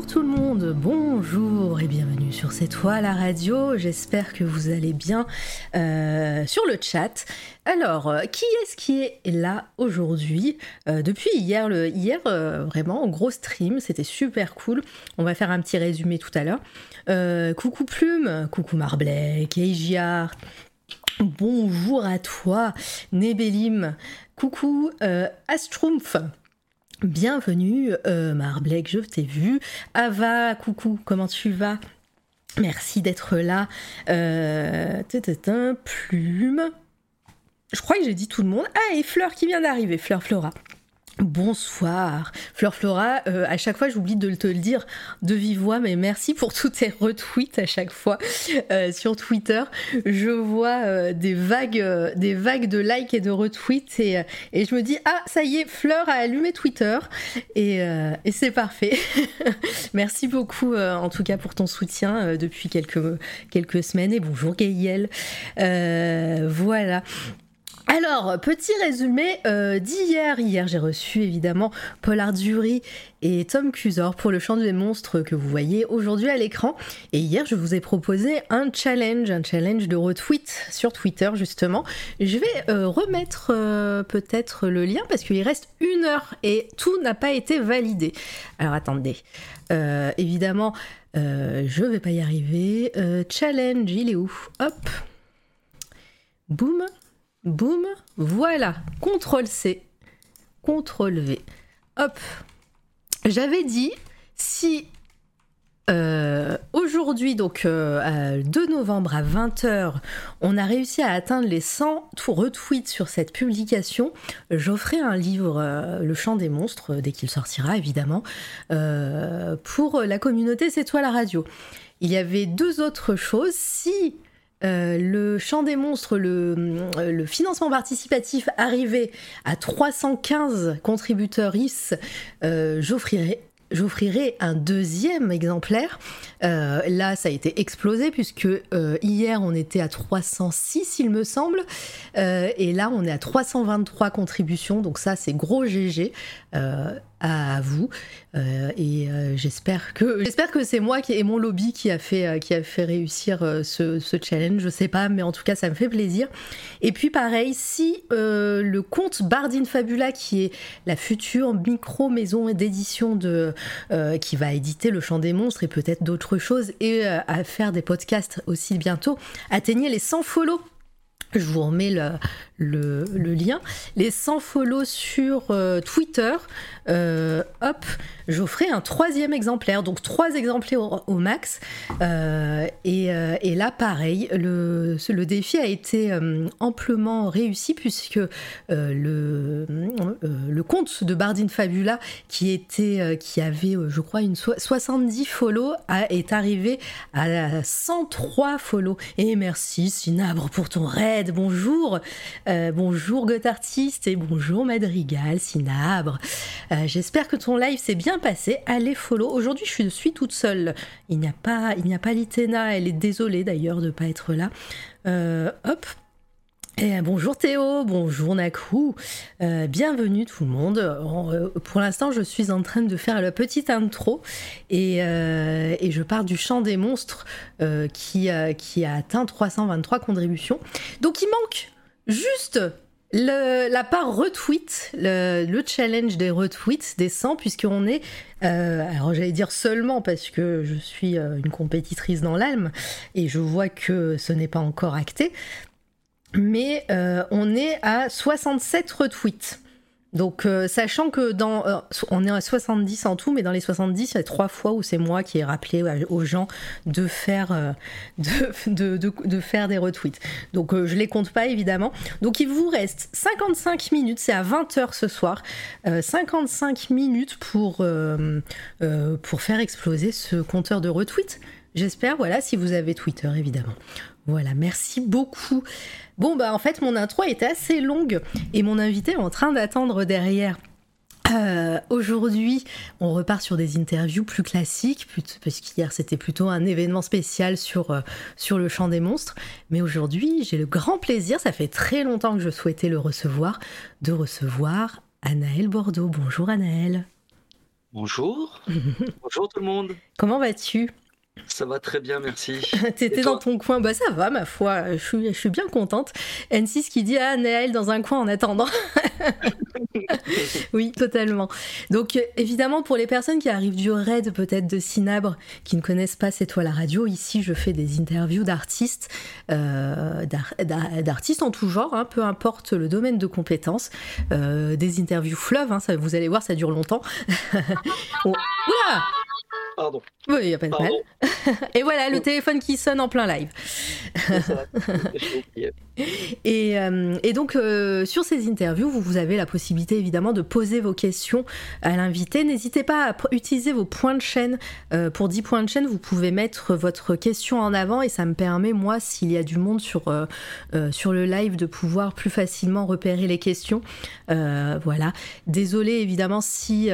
bonjour tout le monde, bonjour et bienvenue sur cette toile la radio. J'espère que vous allez bien euh, sur le chat. Alors, euh, qui est-ce qui est là aujourd'hui Euh, Depuis hier, le, hier vraiment, gros stream, c'était super cool. On va faire un petit résumé tout à l'heure. Coucou Plume, coucou Marblek, Eigiard. Bonjour à toi, Nebelim. Coucou Astrumpf. Bienvenue, euh, Marblek, je t'ai vu. Ava, coucou, comment tu vas? Merci d'être là. Euh, plume. Je crois que j'ai dit tout le monde. Ah, et Fleur qui vient d'arriver, Fleur Flora. Bonsoir, Fleur Flora. euh, à chaque fois, j'oublie de te le dire de vive voix, mais merci pour tous tes retweets à chaque fois euh, sur Twitter. Je vois euh, des vagues, des vagues de likes et de retweets et, je me dis ah ça y est, Fleur a allumé Twitter et, c'est parfait. merci beaucoup en tout cas pour ton soutien depuis quelques quelques semaines et bonjour Gaël. Euh, voilà. Alors, petit résumé euh, d'hier. Hier, j'ai reçu évidemment Paul Arduri et Tom Cusor pour le chant des monstres que vous voyez aujourd'hui à l'écran. Et hier, je vous ai proposé un challenge, un challenge de retweet sur Twitter justement. Je vais euh, remettre euh, peut-être le lien parce qu'il reste une heure et tout n'a pas été validé. Alors attendez. Évidemment, je vais pas y arriver. Challenge, il est où? Hop. Boum. Boum, voilà, CTRL C, CTRL V. Hop, j'avais dit si euh, aujourd'hui, donc euh, à 2 novembre à 20h, on a réussi à atteindre les 100 tout- retweets sur cette publication, j'offrais un livre, euh, Le chant des monstres, dès qu'il sortira évidemment, euh, pour la communauté C'est toi la radio. Il y avait deux autres choses. Si euh, le chant des monstres, le, euh, financement participatif arrivait à 315 contributeurs IS, euh, J'offrirai un deuxième exemplaire. Là, ça a été explosé puisque hier on était à 306, il me semble, et là on est à 323 contributions. Donc ça, c'est gros GG à vous. Euh, et euh, j'espère que j'espère que c'est moi qui, et mon lobby qui a fait euh, qui a fait réussir ce, challenge. Je sais pas, mais en tout cas, ça me fait plaisir. Et puis pareil, si le compte Bardine Fabula, qui est la future micro maison d'édition de qui va éditer le Chant des monstres et peut-être d'autres choses et à faire des podcasts aussi bientôt, atteignait les 100 follow. Je vous remets le, le, lien. Les 100 follow sur euh, Twitter, euh, hop, j'offrais un troisième exemplaire, donc trois exemplaires au, max. Euh, et, et là, pareil, le, défi a été amplement réussi puisque le, le compte de Bardine Fabula, qui, était, avait, je crois, une so- 70 follow, est arrivé à 103 follow. Et merci Sinabre pour ton raid. Bonjour, Euh, bonjour Goth-Artiste et bonjour Madrigal, Sinabre. Euh, J'espère que ton live s'est bien passé. Allez follow. Aujourd'hui, je suis toute seule. Il n'y a pas, il n'y a pas Litena. Elle est désolée d'ailleurs de ne pas être là. Euh, hop. Et bonjour Théo, bonjour Naku, Euh, bienvenue tout le monde. Pour l'instant, je suis en train de faire la petite intro et, et je pars du chant des monstres qui, qui a atteint 323 contributions. Donc il manque juste la part retweet, le, le challenge des retweets des 100, puisqu'on est, euh, alors j'allais dire seulement parce que je suis euh, une compétitrice dans l'âme et je vois que ce n'est pas encore acté, mais euh, on est à 67 retweets. Donc, euh, sachant que dans, euh, on est à 70 en tout, mais dans les 70, il y a trois fois où c'est moi qui ai rappelé aux gens de faire, euh, de, de, de- faire des retweets. Donc, je les compte pas évidemment. Donc, il vous reste 55 minutes, c'est à 20h ce soir, euh, 55 minutes pour, pour faire exploser ce compteur de retweets. J'espère, voilà, si vous avez Twitter évidemment. Voilà, merci beaucoup. Bon, bah en fait, mon intro était assez longue et mon invité est en train d'attendre derrière Euh, aujourd'hui, on repart sur des interviews plus classiques, parce qu'hier c'était plutôt un événement spécial sur, euh, sur le champ des monstres. Mais aujourd'hui, j'ai le grand plaisir, ça fait très longtemps que je souhaitais le recevoir, de recevoir Anaël Bordeaux. Bonjour Anaël. Bonjour. Bonjour tout le monde. Comment vas-tu? Ça va très bien, merci. T'étais dans ton coin, bah ça va ma foi, je suis, je suis bien contente. N6 qui dit ah Naël dans un coin en attendant. oui, totalement. Donc évidemment pour les personnes qui arrivent du raid peut-être de Cinabre, qui ne connaissent pas C'est toi la radio, ici je fais des interviews d'artistes, euh, d'artistes en tout genre, hein, peu importe le domaine de compétences, euh, des interviews fleuves, hein, ça, vous allez voir ça dure longtemps. Oula Pardon. Oui, il n'y a pas de mal. Et voilà, le téléphone qui sonne en plein live. et, euh, et, donc, euh, sur ces interviews, vous, avez la possibilité évidemment de poser vos questions à l'invité. N'hésitez pas à utiliser vos points de chaîne. Euh, pour 10 points de chaîne, vous pouvez mettre votre question en avant et ça me permet, moi, s'il y a du monde sur, sur le live, de pouvoir plus facilement repérer les questions. voilà. Désolé évidemment si,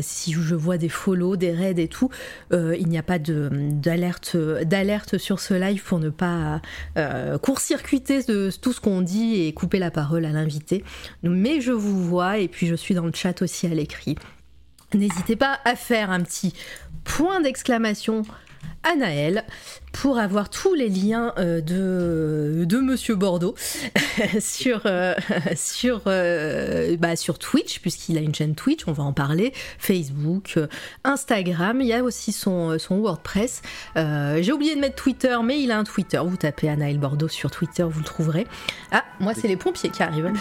si je vois des follow, des raids et tout. il n'y a pas d'alerte sur ce live pour ne pas court-circuiter de tout ce qu'on dit et couper la parole à l'invité. Mais je vous vois et puis je suis dans le chat aussi à l'écrit. N'hésitez pas à faire un petit point d'exclamation Anaël pour avoir tous les liens euh, de, de Monsieur Bordeaux sur, euh, sur, euh, bah, sur Twitch, puisqu'il a une chaîne Twitch, on va en parler, Facebook, Instagram, il y a aussi son, son WordPress. J'ai oublié de mettre Twitter, mais il a un Twitter. Vous tapez Anaël Bordeaux sur Twitter, vous le trouverez. Ah, moi, c'est les pompiers qui arrivent.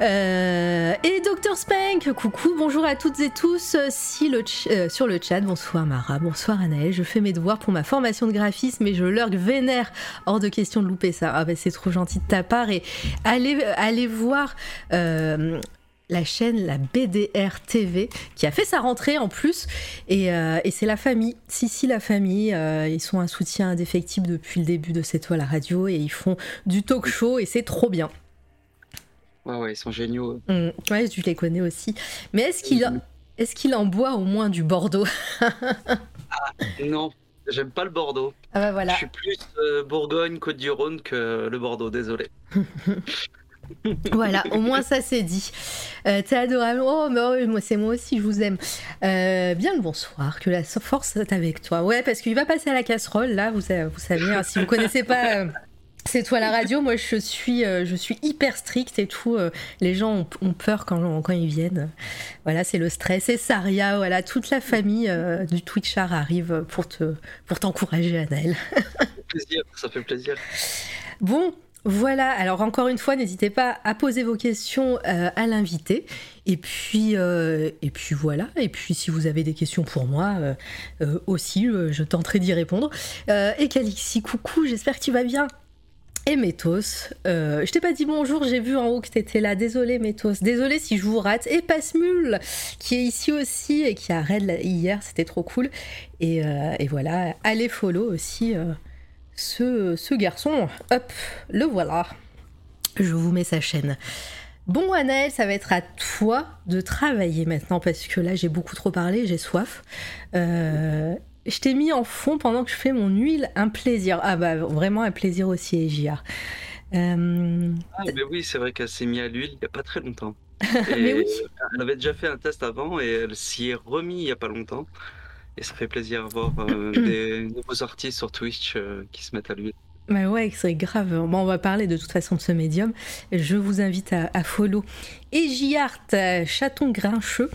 et Dr Spank, coucou, bonjour à toutes et tous si le sur le chat. Bonsoir Mara, bonsoir Anaël. Je fais mes devoirs pour ma formation de graphisme et je lurgue vénère. Hors de question de louper ça. Ah ben c'est trop gentil de ta part. Et allez, allez voir. Euh, la chaîne, la BDR TV, qui a fait sa rentrée en plus. Et, euh, c'est la famille, si, si, la famille. Euh, ils sont un soutien indéfectible depuis le début de cette toile à radio et ils font du talk show et c'est trop bien. Ouais, ouais, ils sont géniaux. Mmh, ouais, je les connais aussi. Mais est-ce qu'il est qu'il en boit au moins du Bordeaux? Ah, Non, J'aime pas le Bordeaux. Ah bah voilà. Je suis plus euh, Bourgogne, Côte-du-Rhône que le Bordeaux, désolé. voilà, au moins ça c'est dit. Euh, T'es adorable. Oh, mais moi c'est moi aussi, je vous aime. Euh, bien le bonsoir, que la force est avec toi. Ouais, parce qu'il va passer à la casserole là. Vous, vous savez, hein, si vous connaissez pas euh, c'est toi la radio, moi je suis, euh, je suis hyper stricte et tout. Euh, les gens ont, peur quand, quand ils viennent. Voilà, c'est le stress. Et Saria, voilà, toute la famille euh, du Twitchar arrive pour te, pour t'encourager, Anaël. ça fait plaisir, ça fait plaisir. Bon, voilà. Alors encore une fois, n'hésitez pas à poser vos questions à l'invité. Et puis, et puis voilà. Et puis si vous avez des questions pour moi aussi, je tenterai d'y répondre. et Calixi, coucou, j'espère que tu vas bien. Et Métos, euh, je t'ai pas dit bonjour, j'ai vu en haut que t'étais là. Désolé Métos, désolé si je vous rate. Et Pasmule, qui est ici aussi et qui a raid hier, c'était trop cool. Et, euh, voilà, allez follow aussi euh, ce, garçon. Hop, le voilà. Je vous mets sa chaîne. Bon Anaël, ça va être à toi de travailler maintenant parce que là j'ai beaucoup trop parlé, j'ai soif. Je t'ai mis en fond pendant que je fais mon huile, un plaisir. Ah bah vraiment un plaisir aussi, JR. Euh... Ah, mais oui, c'est vrai qu'elle s'est mise à l'huile il n'y a pas très longtemps. mais oui. Elle avait déjà fait un test avant et elle s'y est remis il n'y a pas longtemps. Et ça fait plaisir de voir euh, des nouveaux artistes sur Twitch euh, qui se mettent à l'huile. Bah ouais, c'est grave. Bon, on va parler de toute façon de ce médium. Je vous invite à, à follow. Et J-Art, chaton grincheux,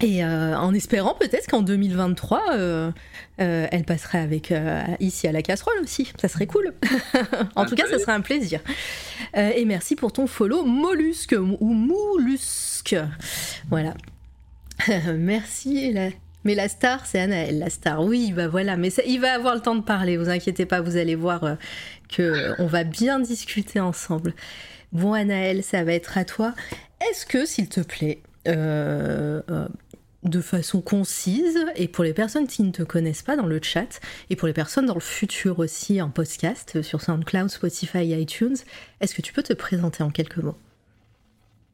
et euh, en espérant peut-être qu'en 2023, euh, euh, elle passerait avec ici à la casserole aussi. Ça serait cool. en tout cas, ça serait un plaisir. et merci pour ton follow mollusque ou moulusque. Voilà. merci. Mais la star, c'est Anaël, la star. Oui, bah voilà. Mais il va avoir le temps de parler. Vous inquiétez pas, vous allez voir que on va bien discuter ensemble. Bon, Anaël, ça va être à toi. Est-ce que, s'il te plaît, de façon concise et pour les personnes qui ne te connaissent pas dans le chat et pour les personnes dans le futur aussi en podcast sur SoundCloud, Spotify, iTunes, est-ce que tu peux te présenter en quelques mots?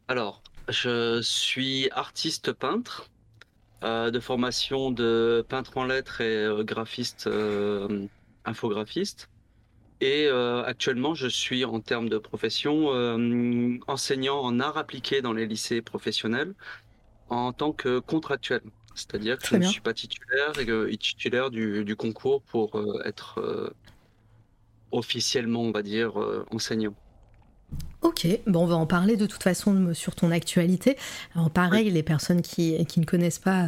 Alors, Je suis artiste peintre, euh, de formation de peintre en lettres et euh, graphiste, euh, infographiste. Et euh, actuellement, je suis en termes de profession euh, enseignant en art appliqué dans les lycées professionnels en tant que contractuel. C'est-à-dire que Très je ne suis pas titulaire et que- et titulaire du, du concours pour euh, être euh, officiellement, on va dire, euh, enseignant. Ok, bon, on va en parler de toute façon sur ton actualité. Alors pareil, les personnes qui, qui ne connaissent pas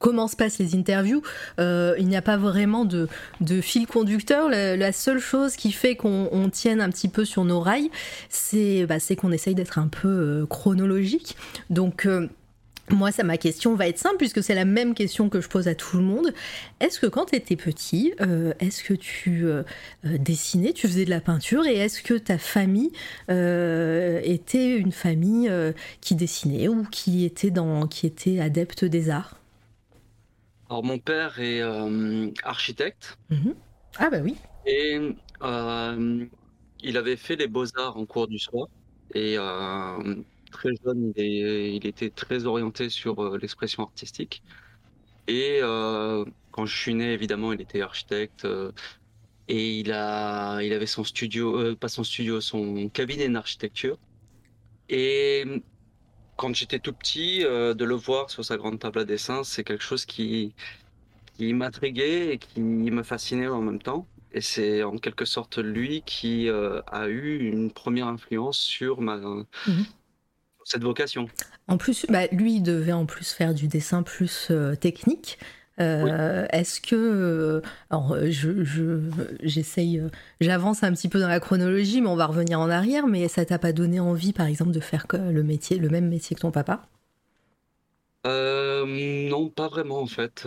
comment se passent les interviews, euh, il n'y a pas vraiment de, de fil conducteur. La, la seule chose qui fait qu'on on tienne un petit peu sur nos rails, c'est bah, qu'on essaye d'être un peu chronologique. Donc... euh, moi, ça, ma question va être simple puisque c'est la même question que je pose à tout le monde. Est-ce que quand tu étais petit, euh, est-ce que tu euh, euh, dessinais, tu faisais de la peinture et est-ce que ta famille euh, était une famille qui dessinait ou qui était, dans, qui était adepte des arts? Alors, mon père est architecte Mhm. Ah bah oui. et il avait fait les beaux-arts en cours du soir. Et très jeune, il, était très orienté sur euh, l'expression artistique. Et euh, quand je suis né, évidemment, il était architecte euh, et il avait son studio, pas son studio, son cabinet d'architecture. Et quand j'étais tout petit, de le voir sur sa grande table à dessin, c'est quelque chose qui, m'intriguait et qui me fascinait en même temps. Et c'est en quelque sorte lui qui a eu une première influence sur ma, cette vocation. En plus, bah, lui, il devait en plus faire du dessin plus euh, technique. Euh, Est-ce que, euh, alors je, je- j'essaye, j'avance un petit peu dans la chronologie, mais on va revenir en arrière. Mais ça t'a pas donné envie, par exemple, de faire le métier, le même métier que ton papa? Euh, non, pas vraiment en fait.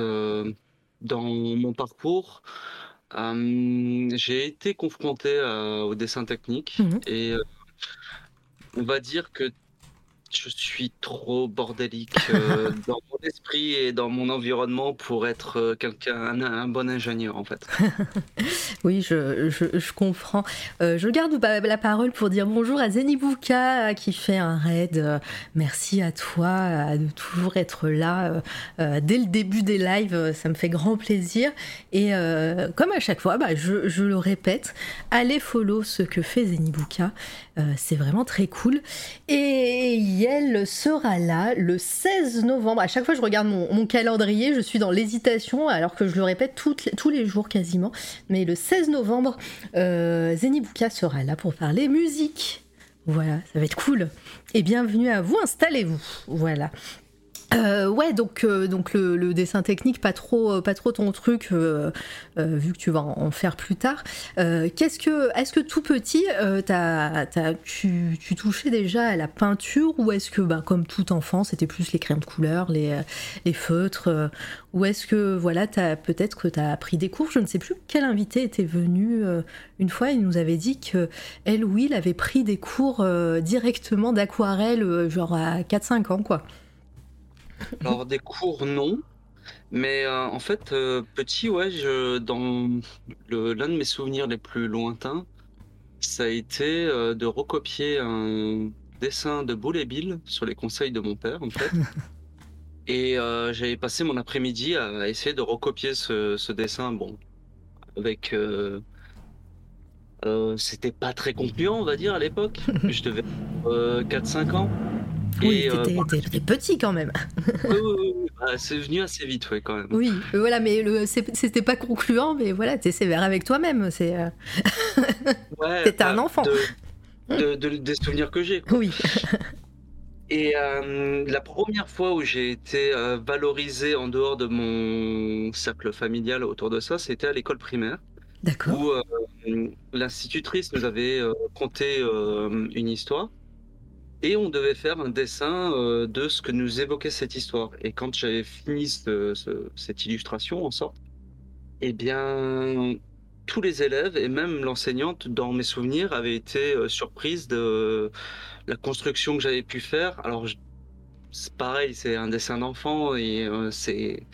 Dans mon parcours, euh, j'ai été confronté au dessin technique Mhm. et on va dire que je suis trop bordélique euh, dans mon esprit et dans mon environnement pour être euh, quelqu'un, un, un bon ingénieur en fait. Oui, je, je, je comprends. Euh, je garde la parole pour dire bonjour à Zenibuka qui fait un raid. Merci à toi de toujours être là dès le début des lives. Ça me fait grand plaisir. Et comme à chaque fois, bah, je, je le répète, allez follow ce que fait Zenibuka. Euh, C'est vraiment très cool. Et Yel sera là le 16 novembre. À chaque fois, je regarde mon, calendrier, je suis dans l'hésitation, alors que je le répète tous les jours quasiment. Mais le 16 novembre, euh, Zenibuka sera là pour parler musique. Voilà, ça va être cool. Et bienvenue à vous, installez-vous. Voilà. Euh, ouais, donc, euh, donc le, le dessin technique, pas trop, euh, pas trop ton truc, euh, euh, vu que tu vas en, faire plus tard. Qu'est-ce que, est-ce que tout petit, t'as- t'as- tu, tu touchais déjà à la peinture ou est-ce que, bah, comme tout enfant, c'était plus les crayons de couleur, les, les feutres, ou est-ce que, voilà, peut-être que tu as appris des cours Je ne sais plus quel invité était venu une fois, il nous avait dit que elle ou il avait pris des cours directement d'aquarelle, genre à 4-5 ans, quoi. Alors des cours non, mais euh, en fait euh, petit ouais, je, dans l'un de mes souvenirs les plus lointains, ça a été euh, de recopier un dessin de Boule et Bill sur les conseils de mon père en fait. Et euh, j'avais passé mon après-midi à essayer de recopier ce, ce dessin, bon, avec euh, euh, c'était pas très concluant on va dire à l'époque. Je devais avoir 4-5 ans. Oui, euh, t'étais, petit quand même. oui, oui, oui, oui. Ah, c'est venu assez vite, ouais, quand même. Oui, euh, voilà, mais c'était pas concluant, mais voilà, t'es sévère avec toi-même. C'est, euh, T'étais un bah, enfant. De, de- de- des souvenirs que j'ai. oui. Et euh, la première fois où j'ai été euh, valorisé en dehors de mon cercle familial autour de ça, c'était à l'école primaire, D'accord. où euh, l'institutrice nous avait euh, conté euh, une histoire. Et on devait faire un dessin euh, de ce que nous évoquait cette histoire. Et quand j'avais fini ce- ce- cette illustration en sorte, eh bien, tous les élèves et même l'enseignante, dans mes souvenirs, avaient été euh, surprises de la construction que j'avais pu faire. Alors, c'est pareil, c'est un dessin d'enfant et euh, c'est,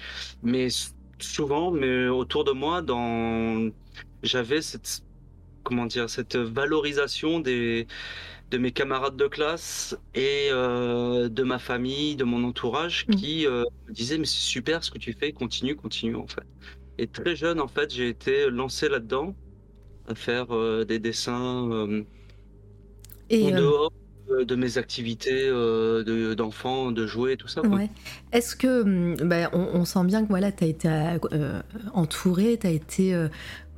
mais souvent, mais autour de moi, dans, j'avais cette comment dire, cette valorisation des, de mes camarades de classe et euh, de ma famille, de mon entourage, Mm. qui euh, me disaient mais c'est super ce que tu fais, continue, continue en fait. Et très jeune en fait, j'ai été lancé là-dedans à faire euh, des dessins Et, en dehors de mes activités euh, de- jouer et tout ça. Ouais. Est-ce que hum, bah, on, on sent bien que voilà, tu as été euh, entouré, tu as été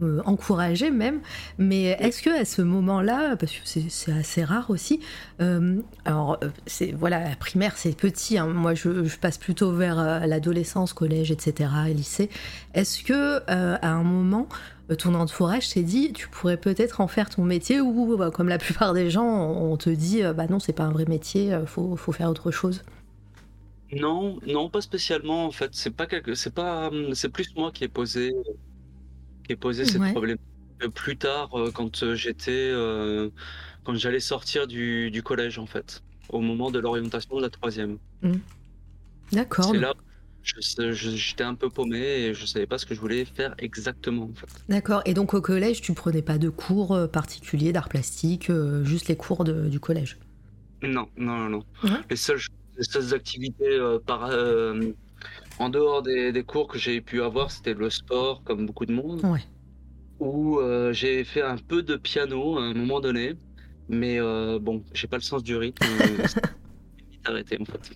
euh, euh, encouragé même, mais est-ce que à ce moment-là, parce que c'est assez rare aussi, euh, alors euh, c'est voilà, la primaire c'est petit, hein, moi je, passe plutôt vers euh, l'adolescence, collège, etc., et lycée. Est-ce que à un moment ton entourage s'est dit tu pourrais peut-être en faire ton métier ou bah, comme la plupart des gens on te dit bah non c'est pas un vrai métier faut, faut faire autre chose? Non, non, pas spécialement en fait. C'est pas quelque, c'est pas, hum, c'est plus moi qui ai posé, ai posé cette Ouais. problème. Euh, Plus tard, euh, quand euh, j'étais, quand j'allais sortir du, du collège en fait, au moment de l'orientation de la troisième. D'accord. C'est là, j'étais un peu paumé et je savais pas ce que je voulais faire exactement en fait. D'accord. Et donc au collège, tu prenais pas de cours particuliers d'art plastique, juste les cours de- du collège? Non, non, non, non. Ouais. Les seules, les seules activités euh, par, euh, en dehors des, des cours que j'ai pu avoir, c'était le sport, comme beaucoup de monde. Ouais. où euh, j'ai fait un peu de piano à un moment donné, mais euh, bon, j'ai pas le sens du rythme. arrêté en fait.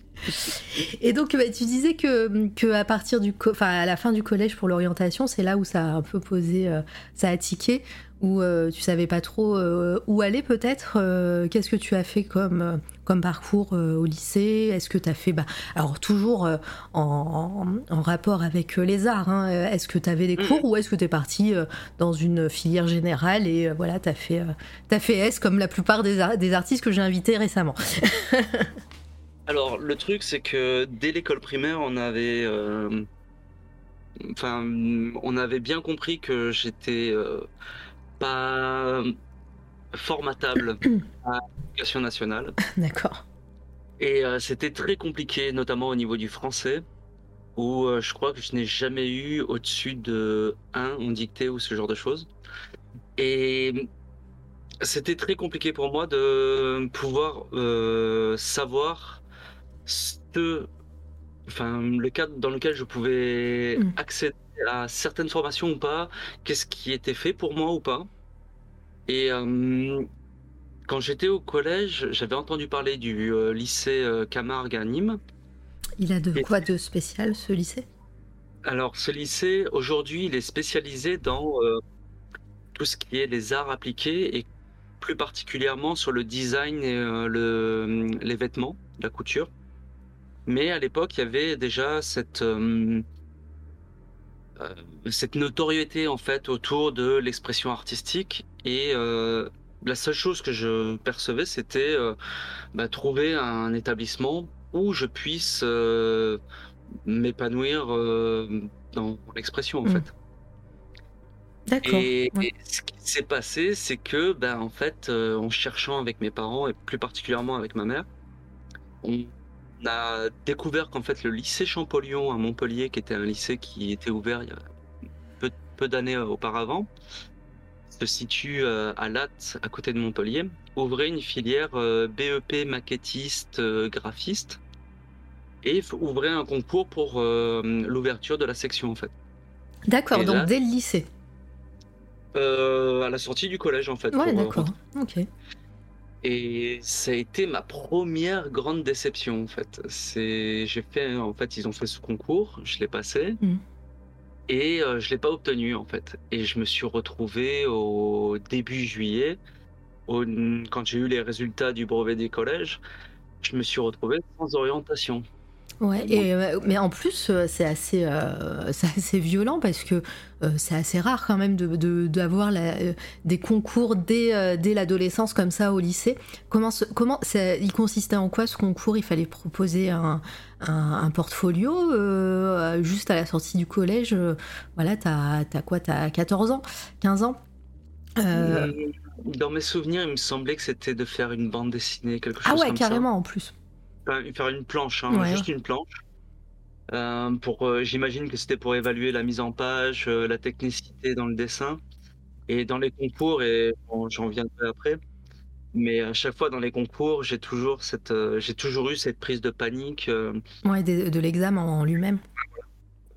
Et donc bah, tu disais que, que à partir du, enfin à la fin du collège pour l'orientation, c'est là où ça a un peu posé, euh, ça a tiqué, où euh, tu savais pas trop euh, où aller peut-être. euh, Qu'est-ce que tu as fait comme comme parcours au lycée? Est-ce que tu as fait, bah, alors toujours en, en rapport avec les arts. hein, Est-ce que tu avais des Mhm. cours ou est-ce que tu es parti dans une filière générale et voilà, tu as fait, t'as fait S comme la plupart des, ar- des artistes que j'ai invités récemment? Alors, le truc, c'est que dès l'école primaire, on avait, euh, enfin, on avait bien compris que j'étais euh, pas formatable à l'éducation nationale. D'accord. Et euh, c'était très compliqué, notamment au niveau du français, où euh, je crois que je n'ai jamais eu au-dessus de 1 en dictée ou ce genre de choses. Et c'était très compliqué pour moi de pouvoir savoir ce, enfin, le cadre dans lequel je pouvais Mm. accéder à certaines formations ou pas, qu'est-ce qui était fait pour moi ou pas. Et euh, quand j'étais au collège, j'avais entendu parler du euh, lycée euh, Camargue à Nîmes. Il a de Et- quoi de spécial ce lycée? Alors, ce lycée, aujourd'hui, il est spécialisé dans tout ce qui est les arts appliqués et plus particulièrement sur le design et euh, le, les vêtements, la couture. Mais à l'époque, il y avait déjà cette, euh, euh, cette notoriété en fait autour de l'expression artistique et euh, la seule chose que je percevais, c'était bah, trouver un établissement où je puisse m'épanouir dans l'expression en Mm. fait. D'accord. Et, ouais. et ce qui s'est passé, c'est que, ben, en fait, euh, en cherchant avec mes parents et plus particulièrement avec ma mère, on a découvert qu'en fait le lycée Champollion à Montpellier, qui était un lycée qui était ouvert il y a peu, peu d'années euh, auparavant, se situe euh, à Latte, à côté de Montpellier, ouvrait une filière euh, BEP maquettiste graphiste et ouvrait un concours pour l'ouverture de la section en fait. D'accord, donc là- dès le lycée. Euh, à la sortie du collège en fait. Ouais, d'accord. Ok. Et ça a été ma première grande déception en fait. C'est, j'ai fait, en fait, ils ont fait ce concours, je l'ai passé Mhm. et euh, je l'ai pas obtenu en fait. Et je me suis retrouvé au début juillet, au- quand j'ai eu les résultats du brevet des collèges, je me suis retrouvé sans orientation. Ouais, et, euh, mais en plus, euh, c'est assez, euh, assez violent parce que euh, c'est assez rare quand même de- de- d'avoir la- euh, des concours dès, dès l'adolescence comme ça au lycée. Comment, ce- comment ça- il consistait en quoi ce concours? Il fallait proposer un, un- un portfolio juste à la sortie du collège? voilà, t'as as quoi? T'as 14 ans? 15 ans? Dans mes souvenirs, il me semblait que c'était de faire une bande dessinée, quelque chose Ah ouais, comme ça. carrément en plus. Enfin, faire une planche, hein, Ouais, juste une planche. Euh, pour, euh, j'imagine que c'était pour évaluer la mise en page, euh, la technicité dans le dessin. Et dans les concours, et bon, j'en viendrai après, mais à chaque fois dans les concours, j'ai toujours cette, euh, j'ai toujours eu cette prise de panique, euh, Ouais, de, de l'examen en lui-même.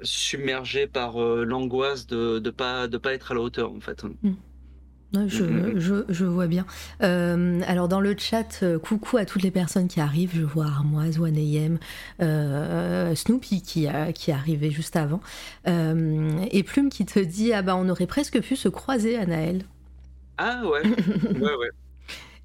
submergé par euh, l'angoisse de de pas de pas être à la hauteur en fait. Ouais, Je, Mm, mm, mm. je, je vois bien. Euh, alors dans le chat, euh, coucou à toutes les personnes qui arrivent. Je vois Armoise, OneAM, euh, Snoopy qui, a, qui est arrivé juste avant. Euh, et Plume qui te dit Ah bah on aurait presque pu se croiser, Anaël. Ah ouais, ouais, ouais.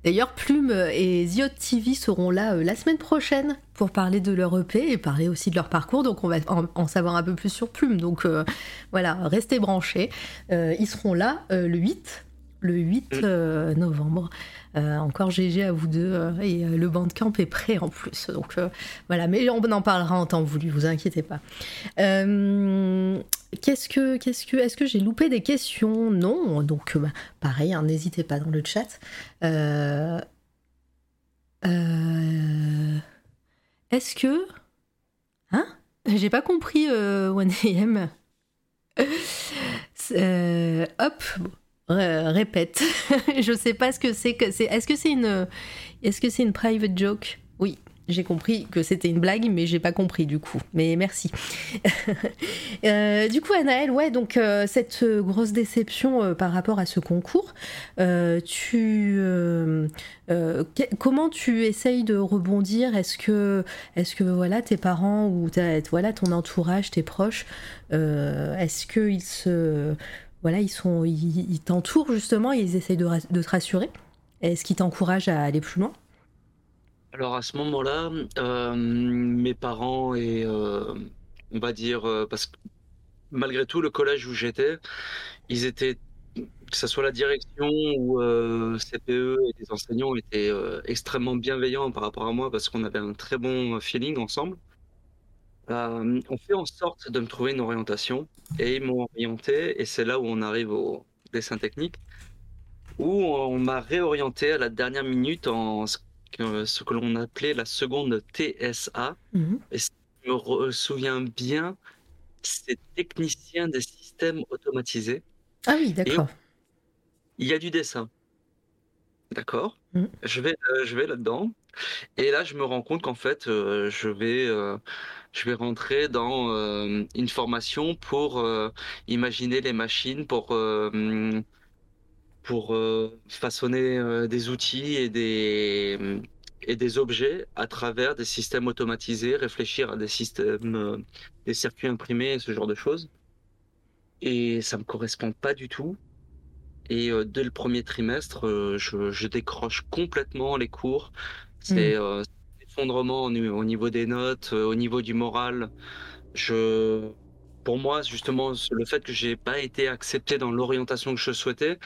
D'ailleurs, Plume et Ziot TV seront là euh, la semaine prochaine pour parler de leur EP et parler aussi de leur parcours. Donc, on va en, en savoir un peu plus sur Plume. Donc, euh, voilà, restez branchés. Euh, ils seront là le 8, le 8 Mm. euh, novembre. Euh, encore GG à vous deux. euh, et le bandcamp est prêt en plus. Donc, voilà. Mais on en parlera en temps voulu, vous inquiétez pas. Qu'est-ce que, qu'est-ce que, est-ce que j'ai loupé des questions? Non, donc bah, pareil, hein, n'hésitez pas dans le chat. Est-ce que, hein? J'ai pas compris euh, 1AM. Euh, hop, ré- répète. Je sais pas ce que c'est que c'est. Est-ce que c'est une, est-ce que c'est une private joke? Oui. J'ai compris que c'était une blague, mais j'ai pas compris du coup. Mais merci. Euh, du coup, Anaël, ouais, donc euh, cette euh, grosse déception euh, par rapport à ce concours, euh, tu, euh, euh, comment tu essayes de rebondir? Est-ce que, est-ce que voilà, tes parents ou voilà, ton entourage, tes proches, euh, est-ce qu'ils se, voilà, ils sont, ils, t'entourent justement, ils essayent de, te rassurer Est-ce qu'ils t'encouragent à aller plus loin? Alors à ce moment-là, euh, mes parents et euh, on va dire euh, parce que malgré tout le collège où j'étais, ils étaient que ce soit la direction ou CPE et les enseignants étaient extrêmement bienveillants par rapport à moi parce qu'on avait un très bon feeling ensemble. Euh, on fait en sorte de me trouver une orientation et ils m'ont orienté et c'est là où on arrive au dessin technique où on m'a réorienté à la dernière minute en ce que, ce que l'on appelait la seconde TSA. Mhm. Et si je me souviens bien, c'est technicien des systèmes automatisés. Ah oui, d'accord. Il y a du dessin. D'accord. Mhm. Je vais, euh, je vais là-dedans. Et là, je me rends compte qu'en fait, euh, je vais, je vais rentrer dans euh, une formation pour euh, imaginer les machines, pour, euh, pour façonner des outils et des, et des objets à travers des systèmes automatisés, réfléchir à des systèmes, des circuits imprimés, ce genre de choses. Et ça me correspond pas du tout. Et dès le premier trimestre, je, je décroche complètement les cours. C'est euh, c'est effondrement au, ni- au niveau des notes, euh, au niveau du moral. Je, pour moi, justement, le fait que j'ai pas été accepté dans l'orientation que je souhaitais,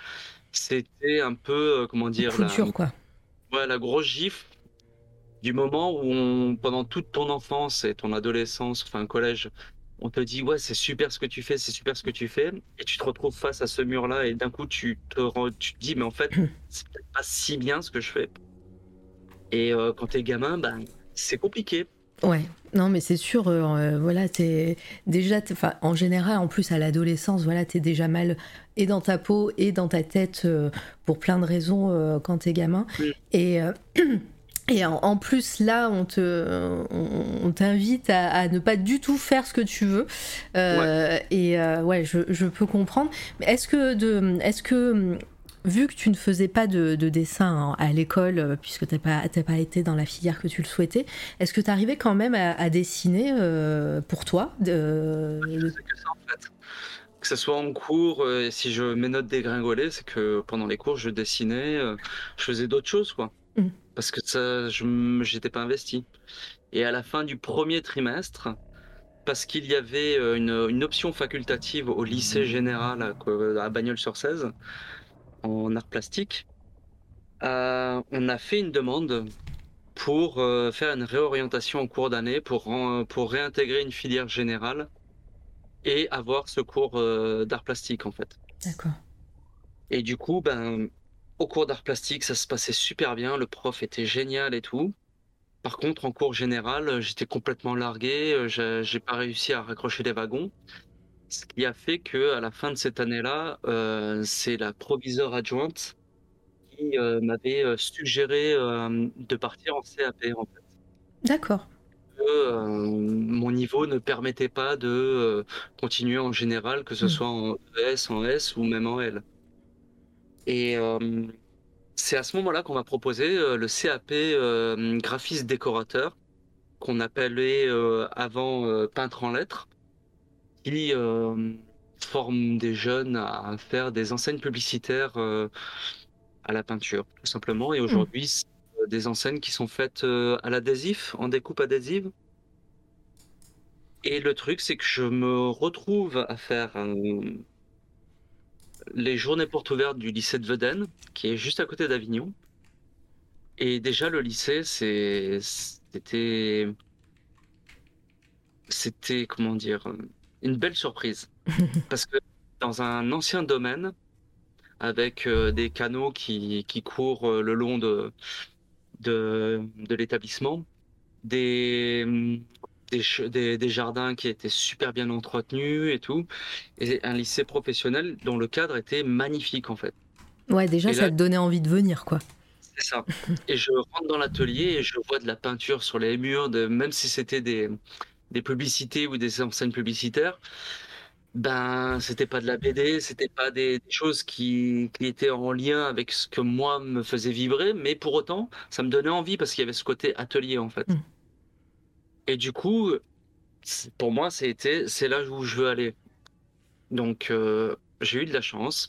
c'était un peu, euh, comment dire, la, dur, quoi. ouais, la grosse gifle du moment où on, pendant toute ton enfance et ton adolescence, enfin collège, on te dit ouais c'est super ce que tu fais, c'est super ce que tu fais, et tu te retrouves face à ce mur-là et d'un coup tu te tu te dis mais en fait c'est peut-être pas si bien ce que je fais. Et euh, quand t'es gamin, ben c'est compliqué. Ouais, non, mais c'est sûr, euh, euh, voilà, t'es déjà, t'es- en général, en plus à l'adolescence, voilà, t'es déjà mal et dans ta peau et dans ta tête euh, pour plein de raisons quand t'es gamin. Et, et en, en plus, là, on te, on, on t'invite à, à ne pas du tout faire ce que tu veux. Euh, Et euh, ouais, je, je peux comprendre. Mais est-ce que, de, est-ce que vu que tu ne faisais pas de, de dessin hein, à l'école, euh, puisque tu n'as pas, pas été dans la filière que tu le souhaitais, est-ce que tu arrivais quand même à, à dessiner euh, pour toi de- Je sais que ça en fait. Que ce soit en cours, euh, si je mes notes dégringolaient, c'est que pendant les cours je dessinais, je faisais d'autres choses quoi. Mm. Parce que ça, je j'étais pas investi. Et à la fin du premier trimestre, parce qu'il y avait une, une option facultative au lycée général à, à Bagnols-sur-Cèze en art plastique, euh, on a fait une demande pour euh, faire une réorientation en cours d'année pour, pour réintégrer une filière générale et avoir ce cours euh, d'art plastique en fait. D'accord. Et du coup, ben, au cours d'art plastique, ça se passait super bien, le prof était génial et tout. Par contre, en cours général, j'étais complètement largué, j'ai pas réussi à raccrocher les wagons. Ce qui a fait que à la fin de cette année-là, euh, c'est la proviseure adjointe qui euh, m'avait euh, suggéré euh, de partir en CAP en fait. D'accord. Mon niveau ne permettait pas de continuer en général, que ce Mm. soit en ES, en S ou même en L. Et c'est à ce moment-là qu'on m'a proposé le CAP graphiste décorateur, qu'on appelait avant peintre en lettres, qui euh, forme des jeunes à faire des enseignes publicitaires euh, à la peinture, tout simplement. Et aujourd'hui, c'est euh, des enseignes qui sont faites à l'adhésif, en découpe adhésive. Et le truc, c'est que je me retrouve à faire euh, les journées portes ouvertes du lycée de Veden, qui est juste à côté d'Avignon. Et déjà, le lycée, c'était, c'était, comment dire, une belle surprise. Parce que dans un ancien domaine, avec euh, des canaux qui, qui courent euh, le long de, de, de l'établissement, des, des, des, des jardins qui étaient super bien entretenus et tout, et un lycée professionnel dont le cadre était magnifique en fait. Ouais, déjà, Et ça là- te donnait envie de venir, quoi. C'est ça. Et je rentre dans l'atelier et je vois de la peinture sur les murs, de, même si c'était des, des publicités ou des enseignes publicitaires, ben c'était pas de la BD, c'était pas des, des choses qui, qui étaient en lien avec ce que moi me faisait vibrer, mais pour autant, ça me donnait envie parce qu'il y avait ce côté atelier en fait. Mm. Et du coup, pour moi, c'était c'est là où je veux aller. Donc euh, j'ai eu de la chance.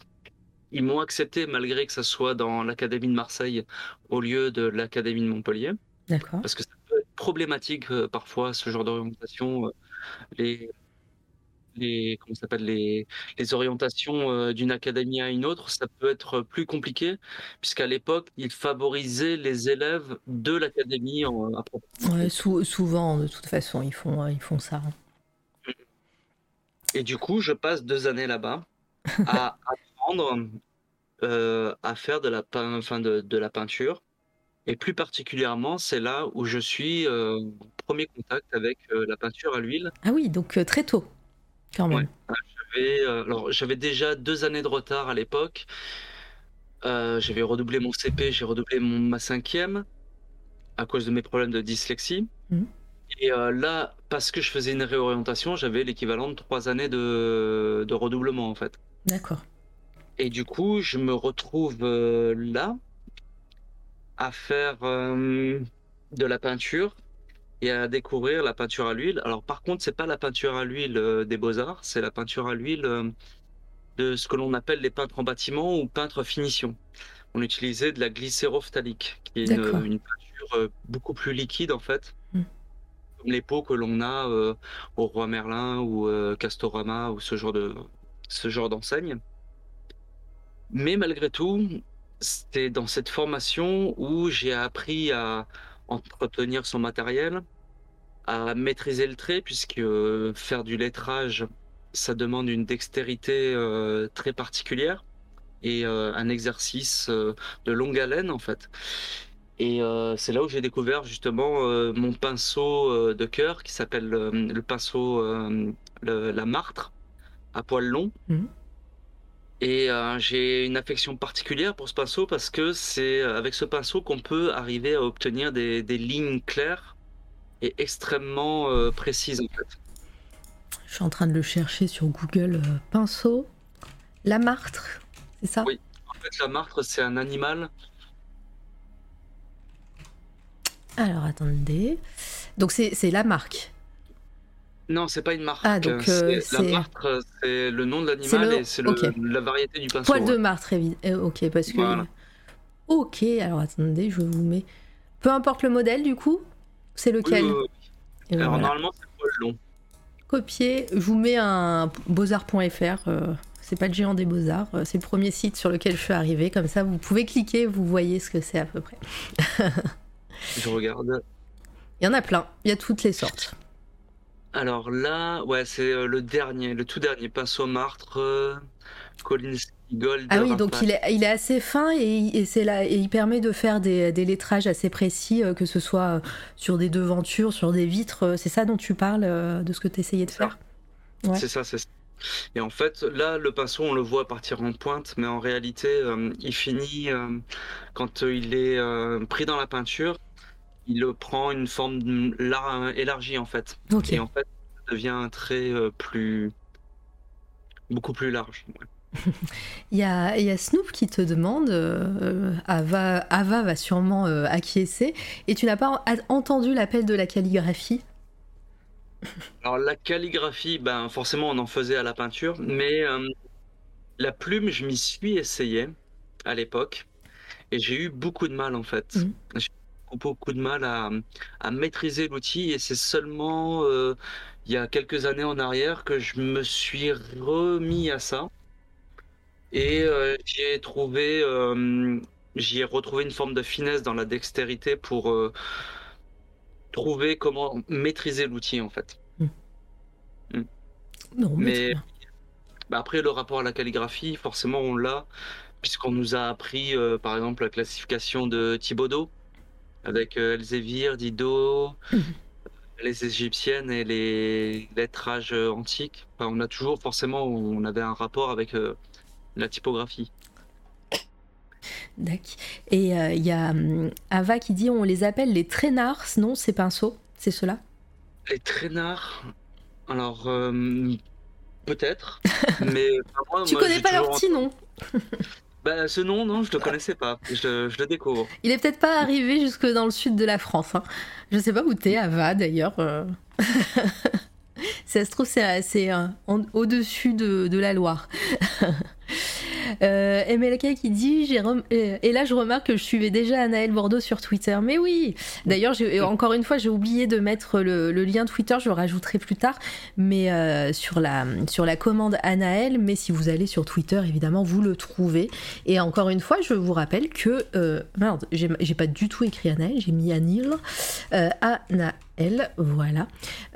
Ils m'ont accepté malgré que ça soit dans l'Académie de Marseille au lieu de l'Académie de Montpellier, D'accord. parce que ça problématique euh, parfois ce genre d'orientation. euh, les, les, comment ça s'appelle, les, les orientations euh, d'une académie à une autre, ça peut être plus compliqué, puisqu'à l'époque, ils favorisaient les élèves de l'académie en- à proprement Ouais, sou- souvent, de toute façon, ils font, ils font ça. Et du coup, je passe deux années là-bas à apprendre à faire de la, pein- enfin de, de la peinture. Et plus particulièrement, c'est là où je suis euh, en premier contact avec euh, la peinture à l'huile. Ah oui, donc euh, très tôt, quand même. Ouais. J'avais, euh, alors, j'avais déjà deux années de retard à l'époque. J'avais redoublé mon CP, j'ai redoublé mon, ma cinquième à cause de mes problèmes de dyslexie. Mhm. Et euh, là, parce que je faisais une réorientation, j'avais l'équivalent de trois années de, de redoublement en fait. D'accord. Et du coup, je me retrouve euh, là à faire euh, de la peinture et à découvrir la peinture à l'huile. Alors par contre, c'est pas la peinture à l'huile euh, des beaux-arts, c'est la peinture à l'huile euh, de ce que l'on appelle les peintres en bâtiment ou peintres finition. On utilisait de la glycérophthalique, qui est une, une peinture beaucoup plus liquide en fait, Mm. comme les pots que l'on a au Roi Merlin ou Castorama ou ce genre de ce genre d'enseigne. Mais malgré tout, c'était dans cette formation où j'ai appris à entretenir son matériel, à maîtriser le trait, puisque euh, faire du lettrage, ça demande une dextérité euh, très particulière et euh, un exercice de longue haleine en fait. Et c'est là où j'ai découvert justement mon pinceau de cœur qui s'appelle le pinceau le- la martre à poil long. Mhm. Et euh, j'ai une affection particulière pour ce pinceau parce que c'est avec ce pinceau qu'on peut arriver à obtenir des, des lignes claires et extrêmement euh, précises en fait. Je suis en train de le chercher sur Google. euh, pinceau. La martre, c'est ça? Oui. En fait, la martre, c'est un animal. Alors attendez. Donc c'est c'est la marque. Non, c'est pas une marque. Ah, donc, C'est- euh, la martre, c'est le nom de l'animal le- et c'est la variété du pinceau. Poil de martre, évidemment. ok, parce que. Voilà. Ok, alors attendez, je vous mets. Peu importe le modèle, du coup, c'est lequel oui, oui. Et ben Alors voilà. normalement, c'est poil long. Copier, je vous mets un beaux-arts.fr. euh, c'est pas le géant des beaux-arts, euh, c'est le premier site sur lequel je suis arrivée. Comme ça, vous pouvez cliquer, vous voyez ce que c'est à peu près. Je regarde. Il y en a plein, il y a toutes les sortes. Alors là, ouais, c'est euh, le dernier, le tout dernier pinceau martre, euh, Gold. Ah oui, donc il est, il est assez fin et, et c'est là, et il permet de faire des, des lettrages assez précis, euh, que ce soit euh, sur des devantures, sur des vitres. C'est ça dont tu parles, de ce que tu essayais de faire? Ouais. C'est ça, c'est ça. Et en fait, là, le pinceau, on le voit partir en pointe, mais en réalité, il finit quand il est pris dans la peinture, il prend une forme lar- élargie en fait. Et en fait, ça devient un trait euh, plus beaucoup plus large. ouais. Il y a, il y a Snoop qui te demande, euh, Ava, Ava va sûrement euh, acquiescer, et tu n'as pas en- entendu l'appel de la calligraphie? Alors la calligraphie, ben forcément, on en faisait à la peinture, mais euh, la plume, je m'y suis essayé à l'époque, et j'ai eu beaucoup de mal en fait. Mhm. Beaucoup de mal à, à maîtriser l'outil, et c'est seulement euh, il y a quelques années en arrière que je me suis remis à ça, et euh, j'y ai trouvé, euh, j'y ai retrouvé une forme de finesse dans la dextérité pour euh, trouver comment maîtriser l'outil en fait. Non, mais, Mais-. Bah après, le rapport à la calligraphie, forcément, on l'a, puisqu'on nous a appris, par exemple, la classification de Thibaudot, avec euh, Elzévir, Dido, Mhm. les égyptiennes et les lettrages euh, antiques. Enfin, on a toujours, forcément, on avait un rapport avec euh, la typographie. D'accord. Et euh, il y a hum, Ava qui dit on les appelle les traînards, non, ces pinceaux, c'est cela? Les traînards, alors, euh, peut-être, mais enfin, moi, Tu moi, connais pas leur petit nom Bah, ce nom, non, je le connaissais pas, je, je le découvre. Il est peut-être pas arrivé jusque dans le sud de la France. hein. Je sais pas où t'es, Ava, d'ailleurs. euh. ça se trouve, c'est euh, au-dessus de, de la Loire. Euh, MLK qui dit euh, et là je remarque que je suivais déjà Anaël Bordeaux sur Twitter. Mais oui! D'ailleurs encore une fois j'ai oublié de mettre le, lien Twitter je le rajouterai plus tard. Mais euh, sur la commande Anaël mais si vous allez sur Twitter évidemment vous le trouvez. Et encore une fois je vous rappelle que merde j'ai pas du tout écrit Anaël j'ai mis Anil euh, Anaël voilà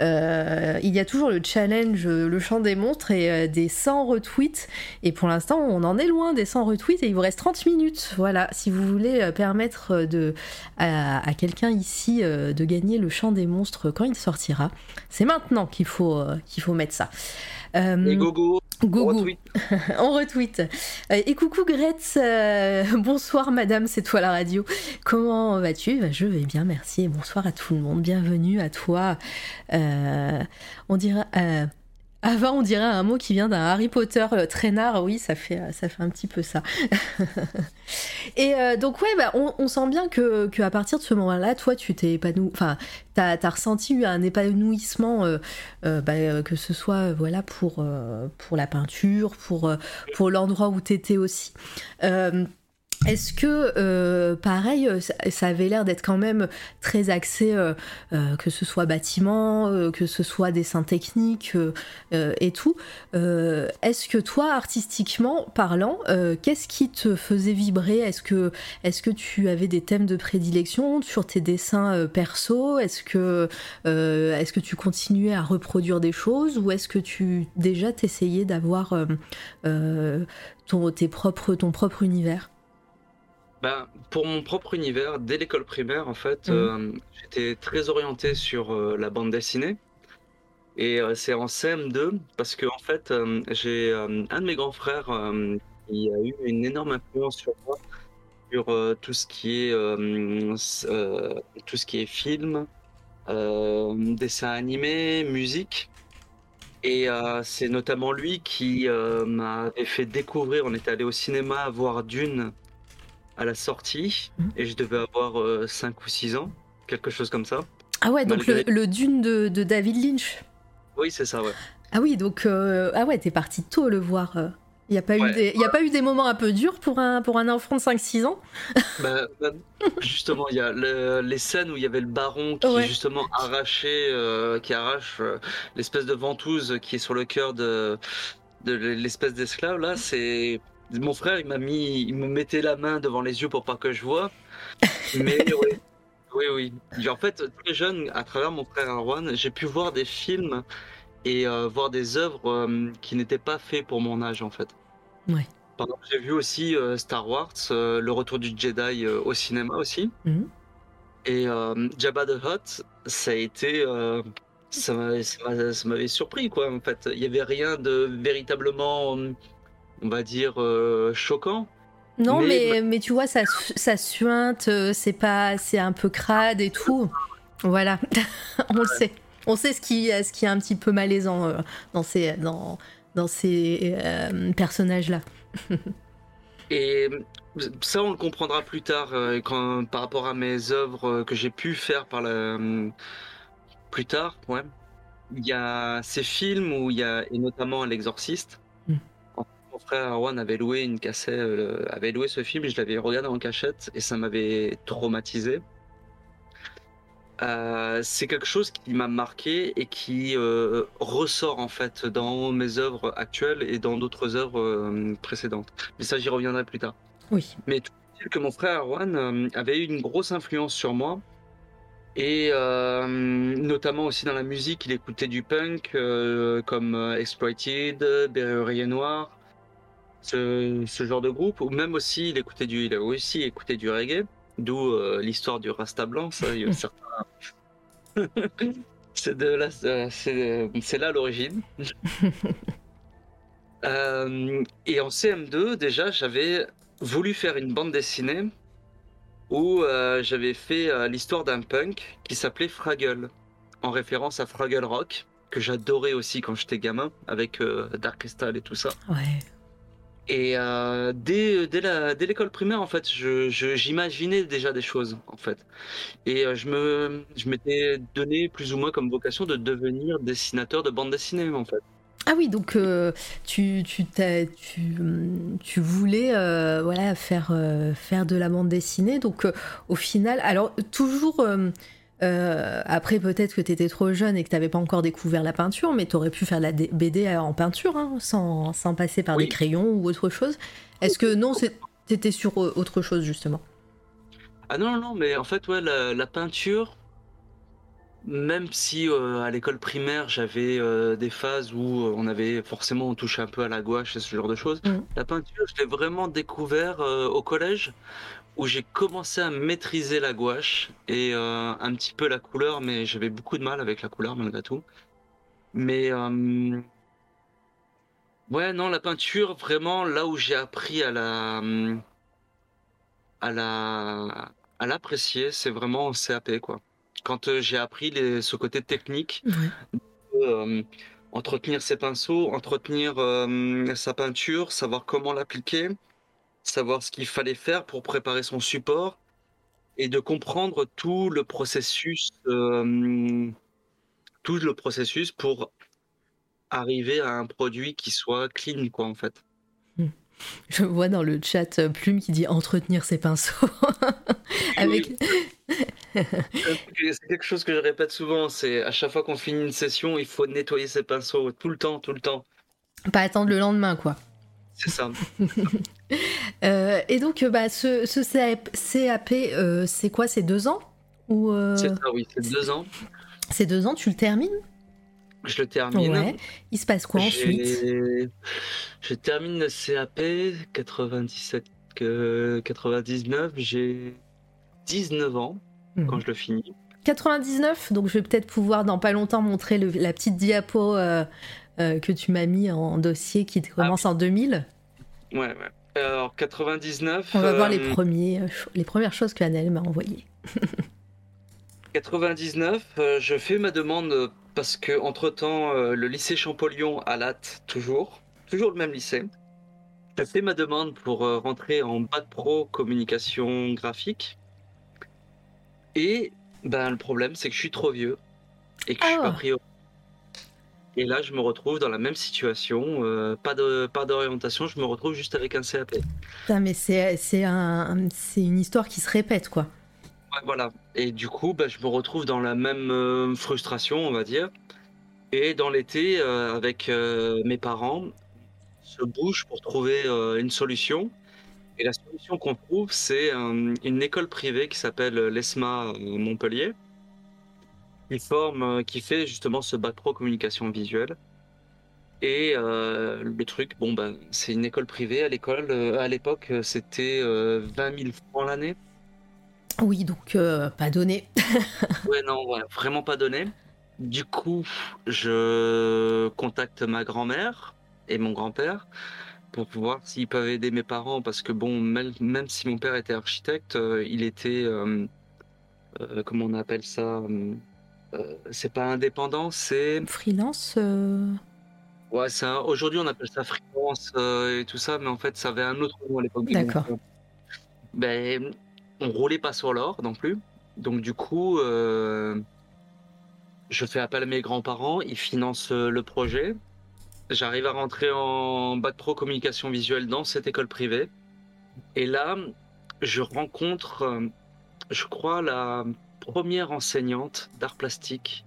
Euh, il y a toujours le challenge euh, le chant des monstres et euh, des 100 retweets et pour l'instant, on en est loin des 100 retweets et il vous reste 30 minutes. Voilà, si vous voulez permettre de, à, quelqu'un ici de gagner le chant des monstres quand il sortira, c'est maintenant qu'il faut, faut mettre ça. Gogo, Retweet. on retweet. Euh, et coucou Gretz, euh, bonsoir madame, c'est toi la radio. Comment vas-tu? Bah, Je vais bien, merci. Et bonsoir à tout le monde, bienvenue à toi. Euh, on euh, avant, on dirait un mot qui vient d'un Harry Potter euh, traînard. Oui, ça fait, euh, ça fait un petit peu ça. Et euh, donc, ouais, bah, on, sent bien que, que à partir de ce moment-là, toi, tu t'es épanoui. Enfin, t'as as ressenti un épanouissement, euh, bah, que ce soit voilà, pour, pour la peinture, pour, pour l'endroit où t'étais aussi. Est-ce que, euh, pareil, euh, ça, avait l'air d'être quand même très axé, euh, euh, que ce soit bâtiment, que ce soit dessin technique et tout. Est-ce que toi, artistiquement parlant, qu'est-ce qui te faisait vibrer? Est-ce que, est que tu avais des thèmes de prédilection sur tes dessins perso? Est-ce que, est que tu continuais à reproduire des choses ou est-ce que tu déjà t'essayais d'avoir ton, propres, ton propre univers? Ben, pour mon propre univers, dès l'école primaire, en fait, Mhm. euh, j'étais très orienté sur euh, la bande dessinée. Et euh, c'est en CM2 parce que en fait, j'ai un de mes grands frères qui a eu une énorme influence sur moi sur tout ce qui est tout ce qui est film, dessin animé, musique. Et euh, c'est notamment lui qui euh, m'avait fait découvrir. On était allé au cinéma voir Dune à la sortie Mhm. et je devais avoir 5 ou 6 ans, quelque chose comme ça. Ah ouais, donc le, Malgré- le Dune de, de David Lynch. Oui, c'est ça, ouais. Ah oui, donc euh, ah ouais, t'es parti tôt le voir. Il n'y a, pas eu des- y a pas eu des moments un peu durs pour un, pour un enfant de 5-6 ans? Bah, bah, justement, il y a le- les scènes où il y avait le baron qui Ouais. justement arrachait, euh, qui arrache euh, l'espèce de ventouse qui est sur le cœur de, de l'espèce d'esclave là. C'est mon frère, il m'a mis, il me mettait la main devant les yeux pour pas que je vois. Mais oui, oui, oui. Et En fait, très jeune, à travers mon frère Arwan, j'ai pu voir des films et euh, voir des œuvres euh, qui n'étaient pas faits pour mon âge en fait. Ouais. Par exemple, j'ai vu aussi euh, Star Wars, Le Retour du Jedi au cinéma aussi. Mhm. Et Jabba the Hutt, ça a été ça m'avait surpris, quoi, en fait. Il y avait rien de véritablement, on va dire, euh, choquant. Non, Mais- mais, mais tu vois, ça, ça suinte, euh, c'est pas, c'est un peu crade et tout. Voilà, on le sait. On sait ce qui, ce qui est un petit peu malaisant euh, dans ces, dans, dans ces euh, personnages-là. Et ça, on le comprendra plus tard quand, par rapport à mes œuvres que j'ai pu faire par la, plus tard. Ouais. Il y a ces films où il y a, et notamment L'Exorciste. Mon frère Erwan avait loué une cassette, euh, avait loué ce film, je l'avais regardé en cachette et ça m'avait traumatisé. Euh, c'est quelque chose qui m'a marqué et qui euh, ressort en fait dans mes œuvres actuelles et dans d'autres œuvres précédentes. Mais ça, j'y reviendrai plus tard. Oui. Mais tout dire que mon frère Erwan avait eu une grosse influence sur moi. Et euh, notamment aussi dans la musique, il écoutait du punk euh, comme Exploited, Berrurier Noir, ce, ce genre de groupe. Ou même aussi, il écoutait du, il a aussi écouté du reggae, d'où euh, l'histoire du Rasta blanc. Ça, il y a certains. c'est de là, c'est c'est là l'origine. Euh, et en CM2, déjà, j'avais voulu faire une bande dessinée où euh, j'avais fait euh, l'histoire d'un punk qui s'appelait Fraggle, en référence à Fraggle Rock, que j'adorais aussi quand j'étais gamin, avec euh, Dark Crystal et tout ça. Ouais. Et euh, dès, dès, la- dès l'école primaire, en fait, je, j'imaginais déjà des choses, en fait. Et euh, je me, je m'étais donné plus ou moins comme vocation de devenir dessinateur de bande dessinée, en fait. Ah oui, donc euh, tu, tu, t'as- tu, tu voulais voilà, faire, faire de la bande dessinée. Donc au final, alors toujours, euh, après peut-être que tu étais trop jeune et que tu n'avais pas encore découvert la peinture, mais tu aurais pu faire la BD en peinture hein, sans, sans passer par Oui. des crayons ou autre chose. Est-ce que non, tu étais sur euh, autre chose justement? Ah non, non, non, mais en fait, ouais, la, la peinture, même si euh, à l'école primaire, j'avais euh, des phases où on avait forcément on touchait un peu à la gouache et ce genre de choses, Mhm. la peinture, je l'ai vraiment découvert au collège, où j'ai commencé à maîtriser la gouache et euh, un petit peu la couleur, mais j'avais beaucoup de mal avec la couleur malgré tout. Mais euh, ouais, non, la peinture, vraiment, là où j'ai appris à la à la à l'apprécier, c'est vraiment en CAP quoi. Quand euh, j'ai appris les, ce côté technique, euh, entretenir ses pinceaux, entretenir sa peinture, savoir comment l'appliquer, savoir ce qu'il fallait faire pour préparer son support et de comprendre tout le processus, euh, tout le processus pour arriver à un produit qui soit clean quoi en fait. Je vois dans le chat euh, Plume qui dit entretenir ses pinceaux. Avec... C'est quelque chose que je répète souvent, c'est à chaque fois qu'on finit une session, il faut nettoyer ses pinceaux tout le temps, tout le temps. Pas attendre le lendemain, quoi. C'est ça. Euh, et donc, euh, bah, ce, ce CAP, euh, c'est quoi? C'est deux ans? Ou C'est ça, oui, c'est deux ans. c'est deux ans, tu le termines? Je le termine. Ouais. Il se passe quoi ensuite? Je termine le CAP 97, que 99, j'ai 19 ans quand Mhm. je le finis. 99, donc je vais peut-être pouvoir dans pas longtemps montrer le- la petite diapo euh, euh, que tu m'as mis en dossier qui commence en 2000. Ouais, ouais. Alors 99. On va voir les, euh, premiers, euh, les premières choses que Annelle m'a envoyées. 99, euh, je fais ma demande parce que entre temps le lycée Champollion à Latte toujours, toujours le même lycée. Je fais ma demande pour euh, rentrer en bac pro communication graphique. Et ben le problème c'est que je suis trop vieux et que je suis Ah. pas pris au- Et là je me retrouve dans la même situation, euh, pas de pas d'orientation, je me retrouve juste avec un CAP. Putain, mais c'est c'est un, c'est une histoire qui se répète, quoi. Ouais, voilà. Et du coup, bah, je me retrouve dans la même euh, frustration, on va dire. Et dans l'été, euh, avec mes parents, on se bouge pour trouver une solution. Et la solution qu'on trouve, c'est une école privée qui s'appelle l'ESMA Montpellier, qui forme, euh, qui fait justement ce bac pro communication visuelle. Et euh, le truc, bon ben, c'est une école privée à l'école. euh, à l'époque, c'était euh, 20 000 francs l'année. Oui, donc pas donné. Ouais, non, ouais, vraiment pas donné. du coup, je contacte ma grand-mère et mon grand-père pour voir s'ils peuvent aider mes parents parce que bon, même, même si mon père était architecte, il était, comment on appelle ça C'est pas indépendant, c'est Freelance euh, ouais, un- aujourd'hui on appelle ça freelance euh, et tout ça, mais en fait ça avait un autre nom à l'époque. D'accord. Euh, Ben, on roulait pas sur l'or non plus, donc du coup, euh, je fais appel à mes grands-parents, ils financent euh, le projet. J'arrive à rentrer en bac pro communication visuelle dans cette école privée. Et là, je rencontre, euh, je crois, la première enseignante d'art plastique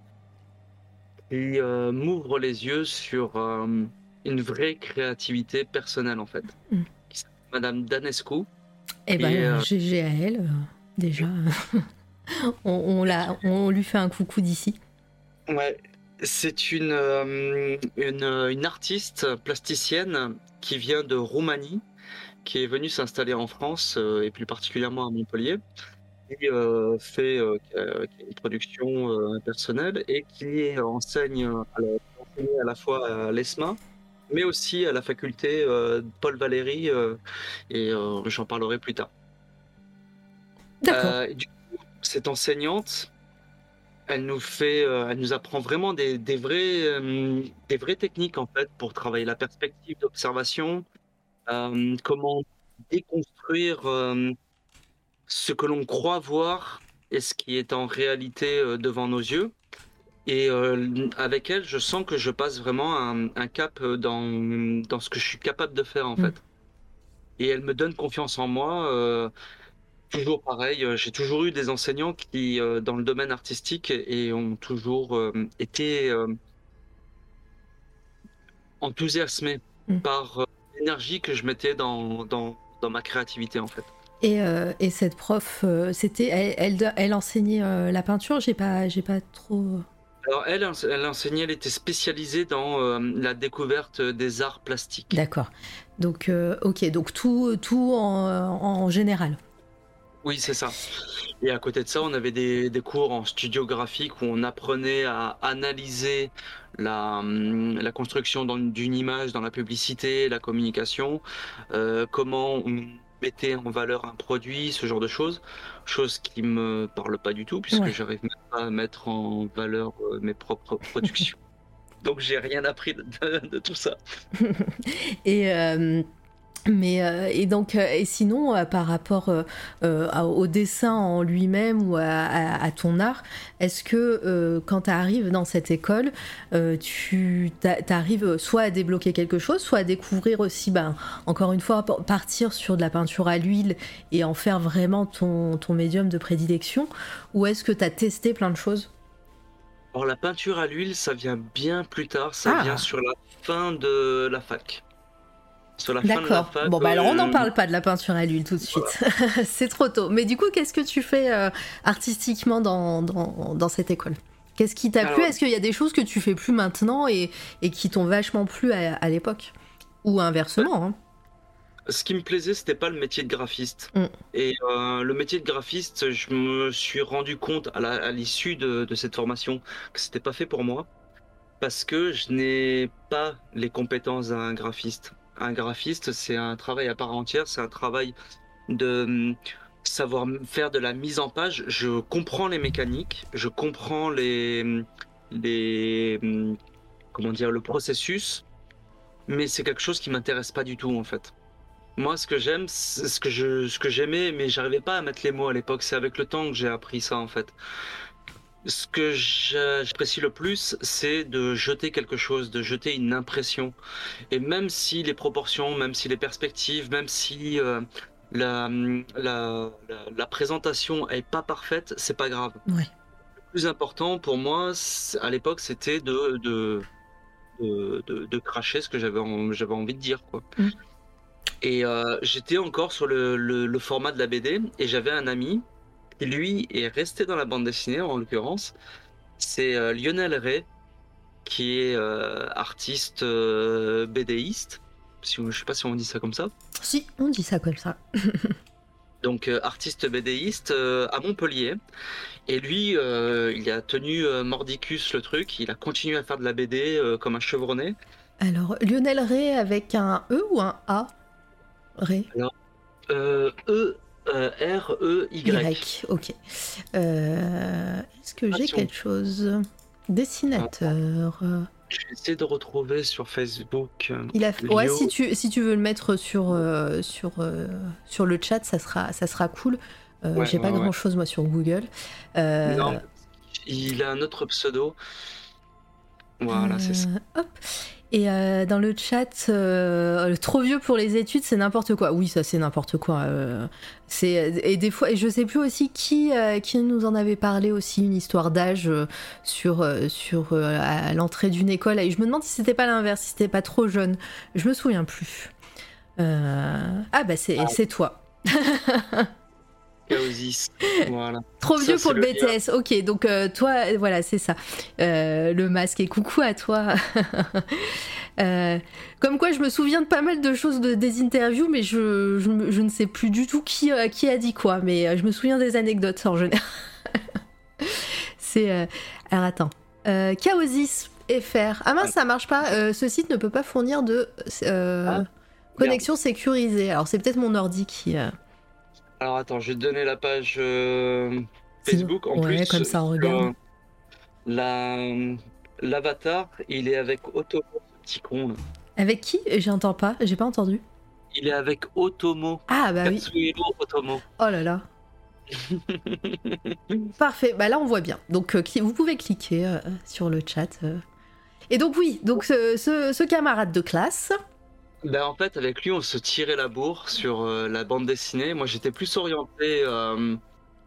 qui euh, m'ouvre les yeux sur euh, une vraie créativité personnelle, en fait. Mm. Qui s'appelle Madame Danescu. Eh ben, Et, euh, GG à elle, déjà. on, on, l'a- on lui fait un coucou d'ici. Ouais, c'est une, euh, une, une artiste plasticienne qui vient de Roumanie, qui est venue s'installer en France euh, et plus particulièrement à Montpellier, qui euh, fait euh, qui a- qui a une production euh, personnelle et qui enseigne à la, enseigne à la fois à l'ESMA, mais aussi à la faculté Paul Valéry, et j'en parlerai plus tard. D'accord. Et du coup, cette enseignante, elle nous fait, euh, elle nous apprend vraiment des, euh, des vraies techniques en fait pour travailler la perspective d'observation, euh, comment déconstruire ce que l'on croit voir et ce qui est en réalité euh, devant nos yeux. Et euh, avec elle, je sens que je passe vraiment un, un cap euh, dans, dans ce que je suis capable de faire en Mm. fait. Et elle me donne confiance en moi. euh, Toujours pareil, j'ai toujours eu des enseignants qui, euh, dans le domaine artistique, et ont toujours été enthousiasmés Mm. par l'énergie que je mettais dans, dans, dans ma créativité, en fait. Et, euh, et cette prof, euh, c'était, elle, elle, elle enseignait euh, la peinture. J'ai pas, j'ai pas trop. Alors, elle, elle enseignait, elle était spécialisée dans la découverte des arts plastiques. D'accord. Donc, ok. Donc tout, tout en, en général. Oui, c'est ça. Et à côté de ça, on avait des, des cours en studio graphique où on apprenait à analyser la, hum, la construction d'une image dans la publicité, la communication, comment on mettait en valeur un produit, ce genre de choses. Chose qui me parle pas du tout puisque Ouais. j'arrive même pas à mettre en valeur euh, mes propres productions. Donc j'ai rien appris de, de- de tout ça. Et euh, mais euh, et donc euh, et sinon euh, par rapport au dessin en lui-même ou à, à- à ton art, est-ce que quand tu arrives dans cette école, tu arrives soit à débloquer quelque chose, soit à découvrir aussi, ben encore une fois, partir sur de la peinture à l'huile et en faire vraiment ton, ton médium de prédilection, ou est-ce que tu as testé plein de choses? Alors la peinture à l'huile, ça vient bien plus tard, ça Ah. vient sur la fin de la fac. D'accord. Bon, bah alors on n'en euh, parle pas de la peinture à l'huile tout de suite. c'est trop tôt. Mais du coup, qu'est-ce que tu fais euh, artistiquement dans, dans, dans cette école? Qu'est-ce qui t'a plu? Est-ce qu'il y a des choses que tu fais plus maintenant et, et qui t'ont vachement plu à, à l'époque? Ou inversement hein. Ce qui me plaisait, c'était pas le métier de graphiste. Mm. Et euh, le métier de graphiste, je me suis rendu compte à l'issue de, de cette formation que c'était pas fait pour moi. Parce que je n'ai pas les compétences d'un graphiste. Un graphiste, c'est un travail à part entière, c'est un travail de hum, savoir faire de la mise en page. Je comprends les mécaniques, je comprends les, hum, les hum, comment dire, le processus, mais c'est quelque chose qui m'intéresse pas du tout en fait. Moi, ce que j'aime, ce que je, ce que j'aimais, mais j'arrivais pas à mettre les mots à l'époque. C'est avec le temps que j'ai appris ça, en fait. Ce que j'a- j'apprécie le plus, c'est de jeter quelque chose, de jeter une impression. Et même si les proportions, même si les perspectives, même si euh, la, la, la, la présentation est pas parfaite, c'est pas grave. Ouais. Le plus important pour moi, à l'époque, c'était de, de, de, de, de cracher ce que j'avais en- envie de dire, quoi. Mm. Et euh, j'étais encore sur le, le, le format de la BD et j'avais un ami qui lui est resté dans la bande dessinée en l'occurrence. C'est euh, Lionel Ray qui est euh, artiste euh, BDiste. Si, je sais pas si on dit ça comme ça. Si, on dit ça comme ça. donc euh, artiste BDiste à Montpellier. Et lui, il a tenu Mordicus le truc, il a continué à faire de la BD comme un chevronné. Alors, Lionel Ray avec un E ou un A? Ray Euh, Euh, R, E, Y. Y, ok. Euh, Est-ce que j'ai quelque chose Dessinateur. Je vais essayer de retrouver sur Facebook. euh, Il a fait... Ouais, si tu, si tu veux le mettre sur, euh, sur, euh, sur le chat, ça sera, ça sera cool. Euh, Ouais, j'ai pas ouais, grand chose moi sur Google. Non, il a un autre pseudo. Voilà, c'est ça. Hop. Et euh, dans le chat, euh, trop vieux pour les études, c'est n'importe quoi. Oui, ça c'est n'importe quoi. euh, c'est et des fois, et je sais plus aussi qui qui nous en avait parlé aussi une histoire d'âge sur sur à l'entrée d'une école. Et je me demande si c'était pas l'inverse, si c'était pas trop jeune. Je me souviens plus. Ah bah c'est Ah. c'est toi. Chaosis. voilà. Trop vieux pour le lien. BTS. Ok, donc euh, toi, voilà, c'est ça. Euh, le masque et coucou à toi. Euh, comme quoi, je me souviens de pas mal de choses de, des interviews, mais je, je, me- je ne sais plus du tout qui, qui a dit quoi. Mais je me souviens des anecdotes en général. c'est. Alors attends. Chaosis FR. Ah mince, ça marche pas. Ce site ne peut pas fournir de Ah, connexion sécurisée. Alors c'est peut-être mon ordi qui. Euh, Alors attends, je vais te donner la page euh, Facebook. En Ouais, plus, comme ça, on regarde. euh, la- L'avatar, il est avec Otomo, ce petit con. là. Avec qui? J'entends pas. J'ai pas entendu. Il est avec Otomo. Ah bah oui. Otomo. Oh là là. Parfait. Bah là on voit bien. Donc euh, vous pouvez cliquer euh, sur le chat. euh. Et donc oui, donc ce, ce- ce camarade de classe. Ben, en fait, avec lui, on se tirait la bourre sur euh, la bande dessinée. Moi, j'étais plus orienté euh,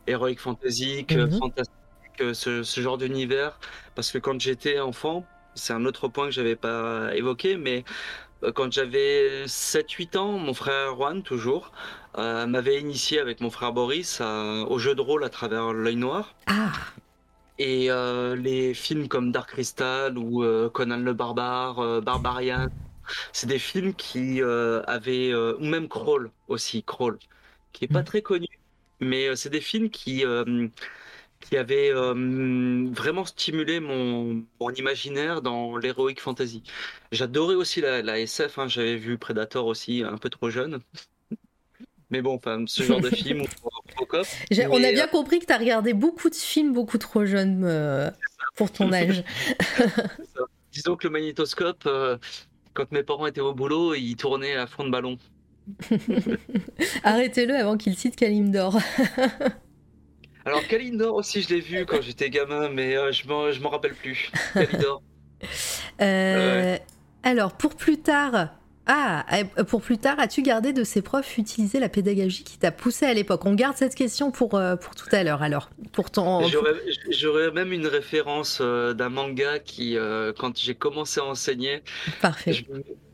Heroic Fantasy Mhm. fantastique, euh, ce, ce genre d'univers. Parce que quand j'étais enfant, c'est un autre point que j'avais pas évoqué, mais euh, quand j'avais 7-8 ans, mon frère Juan, toujours, euh, m'avait initié avec mon frère Boris à- au jeu de rôle à travers l'œil noir. Ah. Et euh, les films comme Dark Crystal ou euh, Conan le Barbare, Barbarian, c'est des films qui euh, avaient, euh, ou même Crawl aussi, Crawl, qui est pas Mhm. très connu, mais euh, c'est des films qui, qui avaient vraiment stimulé mon, mon imaginaire dans l'heroic fantasy. J'adorais aussi la, la SF, hein, j'avais vu Predator aussi, un peu trop jeune. Mais bon, enfin, ce genre de film ou Robocop. J'ai- On a bien compris que t'as regardé beaucoup de films beaucoup trop jeunes euh, pour ton âge. Disons que le magnétoscope, euh, quand mes parents étaient au boulot, ils tournaient à fond de ballon. Arrêtez-le avant qu'il cite Kalimdor. Alors Kalindor aussi, je l'ai vu quand j'étais gamin, mais euh, je m'en rappelle plus. Kalindor. Euh, Alors pour plus tard. Ah, euh, pour plus tard, as-tu gardé de ces profs utiliser la pédagogie qui t'a poussé à l'époque? On garde cette question pour, euh, pour tout à l'heure alors. Pour ton, J'aurais même une référence euh, d'un manga qui, euh, quand j'ai commencé à enseigner, Parfait. je-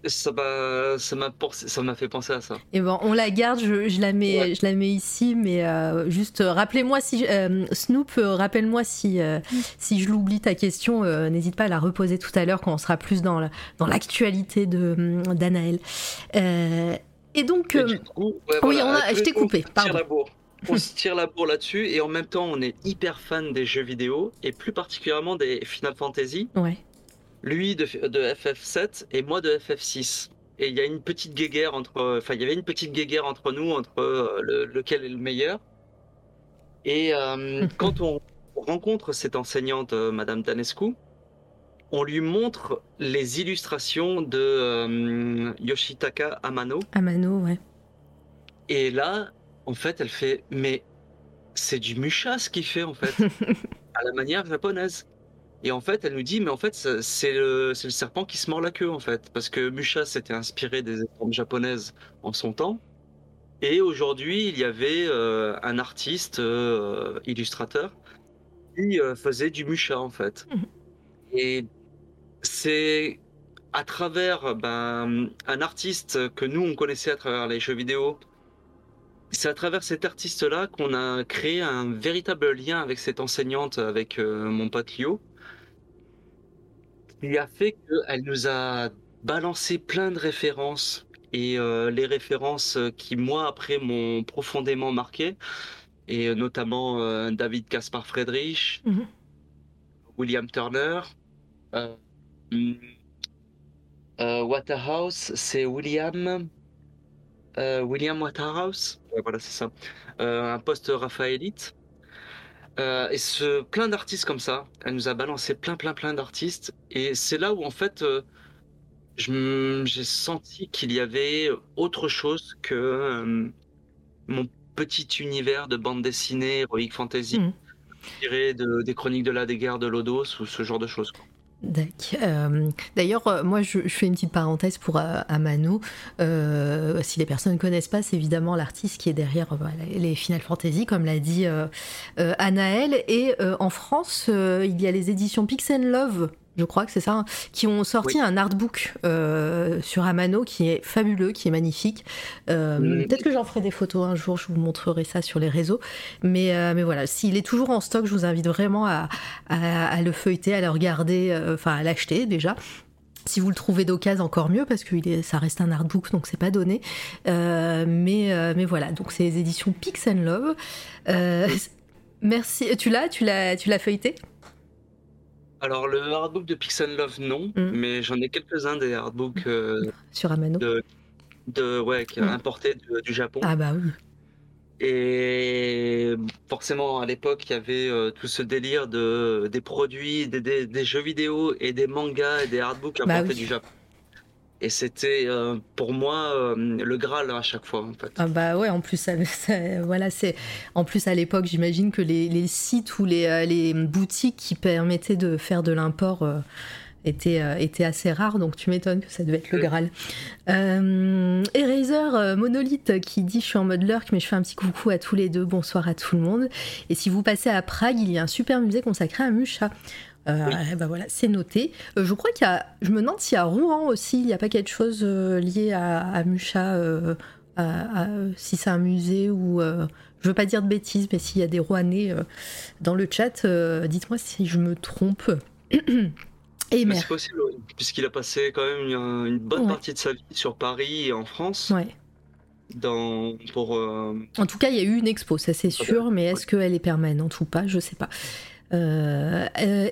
ça m'a ça m'a fait penser à ça. Et bon, on la garde, je, je la, mets, Ouais. je la mets ici, mais euh, juste euh, rappelez-moi si. euh, Snoop, euh, rappelle-moi si, euh, si je l'oublie ta question. N'hésite pas à la reposer tout à l'heure quand on sera plus dans la- dans l'actualité de d'Anaël. Et donc. Et du coup, ouais, oui, on a- je t'ai coupé, pardon. On se tire la bourre là-dessus, et en même temps, on est hyper fan des jeux vidéo, et plus particulièrement des Final Fantasy. ouais. Lui de, de FF7 et moi de FF6. Et il y a une petite guéguerre entre, enfin, il y avait une petite guéguerre entre nous, entre euh, le- lequel est le meilleur. Et euh, quand on rencontre cette enseignante, euh, Madame Tanescu, on lui montre les illustrations de euh, Yoshitaka Amano. Amano, ouais. Et là, en fait, elle fait, mais c'est du Musha ce qu'il fait en fait, à la manière japonaise. Et en fait, elle nous dit, mais en fait, c'est le, serpent qui se mord la queue en fait, parce que Musha s'était inspiré des formes japonaises en son temps. Et aujourd'hui, il y avait euh, un artiste euh, illustrateur qui euh, faisait du Musha en fait. Mhm. Et c'est à travers ben, un artiste que nous on connaissait à travers les jeux vidéo. C'est à travers cet artiste-là qu'on a créé un véritable lien avec cette enseignante, avec mon pote Lio, qui a fait qu'elle nous a balancé plein de références et euh, les références qui, moi, après, m'ont profondément marqué, et euh, notamment euh, David Caspar Friedrich, Mhm. William Turner, euh, euh, Waterhouse, c'est William. euh, William Waterhouse, voilà, c'est ça. Euh, un post-raphaélite. Euh, et ce, plein d'artistes comme ça. Elle nous a balancé plein, plein, plein d'artistes. Et c'est là où, en fait, euh, j'ai senti qu'il y avait autre chose que euh, mon petit univers de bande dessinée, heroic fantasy, Mhm. tiré de, des chroniques de la guerre de Lodos ou ce genre de choses. quoi. Euh, D'ailleurs, euh, moi, je, fais une petite parenthèse pour euh, Amano. Si les personnes ne connaissent pas, c'est évidemment l'artiste qui est derrière les Final Fantasy, comme l'a dit Anaël. Et en France, il y a les éditions Pix Love. Je crois que c'est ça, hein, qui ont sorti Oui. un artbook euh, sur Amano qui est fabuleux, qui est magnifique. Euh. Peut-être que j'en ferai des photos un jour, je vous montrerai ça sur les réseaux. Mais, euh, mais voilà, s'il est toujours en stock, je vous invite vraiment à, à, à le feuilleter, à le regarder, enfin à l'acheter déjà. Si vous le trouvez d'occasion, encore mieux, parce que ça reste un artbook, donc c'est pas donné. Mais, mais voilà, donc c'est les éditions Pix and Love. Merci. Tu l'as, tu l'as, tu l'as feuilleté? Alors, le hardbook de Pix and Love, non, Mhm. mais j'en ai quelques-uns des hardbooks euh, sur Amano de, de, ouais, qui Mhm. importés du, du Japon. Ah bah oui. Et forcément, à l'époque, il y avait euh, tout ce délire de, des produits, des, des- des jeux vidéo et des mangas et des hardbooks Bah importés oui. du Japon. Et c'était euh, pour moi euh, le Graal à chaque fois, en fait. Ah bah ouais, en plus, ça- ça- voilà, c'est en plus à l'époque, j'imagine que les, les sites ou les, euh, les boutiques qui permettaient de faire de l'import euh, étaient, étaient assez rares, donc tu m'étonnes que ça devait être le. Graal. Eraser Monolith qui dit je suis en mode lurk, mais je fais un petit coucou à tous les deux, bonsoir à tout le monde. Et si vous passez à Prague, il y a un super musée consacré à Musha. Euh, Oui. eh ben voilà, c'est noté. Euh, je crois qu'il y a, je me demande s'il y a Rouen aussi, il n'y a pas quelque chose euh, lié à, à Musha, euh, à- à- si c'est un musée ou. je veux pas dire de bêtises, mais s'il y a des Rouennais dans le chat, dites-moi si je me trompe. Et c'est possible, oui, puisqu'il a passé quand même une, une bonne Ouais. partie de sa vie sur Paris et en France Ouais. dans, pour, En tout cas, il y a eu une expo, ça c'est Ah sûr, mais est-ce qu'elle est permanente ou pas Je sais pas. Euh, euh,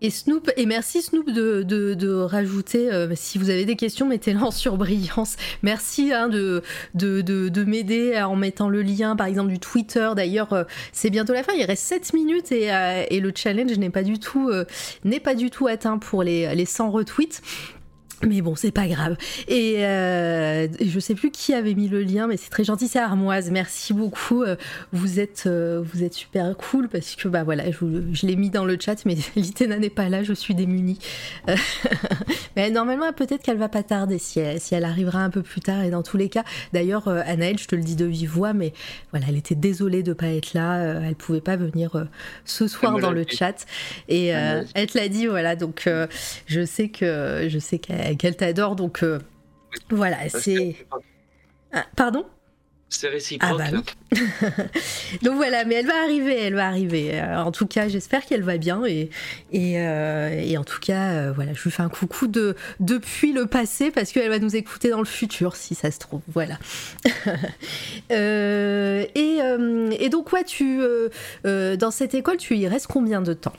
et Snoop, et merci Snoop de, de, rajouter, euh, si vous avez des questions, mettez-les en surbrillance. Merci hein, de, de, de, de m'aider en mettant le lien, par exemple, du Twitter. D'ailleurs, euh, c'est bientôt la fin, il reste 7 minutes et, euh, et le challenge n'est pas, du tout, euh, pas du tout atteint pour les, les 100 retweets. Mais bon, c'est pas grave. Et euh, je sais plus qui avait mis le lien, mais c'est très gentil, c'est Armoise. Merci beaucoup. Euh, Vous êtes, euh, vous êtes super cool parce que bah voilà, je, l'ai mis dans le chat, mais Litena n'est pas là, je suis démunie. Euh, mais normalement, peut-être qu'elle va pas tarder si elle, si elle arrivera un peu plus tard. Et dans tous les cas, d'ailleurs, Anaëlle, je te le dis de vive voix, mais voilà, elle était désolée de pas être là. elle pouvait pas venir ce soir dans le chat. Et Elle euh, te l'a dit, voilà. Donc, je sais que je sais qu'elle qu'elle t'adore. Donc, euh, voilà, c'est. Ah, pardon? C'est réciproque. Ah bah oui. Donc voilà, mais elle va arriver, elle va arriver. Euh, en tout cas, j'espère qu'elle va bien et et, euh, et en tout cas, euh, voilà, je lui fais un coucou de depuis le passé parce qu'elle va nous écouter dans le futur si ça se trouve. Voilà. Euh, et et donc ouais, tu dans cette école, tu y restes combien de temps?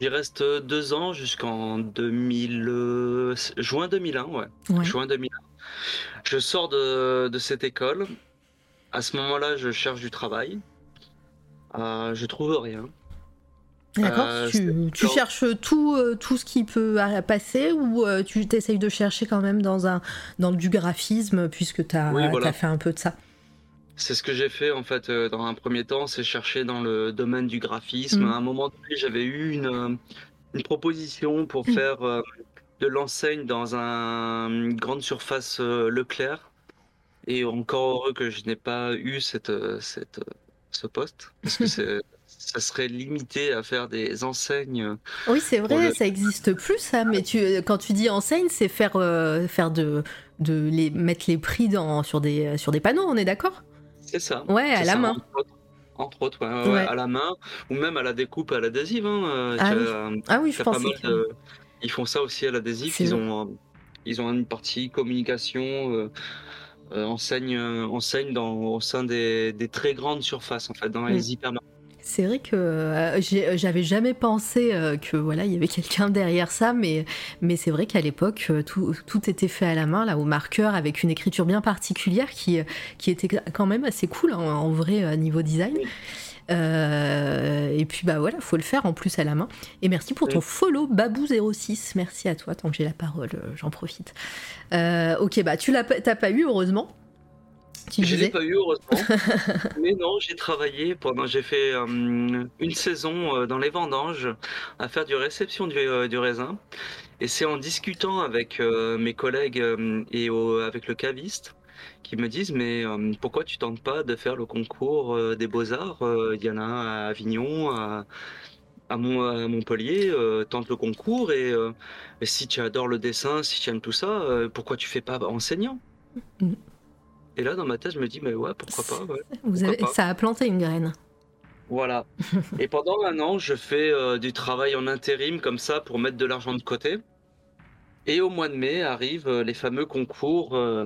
Il reste deux ans jusqu'en 2000, euh, juin 2001, ouais. Ouais. Juin 2001. Je sors de, de cette école. À ce moment-là, je cherche du travail. Euh, je trouve rien. D'accord. Euh, tu, cherches tout, euh, tout ce qui peut euh, passer ou euh, tu t'essayes de chercher quand même dans, un, dans du graphisme puisque tu as, Oui, voilà. fait un peu de ça? C'est ce que j'ai fait en fait euh, dans un premier temps, c'est chercher dans le domaine du graphisme. Mm. À un moment donné, j'avais eu une, euh, une proposition pour Mm. faire euh, de l'enseigne dans un, une grande surface euh, Leclerc. Et encore heureux que je n'ai pas eu cette, cette, ce poste, parce que ça serait limité à faire des enseignes. Oui, c'est vrai, le- ça existe plus ça, mais tu, quand tu dis enseigne, c'est faire, faire de, de les, mettre les prix dans, sur, des, sur des panneaux, on est d'accord? C'est ça. Ouais, à la ça, main. Entre autres, Entre autres, ouais, à la main, ou même à la découpe à l'adhésive. Hein, euh, Ah oui. as- Ah oui, je que... de- Ils font ça aussi à l'adhésif. Ils ont euh, Ils ont une partie communication, enseigne, enseigne dans, au sein des, des, très grandes surfaces, en fait, dans les mm. hypermarchés. C'est vrai que euh, j'avais jamais pensé euh, que voilà il y avait quelqu'un derrière ça, mais, mais c'est vrai qu'à l'époque euh, tout, tout, était fait à la main là au marqueur avec une écriture bien particulière qui, qui était quand même assez cool hein, en vrai niveau design. et puis bah voilà, faut le faire en plus à la main. Et merci pour ton follow Babou06. Merci à toi, tant que j'ai la parole, j'en profite. ok, bah tu l'as pas eu heureusement. Je l'ai pas eu heureusement, mais non, j'ai travaillé pendant, j'ai fait euh, une saison euh, dans les vendanges à faire du réception du, euh, du raisin, et c'est en discutant avec mes collègues et avec le caviste qui me disent mais pourquoi tu tentes pas de faire le concours des beaux arts Il y en a un à Avignon, à, à, Montpellier, tente le concours et, et, si tu adores le dessin, si tu aimes tout ça, pourquoi tu fais pas enseignant? Mm. Et là, dans ma tête, je me dis, mais ouais, pourquoi pas, Vous avez... Ça a planté une graine. Voilà. et pendant un an, je fais euh, du travail en intérim comme ça pour mettre de l'argent de côté. Et au mois de mai arrivent euh, les fameux concours euh,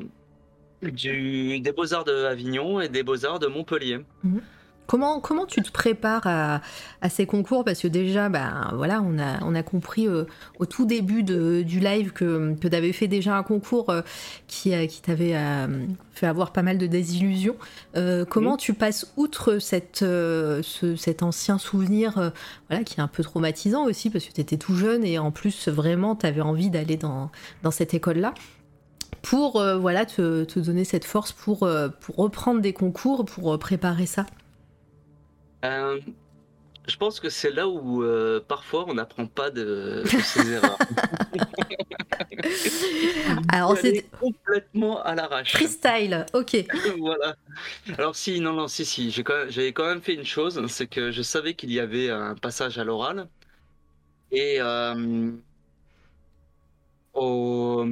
du... des Beaux-Arts de Avignon et des Beaux-Arts de Montpellier. Mhm. Comment, comment tu te prépares à, ces concours? Parce que déjà, ben, voilà, on, a, on a compris euh, au tout début de, du live que, que tu avais fait déjà un concours euh, qui, euh, qui t'avait fait avoir pas mal de désillusions. comment tu passes outre cette, cet ancien souvenir voilà, qui est un peu traumatisant aussi parce que tu étais tout jeune et en plus, vraiment, tu avais envie d'aller dans, dans cette école-là pour voilà, te, te, donner cette force pour, pour reprendre des concours, pour préparer ça? Euh, je pense que c'est là où euh, parfois on n'apprend pas de, ses erreurs. Alors c'est complètement à l'arrache. Freestyle, ok. voilà. Alors si, non, non, si, si, j'avais quand, même fait une chose, c'est que je savais qu'il y avait un passage à l'oral et euh, au,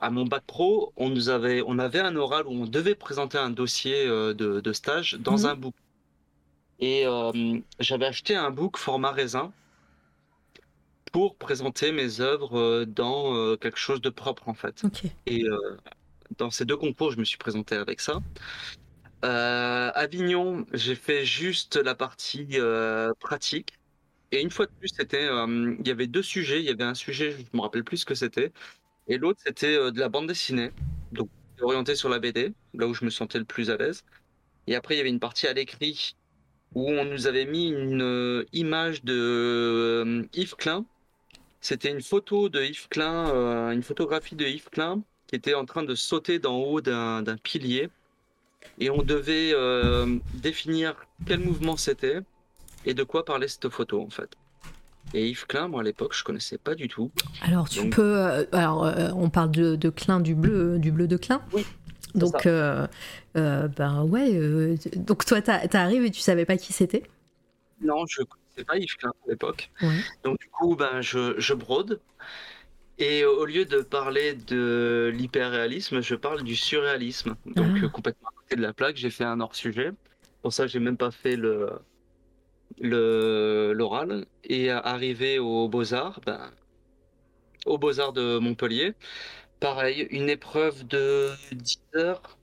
à mon bac pro, on nous avait, on avait un oral où on devait présenter un dossier de, de stage dans mhm. un book. Et euh, j'avais acheté un book format raisin pour présenter mes œuvres euh, dans euh, quelque chose de propre en fait. Et dans ces deux concours, je me suis présenté avec ça. Avignon, j'ai fait juste la partie pratique. Et une fois de plus, c'était, il y avait deux sujets. Il y avait un sujet, je me rappelle plus ce que c'était, et l'autre c'était de la bande dessinée, donc orienté sur la BD, là où je me sentais le plus à l'aise. Et après, il y avait une partie à l'écrit où on nous avait mis une euh, image de euh, Yves Klein. C'était une photo de Yves Klein, euh, une photographie de Yves Klein qui était en train de sauter d'en haut d'un pilier. Et on devait définir quel mouvement c'était et de quoi parlait cette photo en fait. Et Yves Klein, moi à l'époque, je connaissais pas du tout. Alors tu peux, alors on parle de, de, Klein du bleu, du bleu de Klein? Oui. Donc, euh, euh, ben ouais. Euh, donc toi, t'arrives et tu savais pas qui c'était? Non, je connaissais pas Yves Klein à l'époque. Donc du coup, ben je, je, brode. Et au lieu de parler de l'hyperréalisme, je parle du surréalisme. Donc ah. complètement à côté de la plaque, j'ai fait un hors sujet. Pour ça, j'ai même pas fait le l'oral. Et arrivé aux Beaux Arts, ben, aux Beaux Arts de Montpellier. Pareil, une épreuve de 10 heures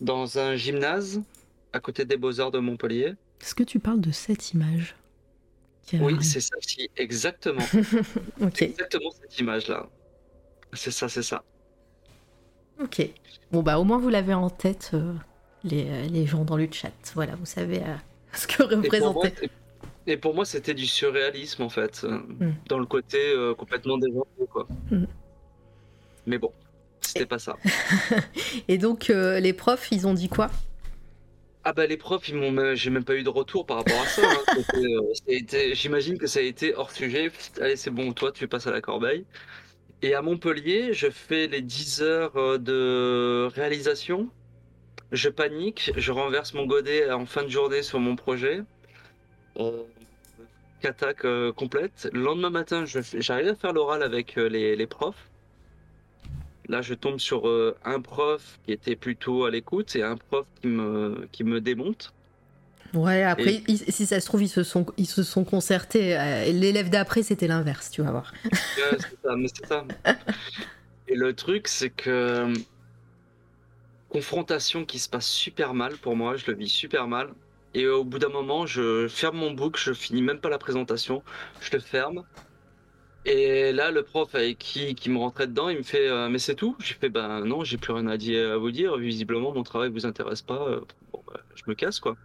dans un gymnase à côté des Beaux-Arts de Montpellier. Est-ce que tu parles de cette image Oui, c'est ça, ci exactement. Exactement cette image-là. C'est ça, c'est ça. Ok. Bon, bah au moins vous l'avez en tête, euh, les, les, gens dans le chat. Voilà, vous savez euh, ce que représentait. Et pour moi, c'était du surréalisme en fait, euh, hmm. dans le côté complètement déjanté, quoi. Hmm. Mais bon, c'était pas ça. Et donc, euh, les profs, ils ont dit quoi? Ah bah les profs, ils m'ont, j'ai même pas eu de retour par rapport à ça. Hein. Euh, j'imagine que ça a été hors sujet. Allez, c'est bon, toi, tu passes à la corbeille. Et à Montpellier, je fais les 10 heures euh, de réalisation. Je panique, je renverse mon godet en fin de journée sur mon projet. Euh, complète. Le lendemain matin, j'arrive à faire l'oral avec les, les profs. Là, je tombe sur euh, un prof qui était plutôt à l'écoute et un prof qui me, qui me démonte. Ouais, après, si ça se trouve, ils se sont, ils se sont concertés. Euh, l'élève d'après, c'était l'inverse, tu vas voir. c'est ça, mais ça. Et le truc, c'est que confrontation qui se passe super mal pour moi, je le vis super mal. Et au bout d'un moment, je ferme mon book, je finis même pas la présentation, je le ferme. Et là, le prof avec qui, qui me rentrait dedans, il me fait euh, Mais c'est tout J'ai fait Ben non, j'ai plus rien à, dire, à vous dire. Visiblement, mon travail vous intéresse pas. Euh, bon, bah, je me casse, quoi.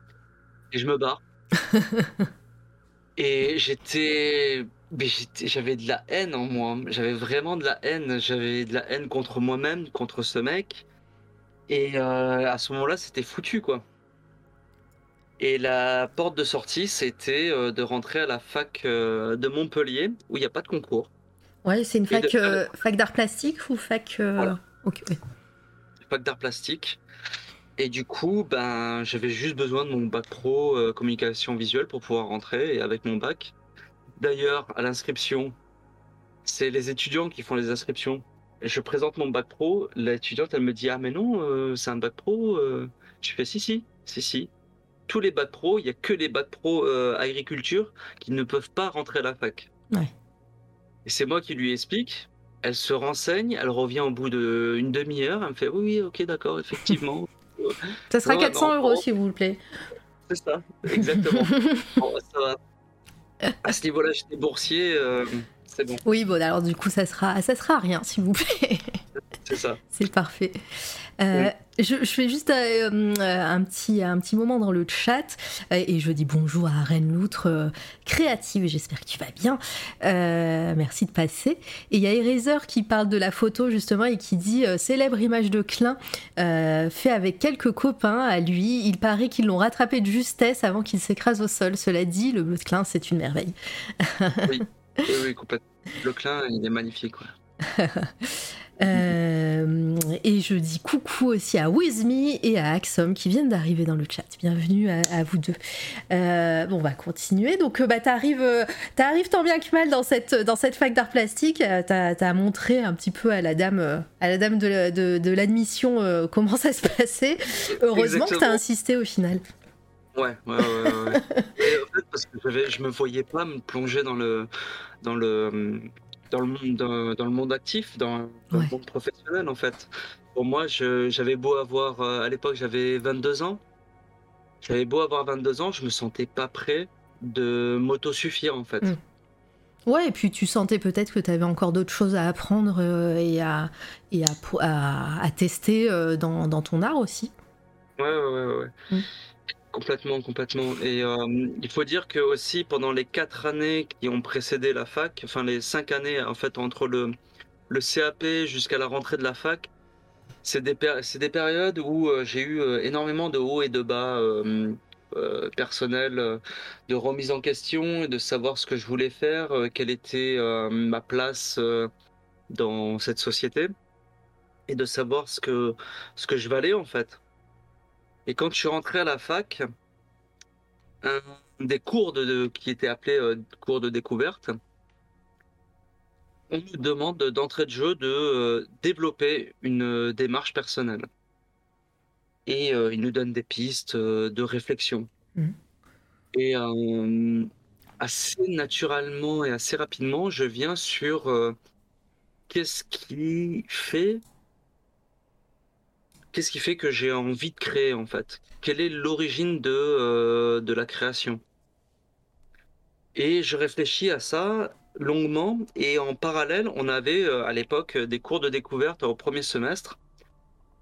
Et je me barre. et j'étais- j'avais de la haine en moi. J'avais vraiment de la haine. J'avais de la haine contre moi-même, contre ce mec. Et euh, à ce moment-là, c'était foutu, quoi. Et la porte de sortie, c'était euh, de rentrer à la fac euh, de Montpellier, où il n'y a pas de concours. Ouais, c'est une fac, de- euh, fac d'art plastique ou fac. euh, Voilà. ok, fac d'art plastique. Et du coup, ben, j'avais juste besoin de mon bac pro euh, communication visuelle pour pouvoir rentrer. Et avec mon bac, d'ailleurs, à l'inscription, c'est les étudiants qui font les inscriptions. Et je présente mon bac pro. L'étudiante, elle me dit Ah, mais non, c'est un bac pro. Je fais Si, si, si, si. Tous les bacs pro, il n'y a que les bacs pro euh, agriculture qui ne peuvent pas rentrer à la fac. Ouais. Et c'est moi qui lui explique. Elle se renseigne, elle revient au bout d'une demi-heure, elle me fait oui, oui, ok, d'accord, effectivement. Ça sera Ouais, 400 non, euros, non. s'il vous plaît. C'est ça, exactement. Bon, ça va. À ce niveau-là, j'étais boursier, euh, c'est bon, Oui, bon, alors du coup, ça sera, ça sera rien, s'il vous plaît. c'est ça. C'est parfait. Euh, je, je fais juste euh, euh, un, petit, un petit moment dans le chat euh, et je dis bonjour à Reine Loutre créative, j'espère que tu vas bien. Merci de passer. Et il y a Eraser qui parle de la photo justement et qui dit célèbre image de Klein fait avec quelques copains à lui. Il paraît qu'ils l'ont rattrapé de justesse avant qu'il s'écrase au sol. Cela dit, le bleu de Klein, c'est une merveille. Oui, oui, complètement. Le clin, il est magnifique. ouais. Euh, et je dis coucou aussi à Wizme et à Axom qui viennent d'arriver dans le chat. Bienvenue à, à vous deux. Euh, bon, on va continuer. Donc, euh, bah, t'arrives, t'arrives tant bien que mal dans cette, dans cette fac d'art plastique. T'as, t'as montré un petit peu à la dame, à la dame de, de, de l'admission euh, comment ça se passait. Heureusement que t'as Exactement. insisté au final. Ouais, ouais, ouais. ouais, ouais. Et en fait, parce que je me voyais pas me plonger dans le, dans le, dans le monde, dans, dans le monde actif, dans, dans Ouais. le monde professionnel, en fait. Pour moi, j'avais beau avoir, euh, à l'époque, j'avais 22 ans. J'avais beau avoir 22 ans, je me sentais pas prêt de m'auto-suffire, en fait. Mm. Ouais, et puis tu sentais peut-être que tu avais encore d'autres choses à apprendre euh, et, à, et à, à, à tester euh, dans, dans ton art aussi. Ouais, ouais, ouais, ouais. ouais. Mm. Complètement, complètement. Et euh, il faut dire que aussi pendant les quatre années qui ont précédé la fac, enfin les cinq années en fait entre le, CAP jusqu'à la rentrée de la fac, c'est des, des périodes où euh, j'ai eu euh, énormément de hauts et de bas personnels, de remise en question, de savoir ce que je voulais faire, quelle était ma place dans cette société, et de savoir ce que, ce que je valais en fait. Et quand je suis rentré à la fac, un des cours de, de- qui était appelé euh, cours de découverte, on nous demande d'entrée de jeu de euh, développer une euh, démarche personnelle. Et euh, il nous donne des pistes de réflexion. Mhm. Et assez naturellement et assez rapidement, je viens sur qu'est-ce qui fait qu'est-ce qui fait que j'ai envie de créer en fait? Quelle est l'origine de, euh, de la création? Et je réfléchis à ça longuement et en parallèle, on avait euh, à l'époque des cours de découverte au premier semestre.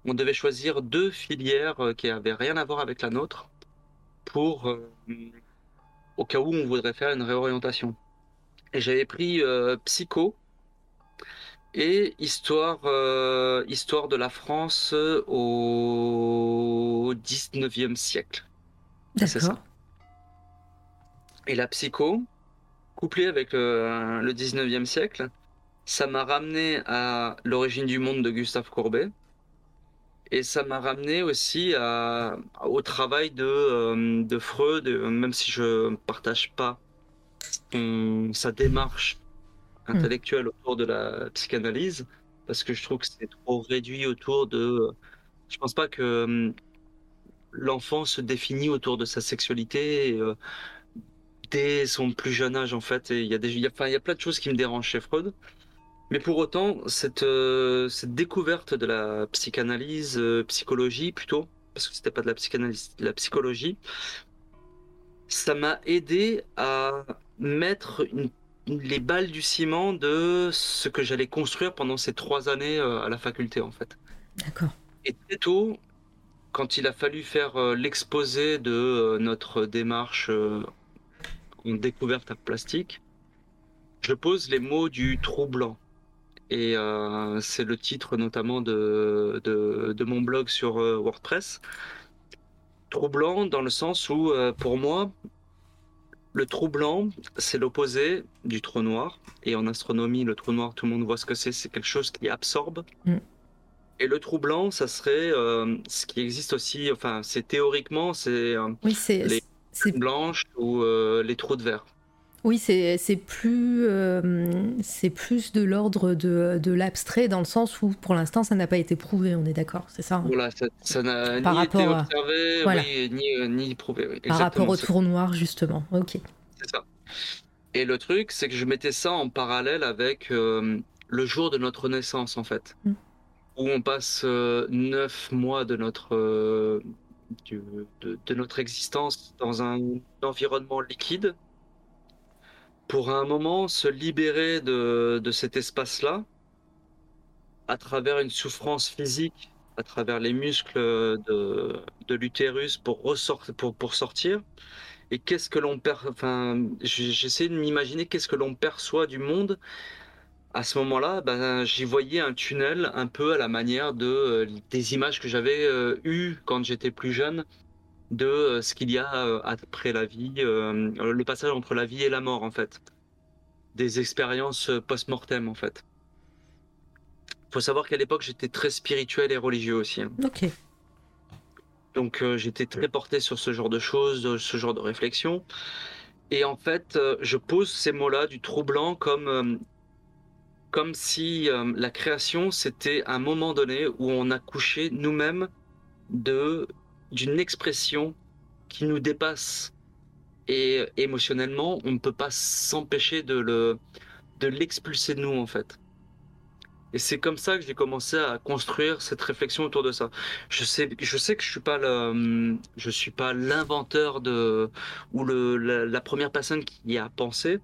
On devait choisir deux filières euh, qui avaient rien à voir avec la nôtre pour au cas où on voudrait faire une réorientation. Et j'avais pris psycho et histoire, euh, histoire de la France au 19e siècle. C'est ça. Et la psycho, couplée avec le, le 19e siècle, ça m'a ramené à l'origine du monde de Gustave Courbet. Et ça m'a ramené aussi à- au travail de, euh, de Freud, euh, même si je ne partage pas sa démarche intellectuelle autour de la psychanalyse, parce que je trouve que c'est trop réduit autour de... Je pense pas que hum, l'enfant se définit autour de sa sexualité. euh, dès son plus jeune âge en fait il y a y a, il y a plein de choses qui me dérangent chez Freud Mais pour autant, cette, euh, cette découverte de la psychanalyse, euh, psychologie plutôt, parce que c'était pas de la psychanalyse, de la psychologie, ça m'a aidé à mettre une- les balles du ciment de ce que j'allais construire pendant ces trois années euh, à la faculté en fait. D'accord. Et très tôt, quand il a fallu faire euh, l'exposé de euh, notre démarche en découverte à plastique, je pose les mots du troublant. Et euh, c'est le titre notamment de, de, de mon blog sur WordPress. Troublant dans le sens où, pour moi, le trou blanc, c'est l'opposé du trou noir. Et en astronomie, le trou noir, tout le monde voit ce que c'est. C'est quelque chose qui absorbe. Mm. Et le trou blanc, ça serait euh, ce qui existe aussi. Enfin, c'est théoriquement, c'est euh, Oui. Les- c'est- blanche ou euh, les trous de verre. Oui, c'est plus, euh, c'est plus de l'ordre de, de l'abstrait dans le sens où pour l'instant ça n'a pas été prouvé, on est d'accord, c'est ça hein Voilà, ça ça n'a Par ni été rapport à- observé, Voilà. oui, ni, euh, ni prouvé. oui. Par rapport au tour noir justement. Ok. C'est ça. Et le truc, c'est que je mettais ça en parallèle avec euh, le jour de notre naissance, en fait. Mm. Où on passe neuf mois de notre, du- de, de notre existence dans un environnement liquide pour un moment se libérer de, de cet espace-là à travers une souffrance physique, à travers les muscles de, de l'utérus pour, pour, pour sortir. Et qu'est-ce que l'on perd Enfin, j'essaie de m'imaginer qu'est-ce que l'on perçoit du monde. À ce moment-là, ben, j'y voyais un tunnel un peu à la manière de euh, des images que j'avais euh, eues quand j'étais plus jeune de euh, ce qu'il y a euh, après la vie, euh, le passage entre la vie et la mort en fait, des expériences post-mortem en fait. Faut savoir qu'à l'époque j'étais très spirituel et religieux aussi. hein. Ok. Donc euh, j'étais très porté sur ce genre de choses, ce genre de réflexion. Et en fait, euh, je pose ces mots-là du troublant comme, euh, comme si euh, la création, c'était un moment donné où on a couché nous-mêmes de, d'une expression qui nous dépasse. Et émotionnellement, on ne peut pas s'empêcher de, le, de l'expulser de nous, en fait. Et c'est comme ça que j'ai commencé à construire cette réflexion autour de ça. Je sais, je sais que je suis pas le, je suis pas l'inventeur de ou le, la, la première personne qui y a pensé.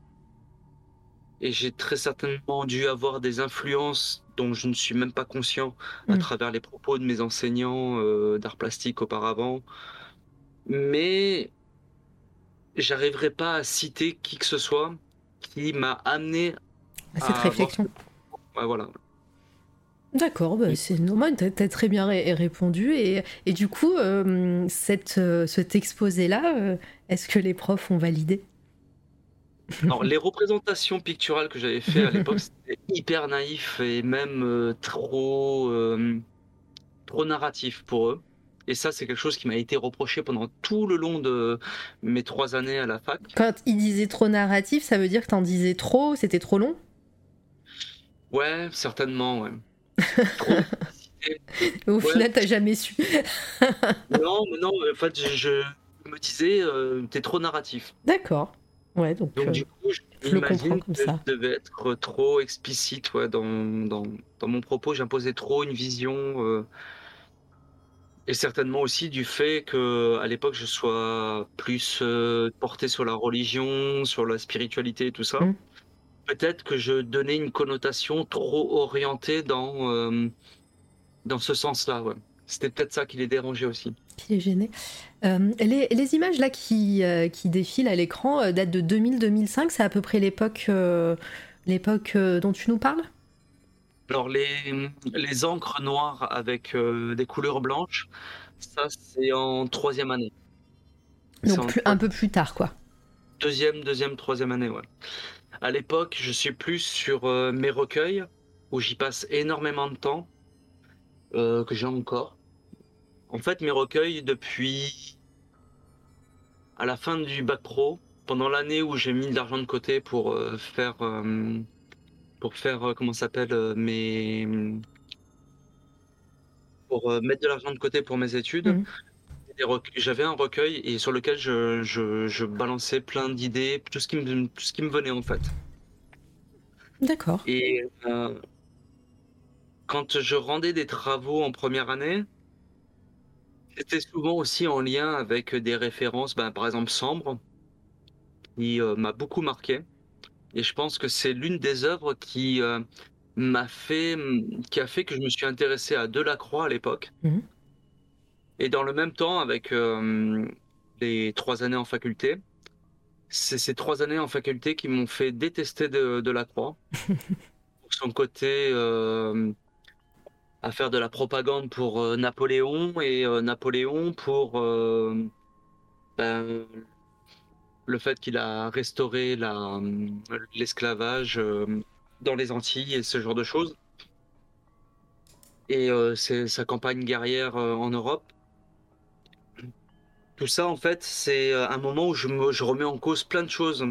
Et j'ai très certainement dû avoir des influences dont je ne suis même pas conscient à Mm. travers les propos de mes enseignants euh, d'art plastique auparavant. Mais j'arriverai pas à citer qui que ce soit qui m'a amené Cette à avoir réflexion. Ouais, voilà. D'accord, bah, c'est normal, t'as as très bien ré- répondu. Et, et du coup, euh, cette, euh, cet exposé-là, euh, est-ce que les profs ont validé? Alors, les représentations picturales que j'avais fait à l'époque, c'était hyper naïf et même euh, trop, euh, trop narratif pour eux. Et ça, c'est quelque chose qui m'a été reproché pendant tout le long de mes trois années à la fac. Quand ils disaient trop narratif, ça veut dire que t'en disais trop, c'était trop long? Ouais, certainement, ouais. Trop. Au Ouais. final, t'as jamais su. Non, mais non, en fait, je, je me disais, euh, t'es trop narratif. D'accord. Ouais, donc. Donc euh, du coup, je le m'imagine comprends comme que ça. je devais être trop explicite ouais, dans, dans, dans mon propos. J'imposais trop une vision. euh, et certainement aussi du fait que à l'époque, je sois plus euh, porté sur la religion, sur la spiritualité et tout ça. Mm. Peut-être que je donnais une connotation trop orientée dans, dans ce sens-là. Ouais. C'était peut-être ça qui les dérangeait aussi. Qui est gêné. Euh, les, les images là qui, euh, qui défilent à l'écran euh, datent de 2000-2005, c'est à peu près l'époque l'époque dont tu nous parles? Alors les, les encres noires avec des couleurs blanches, ça c'est en troisième année. Donc plus- un peu plus tard, quoi. deuxième, deuxième, troisième année, ouais. À l'époque, je suis plus sur mes recueils où j'y passe énormément de temps que j'ai encore. En fait, mes recueils depuis à la fin du bac pro, pendant l'année où j'ai mis de l'argent de côté pour euh, faire euh, pour faire euh, comment s'appelle mes pour mettre de l'argent de côté pour mes études. Des rec- J'avais un recueil et sur lequel je, je, je balançais plein d'idées, tout ce qui me tout ce qui me venait en fait. D'accord. Et quand je rendais des travaux en première année, c'était souvent aussi en lien avec des références, ben, par exemple Sambre, qui euh, m'a beaucoup marqué. Et je pense que c'est l'une des œuvres qui euh, m'a fait, qui a fait que je me suis intéressé à Delacroix à l'époque. Mhm. Et dans le même temps, avec euh, les trois années en faculté, c'est ces trois années en faculté qui m'ont fait détester de, Delacroix pour son côté à faire de la propagande pour euh, Napoléon et Napoléon pour ben, le fait qu'il a restauré la, l'esclavage dans les Antilles et ce genre de choses. Et c'est sa campagne guerrière en Europe. Tout ça, en fait, c'est euh, un moment où je, me, je remets en cause plein de choses.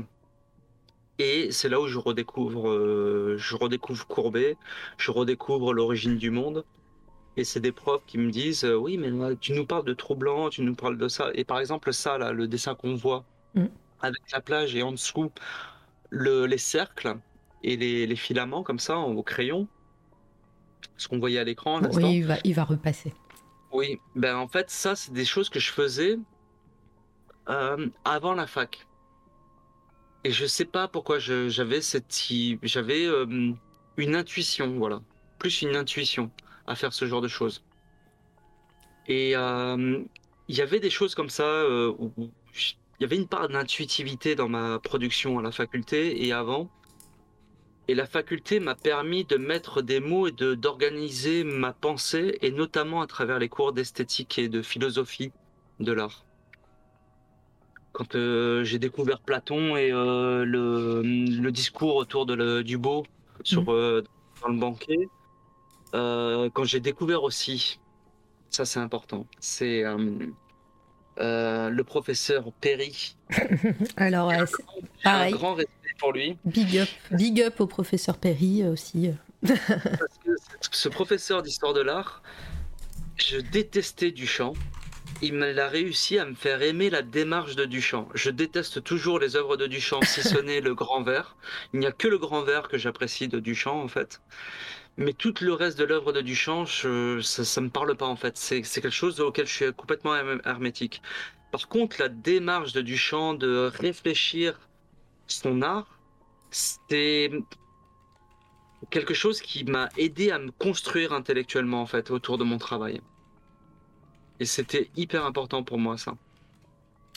Et c'est là où je redécouvre, euh, je redécouvre Courbet, je redécouvre l'origine du monde. Et c'est des profs qui me disent euh, Oui, mais tu nous parles de troublant, tu nous parles de ça. Et par exemple, ça, là, le dessin qu'on voit Mm. avec la plage et en dessous le, les cercles et les, les filaments comme ça au crayon, ce qu'on voyait à l'écran. Oui, il va, il va repasser. Oui, ben en fait, ça, c'est des choses que je faisais euh, avant la fac. Et je sais pas pourquoi j'avais cette, j'avais euh, une intuition, voilà, plus une intuition à faire ce genre de choses. Et euh, il y avait des choses comme ça euh, où il y avait une part d'intuitivité dans ma production à la faculté et avant. Et la faculté m'a permis de mettre des mots et d'organiser ma pensée, et notamment à travers les cours d'esthétique et de philosophie de l'art. Quand euh, j'ai découvert Platon et euh, le, le discours autour de le- du beau sur, Mhm. euh, dans le banquet, quand j'ai découvert aussi, ça c'est important, c'est le professeur Perry. Alors, un Pareil. grand respect pour lui. big up, big up au professeur Perry aussi. Parce que ce professeur d'histoire de l'art, je détestais Duchamp. Il a réussi à me faire aimer la démarche de Duchamp. Je déteste toujours les œuvres de Duchamp, si ce n'est le grand verre. Il n'y a que le grand verre que j'apprécie de Duchamp, en fait. Mais tout le reste de l'œuvre de Duchamp, ça, ça me parle pas, en fait. C'est c'est quelque chose auquel je suis complètement herm- hermétique. Par contre, la démarche de Duchamp de réfléchir son art, c'est quelque chose qui m'a aidé à me construire intellectuellement en fait autour de mon travail. Et c'était hyper important pour moi ça.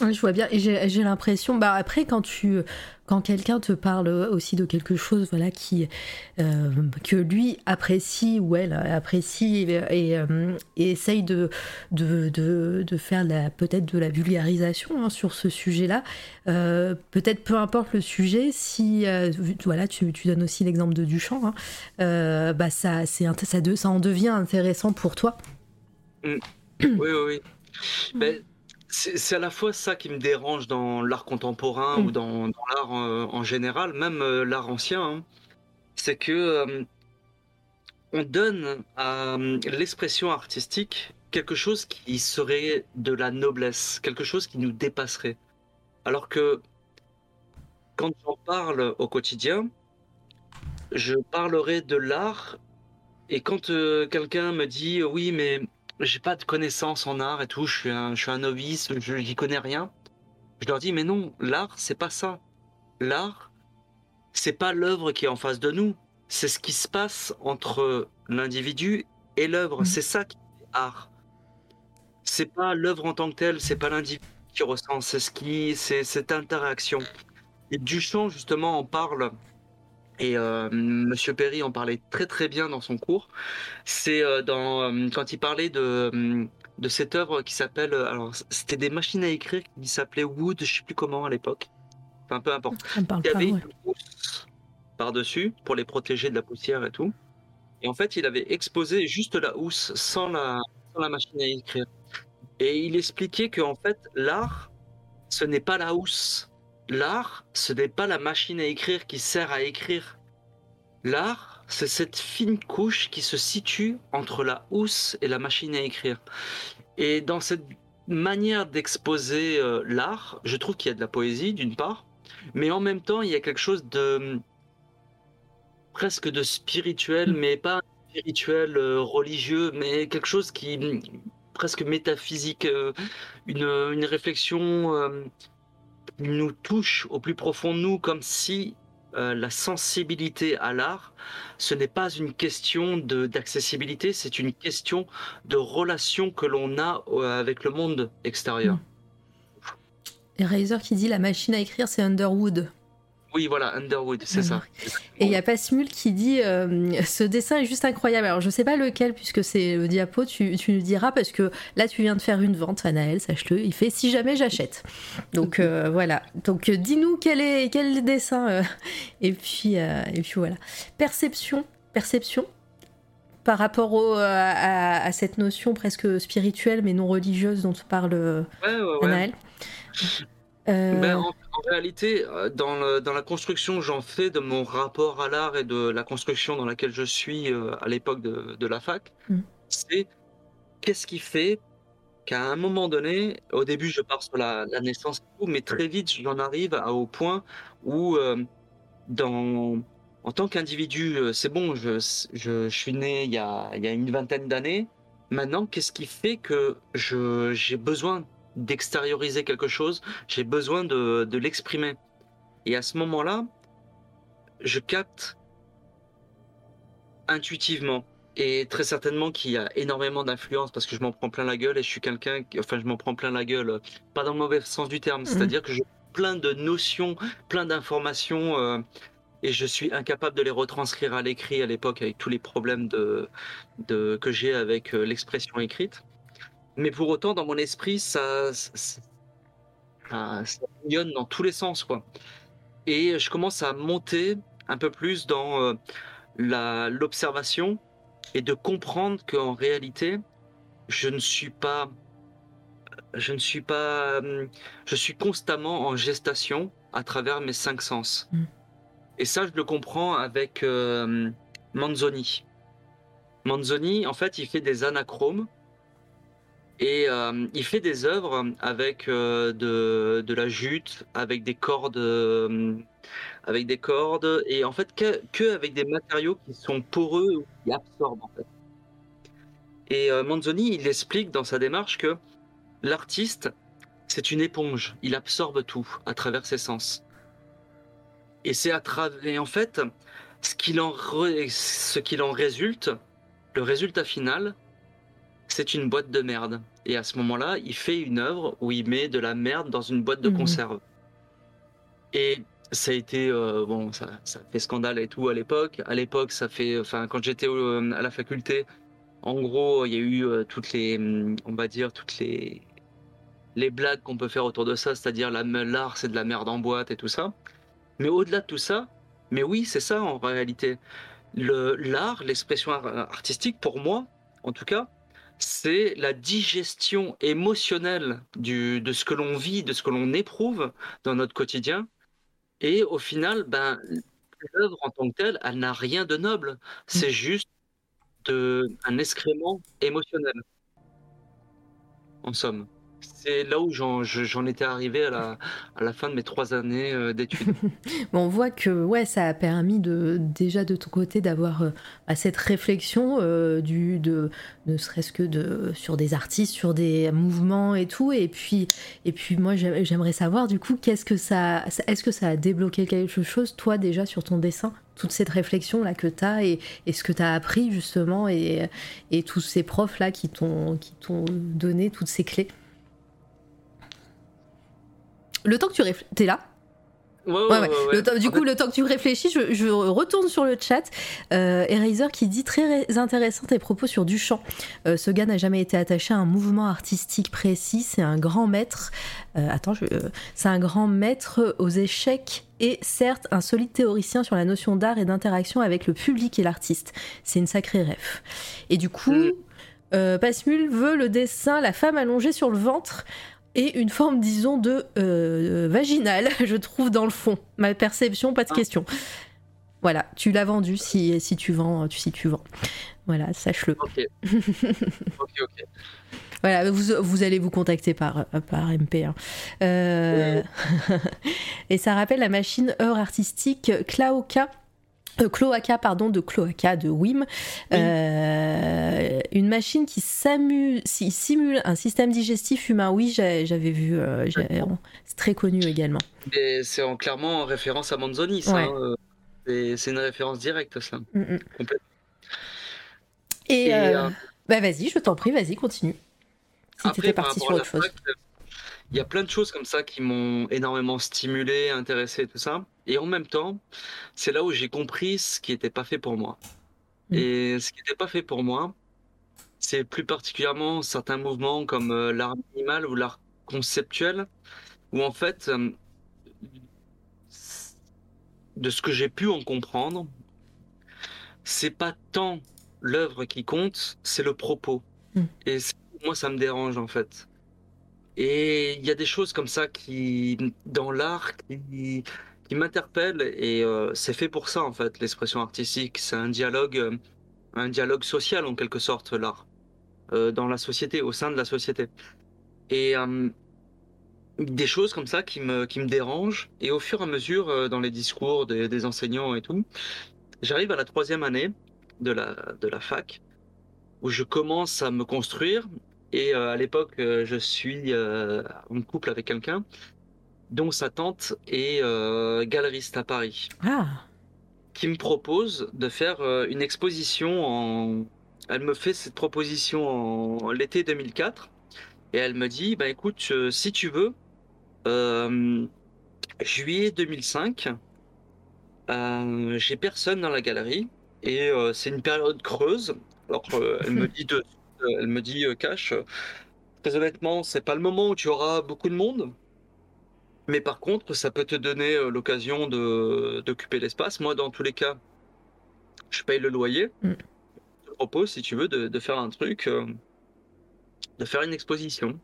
Ouais, je vois bien, et j'ai l'impression, bah après quand tu, quand quelqu'un te parle aussi de quelque chose, voilà, qui, euh, que lui apprécie ou elle apprécie et, et, euh, et essaye de, de, de, de faire peut-être de la vulgarisation hein, sur ce sujet-là, euh, peut-être peu importe le sujet, si, voilà, tu, tu donnes aussi l'exemple de Duchamp, hein, bah ça, ça, ça en devient intéressant pour toi. Oui, oui, oui. Mais c'est c'est à la fois ça qui me dérange dans l'art contemporain Mm. ou dans, dans l'art euh, en général, même euh, l'art ancien, hein. c'est que euh, on donne à l'expression artistique quelque chose qui serait de la noblesse, quelque chose qui nous dépasserait. Alors que quand j'en parle au quotidien, je parlerai de l'art et quand euh, quelqu'un me dit oui mais j'ai pas de connaissances en art et tout, je suis un, je suis un novice, je n'y connais rien, je leur dis mais non, l'art c'est pas ça. L'art c'est pas l'œuvre qui est en face de nous, c'est ce qui se passe entre l'individu et l'œuvre, Mhm. c'est ça qui est art. C'est pas l'œuvre en tant que telle, c'est pas l'individu qui ressent, c'est ce qui c'est cette interaction. Et Duchamp justement en parle et euh, Monsieur Perry en parlait très très bien dans son cours. C'est euh, dans euh, quand il parlait de de cette œuvre qui s'appelle euh, alors c'était des machines à écrire qui s'appelaient Wood, je sais plus comment à l'époque. Enfin peu importe. Il y pas, avait ouais. une housse par-dessus pour les protéger de la poussière et tout. Et en fait, il avait exposé juste la housse sans la sans la machine à écrire. Et il expliquait que en fait l'art ce n'est pas la housse. L'art, ce n'est pas la machine à écrire qui sert à écrire. L'art, c'est cette fine couche qui se situe entre la housse et la machine à écrire. Et dans cette manière d'exposer euh, l'art, je trouve qu'il y a de la poésie d'une part, mais en même temps, il y a quelque chose de presque de spirituel, mais pas spirituel euh, religieux, mais quelque chose qui presque métaphysique, euh, une, une réflexion nous touche au plus profond de nous, comme si euh, la sensibilité à l'art, ce n'est pas une question d'accessibilité, c'est une question de relation que l'on a euh, avec le monde extérieur. Et Razer qui dit la machine à écrire, c'est Underwood. Oui, voilà, Underwood, c'est ça. Et il y a Passmule qui dit euh, ce dessin est juste incroyable. Alors je sais pas lequel puisque c'est le diapo, tu, tu nous diras parce que là tu viens de faire une vente, Anaël, sache-le. Il fait si jamais j'achète. Donc euh, voilà. Donc euh, dis-nous quel est quel dessin. euh, et puis euh, et puis voilà. Perception, perception. Par rapport au, à, à- à cette notion presque spirituelle mais non religieuse dont parle Ouais, ouais, ouais. Anaël. Euh, Ben, en, en réalité, euh, dans, le- dans la construction que j'en fais de mon rapport à l'art et de la construction dans laquelle je suis euh, à l'époque de, de la fac, Mm. c'est qu'est-ce qui fait qu'à un moment donné, au début je pars sur la, la naissance et tout, mais très vite j'en arrive à- au point où euh, dans, en tant qu'individu, c'est bon, je, je, je suis né il y a, il y a une vingtaine d'années. Maintenant, qu'est-ce qui fait que j'ai besoin d'extérioriser quelque chose, j'ai besoin de, de l'exprimer. Et à ce moment-là, je capte intuitivement et très certainement qu'il y a énormément d'influence parce que je m'en prends plein la gueule et je suis quelqu'un, qui- enfin je m'en prends plein la gueule, pas dans le mauvais sens du terme, c'est-à-dire que j'ai plein de notions, plein d'informations euh, et je suis incapable de les retranscrire à l'écrit à l'époque avec tous les problèmes de, de que j'ai avec euh, l'expression écrite. Mais pour autant, dans mon esprit, ça, ça, ça, ça bouillonne dans tous les sens, quoi. Et je commence à monter un peu plus dans euh, l'observation et de comprendre qu'en réalité, je ne suis pas, je ne suis pas, hum, je suis constamment en gestation à travers mes cinq sens. Mm. Et ça, je le comprends avec euh, Manzoni. Manzoni, en fait, il fait des anachromes et euh, il fait des œuvres avec euh, de, la jute, avec des cordes, euh, avec des cordes, et en fait que, que avec des matériaux qui sont poreux ou qui absorbent. Et Manzoni, il explique dans sa démarche que l'artiste, c'est une éponge, il absorbe tout à travers ses sens. Et c'est à travers, en fait, ce qu'il ce qu'il en résulte, le résultat final, c'est une boîte de merde. Et à ce moment-là, il fait une œuvre où il met de la merde dans une boîte de Mhm. conserve. Et ça a été euh, bon, ça, ça fait scandale et tout à l'époque. À l'époque, ça fait, enfin, quand j'étais au- à la faculté, en gros, il y a eu euh, toutes les, hum, on va dire toutes les les blagues qu'on peut faire autour de ça, c'est-à-dire la l'art, c'est de la merde en boîte et tout ça. Mais au-delà de tout ça, mais oui, c'est ça en réalité. Le l'art, l'expression ar- artistique, pour moi, en tout cas, c'est la digestion émotionnelle de ce que l'on vit, de ce que l'on éprouve dans notre quotidien. Et au final, ben, l'œuvre en tant que telle, elle n'a rien de noble. C'est juste un excrément émotionnel. En somme. C'est là où j'en je- j'en étais arrivé à la, à la fin de mes trois années euh, d'études. On voit que ouais, ça a permis de déjà de ton côté d'avoir euh, à cette réflexion euh, du de ne serait-ce que de sur des artistes, sur des mouvements et tout. Et puis et puis moi j'ai- j'aimerais savoir du coup qu'est-ce que ça est-ce que ça a débloqué quelque chose toi déjà sur ton dessin? Toute cette réflexion là que tu as et, et ce que tu as appris justement et, et tous ces profs là qui t'ont donné toutes ces clés? Le temps que tu réfléchis, t'es là Ouais, Ouais, ouais. Le temps- du coup, le temps que tu réfléchis, je, je retourne sur le chat. Euh, Eraser qui dit très intéressant tes propos sur Duchamp. Euh, ce gars n'a jamais été attaché à un mouvement artistique précis. C'est un grand maître. euh, attends, je- c'est un grand maître aux échecs et certes un solide théoricien sur la notion d'art et d'interaction avec le public et l'artiste. C'est une sacrée ref. Et du coup, Mm. euh, Passmule veut le dessin, la femme allongée sur le ventre et une forme, disons, de euh, vaginale, je trouve, dans le fond. Ma perception, pas de Ah. question. Voilà, tu l'as vendu si, si tu vends, tu, si tu vends. Voilà, sache-le. Ok. ok, ok. Voilà, vous, vous allez vous contacter par, par MP. hein. Euh, et ça rappelle la machine heure artistique Klaoka. Euh, cloaca, pardon, de cloaca de Wim, euh, une machine qui simule un système digestif humain. Oui, j'avais vu, euh, c'est très connu également. C'est clairement en référence à Manzoni, ça. Hein, c'est une référence directe, ça. Mm, mm. Et, bah vas-y, je t'en prie, vas-y, continue. Si tu étais parti sur autre chose il y a plein de choses comme ça qui m'ont énormément stimulé, intéressé, tout ça. Et en même temps, c'est là où j'ai compris ce qui n'était pas fait pour moi. Mm. Et ce qui n'était pas fait pour moi, c'est plus particulièrement certains mouvements comme euh, l'art minimal ou l'art conceptuel, où en fait, euh, de ce que j'ai pu en comprendre, c'est pas tant l'œuvre qui compte, c'est le propos. Mm. Et moi, ça me dérange en fait. Et il y a des choses comme ça qui, dans l'art, qui, qui m'interpellent et euh, c'est fait pour ça en fait, l'expression artistique. C'est un dialogue, euh, un dialogue social en quelque sorte, l'art, euh, dans la société, au sein de la société. Et des choses comme ça qui me, qui me dérangent. Et au fur et à mesure, dans les discours des, des enseignants et tout, j'arrive à la troisième année de la, de la fac où je commence à me construire et euh, à l'époque, euh, je suis euh, en couple avec quelqu'un dont sa tante est galeriste à Paris. Ah. Qui me propose de faire une exposition en. Elle me fait cette proposition en l'été 2004 et elle me dit bah écoute, si tu veux, juillet 2005, j'ai personne dans la galerie et c'est une période creuse. Alors elle me dit de elle me dit euh, Cash, très honnêtement, c'est pas le moment où tu auras beaucoup de monde. Mais par contre, ça peut te donner euh, l'occasion d'occuper l'espace. Moi, dans tous les cas, je paye le loyer. Mm. Je te propose, si tu veux, de, faire un truc, euh, de faire une exposition.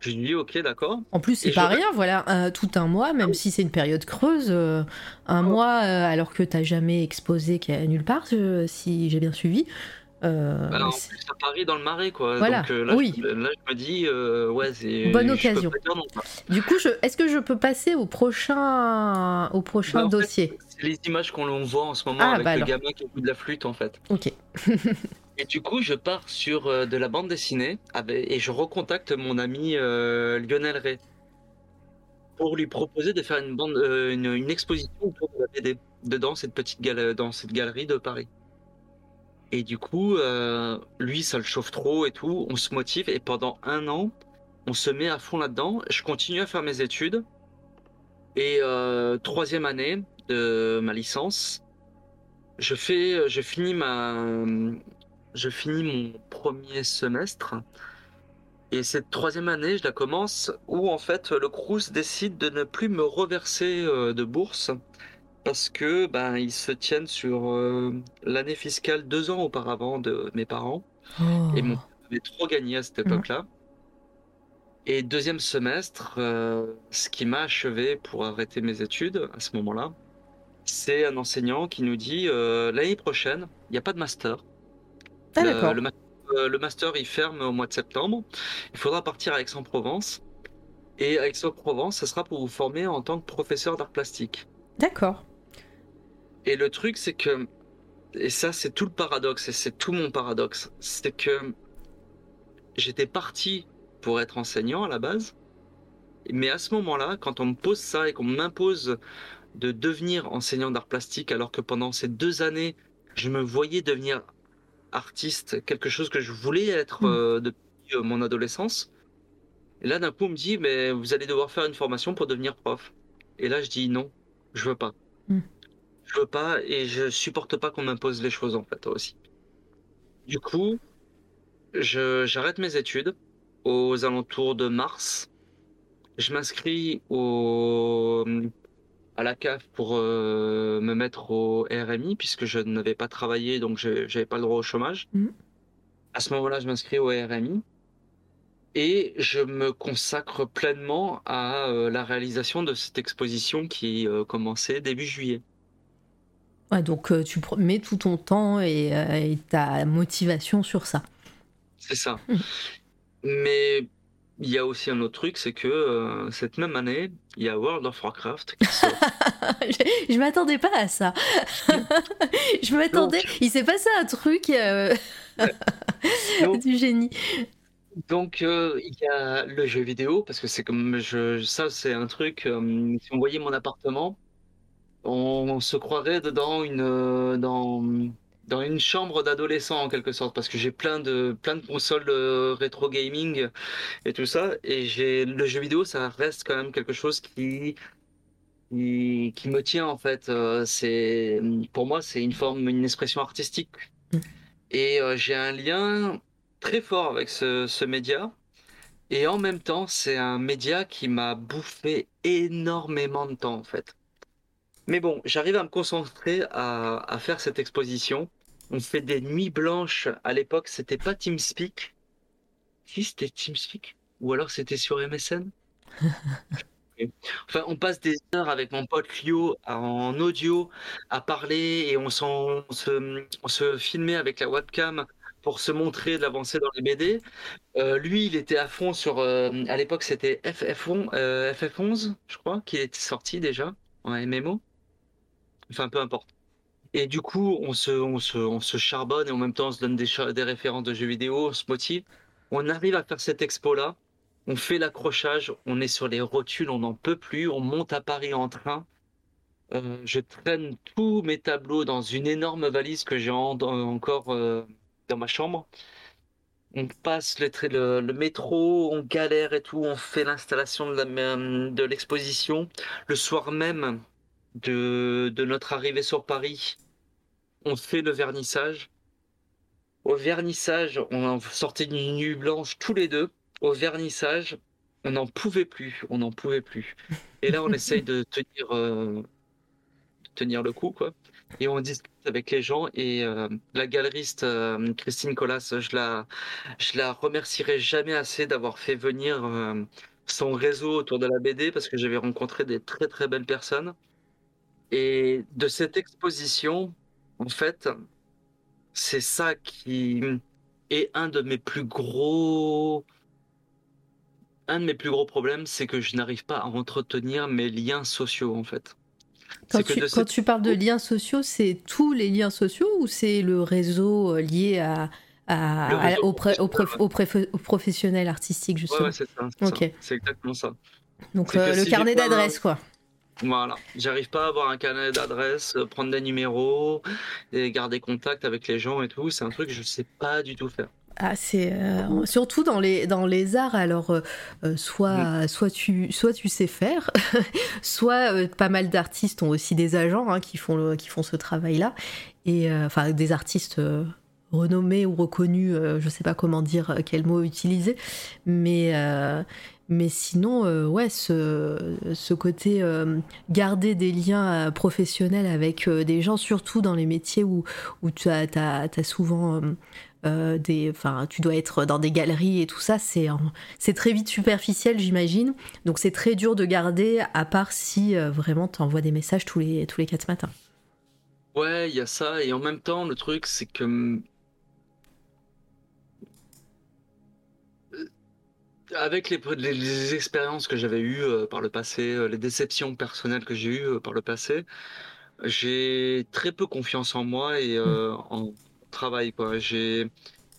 Je lui dis ok, d'accord. En plus, c'est pas rien, voilà, tout un mois, même si c'est une période creuse, un ah. mois alors que t'as jamais exposé nulle part, si j'ai bien suivi. Euh, bah, en plus, à Paris, dans le Marais, quoi. Voilà. Donc euh, là, oui. je, là, je me dis, euh, ouais, c'est. Bonne occasion. du coup, est-ce que je peux passer au prochain, au prochain bah, dossier C'est les images qu'on voit en ce moment ah, avec bah le gamin qui joue de la flûte, en fait. Ok. et du coup, je pars sur de la bande dessinée et je recontacte mon ami Lionel Ray pour lui proposer de faire une, bande, une, une, exposition autour de la BD dedans cette petite dans cette galerie de Paris. Et du coup, euh, lui, ça le chauffe trop et tout. On se motive et pendant un an, on se met à fond là-dedans. Je continue à faire mes études. Et euh, troisième année de ma licence, je fais, je finis ma, je finis mon premier semestre. Et cette troisième année, je la commence où en fait le Crous décide de ne plus me reverser euh, de bourse parce que ben ils se tiennent sur euh, l'année fiscale deux ans auparavant de mes parents et mon père avait trop gagné à cette mm. époque-là. Et deuxième semestre, euh, ce qui m'a achevé pour arrêter mes études à ce moment-là, c'est un enseignant qui nous dit euh, l'année prochaine, il n'y a pas de master. Ah, le, le, master, il ferme au mois de septembre. Il faudra partir à Aix-en-Provence. Et Aix-en-Provence, ce sera pour vous former en tant que professeur d'art plastique. D'accord. Et le truc, c'est que, et ça, c'est tout le paradoxe, et c'est tout mon paradoxe, c'est que j'étais parti pour être enseignant à la base, mais à ce moment-là, quand on me pose ça et qu'on m'impose de devenir enseignant d'art plastique, alors que pendant ces deux années, je me voyais devenir artiste, quelque chose que je voulais être hmm. euh, depuis euh, mon adolescence. Et là, d'un coup, on me dit, mais vous allez devoir faire une formation pour devenir prof. Et là, je dis non, je veux pas. Hmm je veux pas et je supporte pas qu'on m'impose les choses en fait aussi. Du coup, j'arrête mes études aux alentours de mars. Je m'inscris au à la CAF pour euh, me mettre au RMI puisque je n'avais pas travaillé donc je n'avais pas le droit au chômage. Mmh. À ce moment-là, je m'inscris au RMI et je me consacre pleinement à euh, la réalisation de cette exposition qui euh, commençait début juillet donc euh, tu mets tout ton temps et, euh, ta motivation sur ça. C'est ça. Hum. Mais il y a aussi un autre truc, c'est que euh, cette même année, il y a World of Warcraft qui sort. je, je m'attendais pas à ça. je m'attendais. Il s'est passé un truc euh, Donc- du génie. Donc euh, il y a le jeu vidéo parce que c'est comme je ça c'est un truc si on voyait mon appartement on, se croirait dedans une euh, dans dans une chambre d'adolescent en quelque sorte parce que j'ai plein de plein de consoles de rétro gaming et tout ça et j'ai le jeu vidéo ça reste quand même quelque chose qui qui, qui me tient en fait Euh, c'est pour moi c'est une forme une expression artistique Mm. et euh, j'ai un lien très fort avec ce, ce média. Et en même temps, c'est un média qui m'a bouffé énormément de temps, en fait. Mais bon, j'arrive à me concentrer à, à faire cette exposition. On fait des nuits blanches. À l'époque, c'était pas TeamSpeak. Si, c'était TeamSpeak. Ou alors c'était sur MSN. Enfin, on passe des heures avec mon pote Lio en audio à parler et on, s'en- on se, on se filmait avec la webcam pour se montrer de l'avancée dans les BD. Euh, lui, il était à fond sur. euh, à l'époque, c'était FF11, euh, FF11, je crois, qui était sorti déjà en MMO. Enfin, peu importe. Et du coup, on se, on se, on se charbonne et en même temps, on se donne des, références de jeux vidéo, on se motive. On arrive à faire cette expo-là. On fait l'accrochage, on est sur les rotules, on n'en peut plus. On monte à Paris en train. Euh, je traîne tous mes tableaux dans une énorme valise que j'ai encore euh, dans ma chambre. On passe le, métro, on galère et tout, on fait l'installation de de l'exposition. Le soir même de, notre arrivée sur Paris, on fait le vernissage. Au vernissage, on sortait d'une nuit blanche tous les deux. Au vernissage, on n'en pouvait plus, on n'en pouvait plus. Et là, on essaye de tenir, euh, tenir le coup, quoi. Et on discute avec les gens. Et euh, la galeriste euh, Christine Collas, je la, je la remercierai jamais assez d'avoir fait venir son réseau autour de la BD parce que j'avais rencontré des très très belles personnes. Et de cette exposition, en fait, c'est ça qui est un de mes plus gros. Un de mes plus gros problèmes, c'est que je n'arrive pas à entretenir mes liens sociaux, en fait. Quand tu, de quand cette- tu parles de liens sociaux, c'est tous les liens sociaux ou c'est le réseau euh, lié à, à- à- au, pré- au, professionnel, au pré- au professionnel artistique, Ouais, justement ouais, c'est ça. c'est ça. C'est exactement ça. Donc euh, le si carnet un- d'adresses, quoi. Voilà. J'arrive pas à avoir un carnet d'adresses, euh, prendre des numéros et garder contact avec les gens et tout. C'est un truc que je sais pas du tout faire. Ah, c'est euh, surtout dans les dans les arts. Alors, euh, soit Mm. soit tu soit tu sais faire, soit euh, pas mal d'artistes ont aussi des agents hein, qui font le- qui font ce travail-là et enfin des artistes renommés ou reconnus. euh, je sais pas comment dire euh, quel mot utiliser, mais euh, mais sinon, ouais, ce, ce côté garder des liens professionnels avec des gens, surtout dans les métiers où, où tu as, t'as- t'as souvent euh, des, tu dois être dans des galeries et tout ça, c'est très vite superficiel, j'imagine. Donc c'est très dur de garder, à part si vraiment tu envoies des messages tous les tous les quatre matins. Ouais, il y a ça. Et en même temps, le truc, c'est que avec les, les- les expériences que j'avais eues euh, par le passé, euh, les déceptions personnelles que j'ai eues euh, par le passé, j'ai très peu confiance en moi et euh, en travail, quoi. J'ai,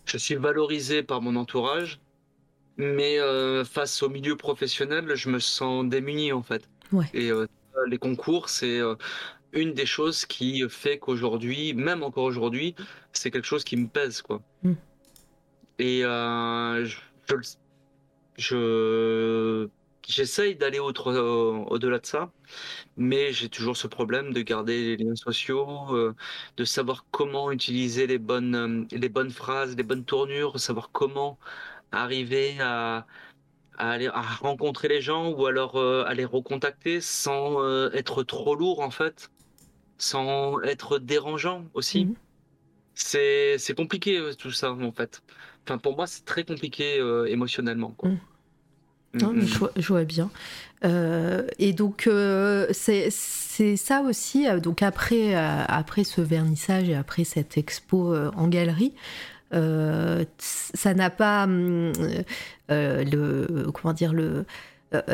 je suis valorisé par mon entourage, mais face au milieu professionnel, je me sens démuni, en fait. Ouais. Et les concours, c'est une des choses qui fait qu'aujourd'hui, même encore aujourd'hui, c'est quelque chose qui me pèse, quoi. Mm. Et je, je je- j'essaye d'aller au- au-delà de ça, mais j'ai toujours ce problème de garder les liens sociaux, euh, de savoir comment utiliser les bonnes, euh, les bonnes phrases, les bonnes tournures, savoir comment arriver à, à aller à rencontrer les gens ou alors euh, à les recontacter sans euh, être trop lourd en fait, sans être dérangeant aussi. Mhm. C'est c'est compliqué euh, tout ça en fait. Enfin pour moi c'est très compliqué euh, émotionnellement quoi. Mhm. Mm, Non, mais mm. je, vois, je vois bien. Euh, et donc, euh, c'est ça aussi. euh, Donc, après, euh, après ce vernissage et après cette expo en galerie, ça n'a pas hum, le comment dire le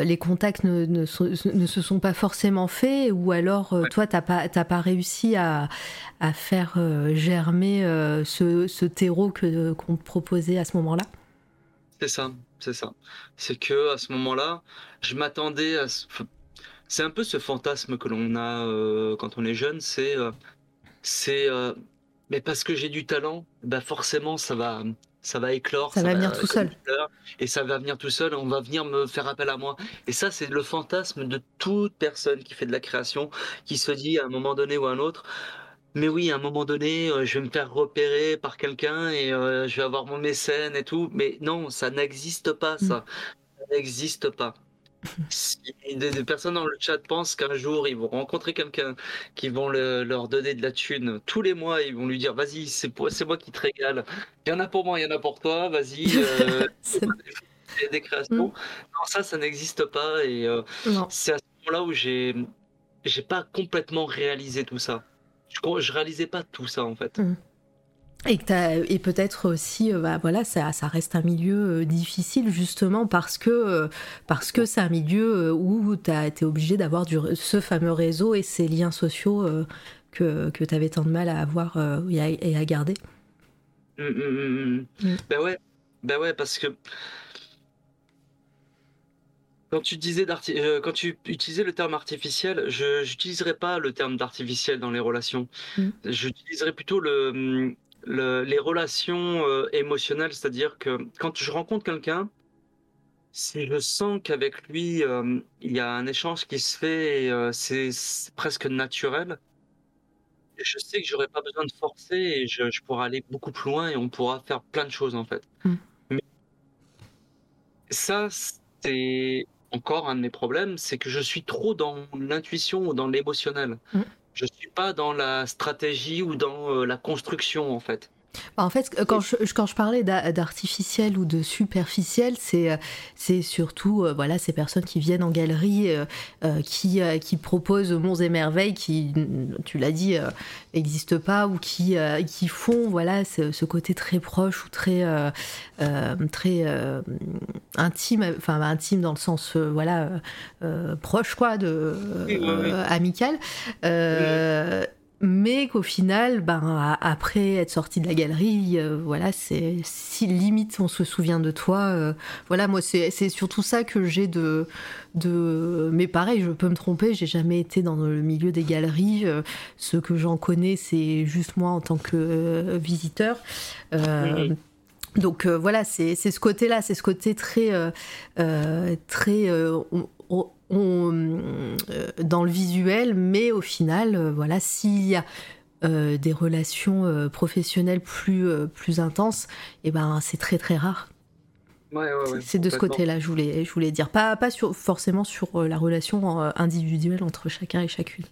les contacts ne, ne, se sont pas forcément faits ou alors toi t'as pas pas réussi à, à faire germer ce, ce, terreau qu'on te proposait à ce moment-là? C'est ça c'est ça c'est que à ce moment-là je m'attendais à c'est un peu ce fantasme que l'on a euh, quand on est jeune, c'est euh, c'est euh, mais parce que j'ai du talent, bah forcément ça va ça va éclore, ça, va venir tout seul et ça va venir tout seul, on va venir me faire appel à moi. Et ça c'est le fantasme de toute personne qui fait de la création, qui se dit à un moment donné ou à un autre mais oui, à un moment donné, je vais me faire repérer par quelqu'un et je vais avoir mon mécène et tout. Mais non, ça n'existe pas, mmh. ça. Ça n'existe pas. Si des, personnes dans le chat pensent qu'un jour ils vont rencontrer quelqu'un qui vont leur donner de la thune tous les mois, ils vont lui dire vas-y, c'est moi qui te régale. Il y en a pour moi, il y en a pour toi, vas-y. Euh, des créations. Mm. Non, ça, ça n'existe pas et euh, c'est à ce moment-là où j'ai j'ai pas complètement réalisé tout ça. Je, je réalisais pas tout ça en fait. Mm. Et, et peut-être aussi, euh, bah, voilà, ça, ça, reste un milieu euh, difficile justement parce que euh, parce que c'est un milieu où tu es obligé d'avoir ce fameux réseau et ces liens sociaux que, que tu avais tant de mal à avoir et, à, garder. Mmh, mmh, mmh, Ben ouais, ben ouais, parce que quand tu disais quand tu utilisais le terme artificiel, je n'utiliserais pas le terme d'artificiel dans les relations. J'utiliserais plutôt le les relations euh, émotionnelles, c'est-à-dire que quand je rencontre quelqu'un, si je sens qu'avec lui, euh, il y a un échange qui se fait, euh, c'est presque naturel, je sais que j'aurais pas besoin de forcer et je, je, pourrai aller beaucoup plus loin et on pourra faire plein de choses en fait. Mm. Mais ça, c'est encore un de mes problèmes, c'est que je suis trop dans l'intuition ou dans l'émotionnel. Mm. Je suis pas dans la stratégie ou dans euh, la construction en fait. Bah, en fait, quand je, quand je parlais d'artificiel ou de superficiel, c'est euh, c'est surtout euh, voilà ces personnes qui viennent en galerie, euh, qui, qui proposent monts et merveilles qui, tu l'as dit, n'existent pas ou qui, qui font voilà ce, côté très proche ou très très intime, enfin intime dans le sens voilà proche quoi de amical mais qu'au final, ben, après être sorti de la galerie, euh, voilà, c'est si limite on se souvient de toi. Euh, voilà, moi, c'est surtout ça que j'ai de, de. Mais pareil, je peux me tromper, j'ai jamais été dans le milieu des galeries. Euh, ce que j'en connais, c'est juste moi en tant que visiteur. Donc voilà, c'est ce côté-là, c'est ce côté très, très euh, dans le visuel, mais au final, euh, voilà, s'il y a euh, des relations professionnelles plus, plus intenses, et eh ben c'est très très rare. c'est de ce côté-là, je voulais, je voulais dire. Pas, pas sur, forcément sur la relation individuelle entre chacun et chacune.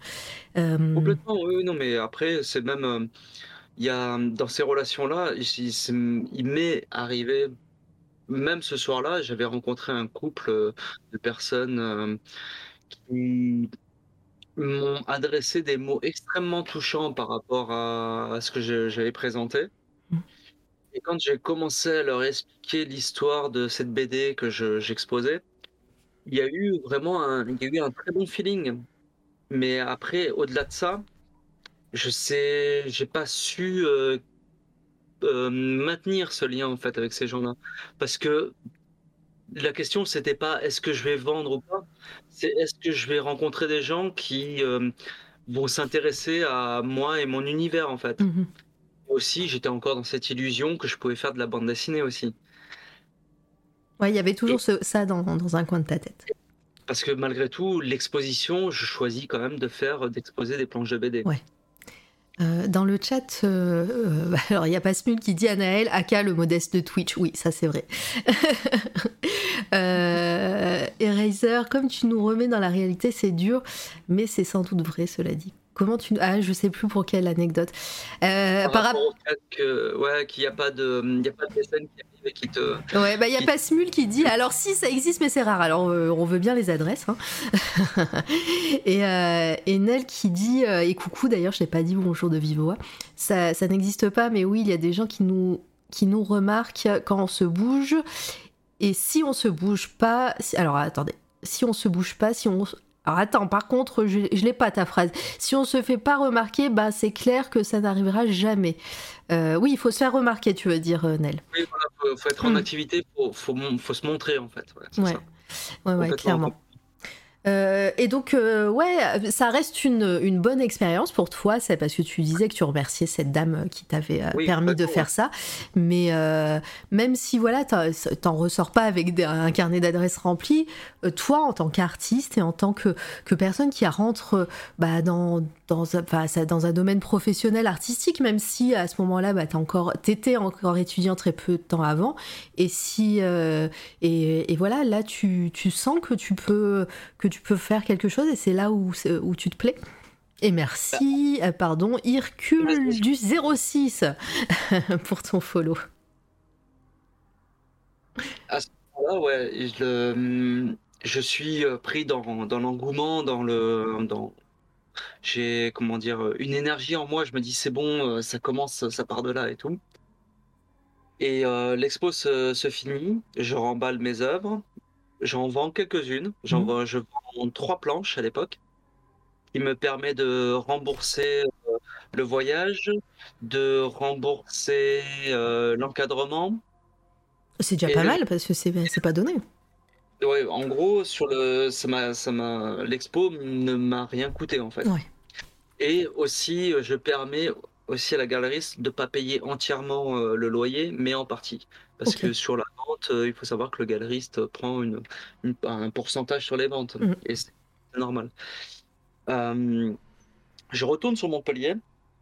Complètement, oui, non, mais après, c'est même. Il y a, dans ces relations-là, il, il m'est arrivé même ce soir-là, j'avais rencontré un couple euh, de personnes euh, qui m'ont adressé des mots extrêmement touchants par rapport à, ce que j'avais présenté. Mmh. Et quand j'ai commencé à leur expliquer l'histoire de cette BD que j'exposais, il y a eu vraiment un, il y a eu un très bon feeling. Mais après, au-delà de ça, je sais, j'ai pas su euh, euh, maintenir ce lien en fait avec ces gens-là, parce que la question c'était pas est-ce que je vais vendre ou pas, c'est est-ce que je vais rencontrer des gens qui euh, vont s'intéresser à moi et mon univers en fait? Mmh aussi, j'étais encore dans cette illusion que je pouvais faire de la bande dessinée aussi. Ouais, il y avait toujours ça dans, dans, un coin de ta tête. Parce que malgré tout, l'exposition, je choisis quand même de faire, d'exposer des planches de BD. Ouais. Euh, dans le chat, euh, euh, alors il y a Pasmul qui dit Anaël, Aka le modeste de Twitch. Oui, ça c'est vrai. Eraser, comme tu nous remets dans la réalité, c'est dur, mais c'est sans doute vrai, cela dit. Comment tu. Ah, je sais plus pour quelle anecdote. par, rapport au fait que, ouais, qu'il n'y a pas de, il y a pas de scène qui qui te. Ouais, bah il y a Pasmul qui dit alors si ça existe, mais c'est rare. Alors on veut bien les adresses. Hein. et, euh, et, Nel qui dit et coucou d'ailleurs, je n'ai pas dit bonjour de vive voix. Ça, ça n'existe pas, mais oui, il y a des gens qui nous qui nous remarque quand on se bouge. Et si on se bouge pas, alors attendez, si on se bouge pas, si on alors attends, par contre, je, je l'ai pas ta phrase. Si on se fait pas remarquer, bah c'est clair que ça n'arrivera jamais. Euh, oui, il faut se faire remarquer, tu veux dire, euh, Nel. Oui, voilà, faut, faut être en Mm. activité, faut, faut, se montrer en fait. C'est Ouais. ça. Ouais, clairement. Euh, et donc, euh, ouais, ça reste une, une bonne expérience pour toi. C'est parce que tu disais que tu remerciais cette dame qui t'avait euh, Oui, permis de faire ça. Mais même si, voilà, t'en ressors pas avec des- un carnet d'adresses rempli, toi, en tant qu'artiste et en tant que, que personne qui rentre euh, bah, dans, dans, un, enfin, ça- dans un domaine professionnel artistique, même si à ce moment-là, bah, encore, t'étais encore étudiant très peu de temps avant. Et si, euh, et, et voilà, là, tu, tu sens que tu peux que tu peux faire quelque chose et c'est là où, tu te plais? Et merci, euh, pardon, Hercule Vas-y. du 06 pour ton follow. Voilà, ouais, et je, le- je suis euh, pris dans, dans l'engouement, dans le, dans, j'ai, comment dire, une énergie en moi. Je me dis, c'est bon, euh, ça commence, ça part de là et tout. Et euh, l'expo se, se finit, je remballe mes œuvres, j'en vends quelques-unes, j'en Mhm. vends, je vends trois planches à l'époque, qui me permet de rembourser euh, le voyage, de rembourser euh, l'encadrement. C'est déjà Et pas le- mal parce que c'est pas donné. Ouais, en gros, sur le, ça m'a, ça m'a, l'expo ne m'a rien coûté en fait. Ouais. Et aussi, euh, je permets aussi à la galeriste de pas payer entièrement euh, le loyer, mais en partie. Parce que sur la vente, euh, il faut savoir que le galeriste prend une, une- un pourcentage sur les ventes. Mhm. Et c'est normal. Euh, je retourne sur Montpellier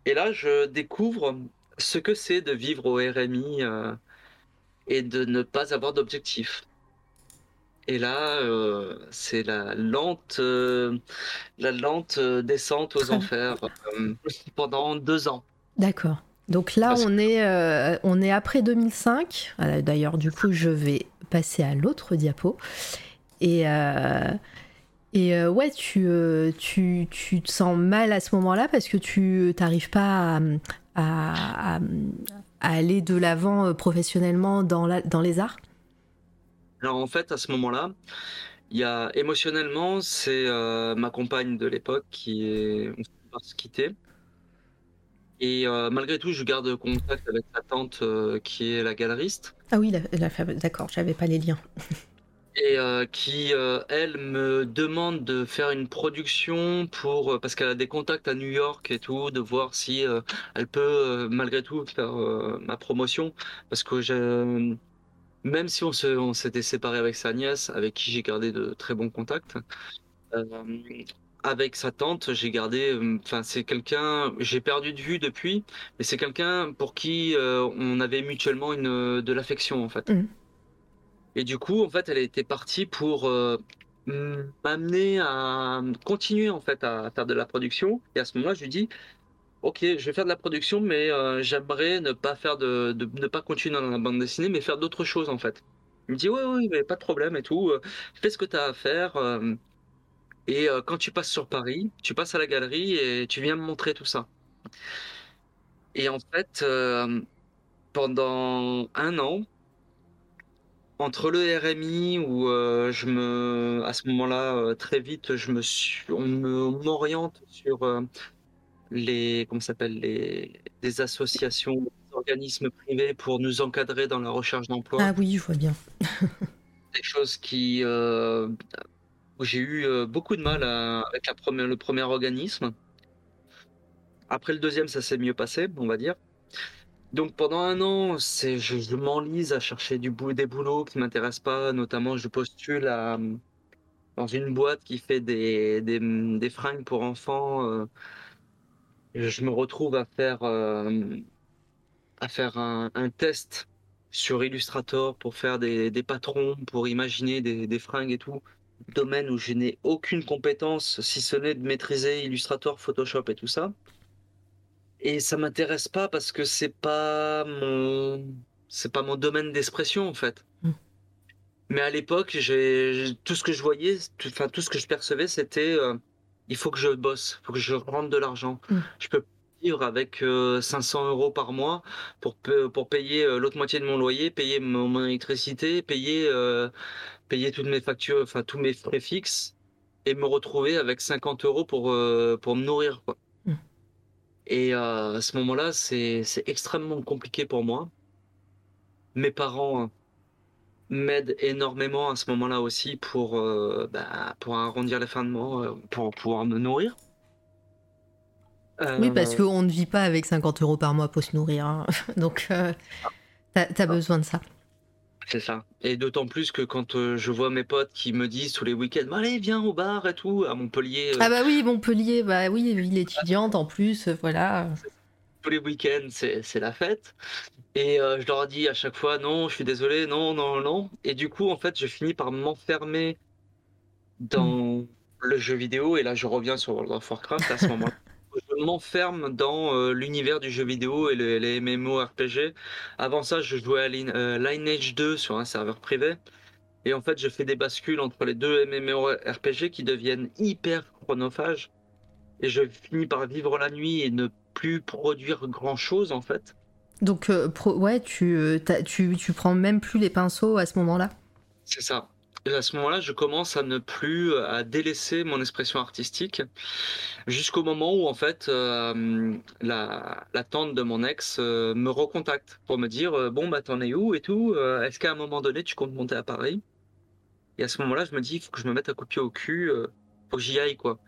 et là, je découvre ce que c'est de vivre au RMI euh, et de ne pas avoir d'objectif. Et là, euh, c'est la lente, euh, la lente euh, descente aux enfers euh, pendant deux ans. D'accord. Donc là, Parce- on est, on est après 2005. Euh, D'ailleurs, du coup, je vais passer à l'autre diapo. Et, et ouais, tu, tu, tu te sens mal à ce moment-là parce que tu n'arrives pas à, à- à- à aller de l'avant professionnellement dans, la, dans les arts? Alors en fait, à ce moment-là, il y a émotionnellement, c'est euh, ma compagne de l'époque qui est on par se quitter. Et euh, malgré tout, je garde contact avec sa tante euh, qui est la galeriste Ah oui, la, la femme- d'accord, j'avais pas les liens. et euh, qui, euh, elle, me demande de faire une production pour parce qu'elle a des contacts à New York et tout, de voir si euh, elle peut malgré tout faire ma promotion parce que je même si on se, on s'était séparé avec sa nièce, avec qui j'ai gardé de très bons contacts, euh, avec sa tante, j'ai gardé, euh, enfin c'est quelqu'un, j'ai perdu de vue depuis, mais c'est quelqu'un pour qui euh, on avait mutuellement une de l'affection en fait. Mhm. Et du coup, en fait, elle était partie pour euh, m'amener à continuer en fait à faire de la production. Et à ce moment-là, je lui dis, ok, je vais faire de la production, mais euh, j'aimerais ne pas faire de, ne pas continuer dans la bande dessinée, mais faire d'autres choses en fait. Il me dit, ouais, ouais, mais pas de problème et tout. euh, Fais ce que tu as à faire. euh, et quand tu passes sur Paris, tu passes à la galerie et tu viens me montrer tout ça. Et en fait, pendant un an, entre le RMI où je me, à ce moment-là, très vite, je me suis, on m'oriente sur les, comment s'appelle, les, des associations, des organismes privés pour nous encadrer dans la recherche d'emploi. Ah oui, je vois bien. Des choses qui, euh, où j'ai eu euh, beaucoup de mal à- avec la première, le premier organisme. Après le deuxième, ça s'est mieux passé, on va dire. Donc pendant un an, c'est, je, je m'enlise à chercher du bout, des boulots qui m'intéressent pas. Notamment, je postule à, dans une boîte qui fait des, des, des fringues pour enfants. euh, je me retrouve à faire, euh, à faire un, un test sur Illustrator pour faire des, des patrons, pour imaginer des, des fringues et tout. Domaine où je n'ai aucune compétence, si ce n'est de maîtriser Illustrator, Photoshop et tout ça. Et ça m'intéresse pas parce que c'est pas mon, c'est pas mon domaine d'expression en fait. Mm. Mais à l'époque, j'ai- tout ce que je voyais, tout- enfin tout ce que je percevais, c'était euh, il faut que je bosse, il faut que je rentre de l'argent. Mm. Je peux vivre avec 500 euros par mois pour, pour payer l'autre moitié de mon loyer, payer mon, électricité, payer, payer toutes mes factures, enfin tous mes frais fixes et me retrouver avec 50 euros pour, pour me nourrir. Quoi. Mmh. Et à ce moment-là, c'est extrêmement compliqué pour moi. Mes parents m'aident énormément à ce moment-là aussi pour, bah, pour arrondir les fins de mois, pour pouvoir me nourrir. Oui, parce euh, qu'on ne vit pas avec 50 euros par mois pour se nourrir. Hein. Donc, euh, t'as as besoin de ça. C'est ça. Et d'autant plus que quand euh, je vois mes potes qui me disent tous les week-ends, bah, allez, viens au bar et tout, à Montpellier. Ah bah oui, Montpellier, bah oui, ville étudiante en plus, voilà. Tous les week-ends, c'est la fête. Et je leur dis à chaque fois, non, je suis désolé, non, non, non. Et du coup, en fait, je finis par m'enfermer dans hmm. le jeu vidéo. Et là, je reviens sur World of Warcraft à ce moment-là. je m'enferme dans euh, l'univers du jeu vidéo et les, MMORPG. Avant ça, je jouais à euh, Lineage 2 sur un serveur privé. Et en fait, je fais des bascules entre les deux MMORPG qui deviennent hyper chronophages. Et je finis par vivre la nuit et ne plus produire grand chose en fait. Donc, euh, ouais, tu, tu, tu prends même plus les pinceaux à ce moment-là C'est ça. Et à ce moment-là, je commence à ne plus euh, à délaisser mon expression artistique jusqu'au moment où en fait euh, la, tante de mon ex euh, me recontacte pour me dire bon bah t'en es où et tout est-ce qu'à un moment donné tu comptes monter à Paris? Et à ce moment-là je me dis il faut que je me mette à copier au cul faut que j'y aille quoi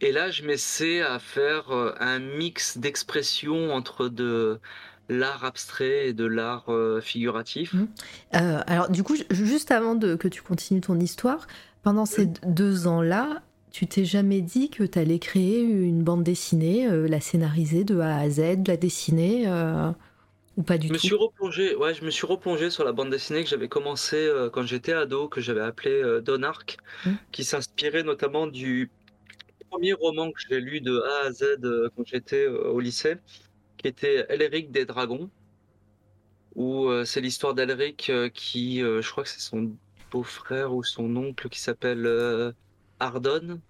et là je m'essaie à faire un mix d'expression entre de l'art abstrait et de l'art euh, figuratif. Mmh. Euh, alors du coup, juste avant de, que tu continues ton histoire, pendant ces deux ans-là, tu t'es jamais dit que tu allais créer une bande dessinée, euh, la scénariser de A à Z, la dessiner ou pas du je tout? me suis replongé, ouais, je me suis replongé sur la bande dessinée que j'avais commencé quand j'étais ado, que j'avais appelé Donark, mmh. qui s'inspirait notamment du premier roman que j'ai lu de A à Z quand j'étais au lycée, qui était Elric des Dragons, où euh, c'est l'histoire d'Elric euh, qui, euh, je crois que c'est son beau-frère ou son oncle qui s'appelle Ardon,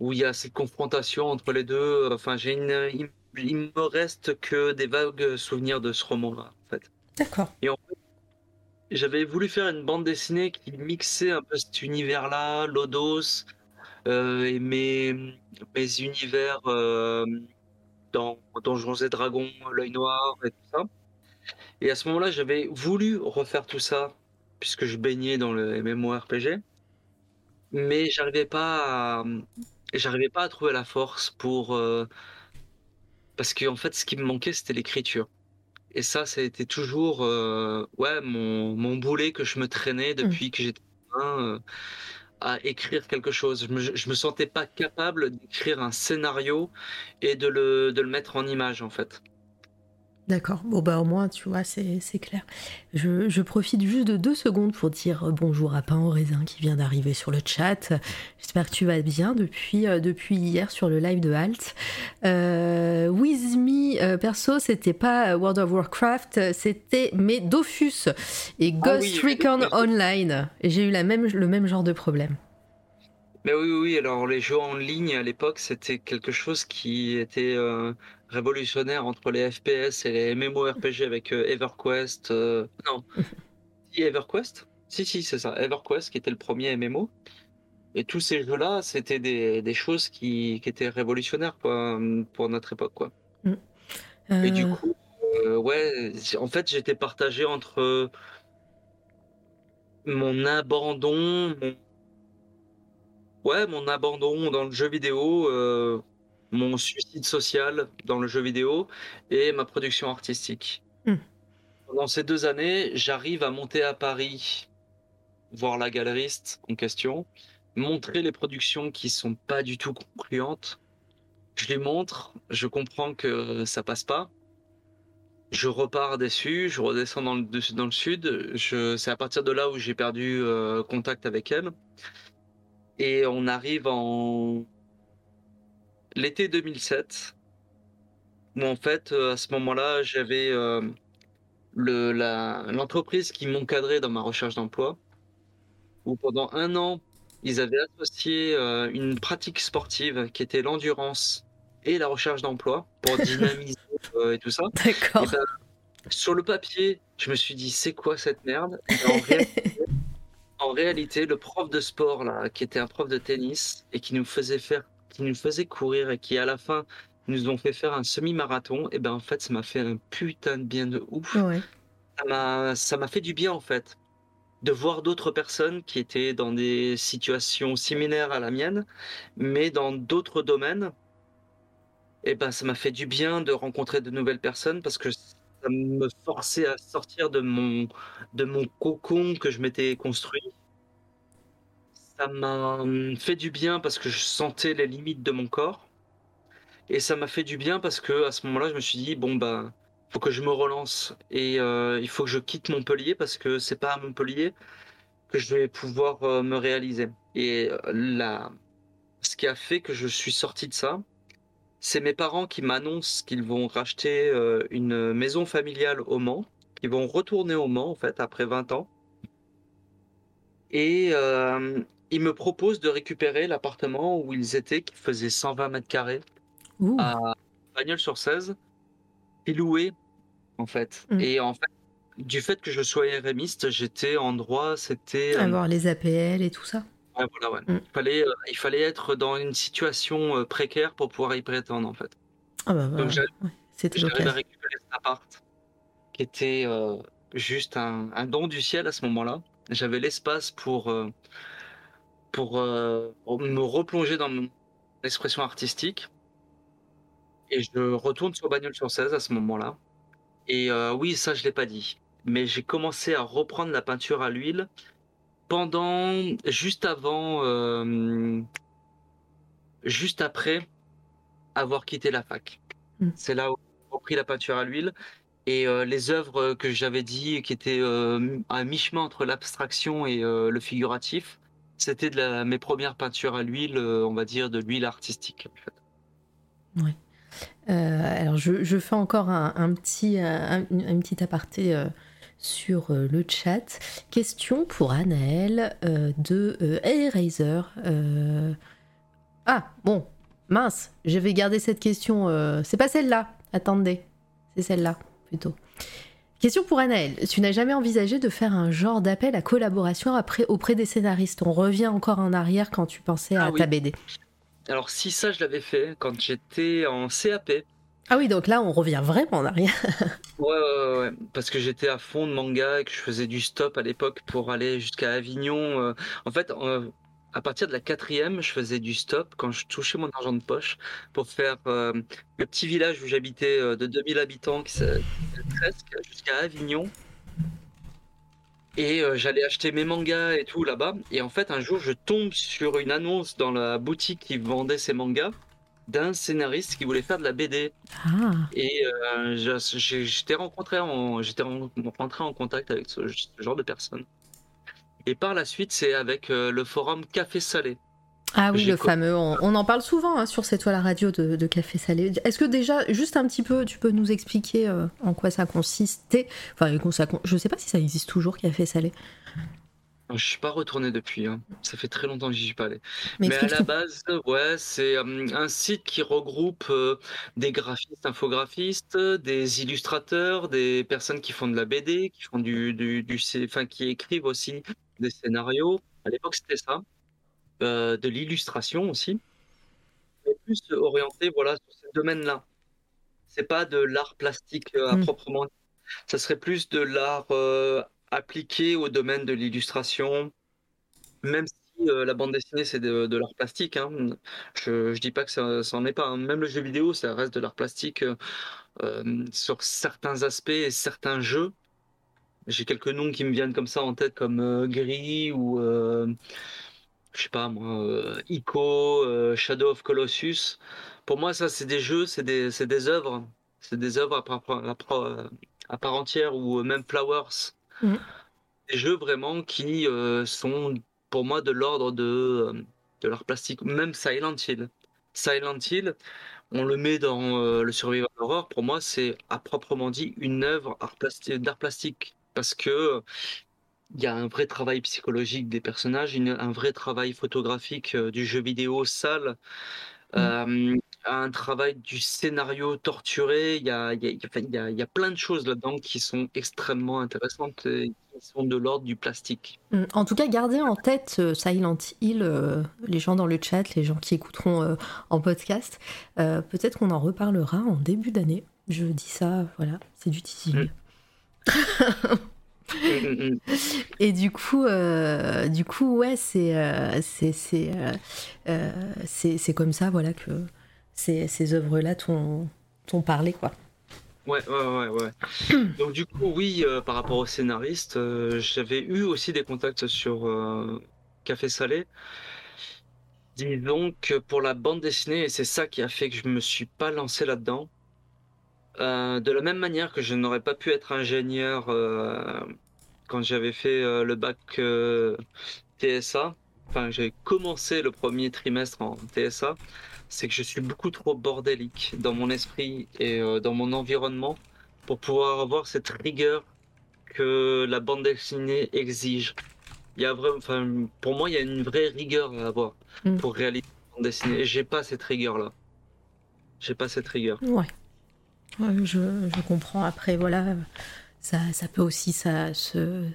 où il y a cette confrontation entre les deux. Enfin, j'ai une, il, me reste que des vagues souvenirs de ce roman-là, en fait. D'accord. Et en fait, j'avais voulu faire une bande dessinée qui mixait un peu cet univers-là, Lodos, et mes, mes univers dans Donjons et Dragons, l'œil noir et tout ça. Et à ce moment-là, j'avais voulu refaire tout ça, puisque je baignais dans le MMORPG, mais j'arrivais pas à, j'arrivais pas à trouver la force pour, euh, parce qu'en en fait, ce qui me manquait, c'était l'écriture. Et ça, ça a été toujours, euh, ouais, mon, mon boulet que je me traînais mmh. depuis que j'étais euh, à écrire quelque chose. Je me, me sentais pas capable d'écrire un scénario et de le, de le mettre en image en fait. D'accord, bon bah au moins tu vois c'est clair. Je, je, profite juste de deux secondes pour dire bonjour à Pain au raisin qui vient d'arriver sur le chat. J'espère que tu vas bien depuis, euh, depuis hier sur le live de Halt. Euh, With Me, euh, perso c'était pas World of Warcraft, c'était mes Dofus et ah Ghost Recon Online. Et j'ai eu la même, le même genre de problème. Mais oui, oui, alors les jeux en ligne à l'époque, c'était quelque chose qui était euh, révolutionnaire entre les FPS et les MMORPG avec euh, EverQuest. Euh, non, si EverQuest? Si, si, c'est ça, EverQuest qui était le premier MMO. Et tous ces jeux-là, c'était des, des, choses qui, qui, étaient révolutionnaires quoi, pour notre époque. Quoi. Mm. Et du coup, ouais, en fait, j'étais partagé entre mon abandon, mon Ouais, mon abandon dans le jeu vidéo, euh, mon suicide social dans le jeu vidéo et ma production artistique. Hmm. Pendant ces deux années, j'arrive à monter à Paris, voir la galeriste en question, montrer les productions qui sont pas du tout concluantes. Je les montre, je comprends que ça passe pas. Je repars déçu, je redescends dans le, dans le sud. C'est à partir de là où j'ai perdu euh, contact avec elle. Et on arrive en l'été 2007, où en fait, euh, à ce moment-là, j'avais euh, l'entreprise qui m'encadrait dans ma recherche d'emploi, où pendant un an, ils avaient associé euh, une pratique sportive qui était l'endurance et la recherche d'emploi pour dynamiser et tout ça. D'accord. Ben, sur le papier, je me suis dit, c'est quoi cette merde? En réalité, le prof de sport, là, qui était un prof de tennis et qui nous faisait faire, qui nous faisait courir et qui, à la fin, nous ont fait faire un semi-marathon, et ben en fait, ça m'a fait un putain de bien de ouf. Ça m'a fait du bien, en fait, de voir d'autres personnes qui étaient dans des situations similaires à la mienne, mais dans d'autres domaines. Et ben, ça m'a fait du bien de rencontrer de nouvelles personnes parce que ça me forçait à sortir de mon, de mon cocon que je m'étais construit. Ça m'a hum, fait du bien parce que je sentais les limites de mon corps. Et ça m'a fait du bien parce que à ce moment-là, je me suis dit, bon, bah, faut que je me relance. Et euh, il faut que je quitte Montpellier parce que c'est pas à Montpellier que je vais pouvoir euh, me réaliser. Et euh, là, ce qui a fait que je suis sorti de ça, c'est mes parents qui m'annoncent qu'ils vont racheter euh, une maison familiale au Mans, qu'ils vont retourner au Mans en fait après 20 ans. Et euh, ils me proposent de récupérer l'appartement où ils étaient, qui faisait 120 mètres carrés, à Bagnols-sur 16, et loué en fait. Mm. Et en fait, du fait que je sois RMiste, j'étais en droit, c'était... Euh, Avoir les APL et tout ça Ouais, voilà, ouais. Mm. Il, fallait, euh, il fallait être dans une situation euh, précaire pour pouvoir y prétendre, en fait. Ah bah, Donc, j'arrive à récupérer cet appart, qui était euh, juste un, un, don du ciel à ce moment-là. J'avais l'espace pour, pour, me replonger dans mon expression artistique. Et je retourne sur Bagnole sur 16 à ce moment-là. Et oui, ça, je l'ai pas dit. Mais j'ai commencé à reprendre la peinture à l'huile pendant, juste avant, euh, juste après avoir quitté la fac. Hmm. C'est là où j'ai repris la peinture à l'huile. Et euh, les œuvres que j'avais dit qui étaient euh, à mi-chemin entre l'abstraction et le figuratif, c'était de la, mes premières peintures à l'huile, on va dire de l'huile artistique. En Ouais. alors je, je, fais encore un, un petit, un, un, petit aparté sur euh, le chat. Question pour Anaël euh, de euh, Eraser. Ah, bon, mince, je vais garder cette question. C'est pas celle-là, attendez, c'est celle-là plutôt. Question pour Anaël. Tu n'as jamais envisagé de faire un genre d'appel à collaboration après, auprès des scénaristes? On revient encore en arrière quand tu pensais à ah ta BD. Alors si ça je l'avais fait quand j'étais en CAP, ah oui, donc là, on revient vraiment en arrière. ouais, ouais, ouais, parce que j'étais à fond de manga et que je faisais du stop à l'époque pour aller jusqu'à Avignon. Euh. En fait, euh, à partir de la quatrième, je faisais du stop quand je touchais mon argent de poche pour faire euh, le petit village où j'habitais de 2000 habitants, qui presque jusqu'à Avignon. Et j'allais acheter mes mangas et tout là-bas. Et en fait, un jour, je tombe sur une annonce dans la boutique qui vendait ces mangas d'un scénariste qui voulait faire de la BD. Ah. Et euh, j'étais rencontré en, j'étais rentré en contact avec ce, genre de personnes. Et par la suite, c'est avec euh, le forum Café Salé. Ah oui, le fameux. On, en parle souvent hein, sur cette toile à radio de, Café Salé. Est-ce que déjà, juste un petit peu, tu peux nous expliquer euh, en quoi ça consistait? Enfin, ça, je sais pas si ça existe toujours, Café Salé. Je suis pas retourné depuis, hein. Ça fait très longtemps que j'y suis pas allé. Mais à la base, ouais, c'est un site qui regroupe des graphistes, infographistes, des illustrateurs, des personnes qui font de la BD, qui font du, du, enfin, qui écrivent aussi des scénarios. À l'époque, c'était ça. de l'illustration aussi. Mais plus orienté, voilà, sur ce domaine-là. C'est pas de l'art plastique à mmh. proprement dit. Ça serait plus de l'art appliqué au domaine de l'illustration, même si euh, la bande dessinée c'est de, l'art plastique. Hein. Je, je dis pas que ça, n'en est pas. Hein. Même le jeu vidéo, ça reste de l'art plastique euh, euh, sur certains aspects et certains jeux. J'ai quelques noms qui me viennent comme ça en tête, comme Gris ou je sais pas moi, Ico, Shadow of Colossus. Pour moi, ça c'est des jeux, c'est des, des œuvres, c'est des œuvres à part entière ou même Flowers Mm. Des jeux vraiment qui euh, sont pour moi de l'ordre de, euh, de l'art plastique, même Silent Hill. Silent Hill, on le met dans euh, le Survival Horror, pour moi c'est à proprement dit une œuvre d'art plastique, parce que il y a un vrai travail psychologique des personnages, un vrai travail photographique du jeu vidéo sale. Un travail du scénario torturé. Il y a, il y a, il y a, il y a plein de choses là-dedans qui sont extrêmement intéressantes et qui sont de l'ordre du plastique. Mm. En tout cas, gardez en tête euh, Silent Hill, euh, les gens dans le chat, les gens qui écouteront euh, en podcast. Euh, Peut-être qu'on en reparlera en début d'année. Je dis ça, voilà, c'est du teasing. Mm. Et du coup, euh, du coup, ouais, c'est euh, c'est c'est euh, euh, c'est c'est comme ça, voilà, que ces, ces œuvres-là t'ont parlé, quoi. Ouais, ouais, ouais, ouais. Donc du coup, oui, euh, par rapport au scénariste, euh, j'avais eu aussi des contacts sur euh, Café Salé. Disons que pour la bande dessinée, et c'est ça qui a fait que je me suis pas lancé là-dedans, de la même manière que je n'aurais pas pu être ingénieur quand j'avais fait le bac TSA, enfin j'ai commencé le premier trimestre en TSA, c'est que je suis beaucoup trop bordélique dans mon esprit et euh, dans mon environnement pour pouvoir avoir cette rigueur que la bande dessinée exige. Il y a vraiment, enfin, pour moi, il y a une vraie rigueur à avoir Mm. pour réaliser une bande dessinée. Et j'ai pas cette rigueur-là. J'ai pas cette rigueur. Ouais. Ouais, je, je comprends. Après, voilà, ça, ça peut aussi ça, se, se-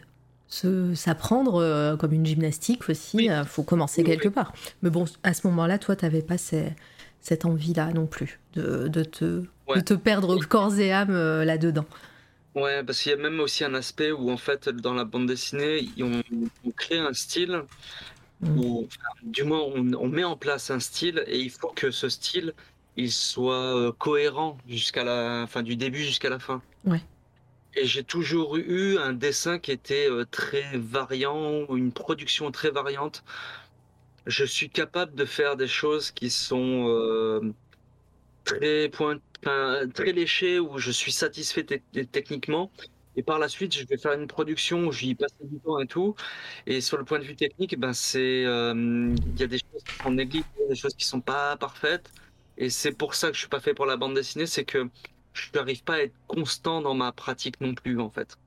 s'apprendre euh, comme une gymnastique aussi. Oui. Il faut commencer Oui, quelque oui. part. Mais bon, à ce moment-là, toi, t'avais pas ces- cette envie-là non plus de, de, te, de Ouais. te perdre corps et âme euh, là-dedans. Ouais, parce qu'il y a même aussi un aspect où, en fait, dans la bande dessinée, on, on crée un style, Mm. ou enfin, du moins, on, on met en place un style, et il faut que ce style, il soit euh, cohérent jusqu'à la fin, du début jusqu'à la fin. Ouais. Et j'ai toujours eu un dessin qui était euh, très variant, une production très variante. Je suis capable de faire des choses qui sont euh, très léchées, où je suis satisfait te- techniquement. Et par la suite, je vais faire une production où j'y passe du temps et tout. Et sur le point de vue technique, ben c'est, euh, il y a des choses qui sont négligées, des choses qui sont pas parfaites. Et c'est pour ça que je suis pas fait pour la bande dessinée, c'est que je n'arrive pas à être constant dans ma pratique non plus, en fait.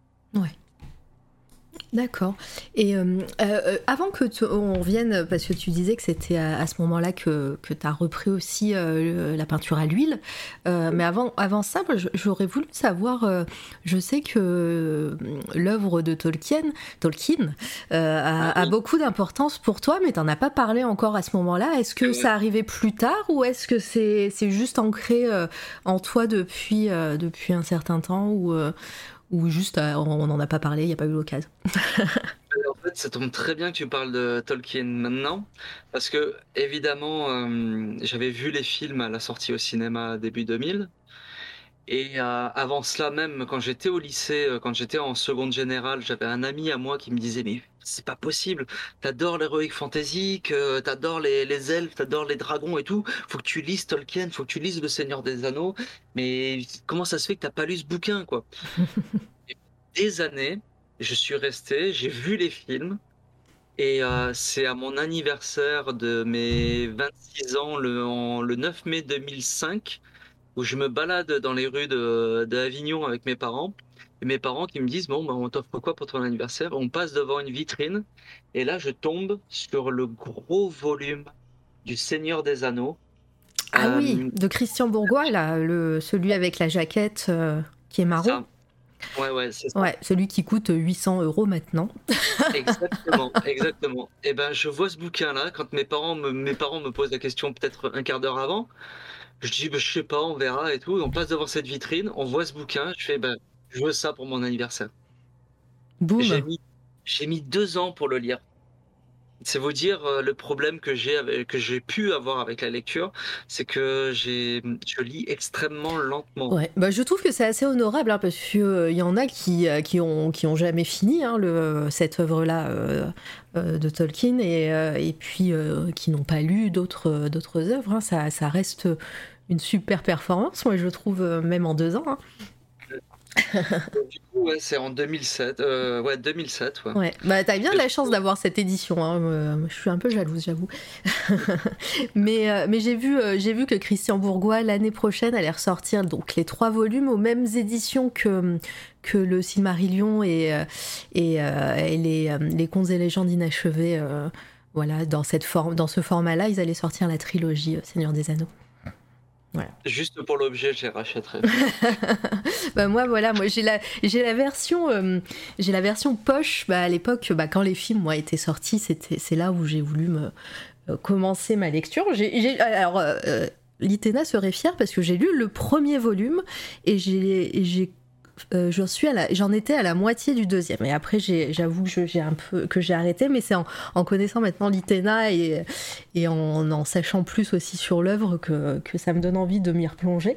D'accord. Et euh, euh, avant que tu- on revienne, parce que tu disais que c'était à, à ce moment-là que, que tu as repris aussi euh, la peinture à l'huile, mais avant, avant ça, j'aurais voulu savoir, je sais que l'œuvre de Tolkien, Tolkien a, beaucoup d'importance pour toi, mais tu n'en as pas parlé encore à ce moment-là. Est-ce que ça arrivait plus tard ou est-ce que c'est juste ancré en toi depuis, depuis un certain temps ou, ou juste euh, on n'en a pas parlé, il n'y a pas eu l'occasion. En fait, ça tombe très bien que tu parles de Tolkien maintenant, parce que évidemment, euh, j'avais vu les films à la sortie au cinéma début 2000, et euh, avant cela même, quand j'étais au lycée, euh, quand j'étais en seconde générale, j'avais un ami à moi qui me disait mais c'est pas possible, t'adores l'heroic fantasy, que t'adores les, les elfes, t'adores les dragons et tout, faut que tu lises Tolkien, faut que tu lises Le Seigneur des Anneaux, mais comment ça se fait que t'as pas lu ce bouquin quoi? Et Des années, je suis resté, j'ai vu les films, et euh, c'est à mon anniversaire de mes 26 ans, le, en- le 9 mai 2005, où je me balade dans les rues de, de Avignon avec mes parents. Et mes parents qui me disent, bon, bah, on t'offre quoi pour ton anniversaire? On passe devant une vitrine, et là, je tombe sur le gros volume du Seigneur des Anneaux. Ah Euh, oui, de Christian Bourgois, là, le, celui avec la jaquette euh, qui est marron. ça. Ouais, ouais, c'est ça. Ouais, celui qui coûte 800 euros maintenant. Exactement, exactement. Et ben, je vois ce bouquin-là quand mes parents me, mes parents me posent la question peut-être un quart d'heure avant. Je dis, ben, je sais pas, on verra et tout. On passe devant cette vitrine, on voit ce bouquin. Je fais, ben, je veux ça pour mon anniversaire. Boum. J'ai mis, deux ans pour le lire. C'est vous dire euh, le problème que j'ai que j'ai pu avoir avec la lecture, c'est que j'ai, je lis extrêmement lentement. Ouais, bah, je trouve que c'est assez honorable hein, parce qu'il y en a qui, euh, qui, ont, qui ont jamais fini hein, le, cette œuvre-là euh, euh, de Tolkien et, euh, et puis euh, qui n'ont pas lu d'autres d'autres œuvres. hein. Ça, ça reste une super performance, moi je trouve, euh, même en deux ans. hein. Du coup, ouais, c'est en 2007. euh, ouais, 2007, ouais. Ouais, bah t'as bien de la chance d'avoir cette édition. hein. Euh, je suis un peu jalouse, j'avoue. mais mais j'ai vu j'ai vu que Christian Bourgois l'année prochaine allait ressortir donc les trois volumes aux mêmes éditions que que le Silmarillion et et, et les les contes et légendes inachevées. euh, voilà, dans cette forme, dans ce format-là, ils allaient sortir la trilogie Seigneur des Anneaux. Juste pour l'objet, je les rachèterais. bah moi voilà, moi j'ai la j'ai la version euh, j'ai la version poche. Bah à l'époque, bah, quand les films moi étaient sortis, c'était c'est là où j'ai voulu me euh, commencer ma lecture. J'ai alors euh, Litena serait fière parce que j'ai lu le premier volume et j'ai euh, j'en suis j'en étais à la moitié du deuxième. Et après, j'avoue que j'ai un peu que j'ai arrêté, mais c'est en, connaissant maintenant l'Itena et, et en en sachant plus aussi sur l'œuvre que, que ça me donne envie de m'y replonger.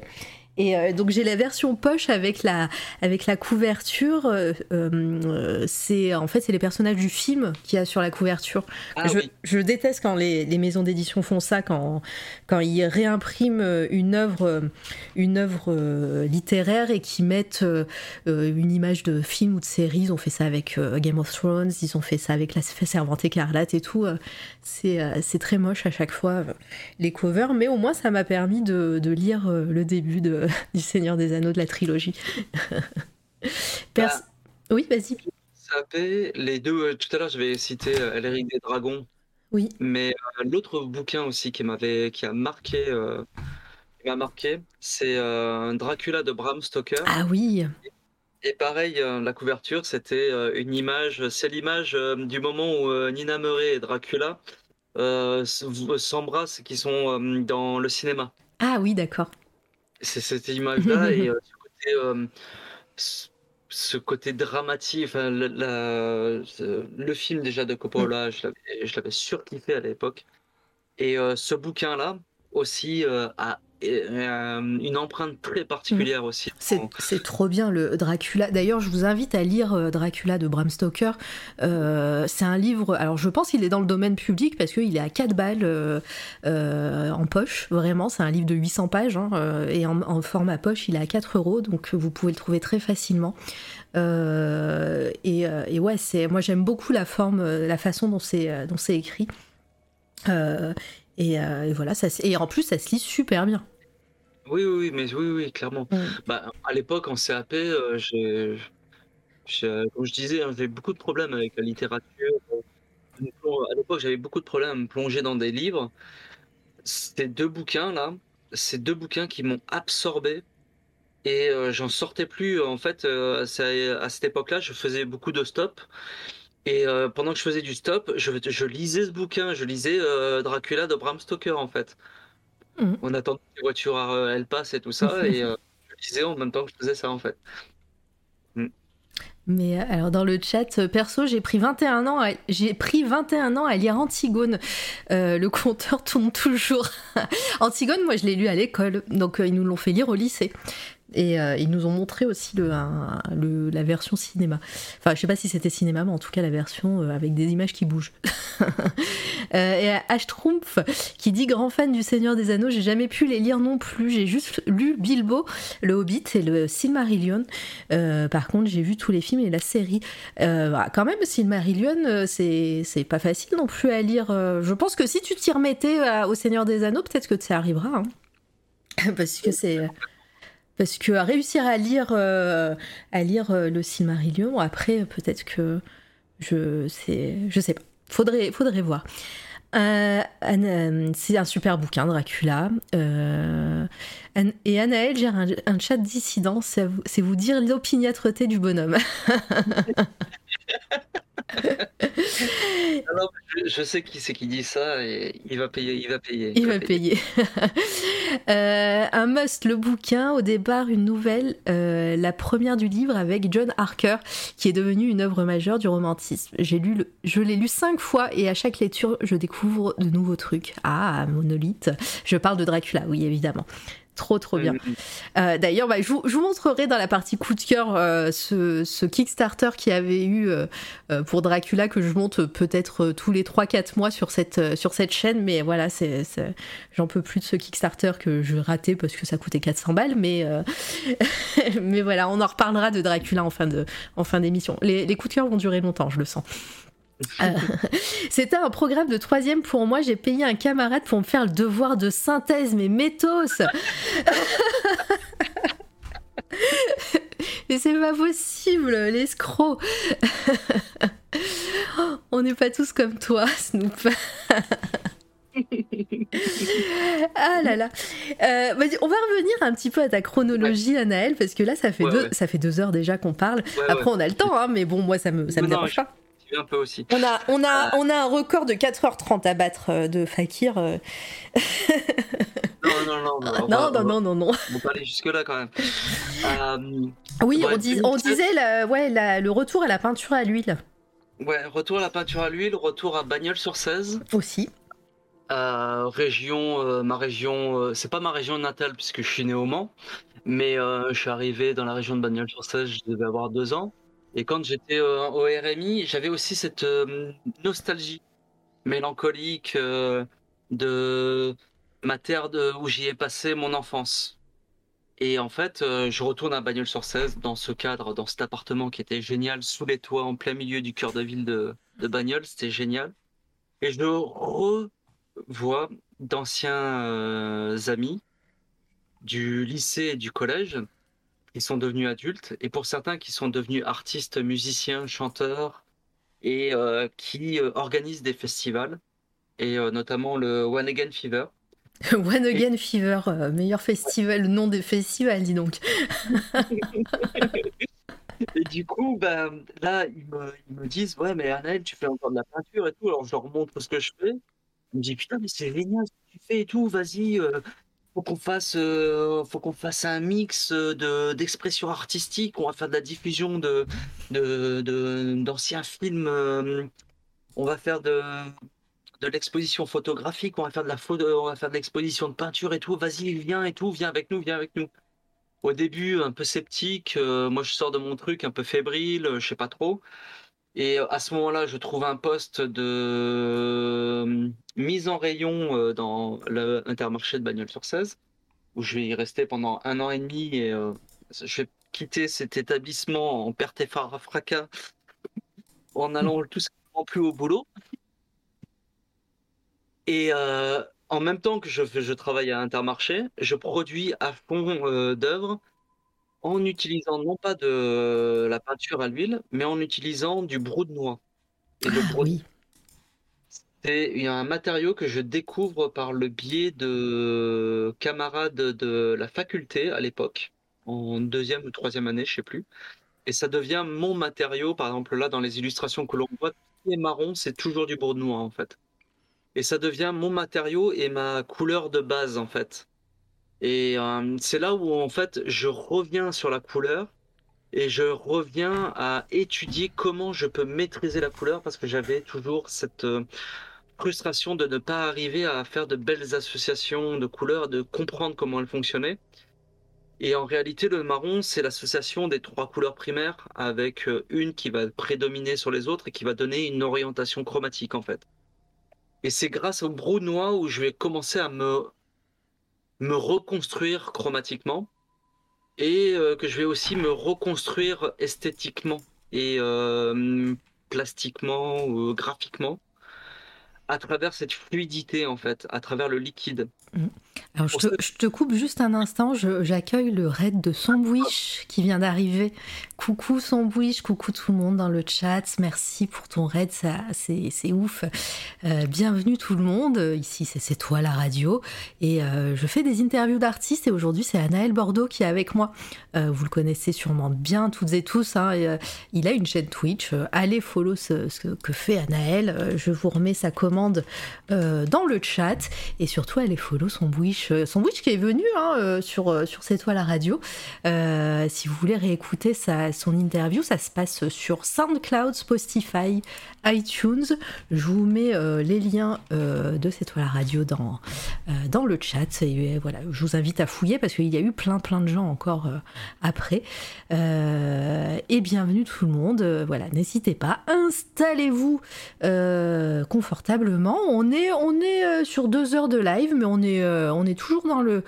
Et euh, donc j'ai la version poche avec la, avec la couverture. Euh, euh, c'est en fait c'est les personnages du film qui a sur la couverture. Ah je, je, déteste quand les, les maisons d'édition font ça, quand, quand ils réimpriment une œuvre, une œuvre littéraire et qui mettent une image de film ou de série. Ils ont fait ça avec Game of Thrones, ils ont fait ça avec La Servante écarlate et tout. C'est très moche à chaque fois les covers, mais au moins ça m'a permis de, de lire le début de du Seigneur des Anneaux de la trilogie. Bah, oui, vas-y. Les deux, euh, tout à l'heure, je vais citer euh, Elric des Dragons. Oui. Mais euh, l'autre bouquin aussi qui m'avait, qui a marqué, m'a marqué, c'est Dracula de Bram Stoker. Ah oui. Et pareil, la couverture, c'était une image, c'est l'image du moment où Nina Murray et Dracula s'embrassent, qui sont dans le cinéma. Ah oui, d'accord. C'est cette image-là et euh, euh, ce, côté, dramatique. le, le, film déjà de Coppola, je l'avais surkiffé à l'époque. Et euh, ce bouquin-là aussi a euh, une empreinte très particulière mm. aussi. C'est trop bien le Dracula. D'ailleurs, je vous invite à lire euh, Dracula de Bram Stoker. Euh, c'est un livre, alors je pense qu'il est dans le domaine public parce qu'il est à 4 balles en poche, vraiment. C'est un livre de 800 pages hein, et en, format poche, il est à 4 euros, donc vous pouvez le trouver très facilement. Et, et, ouais, moi j'aime beaucoup la forme, la façon dont c'est écrit. Euh, et, voilà, ça, et en plus, ça se lit super bien. Oui, oui, mais oui, oui, clairement. Mm. Bah, à l'époque, en CAP, euh, j'ai, comme je disais, hein, j'avais beaucoup de problèmes avec la littérature. À l'époque, j'avais beaucoup de problèmes à me plonger dans des livres. Ces deux bouquins-là, ces deux bouquins qui m'ont absorbé et euh, j'en sortais plus. En fait, à cette époque-là, je faisais beaucoup de stops et euh, pendant que je faisais du stop, je, je lisais ce bouquin, je lisais euh, Dracula de Bram Stoker en fait. Mhm. On attendait que les voitures euh, elles passent et tout ça, et je lisais en même temps que je faisais ça en fait. Mm. Mais alors dans le chat perso, j'ai pris 21 ans, j'ai pris 21 ans à lire Antigone. le compteur tourne toujours. Antigone, moi je l'ai lu à l'école, donc ils nous l'ont fait lire au lycée. Et euh, ils nous ont montré aussi le, la version cinéma. Enfin, je sais pas si c'était cinéma, mais en tout cas la version euh, avec des images qui bougent. euh, et Ashtrumpf qui dit grand fan du Seigneur des Anneaux, j'ai jamais pu les lire non plus. J'ai juste lu Bilbo, le Hobbit et le Silmarillion. Par contre, j'ai vu tous les films et la série. Bah, quand même, Silmarillion, c'est pas facile non plus à lire. Je pense que si tu t'y remettais au Seigneur des Anneaux, peut-être que ça arrivera. Hein. Parce que c'est parce que réussir à lire, euh, à lire euh, le Silmarillion, après peut-être que je sais, je sais pas. Faudrait, faudrait voir. Euh, c'est un super bouquin, Dracula. et Anaël gère un, un chat dissident, c'est vous, dire l'opiniâtreté du bonhomme. je, sais qui c'est qui dit ça et il va payer, il va payer. Il, va, payer. Euh, un must, le bouquin, au départ une nouvelle, euh, la première du livre avec John Harker, qui est devenu une œuvre majeure du romantisme. J'ai lu, je l'ai lu cinq fois et à chaque lecture, je découvre de nouveaux trucs. Ah, monolithe. Je parle de Dracula, oui, évidemment. Trop trop bien. Euh, d'ailleurs, bah, je, vous, montrerai dans la partie coup de cœur euh, ce, Kickstarter qui avait eu euh, pour Dracula que je monte peut-être tous les 3-4 mois sur cette, sur cette chaîne. Mais voilà, j'en peux plus de ce Kickstarter que je ratais parce que ça coûtait 400 balles. Mais, mais voilà, on en reparlera de Dracula en fin, de, en fin d'émission. Les, les coups de cœur vont durer longtemps, je le sens. Euh, c'était un programme de troisième pour moi. J'ai payé un camarade pour me faire le devoir de synthèse, mais métos Mais c'est pas possible, l'escroc On n'est pas tous comme toi, Snoop. ah là là. Euh, on va revenir un petit peu à ta chronologie, Anaël, parce que là, ça fait, deux, ça fait deux heures déjà qu'on parle. Après, on a le temps, hein, mais bon, moi, ça me, ça me dérange pas. Un peu aussi. On a, on, a, on a un record de 4h30 à battre euh, de Fakir. non, non, non. Non, non, non, non, non, non. On va aller jusque-là quand même. oui, on, on, disait ouais, le retour à la peinture à l'huile. Ouais, retour à la peinture à l'huile, retour à Bagnols sur 16. Aussi. Euh, région, euh, ma région, euh, c'est pas ma région natale puisque je suis né au Mans, mais je suis arrivé dans la région de Bagnols sur 16, je devais avoir deux ans. Et quand j'étais au RMI, j'avais aussi cette nostalgie mélancolique de ma terre où j'y ai passé mon enfance. Et en fait, je retourne à Bagnols sur 16 dans ce cadre, dans cet appartement qui était génial, sous les toits, en plein milieu du cœur de ville de, de Bagnols, c'était génial. Et je re vois d'anciens euh, amis du lycée et du collège qui sont devenus adultes et pour certains qui sont devenus artistes, musiciens, chanteurs et euh, qui euh, organisent des festivals et notamment le One Again Fever. One Again Fever, meilleur festival, nom des festivals, dis donc. et du coup, ben, là, ils me, ils me disent Ouais, mais Anaël, tu fais encore de la peinture et tout. Alors, je leur montre ce que je fais. Il me dit putain mais c'est génial ce que tu fais et tout, vas-y, euh, faut qu'on fasse, euh, faut qu'on fasse un mix de d'expression artistique, on va faire de la diffusion d'anciens films, euh, on va faire de de l'exposition photographique, on va faire de la photo, on va faire de l'exposition de peinture et tout, vas-y viens et tout, viens avec nous, viens avec nous. Au début un peu sceptique, moi je sors de mon truc un peu fébrile, je sais pas trop. Et à ce moment-là, je trouve un poste de euh, mise en rayon euh, dans l'intermarché de Bagnols-sur-Cèze, où je vais y rester pendant un an et demi et euh, je vais quitter cet établissement en perte et fracas en allant tout simplement plus au boulot. Et en même temps que je, travaille à Intermarché, je produis à fond d'œuvres en utilisant non pas de la peinture à l'huile, mais en utilisant du brou de noix. Et le ah oui. c'est un matériau que je découvre par le biais de camarades de la faculté à l'époque, en deuxième ou troisième année, je sais plus. Et ça devient mon matériau. Par exemple, là, dans les illustrations que l'on voit, tout est marron, c'est toujours du brou de noix, en fait. Et ça devient mon matériau et ma couleur de base, en fait. Et euh, c'est là où en fait je reviens sur la couleur et je reviens à étudier comment je peux maîtriser la couleur parce que j'avais toujours cette euh, frustration de ne pas arriver à faire de belles associations de couleurs, de comprendre comment elles fonctionnaient. Et en réalité, le marron, c'est l'association des trois couleurs primaires avec euh, une qui va prédominer sur les autres et qui va donner une orientation chromatique en fait. Et c'est grâce au brou noir où je vais commencer à me me reconstruire chromatiquement et euh, que je vais aussi me reconstruire esthétiquement et euh, plastiquement ou graphiquement à travers cette fluidité en fait, à travers le liquide. Mm. Alors je te, coupe juste un instant, j'accueille le raid de Sandwich qui vient d'arriver. Coucou Sandwich, coucou tout le monde dans le chat, merci pour ton raid, ça c'est ouf. Euh, bienvenue tout le monde, ici c'est toi la radio et euh, je fais des interviews d'artistes et aujourd'hui c'est Anaël Bordeaux qui est avec moi. Euh, vous le connaissez sûrement bien toutes et tous, hein, il a une chaîne Twitch, allez follow ce, ce, que fait Anaël, je vous remets sa commande dans le chat et surtout allez follow son Sandwich, euh, Sandwich qui est venu hein, euh, sur, euh, sur cette toile à radio. si vous voulez réécouter sa, son interview, ça se passe sur SoundCloud, Spotify, iTunes. Je vous mets les liens de cette toile à radio dans, dans le chat. Voilà, je vous invite à fouiller parce qu'il y a eu plein plein de gens encore après. et bienvenue tout le monde. voilà, n'hésitez pas, installez-vous confortablement. On est, on est sur deux heures de live, mais on est, on est toujours dans le.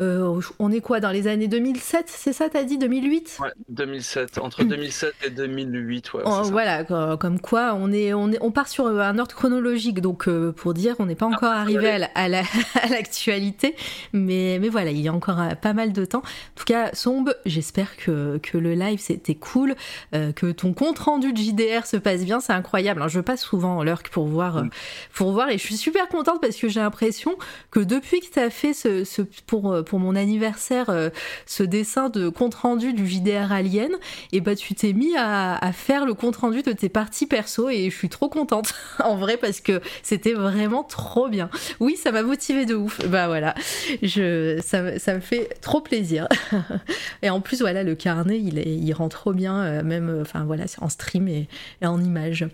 euh, on est quoi Dans les années 2007, c'est ça, t'as dit 2008 Ouais, 2007. Entre 2007 et 2008, ouais. Oh, c'est ça. Voilà, co- comme quoi on, est, on, est, on part sur un ordre chronologique, donc euh, pour dire on n'est pas encore arrivé à la- à la- à l'actualité, mais, mais voilà, il y a encore euh, pas mal de temps. En tout cas, Sombe, j'espère que, que le live c'était cool, euh, que ton compte rendu de JDR se passe bien, c'est incroyable. hein. Je passe souvent l'Urk pour voir, euh, Mm. pour voir, et je suis super contente parce que j'ai l'impression que depuis que tu as fait ce, pour, euh, pour mon anniversaire euh, ce dessin de compte rendu du JDR Alien, et bah tu t'es mis à, faire le compte rendu de tes parties perso et je suis trop contente en vrai parce que c'était vraiment trop bien. Oui, ça m'a motivé de ouf. Bah voilà, je, ça, ça me fait trop plaisir. et en plus voilà, le carnet il, est, il rend trop bien, euh, même enfin voilà, en stream et, en image.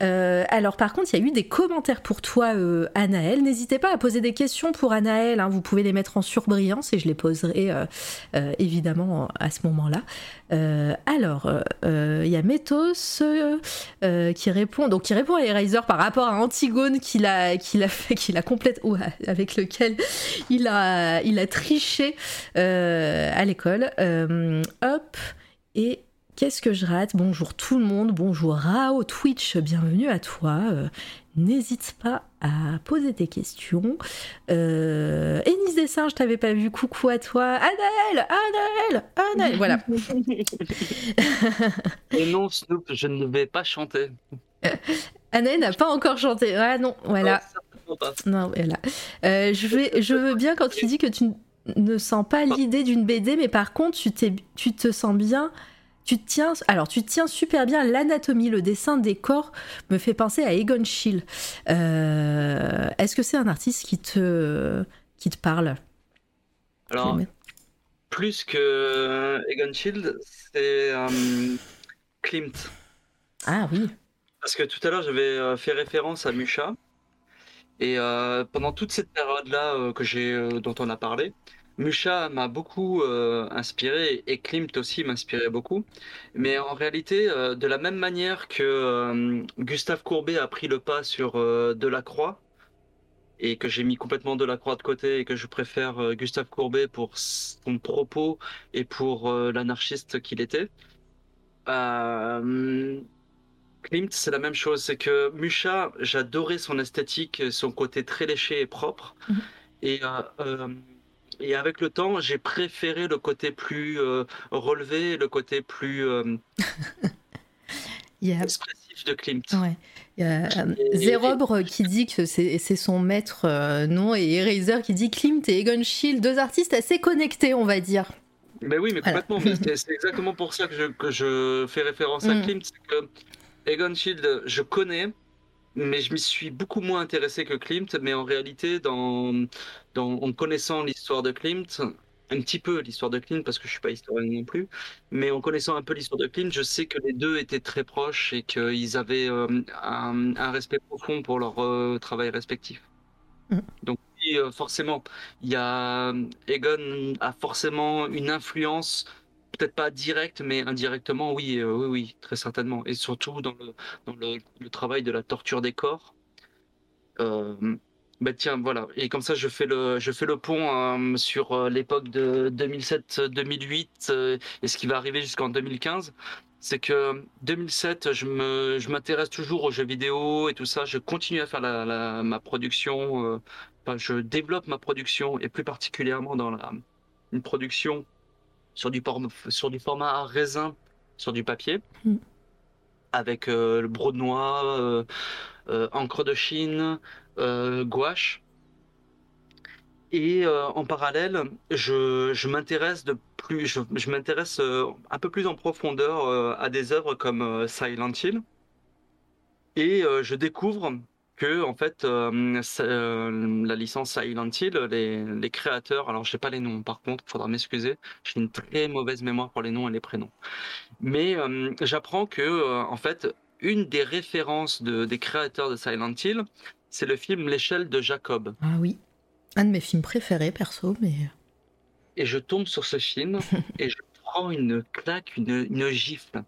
Alors par contre, il y a eu des commentaires pour toi, Anaël. N'hésitez pas à poser des questions pour Anaël. Hein. Vous pouvez les mettre en surbrillance et je les poserai euh, euh, évidemment à ce moment-là. Euh, alors, il y a Métos qui répond, donc répond à Eraser par rapport à Antigone complète, avec lequel il a, triché à l'école. Hop et Qu'est-ce que je rate? Bonjour tout le monde, bonjour Rao Twitch, bienvenue à toi. N'hésite pas à poser tes questions. Euh, Ennis Dessin, je t'avais pas vu, coucou à toi. Anaël, Anaël, Anaël. Voilà. Et non, Snoop, je ne vais pas chanter. Anaël n'a pas encore chanté. Ah non, voilà. Non, pas. Non, voilà. Euh, je, vais, je veux bien quand tu dis que tu ne sens pas l'idée d'une BD, mais par contre, tu te sens bien. Tu tiens, alors tu tiens super bien l'anatomie, le dessin des corps me fait penser à Egon Schiele. Euh, est-ce que c'est un artiste qui te, qui te parle? Alors, plus que Egon Shield, c'est euh, Klimt. Ah oui. Parce que tout à l'heure, j'avais euh, fait référence à Musha. Et euh, pendant toute cette période-là euh, que j'ai, euh, dont on a parlé, Musha m'a beaucoup euh, inspiré et Klimt aussi m'inspirait beaucoup. Mais en réalité, euh, de la même manière que euh, Gustave Courbet a pris le pas sur Delacroix, et que j'ai mis complètement Delacroix de côté et que je préfère Gustave Courbet pour son propos et pour l'anarchiste qu'il était. Klimt, c'est la même chose. C'est que Musha, j'adorais son esthétique, son côté très léché et propre. Mhm. Et, euh, et avec le temps, j'ai préféré le côté plus euh, relevé, le côté plus euh, expressif de Klimt. ouais. Il y a euh, qui dit que c'est, son maître euh, nom et Eraser qui dit Klimt et Egon Schiele, deux artistes assez connectés, on va dire. Mais oui, mais Voilà. complètement. c'est- exactement pour ça que je, que je fais référence à Mm. Klimt. C'est que Egon Schiele, je connais, mais je m'y suis beaucoup moins intéressé que Klimt. Mais en réalité, dans, dans, en connaissant l'histoire de Klimt, un petit peu l'histoire de Klimt, parce que je suis pas historien non plus, mais en connaissant un peu l'histoire de Klimt, je sais que les deux étaient très proches et qu'ils avaient euh, un, un respect profond pour leur euh, travail respectif. Mm. Donc oui, euh, forcément, il y a Egon a forcément une influence, peut-être pas directe, mais indirectement, oui, euh, oui, oui, très certainement. Et surtout dans le, travail de la torture des corps. Euh, bah tiens, voilà. Et comme ça, je fais le, pont euh, sur euh, l'époque de 2007-2008 euh, et ce qui va arriver jusqu'en 2015. C'est que 2007, je m'intéresse toujours aux jeux vidéo et tout ça. Je continue à faire ma production. enfin, je développe ma production et plus particulièrement dans la, une production sur du, sur du format à raisin, sur du papier, Mm. avec euh, le brodenois, euh, euh, encre de Chine, gouache. Et en parallèle, je, je m'intéresse de plus, je, je m'intéresse un peu plus en profondeur à des œuvres comme Silent Hill. Et je découvre que en fait, euh, euh, la licence Silent Hill, les, les créateurs, alors je sais pas les noms, par contre, faudra m'excuser, j'ai une très mauvaise mémoire pour les noms et les prénoms. Mais euh, j'apprends que en fait, une des références de, des créateurs de Silent Hill, c'est le film L'échelle de Jacob. Ah oui. Un de mes films préférés, perso, mais. Et je tombe sur ce film et je prends une claque, une, une gifle.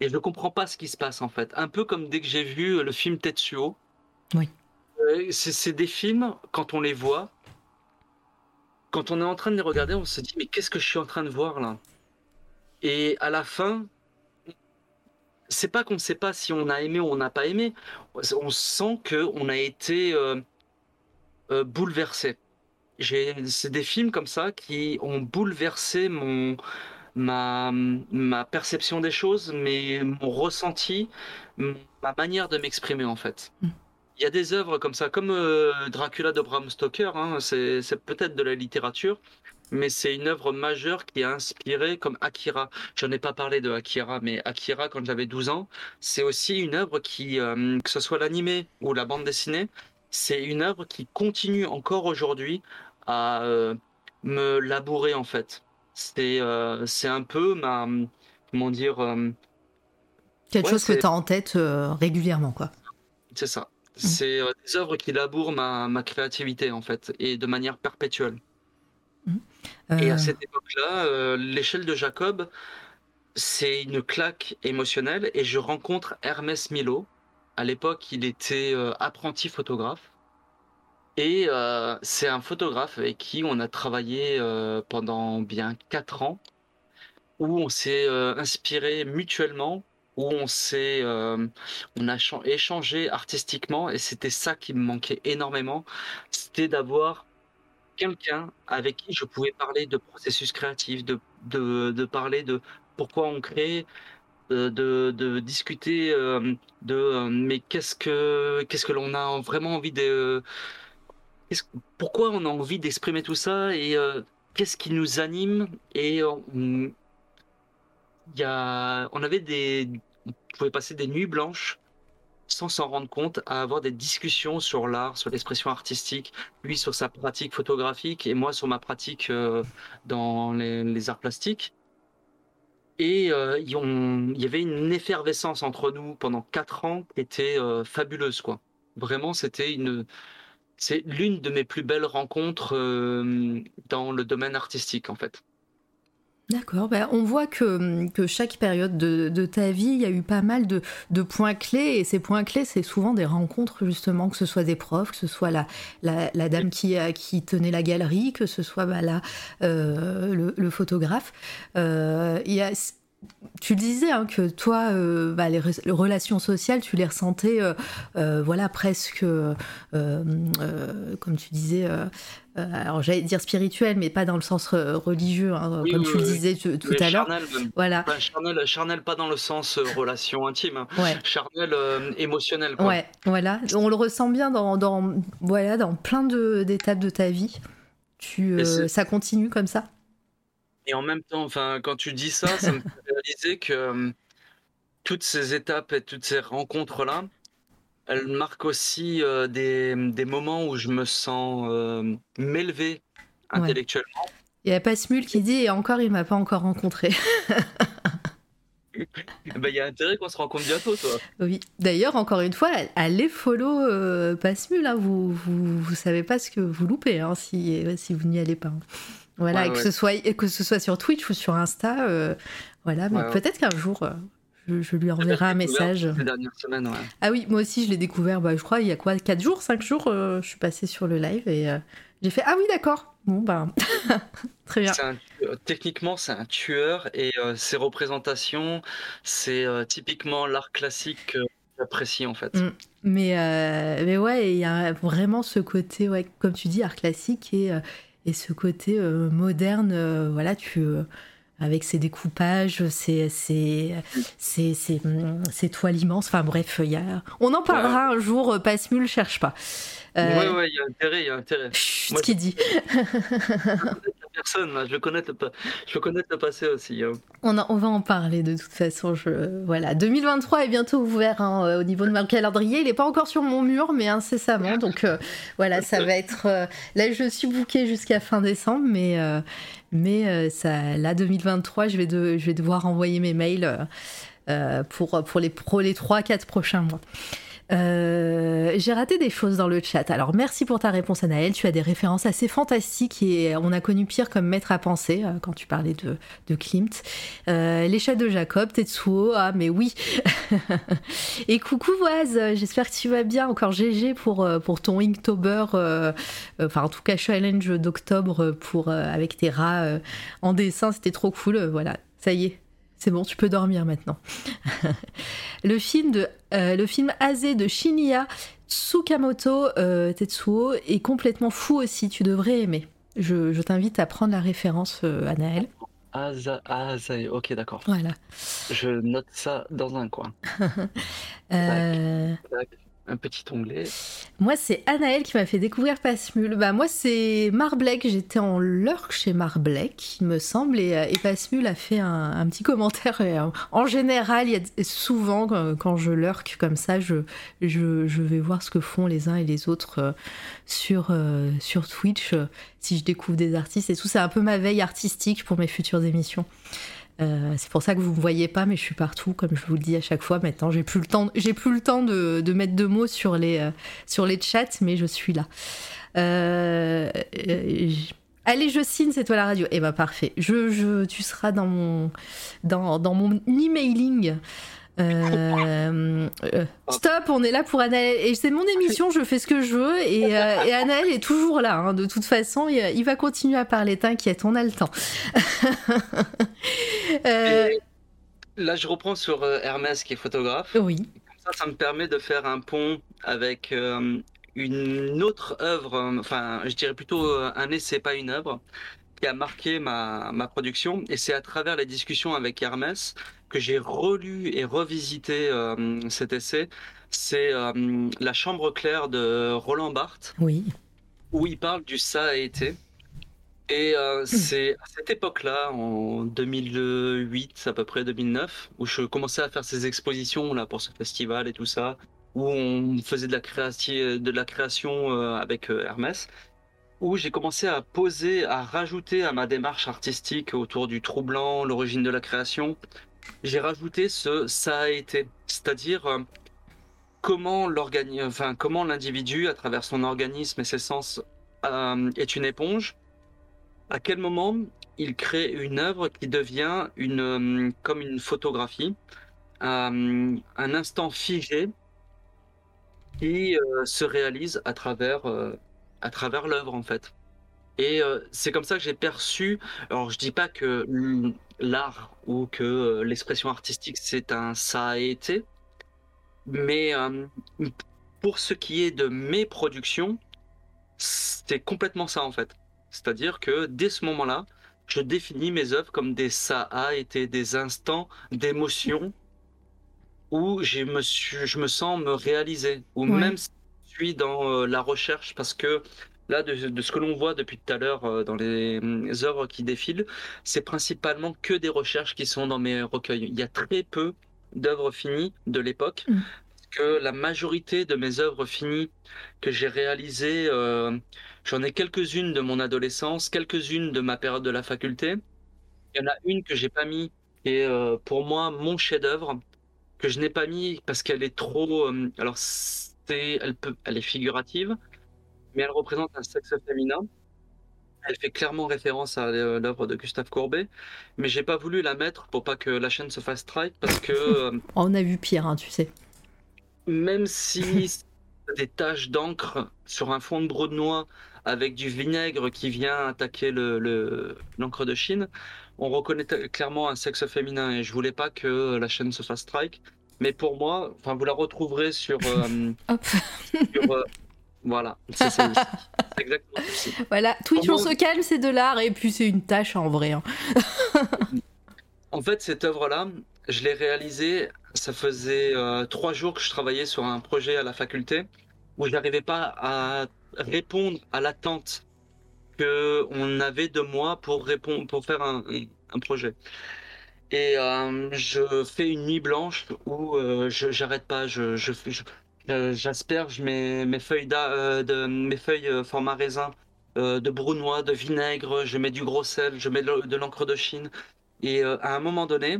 Et je ne comprends pas ce qui se passe en fait. Un peu comme dès que j'ai vu le film Tetsuo. Oui. Euh, c'est des films, quand on les voit, quand on est en train de les regarder, on se dit mais qu'est-ce que je suis en train de voir là? Et à la fin, c'est pas qu'on ne sait pas si on a aimé ou on n'a pas aimé. On sent que on a été euh, euh, bouleversé. C'est des films comme ça qui ont bouleversé mon ma, ma perception des choses, mais mon ressenti, ma manière de m'exprimer en fait. Mm. Il y a des œuvres comme ça, comme euh, Dracula de Bram Stoker, hein, c'est peut-être de la littérature, mais c'est une œuvre majeure qui a inspiré comme Akira. J'en ai pas parlé de Akira, mais Akira, quand j'avais 12 ans, c'est aussi une œuvre qui, euh, que ce soit l'animé ou la bande dessinée, c'est une œuvre qui continue encore aujourd'hui à euh, me labourer en fait. C'est c'est un peu ma. Comment dire Quelque chose que tu as en tête régulièrement, quoi. C'est ça. Mmh. C'est euh, des œuvres qui labourent ma, ma, créativité, en fait, et de manière perpétuelle. Mmh. Et à euh. cette époque-là, euh, l'échelle de Jacob, c'est une claque émotionnelle, et je rencontre Hermès Milo. À l'époque, il était apprenti photographe. Et c'est un photographe avec qui on a travaillé pendant bien quatre ans, où on s'est inspiré mutuellement où on s'est, euh, on a échangé artistiquement et c'était ça qui me manquait énormément, c'était d'avoir quelqu'un avec qui je pouvais parler de processus créatif, de, de, parler de pourquoi on crée, euh, de, de discuter euh, de mais qu'est-ce que qu'est-ce que l'on a vraiment envie de pourquoi on a envie d'exprimer tout ça et qu'est-ce qui nous anime et y a, on avait des, pouvait passer des nuits blanches sans s'en rendre compte, à avoir des discussions sur l'art, sur l'expression artistique, lui sur sa pratique photographique et moi sur ma pratique euh, dans les, arts plastiques. Et euh, il y avait une effervescence entre nous pendant quatre ans qui était euh, fabuleuse, quoi. Vraiment, c'était une, c'est l'une de mes plus belles rencontres dans le domaine artistique, en fait. D'accord, ben, on voit que, que, chaque période de, ta vie, il y a eu pas mal de, points clés, et ces points clés, c'est souvent des rencontres, justement, que ce soit des profs, que ce soit la, dame qui, tenait la galerie, que ce soit là, euh, le, le, photographe. Euh, tu disais hein, que toi, euh, bah, les, relations sociales, tu les ressentais, voilà, presque, comme tu disais, alors j'allais dire spirituel, mais pas dans le sens religieux, hein, comme tu le disais tout à l'heure. Voilà. charnel, pas dans le sens relation intime, hein. charnel émotionnel. Ouais, voilà. On le ressent bien dans, dans voilà, dans plein d'étapes de, ta vie. Tu, ça continue comme ça? Et en même temps, enfin, quand tu dis ça, ça me fait réaliser que euh, toutes ces étapes et toutes ces rencontres-là, elles marquent aussi euh, des, des, moments où je me sens euh, m'élever intellectuellement. Il y a Passmule qui dit et encore il m'a pas encore rencontré. Ben, il y a intérêt qu'on se rencontre bientôt, toi. Oui. D'ailleurs, encore une fois, allez follow euh, Passmule. Hein. Vous, vous, vous, savez pas ce que vous loupez hein, si, si vous n'y allez pas. Hein. Voilà, que, Ce soit, que ce soit sur Twitch ou sur Insta, euh, voilà, mais peut-être qu'un jour, euh, je, lui enverrai un message. Ah oui, moi aussi, je l'ai découvert, bah, je crois, il y a quoi, 4 jours, 5 jours, euh, je suis passée sur le live et j'ai fait Ah oui, d'accord. Bon, bah, très bien. techniquement, c'est un tueur et ses représentations, c'est typiquement l'art classique que j'apprécie en fait. Mm. Mais, mais ouais, il y a vraiment ce côté, ouais, comme tu dis, art classique et et ce côté euh, moderne, euh, voilà, tu euh, avec ses découpages, ses, ses, ses, ses, toiles immenses. Enfin bref, y a... on en parlera un jour, Passmule, cherche pas. Euh... Ouais, ouais, il y a intérêt, il y a intérêt. Chut, Moi, qui dit personne, je veux connaître le, je veux connaître le passé aussi. Hein. On, on va en parler de toute façon. Je... Voilà, 2023 est bientôt ouvert hein, au niveau de mon calendrier. Il n'est pas encore sur mon mur, mais incessamment. Donc euh, voilà, ça va être. Euh, là, je suis booké jusqu'à fin décembre, mais, euh, mais ça, là, 2023, je vais, de, je vais devoir envoyer mes mails pour, pour les, les 3-4 prochains mois. Euh, j'ai raté des choses dans le chat. Alors merci pour ta réponse Anaël, tu as des références assez fantastiques et on a connu pire comme maître à penser euh, quand tu parlais de, de Klimt. Euh, les chats de Jacob, Tetsuo, ah mais oui. et coucou Oise, j'espère que tu vas bien. Encore GG pour, pour ton Inktober, enfin en tout cas challenge d'octobre pour avec tes rats en dessin, c'était trop cool. voilà, ça y est, c'est bon, tu peux dormir maintenant. le film de euh, le film Azé de Shinya Tsukamoto euh, Tetsuo est complètement fou aussi. Tu devrais aimer. Je, t'invite à prendre la référence, euh, Anaël. Azé, ok, d'accord. Voilà. Je note ça dans un coin. euh un petit onglet. Moi, c'est Anaël qui m'a fait découvrir Passmule. Bah, moi, c'est Marblek. J'étais en lurk chez Marblek, il me semble, et, euh, et Passmule a fait un, petit commentaire. Euh, en général, il souvent, quand je lurk comme ça, je, vais voir ce que font les uns et les autres euh, sur, sur Twitch, si je découvre des artistes et tout. C'est un peu ma veille artistique pour mes futures émissions. Euh, c'est pour ça que vous me voyez pas, mais je suis partout, comme je vous le dis à chaque fois. Maintenant, j'ai plus le temps, plus le temps de, mettre de mots sur les euh, sur les chats, mais je suis là. Euh, allez, je signe, c'est toi la radio. Eh ben parfait. Je, je, tu seras dans mon dans, dans mon emailing. Euh, euh, stop, on est là pour Anaël. Et c'est mon émission, je fais ce que je veux. Et, euh, et Anaël est toujours là. Hein. De toute façon, il, va continuer à parler. T'inquiète, on a le temps. là, je reprends sur Hermès qui est photographe. Oui. ça, ça me permet de faire un pont avec une autre œuvre, enfin, je dirais plutôt un essai, pas une œuvre, qui a marqué ma, ma production. Et c'est à travers la discussion avec Hermès que j'ai relu et revisité euh, cet essai, c'est euh, La Chambre claire de Roland Barthes. Oui. Où il parle du ça a été. Et euh, hmm. c'est à cette époque-là, en 2008, à peu près 2009, où je commençais à faire ces expositions là pour ce festival et tout ça, où on faisait de la création, de la création avec Hermès, où j'ai commencé à poser, à rajouter à ma démarche artistique autour du troublant, l'origine de la création, j'ai rajouté ce ça a été, c'est-à-dire euh, comment enfin comment l'individu, à travers son organisme et ses sens, euh, est une éponge. À quel moment il crée une œuvre qui devient une euh, comme une photographie, un instant figé qui se réalise à travers à travers l'œuvre en fait. Et c'est comme ça que j'ai perçu. Alors je dis pas que l'art ou que euh, l'expression artistique c'est un ça a été. Mais euh, pour ce qui est de mes productions, c'est complètement ça en fait. C'est-à-dire que dès ce moment-là, je définis mes œuvres comme des ça a été, des instants d'émotion où je me, je me sens me réaliser, ou même si je suis dans euh, la recherche parce que Là, de, ce que l'on voit depuis tout à l'heure euh, dans les hum, œuvres qui défilent, c'est principalement que des recherches qui sont dans mes recueils. Il y a très peu d'œuvres finies de l'époque. Mm. Que la majorité de mes œuvres finies que j'ai réalisées, euh, j'en ai quelques-unes de mon adolescence, quelques-unes de ma période de la faculté. Il y en a une que j'ai pas mis, et euh, pour moi mon chef-d'œuvre que je n'ai pas mis parce qu'elle est trop. alors c'est, elle peut, elle est figurative, mais elle représente un sexe féminin. Elle fait clairement référence à l'œuvre de Gustave Courbet, mais j'ai pas voulu la mettre pour pas que la chaîne se fasse strike parce que. Euh, On a vu pire, hein, tu sais. Même si des taches d'encre sur un fond de brode noir avec du vinaigre qui vient attaquer le l'encre de Chine, on reconnaît clairement un sexe féminin et je voulais pas que la chaîne se fasse strike. Mais pour moi, enfin, vous la retrouverez sur, euh, sur euh, voilà, c'est exactement ça. Voilà, Twitch, on se calme, c'est de l'art, et puis c'est une tâche en vrai. Hein. en fait, cette œuvre-là, je l'ai réalisée, ça faisait euh, trois jours que je travaillais sur un projet à la faculté, où je n'arrivais pas à répondre à l'attente qu'on avait de moi pour, répondre, pour faire un, projet. Et euh, je fais une nuit blanche où euh, je j'arrête pas, je, je, je, j'asperge mes, mes feuilles, euh, de, mes feuilles euh, format raisin de brunois, de vinaigre, je mets du gros sel, je mets de, l'encre de Chine. Et à un moment donné,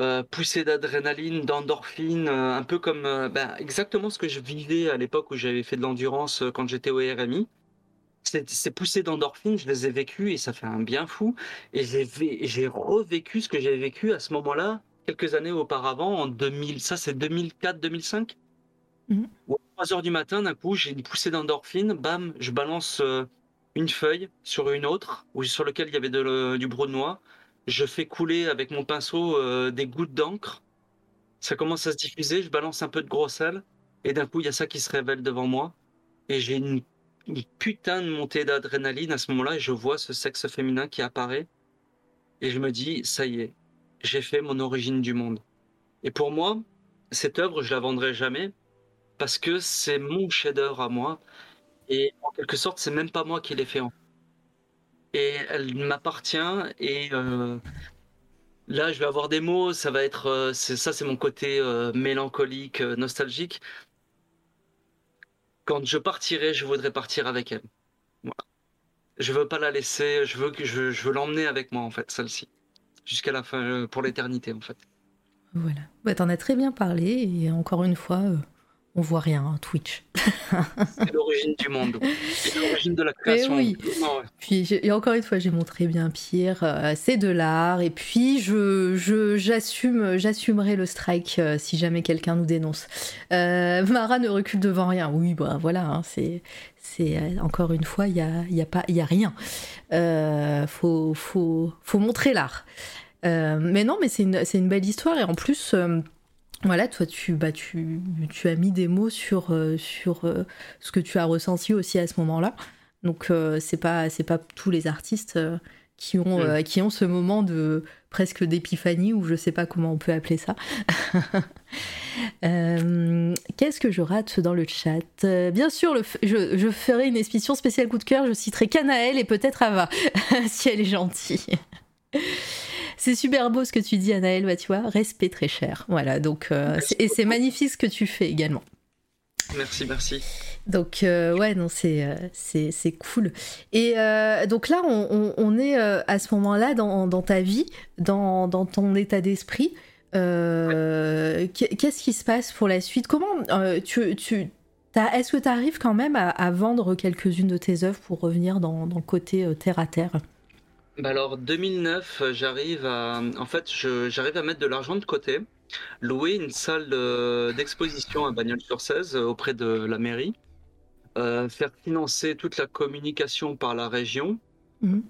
euh, poussée d'adrénaline, d'endorphine, euh, un peu comme euh, ben, exactement ce que je vivais à l'époque où j'avais fait de l'endurance quand j'étais au RMI. Ces poussées d'endorphine, je les ai vécues et ça fait un bien fou. Et j'ai revécu ce que j'avais vécu à ce moment-là, quelques années auparavant, en 2000, ça c'est 2004-2005. Mmh. à 3 heures du matin, d'un coup, j'ai une poussée d'endorphine, bam, je balance une feuille sur une autre, ou sur lequel il y avait de, du noix je fais couler avec mon pinceau euh, des gouttes d'encre. Ça commence à se diffuser, je balance un peu de gros sel, et d'un coup, il y a ça qui se révèle devant moi. Et j'ai une, putain de montée d'adrénaline à ce moment-là, et je vois ce sexe féminin qui apparaît. Et je me dis, ça y est, j'ai fait mon origine du monde. Et pour moi, cette œuvre, je la vendrai jamais, parce que c'est mon chef-d'œuvre à moi. Et en quelque sorte, c'est même pas moi qui l'ai fait. Et elle m'appartient. Et euh, là, je vais avoir des mots. Ça va être, euh, ça, c'est mon côté euh, mélancolique, nostalgique. Quand je partirai, je voudrais partir avec elle. Voilà. Je veux pas la laisser. Je veux que je veux l'emmener avec moi en fait, celle-ci, jusqu'à la fin, pour l'éternité en fait. Voilà. Bah, T'en as très bien parlé et encore une fois, on voit rien, hein, Twitch. c'est l'origine du monde, c'est l'origine de la création. oui. Puis et encore une fois, j'ai montré bien pire. Euh, c'est de l'art, et puis je, j'assume, j'assumerai le strike euh, si jamais quelqu'un nous dénonce. Euh, Mara ne recule devant rien. Oui, bah voilà, hein, c'est, c'est encore une fois, il y a, y a pas, il y a rien. faut, faut, faut montrer l'art. mais non, mais c'est une, c'est une belle histoire, et en plus. Voilà, toi, tu, bah, tu, tu as mis des mots sur, euh, sur euh, ce que tu as ressenti aussi à ce moment-là. Donc, euh, c'est pas, c'est pas tous les artistes qui, ont, mm. qui ont ce moment de presque d'épiphanie, ou je sais pas comment on peut appeler ça. Qu'est-ce que je rate dans le chat? Bien sûr, le je, je, ferai une expédition spéciale coup de cœur. Je citerai Canaël et peut-être Ava, si elle est gentille. C'est super beau ce que tu dis, Anaël, bah, tu vois, respect très cher. Voilà, donc, euh, et c'est magnifique ce que tu fais également. Merci, merci. Donc, euh, ouais, non, c'est, euh, c'est, cool. Et donc là, on, est à ce moment-là dans, ta vie, dans, ton état d'esprit. Qu'est-ce qui se passe pour la suite? Comment tu, tu est-ce que tu arrives quand même à, vendre quelques-unes de tes œuvres pour revenir dans, dans le côté terre à terre? Bah alors 2009, euh, j'arrive à, en fait, j'arrive à mettre de l'argent de côté, louer une salle d'exposition à Bagnols-sur-Cèze euh, auprès de la mairie, euh, faire financer toute la communication par la région. Mmh.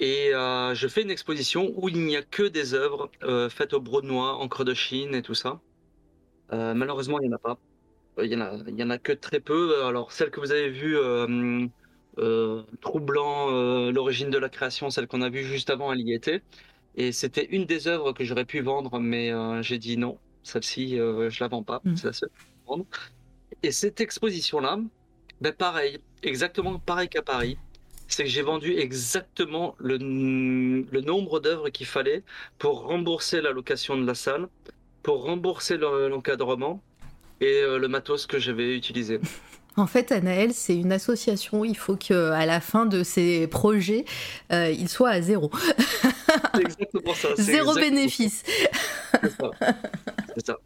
Et je fais une exposition où il n'y a que des œuvres faites au brodois, encre de Chine et tout ça. malheureusement, il n'y en a pas. Il y en a, il y en a que très peu. Alors, celle que vous avez vue troublant euh, l'origine de la création, celle qu'on a vue juste avant, elle y était. Et c'était une des œuvres que j'aurais pu vendre, mais euh, j'ai dit non, celle-ci, je la vends pas, mm. c'est la seule vendre. Et cette exposition-là, ben pareil, exactement pareil qu'à Paris, c'est que j'ai vendu exactement le, le nombre d'œuvres qu'il fallait pour rembourser la location de la salle, pour rembourser l'encadrement et le matos que j'avais utilisé. En fait, Anaël, c'est une association. Il faut qu'à la fin de ces projets, euh, il soit à zéro. C'est exactement ça. Zéro bénéfice. C'est ça.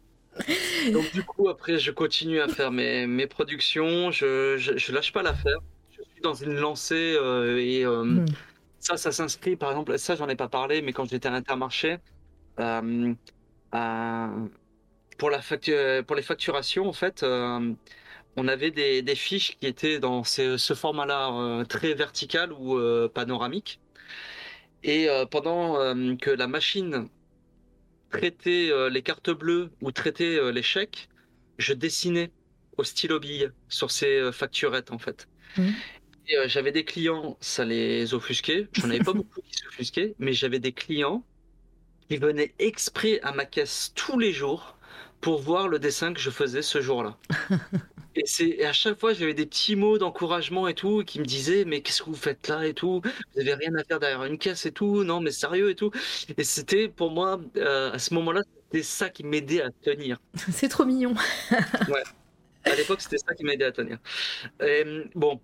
Donc du coup, après, je continue à faire mes, mes productions. Je, je, lâche pas l'affaire. Je suis dans une lancée euh, et euh, hmm. ça, ça s'inscrit. Par exemple, ça, j'en ai pas parlé, mais quand j'étais à l'Intermarché, pour la pour les facturations, en fait on avait des, fiches qui étaient dans ce, format-là euh, très vertical ou euh, panoramique. Et euh, pendant que la machine traitait les cartes bleues ou traitait les chèques, je dessinais au stylo bille sur ces facturettes en fait. Mmh. J'avais des clients, ça les offusquait. J'en avais pas beaucoup qui s'offusquaient, mais j'avais des clients qui venaient exprès à ma caisse tous les jours pour voir le dessin que je faisais ce jour-là. Et, c'est, à chaque fois, j'avais des petits mots d'encouragement et tout, qui me disaient, mais qu'est-ce que vous faites là et tout? Vous avez rien à faire derrière une caisse et tout? Non, mais sérieux et tout. Et c'était pour moi, euh, à ce moment-là, c'était ça qui m'aidait à tenir. C'est trop mignon. ouais. À l'époque, c'était ça qui m'aidait à tenir. Et, bon,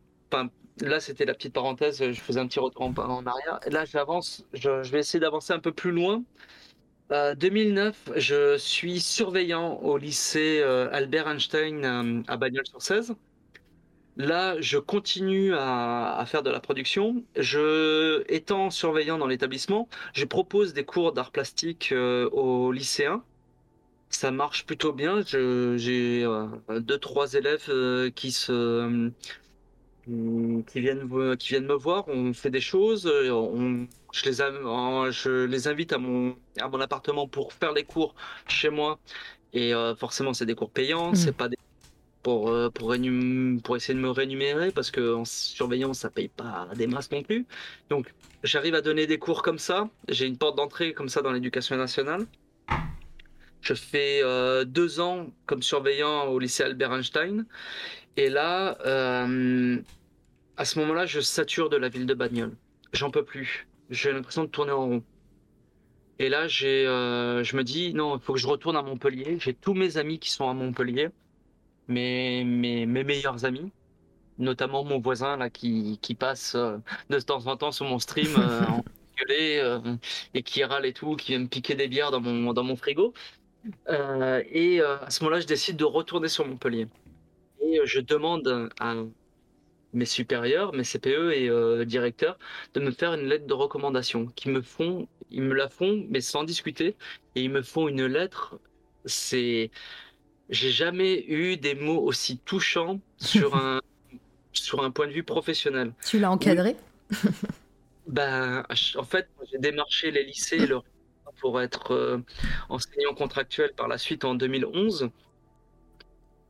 là, c'était la petite parenthèse. Je faisais un petit retour en, arrière. Et là, j'avance. Je, je vais essayer d'avancer un peu plus loin. 2009, je suis surveillant au lycée Albert Einstein à Bagnols-sur-Cèze. Là, je continue à, faire de la production. Je, étant surveillant dans l'établissement, je propose des cours d'art plastique euh, aux lycéens. Ça marche plutôt bien. J'ai euh, deux, trois élèves euh, qui se qui viennent qui viennent me voir. On fait des choses. je les je les invite à mon à mon appartement pour faire les cours chez moi. Et forcément, c'est des cours payants. Mmh. C'est pas des pour, euh, pour, pour essayer de me rémunérer parce qu'en surveillance, ça paye pas des masses non plus. Donc, j'arrive à donner des cours comme ça. J'ai une porte d'entrée comme ça dans l'éducation nationale. Je fais euh, deux ans comme surveillant au lycée Albert Einstein. Et là, euh, à ce moment-là, je sature de la ville de Bagnoles. J'en peux plus. J'ai l'impression de tourner en rond. Et là, j'ai, je me dis, non, il faut que je retourne à Montpellier. J'ai tous mes amis qui sont à Montpellier mes, mes, mes meilleurs amis, notamment mon voisin là qui, qui passe euh, de temps en temps sur mon stream euh, en euh, et qui râle et tout, qui vient me piquer des bières dans mon, dans mon frigo. et à ce moment-là, je décide de retourner sur Montpellier. Et je demande à mes supérieurs, mes CPE et directeurs, de me faire une lettre de recommandation. Qui me font, ils me la font, mais sans discuter, et ils me font une lettre. C'est j'ai jamais eu des mots aussi touchants sur un, sur un point de vue professionnel. Tu l'as encadré? Ben, En fait, j'ai démarché les lycées pour être euh, enseignant contractuel par la suite en 2011.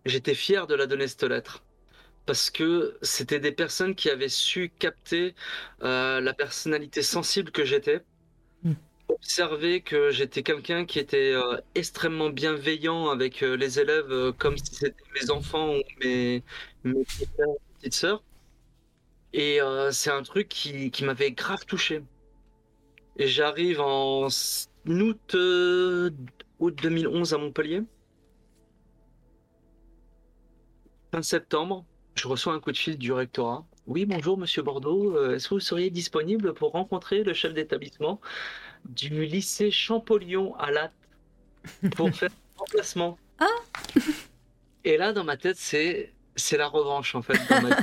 J'étais fier de la donner cette lettre parce que c'était des personnes qui avaient su capter euh, la personnalité sensible que j'étais observé que j'étais quelqu'un qui était euh, extrêmement bienveillant avec euh, les élèves, comme si c'était mes enfants ou mes, mes petites sœurs. Et c'est un truc qui, qui m'avait grave touché. Et j'arrive en août, août 2011 à Montpellier. Fin septembre, je reçois un coup de fil du rectorat. Oui, bonjour, monsieur Bordeaux. Est-ce que vous seriez disponible pour rencontrer le chef d'établissement du lycée Champollion à Latte pour faire un remplacement. Ah Et là, dans ma tête, c'est c'est la revanche en fait.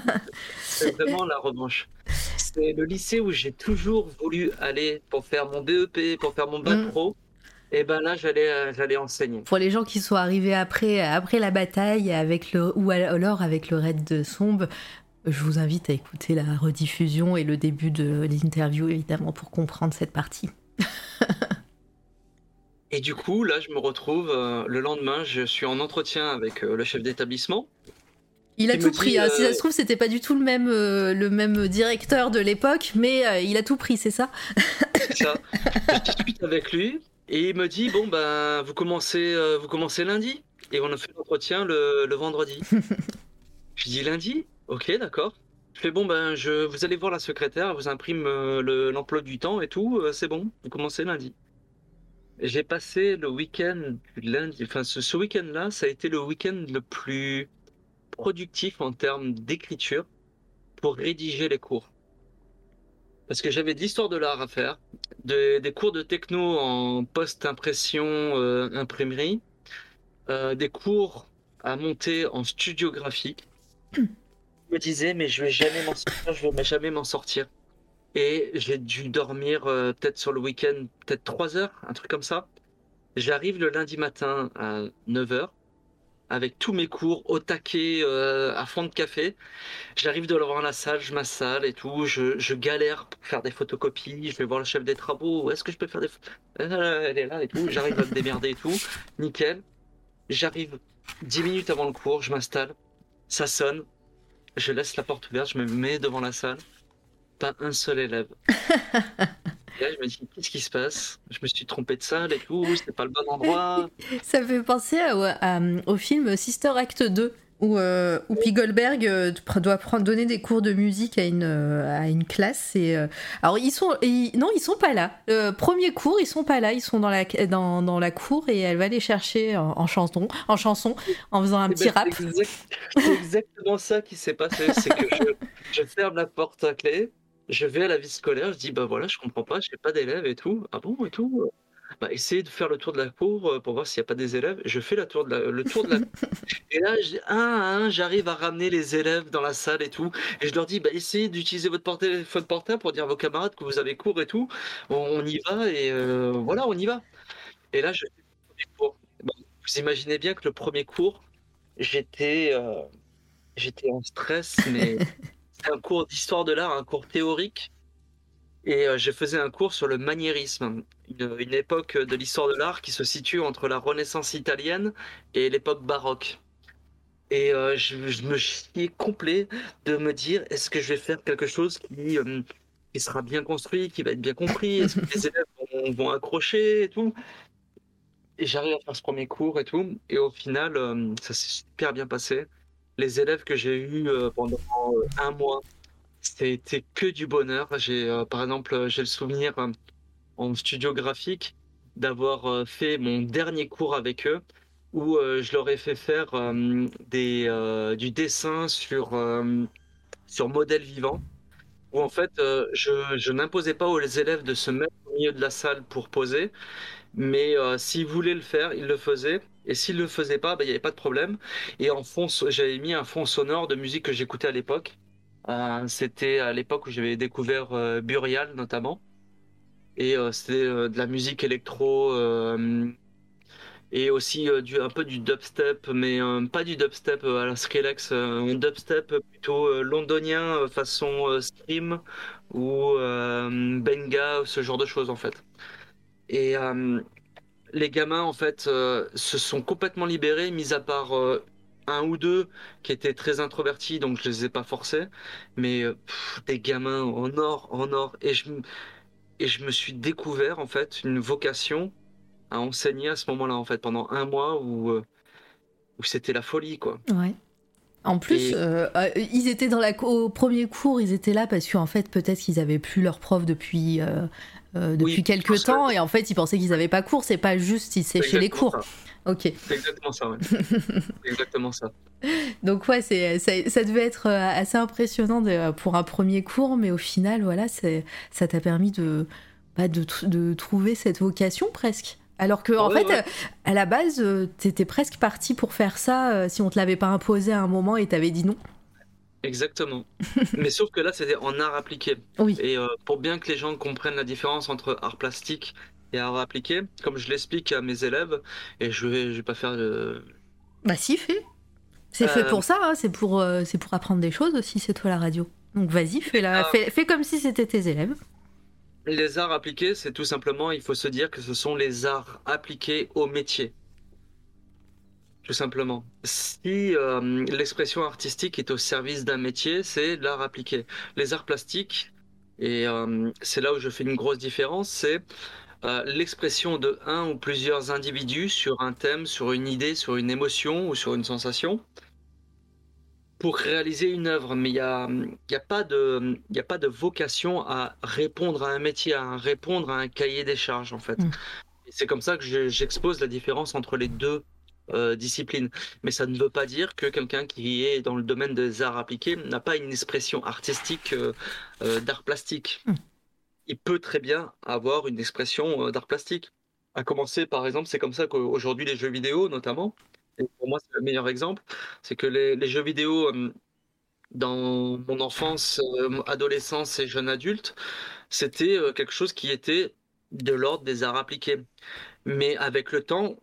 c'est vraiment la revanche. C'est le lycée où j'ai toujours voulu aller pour faire mon BEP, pour faire mon bac mm. pro. Et ben là, j'allais euh, j'allais enseigner. Pour les gens qui sont arrivés après après la bataille avec le ou alors avec le raid de Sombre, je vous invite à écouter la rediffusion et le début de l'interview évidemment pour comprendre cette partie. Et du coup, là, je me retrouve euh, le lendemain, je suis en entretien avec euh, le chef d'établissement. Il a tout pris. Hein. Si ça se trouve, c'était pas du tout le même, euh, le même directeur de l'époque, mais il a tout pris, c'est ça? C'est ça. je discute avec lui et il me dit bon ben vous commencez, vous commencez lundi et on a fait l'entretien le, le vendredi. je dis lundi, ok d'accord. Je fais bon ben je vous allez voir la secrétaire, elle vous imprime euh, l'emploi du temps et tout, euh, c'est bon, vous commencez lundi. J'ai passé le week-end lundi, enfin ce, week-end-là, ça a été le week-end le plus productif en termes d'écriture pour rédiger les cours. Parce que j'avais de l'histoire de l'art à faire, des cours de techno en post-impression, euh, imprimerie, des cours à monter en studio graphique me disais, mais je vais jamais m'en sortir, je vais jamais m'en sortir. Et j'ai dû dormir euh, peut-être sur le week-end, peut-être 3 heures, un truc comme ça. J'arrive le lundi matin à 9 heures avec tous mes cours au taquet, euh, à fond de café. J'arrive devant la salle, je m'installe et tout. Je, je, galère pour faire des photocopies. Je vais voir le chef des travaux. Est-ce que je peux faire des. Euh, elle est là et tout. J'arrive à me démerder et tout. Nickel. J'arrive 10 minutes avant le cours, je m'installe. Ça sonne je laisse la porte ouverte, je me mets devant la salle, pas un seul élève. là, je me dis, qu'est-ce qui se passe? Je me suis trompé de salle et tout, c'était pas le bon endroit. Ça me fait penser au film Sister Act 2 où, euh, où Goldberg euh, doit prendre, donner des cours de musique à une, euh, à une classe. Et, euh, alors, ils sont. non, ils sont pas là. premier cours, ils sont pas là. Ils sont dans la, dans, dans la cour et elle va les chercher en, chanson, en chanson, en faisant un eh petit ben, rap. C'est exactement ça qui s'est passé. C'est que je, je, ferme la porte à clé, je vais à la vie scolaire, je dis bah voilà, je comprends pas, j'ai pas d'élèves et tout. Ah bon et tout bah, essayez de faire le tour de la cour euh, pour voir s'il n'y a pas des élèves. Je fais la tour de la, le tour de la et là, un à un, j'arrive à ramener les élèves dans la salle et tout. Et je leur dis, bah, essayez d'utiliser votre téléphone portable pour dire à vos camarades que vous avez cours et tout. On, on y va et euh, voilà, on y va. Et là, je fais le premier cours. Bah, vous imaginez bien que le premier cours, j'étais euh, j'étais en stress, mais un cours d'histoire de l'art, un cours théorique. Et euh, je faisais un cours sur le maniérisme, une, époque de l'histoire de l'art qui se situe entre la Renaissance italienne et l'époque baroque. Et euh, je, me chiais complet de me dire, est-ce que je vais faire quelque chose qui, euh, sera bien construit, qui va être bien compris, est-ce que les élèves vont, accrocher et tout? Et j'arrive à faire ce premier cours et tout. Et au final, ça s'est super bien passé. Les élèves que j'ai eus euh, pendant euh, un mois, c'était que du bonheur. J'ai, euh, par exemple, j'ai le souvenir en studio graphique d'avoir fait mon dernier cours avec eux, où je leur ai fait faire du dessin sur, sur modèle vivant, où en fait, je, n'imposais pas aux élèves de se mettre au milieu de la salle pour poser, mais s'ils voulaient le faire, ils le faisaient. Et s'ils le faisaient pas, ben, il n'y avait pas de problème. Et en fond, j'avais mis un fond sonore de musique que j'écoutais à l'époque. Euh, c'était à l'époque où j'avais découvert euh, Burial notamment. Et euh, c'était de la musique électro et aussi un peu du dubstep, mais pas du dubstep à la Skrillex, un dubstep plutôt londonien façon Scream ou Benga, ce genre de choses en fait. Et les gamins en fait euh, se sont complètement libérés, mis à part euh, un ou deux qui étaient très introvertis, donc je les ai pas forcés. Mais euh, pff, des gamins en or, en or. Et je, et je me suis découvert en fait une vocation à enseigner à ce moment-là en fait pendant un mois où, où c'était la folie quoi. Ouais. En plus, Et- euh, ils étaient dans la au premier cours, ils étaient là parce qu'en fait, peut-être qu'ils avaient plus leur prof depuis, euh, euh, depuis Oui, quelques que- temps et en fait, ils pensaient qu'ils avaient pas cours. C'est pas juste, ils séchaient les cours. ça. Ok. C'est exactement ça. ouais. Exactement ça. Donc ouais, c'est ça, ça devait être euh, assez impressionnant de- pour un premier cours, mais au final, voilà, c'est ça t'a permis de, bah, de de trouver cette vocation presque. Alors que en Ouais, fait, ouais. euh, à la base, euh, t'étais presque parti pour faire ça euh, si on te l'avait pas imposé à un moment et t'avais dit non. Exactement. Mais sauf que là, c'était en art appliqué. Oui. Et euh, pour bien que les gens comprennent la différence entre art plastique et art appliqué, comme je l'explique à mes élèves, et je vais, je vais pas faire le... Bah si, fais. C'est fait Euh, pour ça, hein, c'est pour, euh, c'est pour apprendre des choses aussi, c'est toi la radio. Donc vas-y, fais, la, Ah. fais, fais comme si c'était tes élèves. Les arts appliqués, c'est tout simplement, il faut se dire que ce sont les arts appliqués au métier. Tout simplement. Si euh, l'expression artistique est au service d'un métier, c'est l'art appliqué. Les arts plastiques, et euh, c'est là où je fais une grosse différence, c'est euh, l'expression de un ou plusieurs individus sur un thème, sur une idée, sur une émotion ou sur une sensation pour réaliser une œuvre. Mais il n'y a, y a, pas de- y a pas de vocation à répondre à un métier, à répondre à un cahier des charges, en fait. Mm. Et c'est comme ça que je- j'expose la différence entre les deux euh, disciplines. Mais ça ne veut pas dire que quelqu'un qui est dans le domaine des arts appliqués n'a pas une expression artistique euh, euh, d'art plastique. Mm. Il peut très bien avoir une expression euh, d'art plastique. À commencer, par exemple, c'est comme ça qu'aujourd'hui les jeux vidéo, notamment, et pour moi c'est le meilleur exemple, c'est que les, les jeux vidéo dans mon enfance, adolescence et jeune adulte, c'était quelque chose qui était de l'ordre des arts appliqués. Mais avec le temps,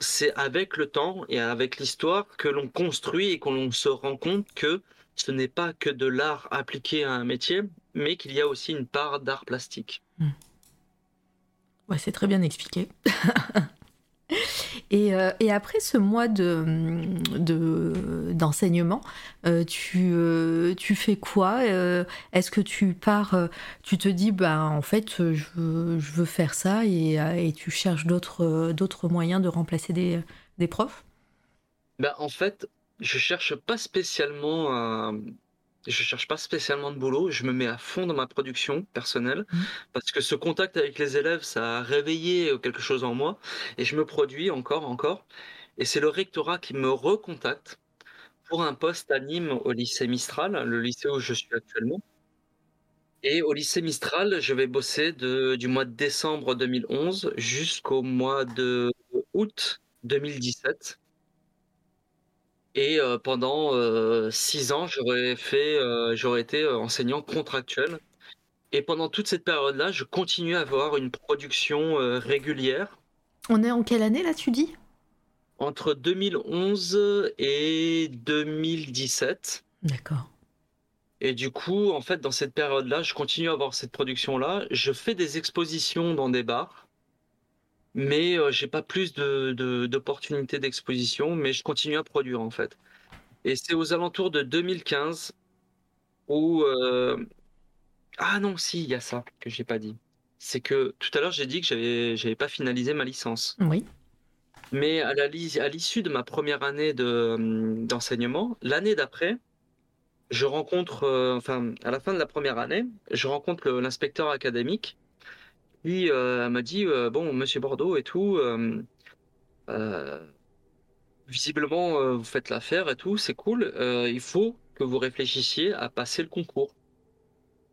c'est avec le temps et avec l'histoire que l'on construit et qu'on se rend compte que ce n'est pas que de l'art appliqué à un métier, mais qu'il y a aussi une part d'art plastique. Ouais, c'est très bien expliqué. et, euh, et après ce mois de, de- d'enseignement, euh, tu, euh, tu fais quoi Est-ce que tu pars, tu te dis, bah, en fait, je veux, je veux faire ça et, et tu cherches d'autres, d'autres moyens de remplacer des, des profs? Ben, en fait, je cherche pas spécialement à- je cherche pas spécialement de boulot, je me mets à fond dans ma production personnelle Mhm. parce que ce contact avec les élèves, ça a réveillé euh, quelque chose en moi et je me produis encore, encore. Et c'est le rectorat qui me recontacte pour un poste à Nîmes au lycée Mistral, le lycée où je suis actuellement. Et au lycée Mistral, je vais bosser de du mois de décembre 2011 jusqu'au mois de août 2017. Et heu, pendant, heu, 6 ans, j'aurais fait, heu, j'aurais été, enseignant contractuel et pendant toute cette période-là, je continuais à avoir une production, régulière. On est en quelle année là, tu dis? Entre 2011 et 2017. D'accord. Et du coup, en fait, dans cette période-là, je continue à avoir cette production-là. Je fais des expositions dans des bars, mais heu, j'ai pas plus de de d'opportunités d'exposition, mais je continue à produire, en fait. Et c'est aux alentours de 2015 où, heu ah non, si, il y a ça que j'ai pas dit. C'est que tout à l'heure, j'ai dit que j'avais j'avais pas finalisé ma licence. Oui. Mais à la lis à l'issue de ma première année de, mmh, d'enseignement, l'année d'après, je rencontre, heu, enfin, à la fin de la première année, je rencontre l'inspecteur académique. Heu, elle m'a dit, heu: «Bon, monsieur Bordeaux et tout, heu, visiblement, vous faites l'affaire et tout, c'est cool, il faut que vous réfléchissiez à passer le concours».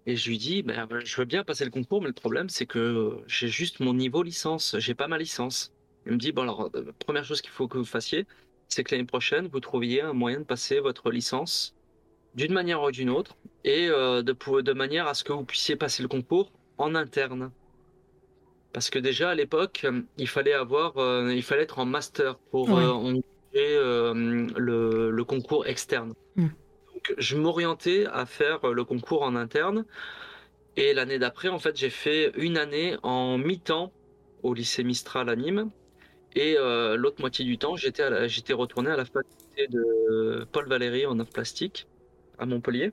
Et je lui dis: «Ben, je veux bien passer le concours, mais le problème, c'est que j'ai juste mon niveau licence, j'ai pas ma licence». Il me dit: «Bon alors, 1 chose qu'il faut que vous fassiez, c'est que l'année prochaine, vous trouviez un moyen de passer votre licence d'une manière ou d'une autre et de manière à ce que vous puissiez passer le concours en interne». Parce que déjà à l'époque, hem, il fallait avoir, heu, il fallait être en master pour, Ouais. hem, le le concours externe. Mmh. Donc je m'orientais à faire, le concours en interne et l'année d'après, en fait, j'ai fait 1 année en mi-temps au lycée Mistral à Nîmes et l'autre moitié du temps, j'étais retourné à la faculté de Paul Valéry en arts plastiques à Montpellier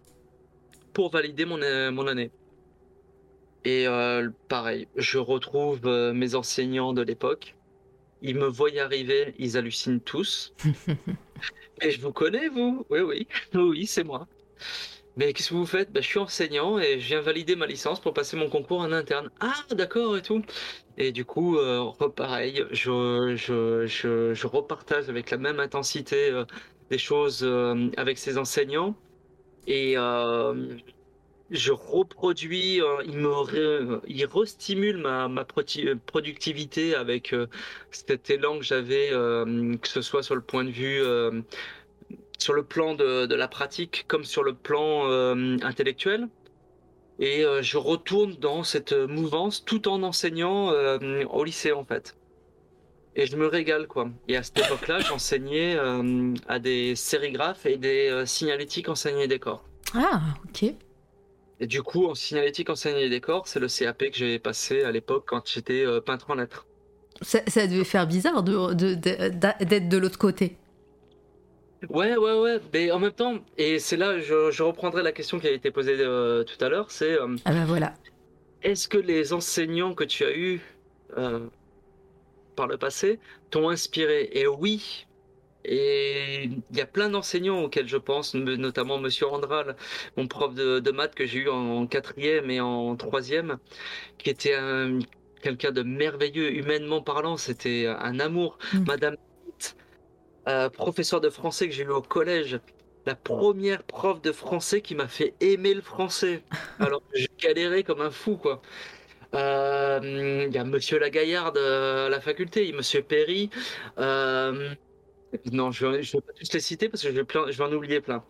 pour valider mon année. Et heu, pareil, je retrouve, heu, mes enseignants de l'époque. Ils me voient arriver, ils hallucinent tous. «Mais je vous connais vous?» «Oui, oui, oui, c'est moi». «Mais qu'est-ce que vous faites?» «Bah, je suis enseignant et je viens valider ma licence pour passer mon concours en interne». «Ah d'accord et tout» et du coup, heu, repareil, je je je je repartage avec la même intensité, heu, des choses, avec ces enseignants et je reproduis, heu, ils me re ils restimulent ma ma heu, productivité avec, heu, cet élan que j'avais, que ce soit sur le point de vue, sur le plan de de la pratique comme sur le plan, intellectuel. Et je retourne dans cette, mouvance tout en enseignant, au lycée, en fait. Et je me régale, quoi. Et à cette époque-là, j'enseignais, à des sérigraphes et des, signalétiques enseigne et décor Ah, OK. Et du coup, en signalétique enseigne et décor, c'est le CAP que j'avais passé à l'époque quand j'étais, heu, peintre en lettres. Ça ça devait faire bizarre de de de d'a d'être de l'autre côté. Ouais, ouais, ouais, mais en même temps et c'est là, je je reprendrai la question qui a été posée, heu, tout à l'heure, c'est, hem Ah bah, voilà. est-ce que les enseignants que tu as eus, par le passé t'ont inspiré? Et oui et il y a plein d'enseignants auxquels je pense, notamment monsieur Andral, mon prof de de maths que j'ai eu en 4e et en 3e, qui était un quelqu'un de merveilleux humainement parlant, c'était un amour. Mmh. Madame Pitt, heu, professeure de français que j'ai eu au collège, la 1re prof de français qui m'a fait aimer le français, alors que je galérais comme un fou, quoi. Hem, il y a monsieur Lagaillarde, heu, à la faculté, monsieur Perry, hem, non, je je vais pas tous les citer parce que je vais plein je vais en oublier plein.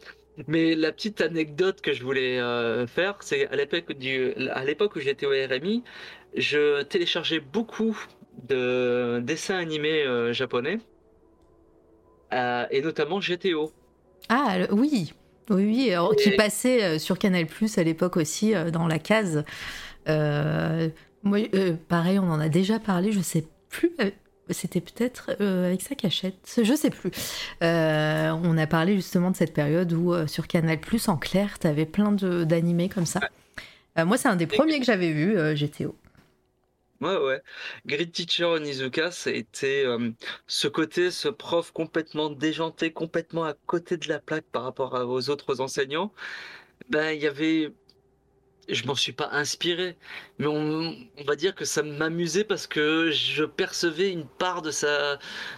Mais la petite anecdote que je voulais, heu, faire, c'est à l'époque du à l'époque où j'étais au RMI, je téléchargeais beaucoup de dessins animés, heu, japonais heu et notamment GTO. Ah le oui, oui, oui, alors qui passait, sur Canal+ à l'époque aussi, dans la case. Moi, pareil, on en a déjà parlé, je sais plus, c'était peut-être, heu, avec Sa Cachette, je sais plus. Heu, on a parlé justement de cette période où, heu, sur Canal+ en clair, tu avais plein d'animés comme ça. Moi, c'est un des premiers que j'avais vu, GTO. Ouais, ouais. Grid Teacher Onizuka, hem, ce côté, ce prof complètement déjanté, complètement à côté de la plaque par rapport à aux autres enseignants. Ben, il y avait je m'en suis pas inspiré, mais on on va dire que ça m'amusait parce que je percevais une part de sa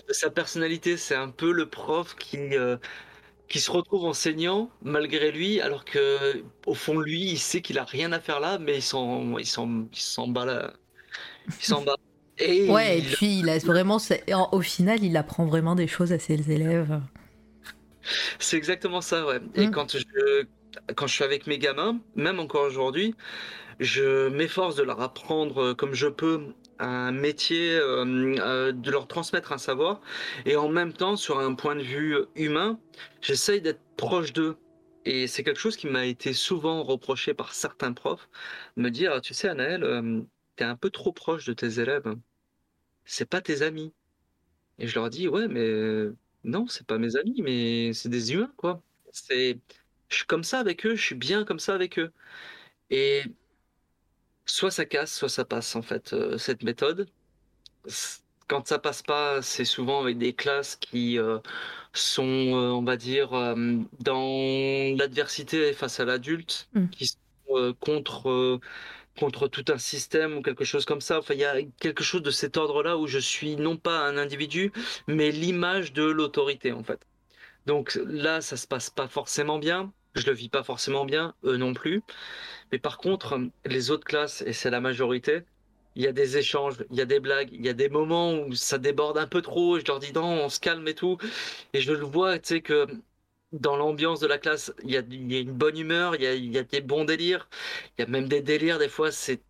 de sa personnalité. C'est un peu le prof qui, heu, qui se retrouve enseignant malgré lui, alors que au fond lui, il sait qu'il a rien à faire là, mais il s'en, il s'en, il s'en bat là. Il s'en bat. Et ouais, et puis il a vraiment, au final, il apprend vraiment des choses à ses élèves. C'est exactement ça, ouais. Et mm. quand je, quand je suis avec mes gamins, même encore aujourd'hui, je m'efforce de leur apprendre comme je peux un métier, euh, euh, de leur transmettre un savoir, et en même temps, sur un point de vue humain, j'essaye d'être proche d'eux. Et c'est quelque chose qui m'a été souvent reproché par certains profs, me dire, tu sais, Anaël, euh, t'es un peu trop proche de tes élèves, c'est pas tes amis. Et je leur dis, ouais, mais non, c'est pas mes amis, mais c'est des humains, quoi. C'est, je suis comme ça avec eux, je suis bien comme ça avec eux. Et soit ça casse, soit ça passe en fait euh, cette méthode. Quand ça passe pas, c'est souvent avec des classes qui euh, sont, euh, on va dire, dans l'adversité face à l'adulte, mmh. qui sont contre contre tout un système ou quelque chose comme ça. Enfin, il y a quelque chose de cet ordre-là où je suis non pas un individu, mais l'image de l'autorité en fait. Donc là, ça se passe pas forcément bien. Je le vis pas forcément bien, eux non plus. Mais par contre, les autres classes, et c'est la majorité, il y a des échanges, il y a des blagues, il y a des moments où ça déborde un peu trop. Je leur dis non, on se calme et tout. Et je le vois, tu sais, que dans l'ambiance de la classe, il y, a, une bonne humeur, il y, a, des bons délires. Il y a même des délires, des fois, c'est.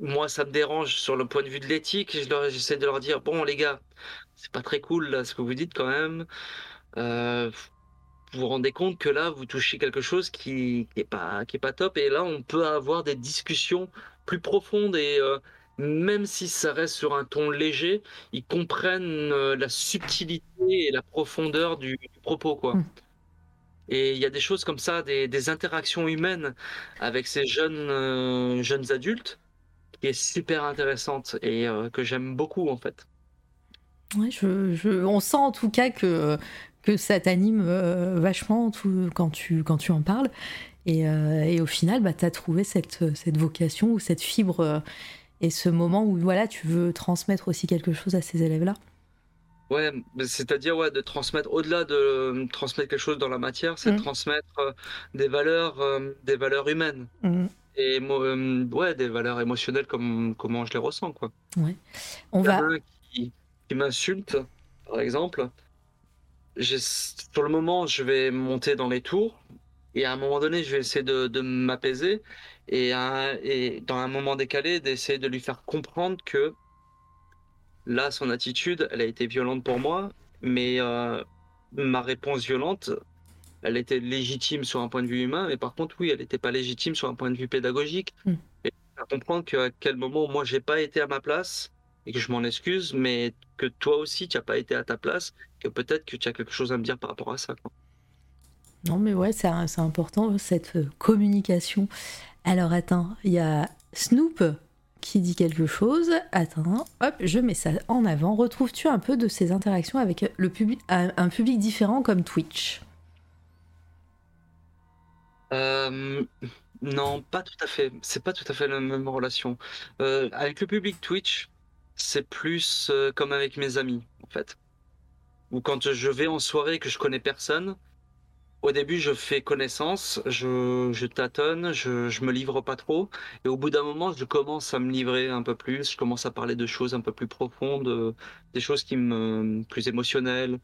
Moi, ça me dérange sur le point de vue de l'éthique. J'essaie de leur dire bon, les gars, c'est pas très cool là, ce que vous dites quand même. Euh, vous vous rendez compte que là, vous touchez quelque chose qui n'est pas, qui est pas top. Et là, on peut avoir des discussions plus profondes. Et euh, même si ça reste sur un ton léger, ils comprennent euh, la subtilité et la profondeur du, propos. quoi. Hmm. Et il y a des choses comme ça, des, interactions humaines avec ces jeunes, euh, jeunes adultes, qui est super intéressante et que j'aime beaucoup en fait. Ouais, je, on sent en tout cas que que ça t'anime euh, vachement tout, quand, tu, quand tu en parles. Et, euh, et au final, bah, tu as trouvé cette, cette vocation ou cette fibre euh, et ce moment où voilà, tu veux transmettre aussi quelque chose à ces élèves-là. Ouais, c'est-à-dire ouais, de transmettre, au-delà de transmettre quelque chose dans la matière, c'est de mmh. transmettre des valeurs, des valeurs humaines. Mmh. Et ouais, des valeurs émotionnelles comme comment je les ressens. Quoi. Ouais. On va... qui, qui m'insulte, par exemple, sur le moment, je vais monter dans les tours et à un moment donné, je vais essayer de, m'apaiser et, et, dans un moment décalé, d'essayer de lui faire comprendre que là, son attitude, elle a été violente pour moi, mais euh, ma réponse violente, elle était légitime sur un point de vue humain, mais par contre, oui, elle n'était pas légitime sur un point de vue pédagogique. Hmm. Et faire comprendre qu'à quel moment, moi, j'ai pas été à ma place et que je m'en excuse, mais que toi aussi, tu n'as pas été à ta place, que peut-être que tu as quelque chose à me dire par rapport à ça. Non, mais ouais, c'est important, cette euh, communication. Alors, attends, il y a Snoop qui dit quelque chose. Attends, hop, je mets ça en avant. Retrouves-tu un peu de ces interactions avec le public, un public différent comme Twitch? Euh, Non, pas tout à fait. C'est pas tout à fait la même relation. Euh, avec le public Twitch, c'est plus euh, comme avec mes amis, en fait. Ou quand je vais en soirée et que je connais personne, au début, je fais connaissance, je, tâtonne, je, je me livre pas trop. Et au bout d'un moment, je commence à me livrer un peu plus. Je commence à parler de choses un peu plus profondes, euh, des choses qui me, plus émotionnelles,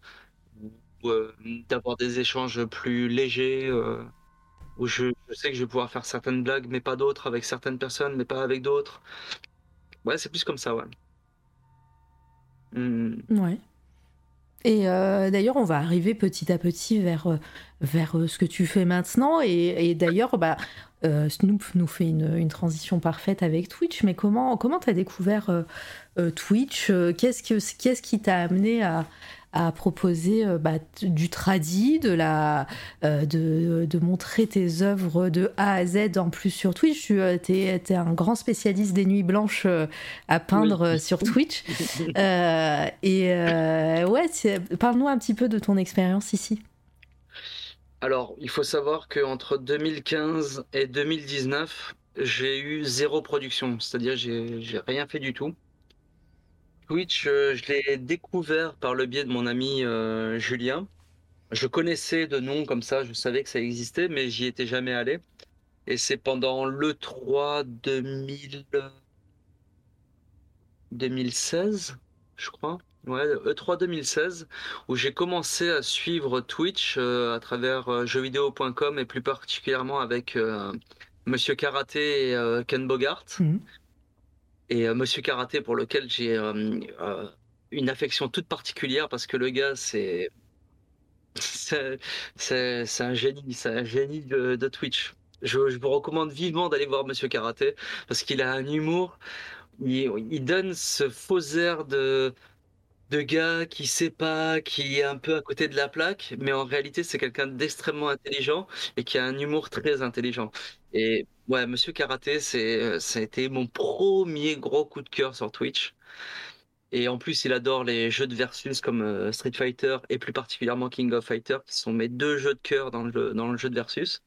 ou euh, d'avoir des échanges plus légers, où je, je, sais que je vais pouvoir faire certaines blagues, mais pas d'autres, avec certaines personnes, mais pas avec d'autres. Ouais, c'est plus comme ça, ouais. Mm. Ouais. Et euh, d'ailleurs, on va arriver petit à petit vers, euh, vers euh, ce que tu fais maintenant. Et, d'ailleurs, bah, Snoop nous fait une, transition parfaite avec Twitch. Mais comment tu comment découvert Twitch? Qu'est-ce qui t'a amené à, à proposer euh, bah, du tradi, de, la, euh, de, de, montrer tes œuvres de A à Z en plus sur Twitch. Tu euh, es, un grand spécialiste des nuits blanches à peindre sur Twitch. et ouais, parle-nous un petit peu de ton expérience ici. Alors, il faut savoir qu'entre 2015 et 2019, j'ai eu zéro production, c'est-à-dire j'ai rien fait du tout. Twitch, euh, je l'ai découvert par le biais de mon ami euh, Julien, je connaissais de nom comme ça, je savais que ça existait, mais j'y étais jamais allé. Et c'est pendant l'E3 2000... 2016, je crois. Ouais, E3 2016, où j'ai commencé à suivre Twitch euh, à travers euh, jeuxvideo.com et plus particulièrement avec euh, Monsieur Karaté et Ken Bogart. Mhm. Et Monsieur Karaté, pour lequel j'ai une affection toute particulière parce que le gars, c'est. C'est un génie, c'est un génie de, Twitch. Je, je, vous recommande vivement d'aller voir Monsieur Karaté parce qu'il a un humour. Il, il donne ce faux air de, de gars qui sait pas, qui est un peu à côté de la plaque, mais en réalité, c'est quelqu'un d'extrêmement intelligent et qui a un humour très intelligent. Et ouais, Monsieur Karaté, c'est, ça a été mon premier gros coup de cœur sur Twitch. Et en plus, il adore les jeux de versus comme euh, Street Fighter et plus particulièrement King of Fighter, qui sont mes deux jeux de cœur dans le, dans le jeu de versus.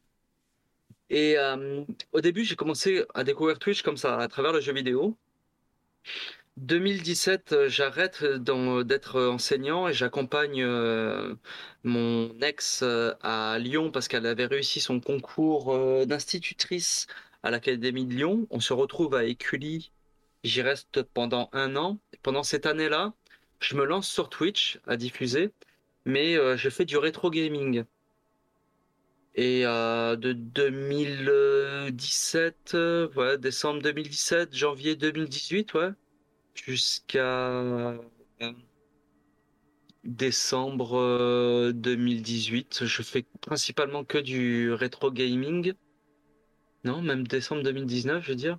Et euh, au début, j'ai commencé à découvrir Twitch comme ça, à travers le jeu vidéo. 2017, euh, j'arrête d'être enseignant et j'accompagne mon ex à Lyon parce qu'elle avait réussi son concours d'institutrice à l'Académie de Lyon. On se retrouve à Écully J'y reste pendant un an. Pendant cette année-là, je me lance sur Twitch à diffuser, mais euh, je fais du rétro gaming. Et euh, de 2017, euh, ouais, décembre 2017, janvier 2018, ouais, jusqu'à décembre 2018, je fais principalement que du rétro gaming. Non, même décembre 2019, je veux dire.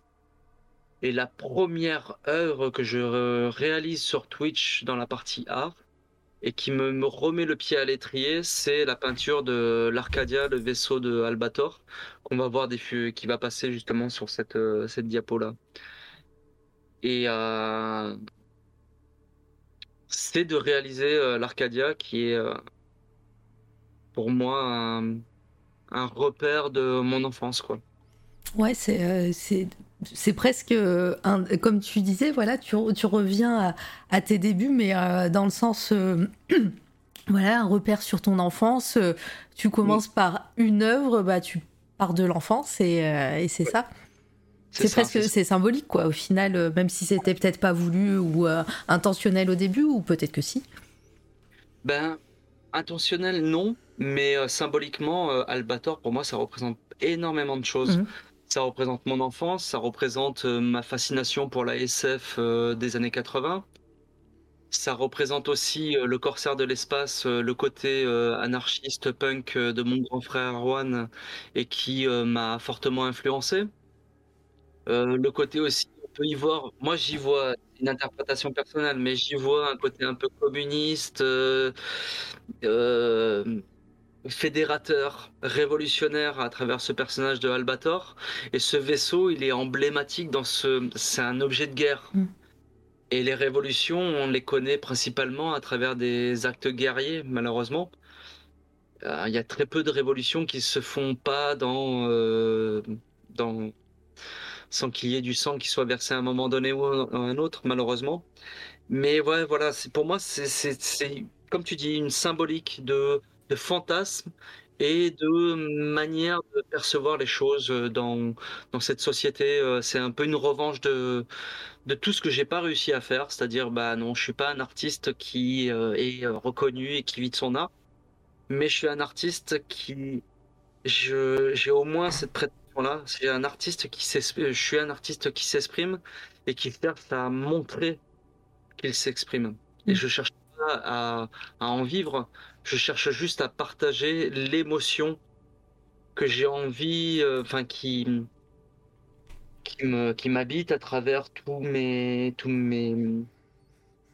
Et la première œuvre que je réalise sur Twitch dans la partie art et qui me, remet le pied à l'étrier, c'est la peinture de l'Arcadia, le vaisseau de Albator, qu'on va voir qui va passer justement sur cette, euh, cette diapo-là. Et euh, c'est de réaliser euh, l'Arcadia qui est pour moi un, un, repère de mon enfance. Quoi. Ouais, c'est c'est presque euh, comme tu disais, voilà, tu, reviens à, tes débuts, mais euh, dans le sens, euh, voilà, un repère sur ton enfance. tu commences par une œuvre, bah tu pars de l'enfance et, c'est ça. C'est presque, c'est symbolique quoi. Au final, même si c'était peut-être pas voulu ou intentionnel au début, ou peut-être que si. Ben, intentionnel non, mais symboliquement, Albator pour moi ça représente énormément de choses. Mhm. Ça représente mon enfance, ça représente euh, ma fascination pour la SF euh, des années 80. Ça représente aussi euh, le corsaire de l'espace, le côté anarchiste punk de mon grand frère Erwan et qui m'a fortement influencé. Le côté aussi, on peut y voir, moi j'y vois une interprétation personnelle, mais j'y vois un côté un peu communiste, fédérateur, révolutionnaire à travers ce personnage de Albator. Et ce vaisseau, il est emblématique dans ce. C'est un objet de guerre. Mm. Et les révolutions, on les connaît principalement à travers des actes guerriers, malheureusement. Euh, il y a très peu de révolutions qui se font pas dans, euh, dans sans qu'il y ait du sang qui soit versé à un moment donné ou à un autre, malheureusement. Mais ouais, voilà, pour moi, c'est comme tu dis, une symbolique de fantasmes et de manière de percevoir les choses euh, dans, dans cette société. Euh, c'est un peu une revanche de, de tout ce que j'ai pas réussi à faire, c'est-à-dire bah non, je suis pas un artiste qui euh, est reconnu et qui vit de son art, mais je suis un artiste qui j'ai au moins cette prétention là, c'est un artiste qui je suis un artiste qui s'exprime et qui cherche à montrer qu'il s'exprime. Et mmh. je cherche pas à, à en vivre, je cherche juste à partager l'émotion que j'ai envie, euh, enfin qui qui me qui m'habite à travers tous mes tous mes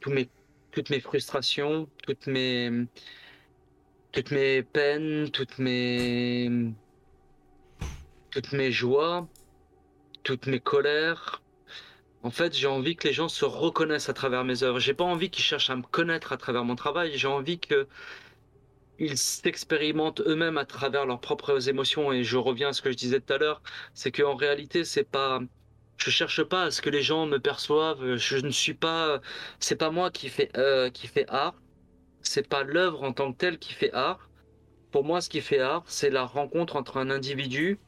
tous mes toutes mes frustrations, toutes mes toutes mes peines, toutes mes toutes mes joies, toutes mes colères. En fait, j'ai envie que les gens se reconnaissent à travers mes œuvres. J'ai pas envie qu'ils cherchent à me connaître à travers mon travail. J'ai envie que ils s'expérimentent eux-mêmes à travers leurs propres émotions. Et je reviens à ce que je disais tout à l'heure, c'est qu'en réalité, c'est pas, je cherche pas à ce que les gens me perçoivent. Je ne suis pas, c'est pas moi qui fait euh, qui fait art. C'est pas l'œuvre en tant que telle qui fait art. pour moi, ce qui fait art, c'est la rencontre entre un individu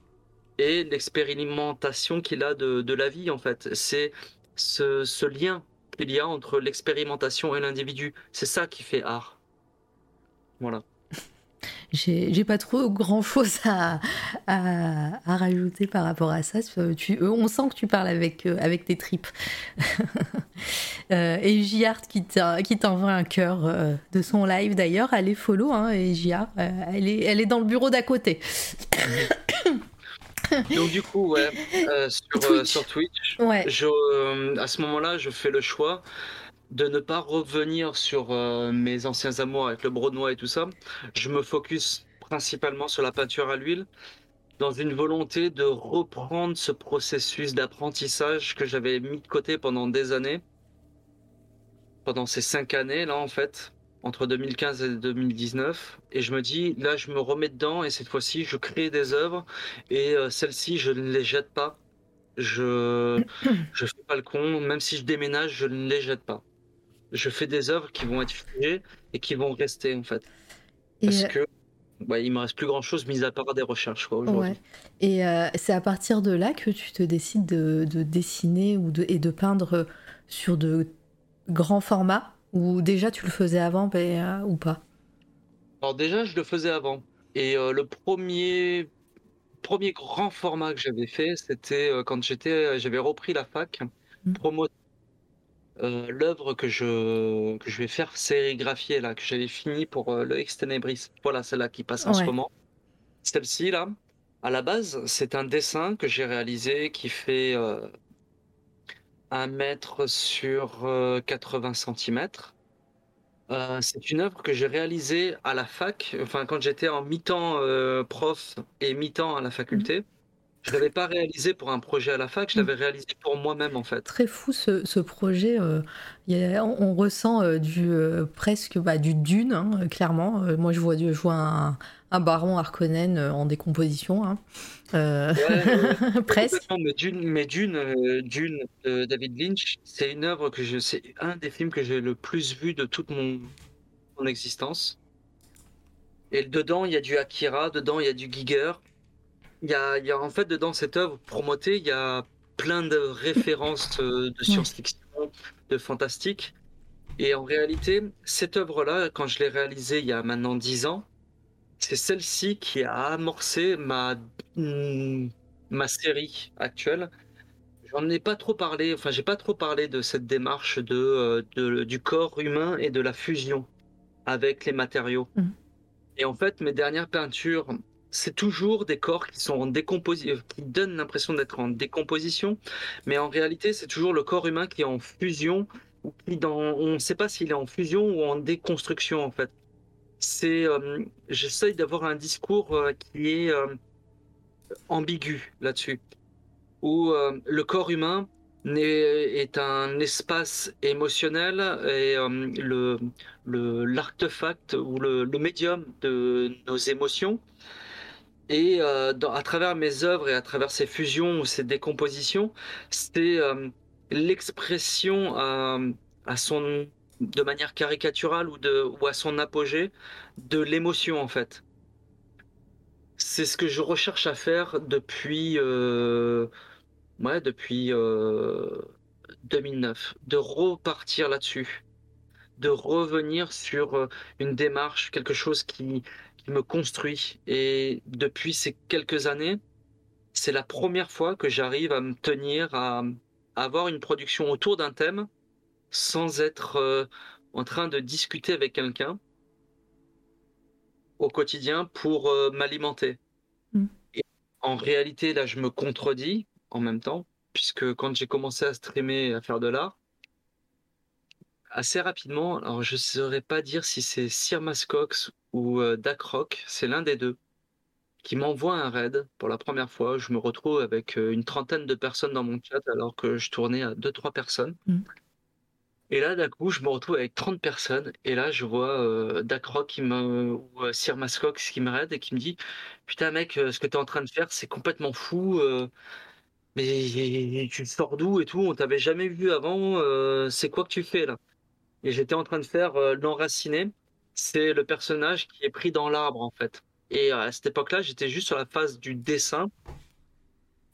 et l'expérimentation qu'il a de, de la vie, en fait. C'est ce, ce lien qu'il y a entre l'expérimentation et l'individu. C'est ça qui fait art. Voilà. J'ai pas trop grand chose à, à, à rajouter par rapport à ça. Tu, euh, on sent que tu parles avec, euh, avec tes tripes. euh, et Giard qui t'envoie un cœur euh, de son live d'ailleurs. Est follow, hein, et Giard, euh, elle, est, elle est dans le bureau d'à côté. Donc du coup, ouais, euh, sur, Twitch. euh, sur Twitch, Ouais, je, euh, à ce moment-là, je fais le choix de ne pas revenir sur euh, mes anciens amours avec le bronois et tout ça. Je me focus principalement sur la peinture à l'huile, dans une volonté de reprendre ce processus d'apprentissage que j'avais mis de côté pendant des années, pendant ces cinq années là en fait, entre 2015 et 2019. Et je me dis, là, je me remets dedans et cette fois-ci, je crée des œuvres et euh, celles-ci, je ne les jette pas. Je je fais pas le con, même si je déménage, je ne les jette pas. Je fais des œuvres qui vont être figées et qui vont rester en fait. et, Parce euh, que ouais, il me reste plus grand chose mis à part des recherches quoi, ouais. et euh, c'est à partir de là que tu te décides de, de dessiner ou de, et de peindre sur de grands formats? Ou déjà tu le faisais avant mais, euh, ou pas? Alors déjà, je le faisais avant. Et euh, le premier premier grand format que j'avais fait, c'était euh, quand j'étais, j'avais repris la fac, Mm. promo l'œuvre que je que je vais faire sérigraphier là, que j'avais fini pour le Extenebris. Voilà, celle-là qui passe en ce moment. Celle-ci là, à la base, c'est un dessin que j'ai réalisé qui fait euh, un mètre sur euh, 80 centimètres. Euh, c'est une œuvre que j'ai réalisée à la fac, enfin quand j'étais en mi-temps euh, prof et mi-temps à la faculté. Je l'avais pas réalisé pour un projet à la fac, je l'avais réalisé pour moi-même en fait. très fou ce, ce projet. euh, y a- on, on ressent euh, du euh, presque bah, du Dune, hein, euh, clairement. Euh, moi, je vois, je vois un, un baron Harkonnen euh, en décomposition, hein. Euh, Ouais, ouais, ouais. presque. Mais Dune, mais Dune, euh, Dune de David Lynch, c'est une œuvre que je, c'est un des films que j'ai le plus vu de toute mon, mon existence. Et dedans, il y a du Akira, dedans, il y a du Giger. Il y a, y a en fait dedans cette œuvre promotée, il y a plein de références de science-fiction, de fantastique. Et en réalité, cette œuvre-là, quand je l'ai réalisée il y a maintenant dix ans, c'est celle-ci qui a amorcé ma, mm, ma série actuelle. J'en ai pas trop parlé, enfin, j'ai pas trop parlé de cette démarche de, euh, de- du corps humain et de la fusion avec les matériaux. Mhm. Et en fait, mes dernières peintures, c'est toujours des corps qui sont en décomposition, qui donnent l'impression d'être en décomposition, mais en réalité, c'est toujours le corps humain qui est en fusion, ou qui dans, on ne sait pas s'il est en fusion ou en déconstruction en fait. C'est, euh, j'essaye d'avoir un discours euh, qui est euh, ambigu là-dessus, où euh, le corps humain est un espace émotionnel et le, l'artefact ou le, médium de nos émotions. Et à travers mes œuvres et à travers ces fusions ou ces décompositions, c'est l'expression euh, à son, de manière caricaturale ou, à son apogée de l'émotion en fait. C'est ce que je recherche à faire depuis, euh, depuis euh, 2009, de repartir là-dessus, de revenir sur euh, une démarche, quelque chose qui, me construit. Et depuis ces quelques années, c'est la première fois que j'arrive à me tenir, à avoir une production autour d'un thème sans être euh, en train de discuter avec quelqu'un au quotidien pour euh, m'alimenter. Mm. Et en réalité, là, je me contredis en même temps, puisque quand j'ai commencé à streamer, à faire de l'art, assez rapidement, alors je ne saurais pas dire si c'est Sir Mascox ou euh, Dakrock, c'est l'un des deux, qui m'envoie un raid pour la première fois. Je me retrouve avec euh, une trentaine de personnes dans mon chat alors que je tournais à deux, trois personnes. Mm. Et là, d'un coup, je me retrouve avec 30 personnes. Et là, je vois euh, ou euh, Sir Mascox qui me raid et qui me dit Putain, mec, euh, ce que tu es en train de faire, c'est complètement fou. euh, mais tu sors d'où et tout? On t'avait jamais vu avant. c'est quoi que tu fais là? Et j'étais en train de faire euh, l'enraciné. C'est le personnage qui est pris dans l'arbre en fait. Et à cette époque-là, j'étais juste sur la phase du dessin.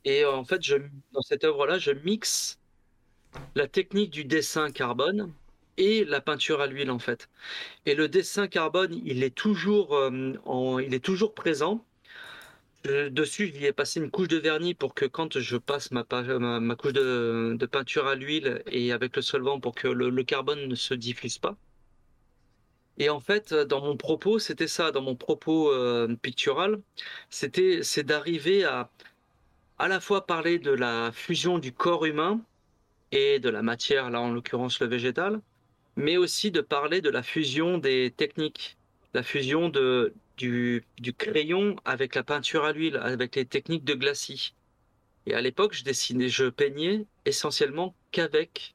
Et en fait, je, dans cette œuvre-là, je mixe la technique du dessin carbone et la peinture à l'huile en fait. Et le dessin carbone, il est toujours, euh, il est toujours présent. dessus, je lui ai passé une couche de vernis pour que quand je passe ma, ma, couche de, de, peinture à l'huile et avec le solvant pour que le, carbone ne se diffuse pas. Et en fait, dans mon propos, c'était ça, dans mon propos euh, pictural, c'était c'est d'arriver à à la fois parler de la fusion du corps humain et de la matière, là en l'occurrence le végétal, mais aussi de parler de la fusion des techniques, la fusion de, du, du crayon avec la peinture à l'huile, avec les techniques de glacis. Et à l'époque, je dessinais, je peignais essentiellement qu'avec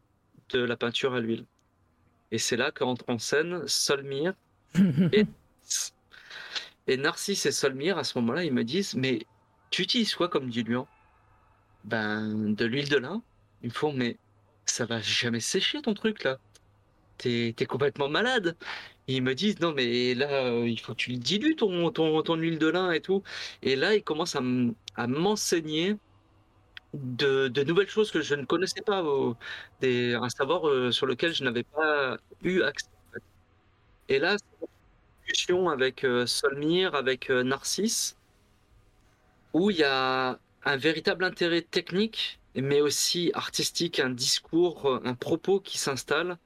de la peinture à l'huile. Et c'est là qu'entre en scène Solmir et, et Narcisse et Solmir, à ce moment-là, ils me disent Mais tu utilises quoi comme diluant? Ben, de l'huile de lin. Ils me font Mais ça va jamais sécher ton truc là t'es es complètement malade. ils me disent, non, mais là, euh, il faut que tu le dilues, ton, ton, ton, huile de lin et tout. Et là, ils commencent à m'enseigner de, nouvelles choses que je ne connaissais pas, des, un savoir euh, sur lequel je n'avais pas eu accès. Et là, c'est une discussion avec euh, Solmir, avec Narcisse, où il y a un véritable intérêt technique, mais aussi artistique, un discours, un propos qui s'installe.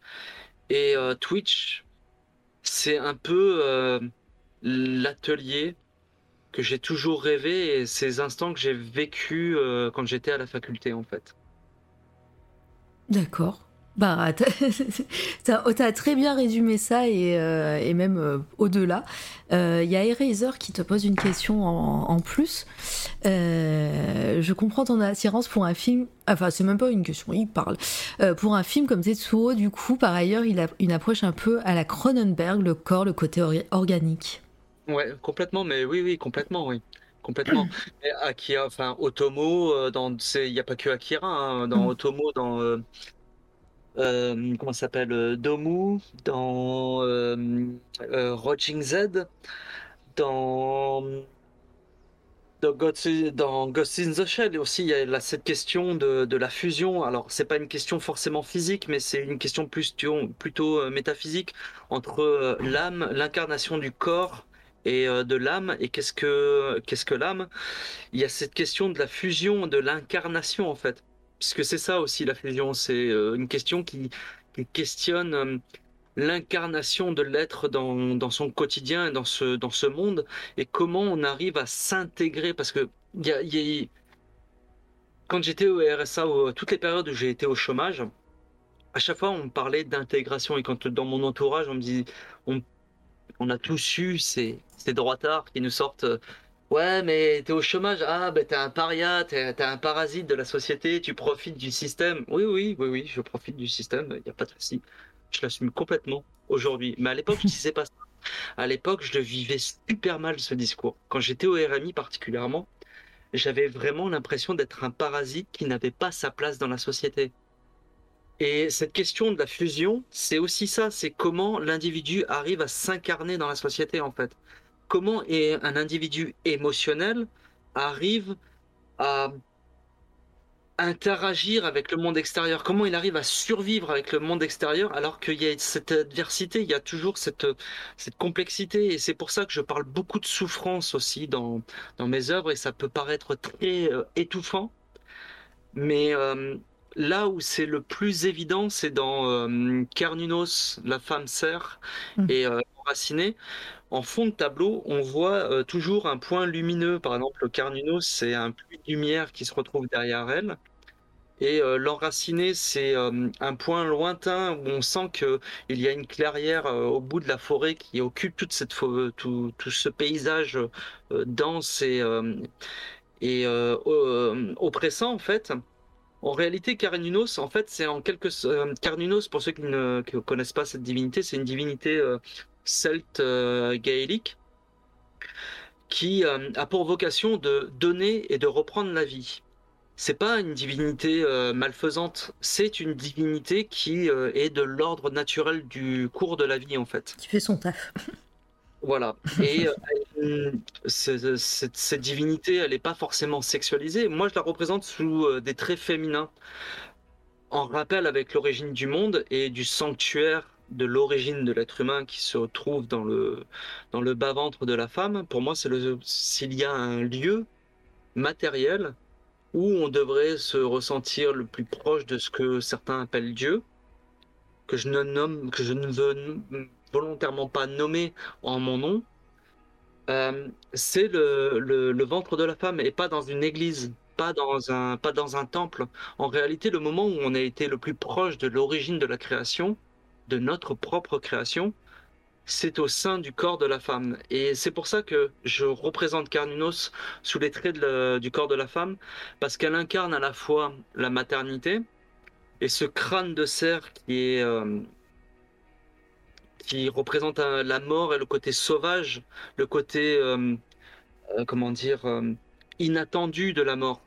Et euh, Twitch, c'est un peu euh, l'atelier que j'ai toujours rêvé et ces instants que j'ai vécu euh, quand j'étais à la faculté en fait. D'accord. Bah, t'as as très bien résumé ça et, euh, et même euh, au-delà. Il euh, y a Eraser qui te pose une question en, en plus. je comprends ton attirance pour un film. Enfin, c'est même pas une question, il parle. pour un film comme Tetsuo, du coup, par ailleurs, il a une approche un peu à la Cronenberg, le corps, le côté organique. Ouais, complètement, mais oui, oui, complètement, oui complètement. Akira, enfin Otomo, dans il n'y a pas que Akira, hein, dans mm. Otomo, dans euh, comment ça s'appelle euh, Domu, dans euh, Rotching Z, dans dans Ghost, in the Shell aussi, il y a cette question de, de la fusion. Alors, c'est pas une question forcément physique, mais c'est une question plus, plutôt métaphysique entre l'âme, l'incarnation du corps et de l'âme. Et qu'est-ce que, qu'est-ce que l'âme? Il y a cette question de la fusion, de l'incarnation en fait puisque c'est ça aussi la fusion, c'est euh, une question qui, questionne euh, l'incarnation de l'être dans, son quotidien, dans ce, dans ce monde, et comment on arrive à s'intégrer, parce que quand j'étais au RSA, toutes les périodes où j'ai été au chômage, à chaque fois on me parlait d'intégration, et quand dans mon entourage on me dit, on, on a tous eu ces, ces droitards qui nous sortent Ouais, mais t'es au chômage. Ah, ben t'es un paria, t'es un parasite de la société, tu profites du système. Oui, oui, oui, oui, je profite du système, il n'y a pas de souci. Je l'assume complètement aujourd'hui. Mais à l'époque, je disais pas ça. À l'époque, je le vivais super mal ce discours. Quand j'étais au RMI particulièrement, j'avais vraiment l'impression d'être un parasite qui n'avait pas sa place dans la société. Et cette question de la fusion, c'est aussi ça, c'est comment l'individu arrive à s'incarner dans la société en fait comment un individu émotionnel arrive à interagir avec le monde extérieur, comment il arrive à survivre avec le monde extérieur alors qu'il y a cette adversité, il y a toujours cette, cette complexité? Et c'est pour ça que je parle beaucoup de souffrance aussi dans, dans mes œuvres et ça peut paraître très euh, étouffant, mais euh, là où c'est le plus évident, c'est dans euh, Carnunos, la femme serre mmh. et Raciné, en fond de tableau, on voit euh, toujours un point lumineux. Par exemple, le Carnunos, c'est un puits de lumière qui se retrouve derrière elle. Et euh, l'enraciné, c'est euh, un point lointain où on sent qu'il y a une clairière au bout de la forêt qui occupe toute cette tout, tout, ce paysage dense et, et oppressant en fait. En réalité, Carnunos, en fait, c'est en quelque Carnunos, pour ceux qui ne connaissent pas cette divinité, c'est une divinité celte euh, gaélique qui euh, a pour vocation de donner et de reprendre la vie. C'est pas une divinité euh, malfaisante, c'est une divinité qui est de l'ordre naturel du cours de la vie en fait. Qui fait son taf. Voilà. Et euh, ce- cette, cette divinité, elle n'est pas forcément sexualisée. Moi, je la représente sous euh, des traits féminins, en rappel avec l'origine du monde et du sanctuaire de l'origine de l'être humain qui se trouve dans le, dans le bas-ventre de la femme. Pour moi, c'est s'il y a un lieu matériel où on devrait se ressentir le plus proche de ce que certains appellent Dieu, que je ne nomme, que je ne veux volontairement pas nommer en mon nom, euh, c'est le, le, le ventre de la femme et pas dans une église, pas dans un, pas dans un temple. En réalité, le moment où on a été le plus proche de l'origine de la création, de notre propre création, c'est au sein du corps de la femme. Et c'est pour ça que je représente Carninos sous les traits du corps de la femme, parce qu'elle incarne à la fois la maternité et ce crâne de cerf qui est, euh, qui représente euh, la mort et le côté sauvage, le côté, euh, comment dire, inattendu de la mort.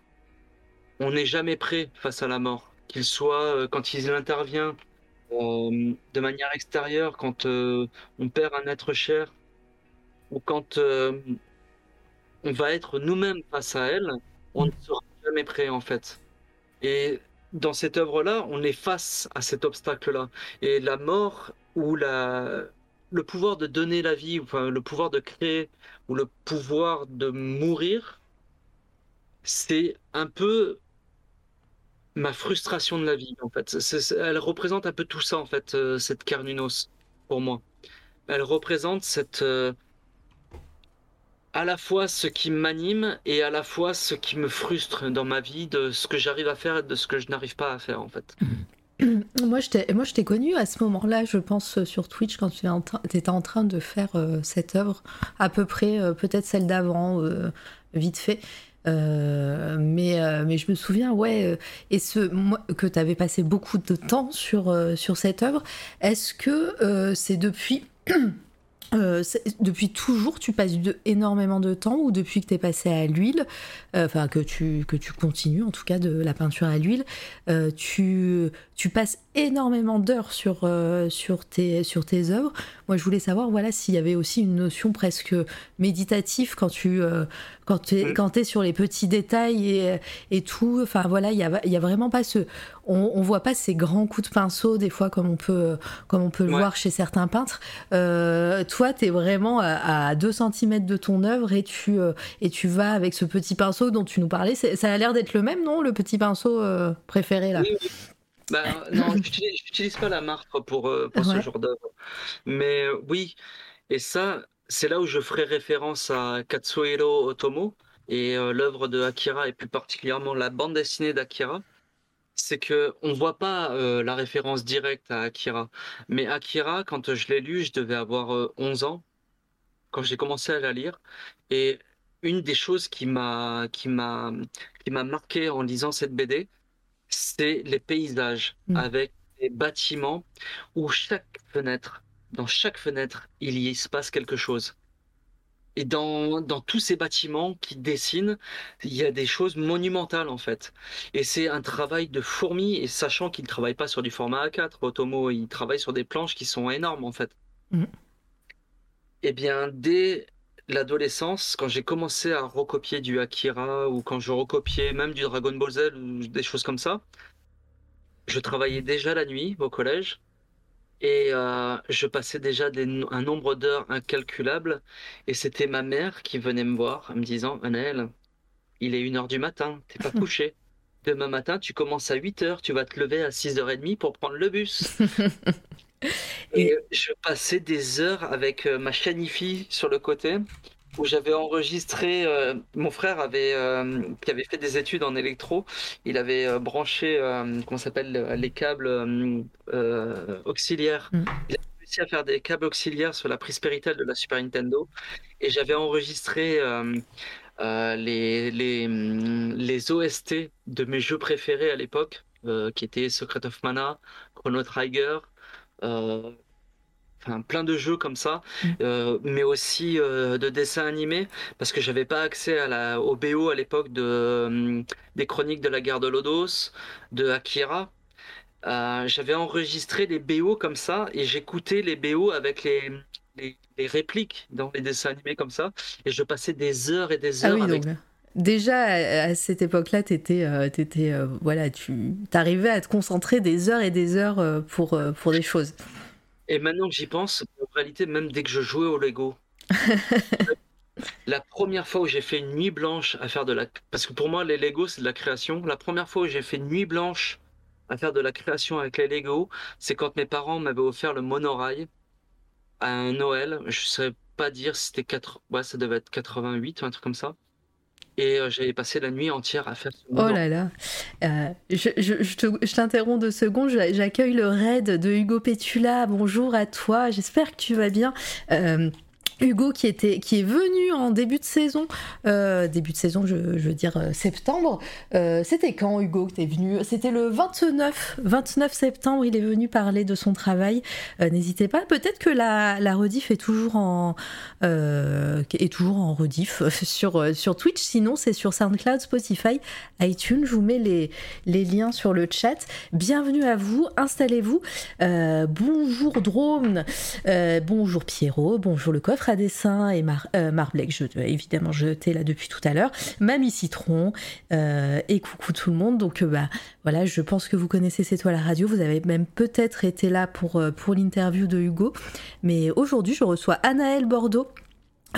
On n'est jamais prêt face à la mort, qu'il soit quand il intervient euh, de manière extérieure, quand euh, on perd un être cher, ou quand euh, on va être nous-mêmes face à elle, on ne sera jamais prêt en fait. Et dans cette œuvre-là, on est face à cet obstacle-là. Et la mort ou la... le pouvoir de donner la vie, enfin, le pouvoir de créer ou le pouvoir de mourir, c'est un peu ma frustration de la vie, en fait. Elle représente un peu tout ça, en fait, euh, cette Carnunos, pour moi. Elle représente cette, euh, à la fois ce qui m'anime et à la fois ce qui me frustre dans ma vie, de ce que j'arrive à faire et de ce que je n'arrive pas à faire, en fait. Moi, je t'ai, connu à ce moment-là, je pense, euh, sur Twitch, quand tu étais en train de faire cette œuvre, à peu près, peut-être celle d'avant, vite fait. Euh, mais, euh, mais je me souviens, ouais, euh, et ce, que tu avais passé beaucoup de temps sur, sur cette œuvre. Est-ce que c'est depuis. depuis toujours, tu passes énormément de temps ou depuis que tu es passé à l'huile, enfin que, tu, que tu continues en tout cas de la peinture à l'huile, tu, tu passes énormément d'heures sur, euh, sur, tes, sur tes œuvres. Moi, je voulais savoir voilà, s'il y avait aussi une notion presque méditative quand tu euh, quand t'es sur les petits détails et, et tout. Enfin, voilà, il y a, y a vraiment pas ce. On, on voit pas ces grands coups de pinceau, des fois, comme on peut, comme on peut le Ouais. voir chez certains peintres. Euh, toi, t'es vraiment à, à 2 cm de ton œuvre et tu, et tu vas avec ce petit pinceau dont tu nous parlais. Ça a l'air d'être le même, non Le petit pinceau préféré, là? Oui, oui. Bah, non, j'utilise pas la marque pour, euh, pour ce genre d'œuvre. Mais euh, oui, et ça, c'est là où je ferai référence à Katsuhiro Otomo et euh, l'œuvre de Akira, et plus particulièrement la bande dessinée d'Akira. C'est que on voit pas euh, la référence directe à Akira. Mais Akira, quand je l'ai lu, je devais avoir euh, 11 ans, quand j'ai commencé à la lire. Et une des choses qui m'a qui m'a qui m'a marqué en lisant cette BD, c'est les paysages Mm. avec des bâtiments où chaque fenêtre, dans chaque fenêtre, il y se passe quelque chose. Et dans, dans tous ces bâtiments qui dessinent, il y a des choses monumentales en fait. Et c'est un travail de fourmi, et sachant qu'il ne travaille pas sur du format A4, Otomo, il travaille sur des planches qui sont énormes en fait. Mhm. Eh bien, dès l'adolescence, quand j'ai commencé à recopier du Akira, ou quand je recopiais même du Dragon Ball Z, ou des choses comme ça, je travaillais déjà la nuit au collège. Et euh, je passais déjà des un nombre d'heures incalculable. Et c'était ma mère qui venait me voir en me disant, Anaël, il est une heure du matin, t'es pas couché. Demain matin, tu commences à 8 heures, tu vas te lever à 6h30 pour prendre le bus. Et je passais des heures avec euh, ma chaîne IFI sur le côté, où j'avais enregistré. euh, mon frère avait, euh, qui avait fait des études en électro, il avait euh, branché, comment s'appelle, les câbles auxiliaires. Mm. Il a réussi à faire des câbles auxiliaires sur la prise Péritel de la Super Nintendo, et j'avais enregistré. les, les, hum, les OST de mes jeux préférés à l'époque, qui étaient Secret of Mana, Chrono Trigger, enfin plein de jeux comme ça, Mm. euh, mais aussi euh, de dessins animés, parce que j'avais pas accès à la, au BO à l'époque de, des chroniques de la guerre de Lodos, de Akira. Euh, j'avais enregistré les BO comme ça et j'écoutais les BO avec les, les, les répliques dans les dessins animés comme ça, et je passais des heures et des Ah heures oui, avec. donc déjà à, cette époque-là, t'étais, euh, t'étais, euh, voilà, tu arrivais à te concentrer des heures et des heures euh, pour, euh, pour des choses. Et maintenant que j'y pense, en réalité, même dès que je jouais au Lego, la première fois où j'ai fait une nuit blanche à faire de la... Parce que pour moi, les Lego, c'est de la création. La première fois où j'ai fait une nuit blanche à faire de la création avec les Lego, c'est quand mes parents m'avaient offert le monorail à un Noël. Je ne saurais pas dire si c'était 4... Ouais, ça devait être 88 ou un truc comme ça. Et euh, j'avais passé la nuit entière à faire ce Oh là là. Euh, je je- je te- je t'interromps deux secondes. J'a- J'accueille le raid de Hugo Pétula. Bonjour à toi. J'espère que tu vas bien. Euh, Hugo qui, était, qui est venu en début de saison, euh, début de saison, je, veux dire euh, septembre. Euh, C'était quand Hugo que t'es venu? C'était le 29, 29 septembre, il est venu parler de son travail. N'hésitez pas, peut-être que la, la rediff est toujours en, est toujours en rediff sur, Twitch, sinon c'est sur SoundCloud, Spotify, iTunes. Je vous mets les, les liens sur le chat. Bienvenue à vous, installez-vous. Bonjour Drone, bonjour Pierrot, bonjour le coffre dessin et Mar euh, je, évidemment je t'ai là depuis tout à l'heure, Mamie Citron euh, et coucou tout le monde. Donc euh, bah voilà, je pense que vous connaissez C'est toi la radio, vous avez même peut-être été là pour, euh, pour l'interview de Hugo. Mais aujourd'hui je reçois Anaël Bordeaux.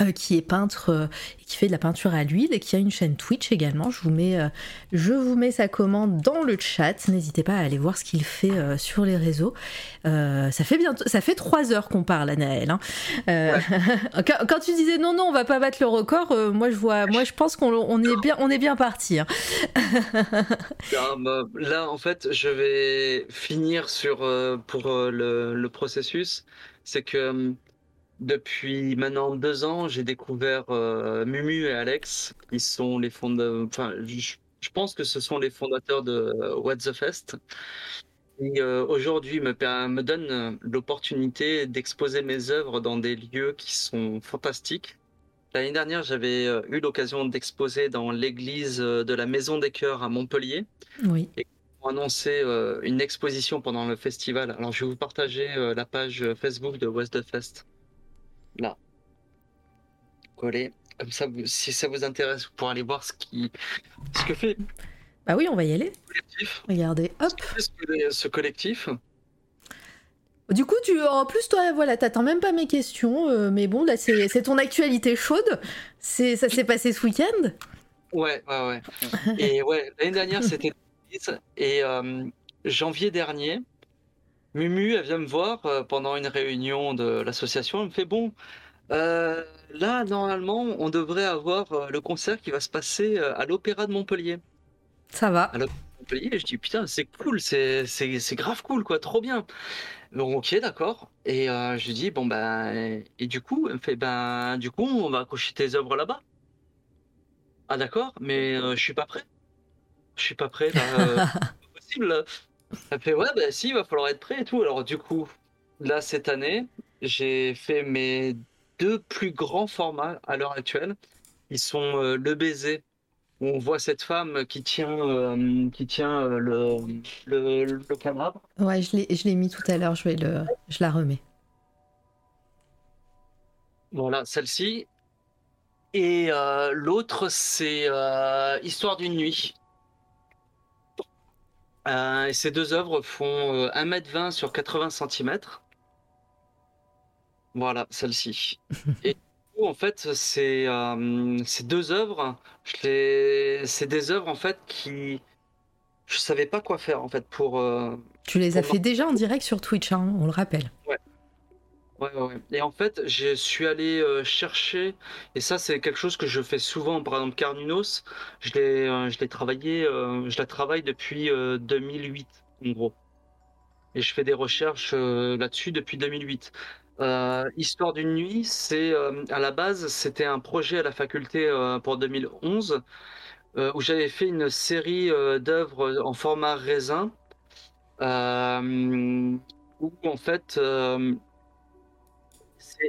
Euh, qui est peintre euh, et qui fait de la peinture à l'huile et qui a une chaîne Twitch également. Je vous mets, euh, je vous mets sa commande dans le chat. N'hésitez pas à aller voir ce qu'il fait euh, sur les réseaux. Euh, ça fait bientôt, ça fait trois heures qu'on parle, Anaël. hein. Euh, quand, quand tu disais non, non, on va pas battre le record, euh, moi je vois, moi je pense qu'on on est bien, on est bien parti. hein. Ah, bah, Là, en fait, je vais finir sur euh, pour le, le processus. C'est que euh, depuis maintenant deux ans, j'ai découvert euh, Mumu et Alex, qui sont les fondateurs. Enfin, je, je pense que ce sont les fondateurs de euh, What the Fest. Et euh, aujourd'hui, me, me donne l'opportunité d'exposer mes œuvres dans des lieux qui sont fantastiques. L'année dernière, j'avais eu l'occasion d'exposer dans l'église de la Maison des Cœurs à Montpellier Oui. ont annoncé une exposition pendant le festival. Alors, je vais vous partager la page Facebook de West the Fest. Là. Collé. Comme ça, vous- si ça vous intéresse, vous pourrez aller voir ce, qui, ce que fait Bah oui, on va y aller. collectif. Regardez, hop. Ce que fait ce- ce collectif. Du coup, tu, en plus, toi, voilà, t'attends même pas mes questions, euh, mais bon, là, c'est ton actualité chaude. C'est, ça s'est passé ce week-end. Ouais, ouais, ouais. Et ouais, l'année dernière, c'était et euh, janvier dernier, Mumu, elle vient me voir euh, pendant une réunion de l'association. Elle me fait bon, euh, là, normalement, on devrait avoir euh, le concert qui va se passer à l'Opéra de Montpellier. Ça va. Montpellier, et je dis putain, c'est cool, c'est c'est c'est grave cool, quoi, trop bien. Bon, ok, d'accord. Et euh, je lui dis bon ben et du coup, elle me fait ben du coup, on va accrocher tes œuvres là-bas. Ah d'accord, mais euh, je suis pas prêt. Je suis pas prêt, là, c'est pas possible. Elle fait ouais, ben si, il va falloir être prêt et tout. Alors du coup, là cette année, j'ai fait mes deux plus grands formats à l'heure actuelle. Ils sont euh, le baiser où on voit cette femme qui tient, euh, qui tient euh, le, le, le cadavre. Ouais, je l'ai, je l'ai mis tout à l'heure, je vais le, je la remets. Voilà, celle-ci. Et l'autre, c'est Histoire d'une nuit. Euh, et ces deux œuvres font euh, 1m20 sur 80 cm. Voilà, celle-ci. Et du coup, en fait, euh, ces deux œuvres, c'est des œuvres en fait qui je savais pas quoi faire en fait pour euh, Tu les as fait déjà en direct sur Twitch, hein, on le rappelle. Ouais, ouais, ouais. Et en fait, je suis allé euh, chercher, et ça, c'est quelque chose que je fais souvent. Par exemple, Carnunos, je l'ai, euh, je l'ai travaillé, euh, je la travaille depuis euh, 2008, en gros. Et je fais des recherches là-dessus depuis 2008. Euh, Histoire d'une nuit, c'est à la base, c'était un projet à la faculté pour 2011 euh, où j'avais fait une série d'œuvres en format raisin, où en fait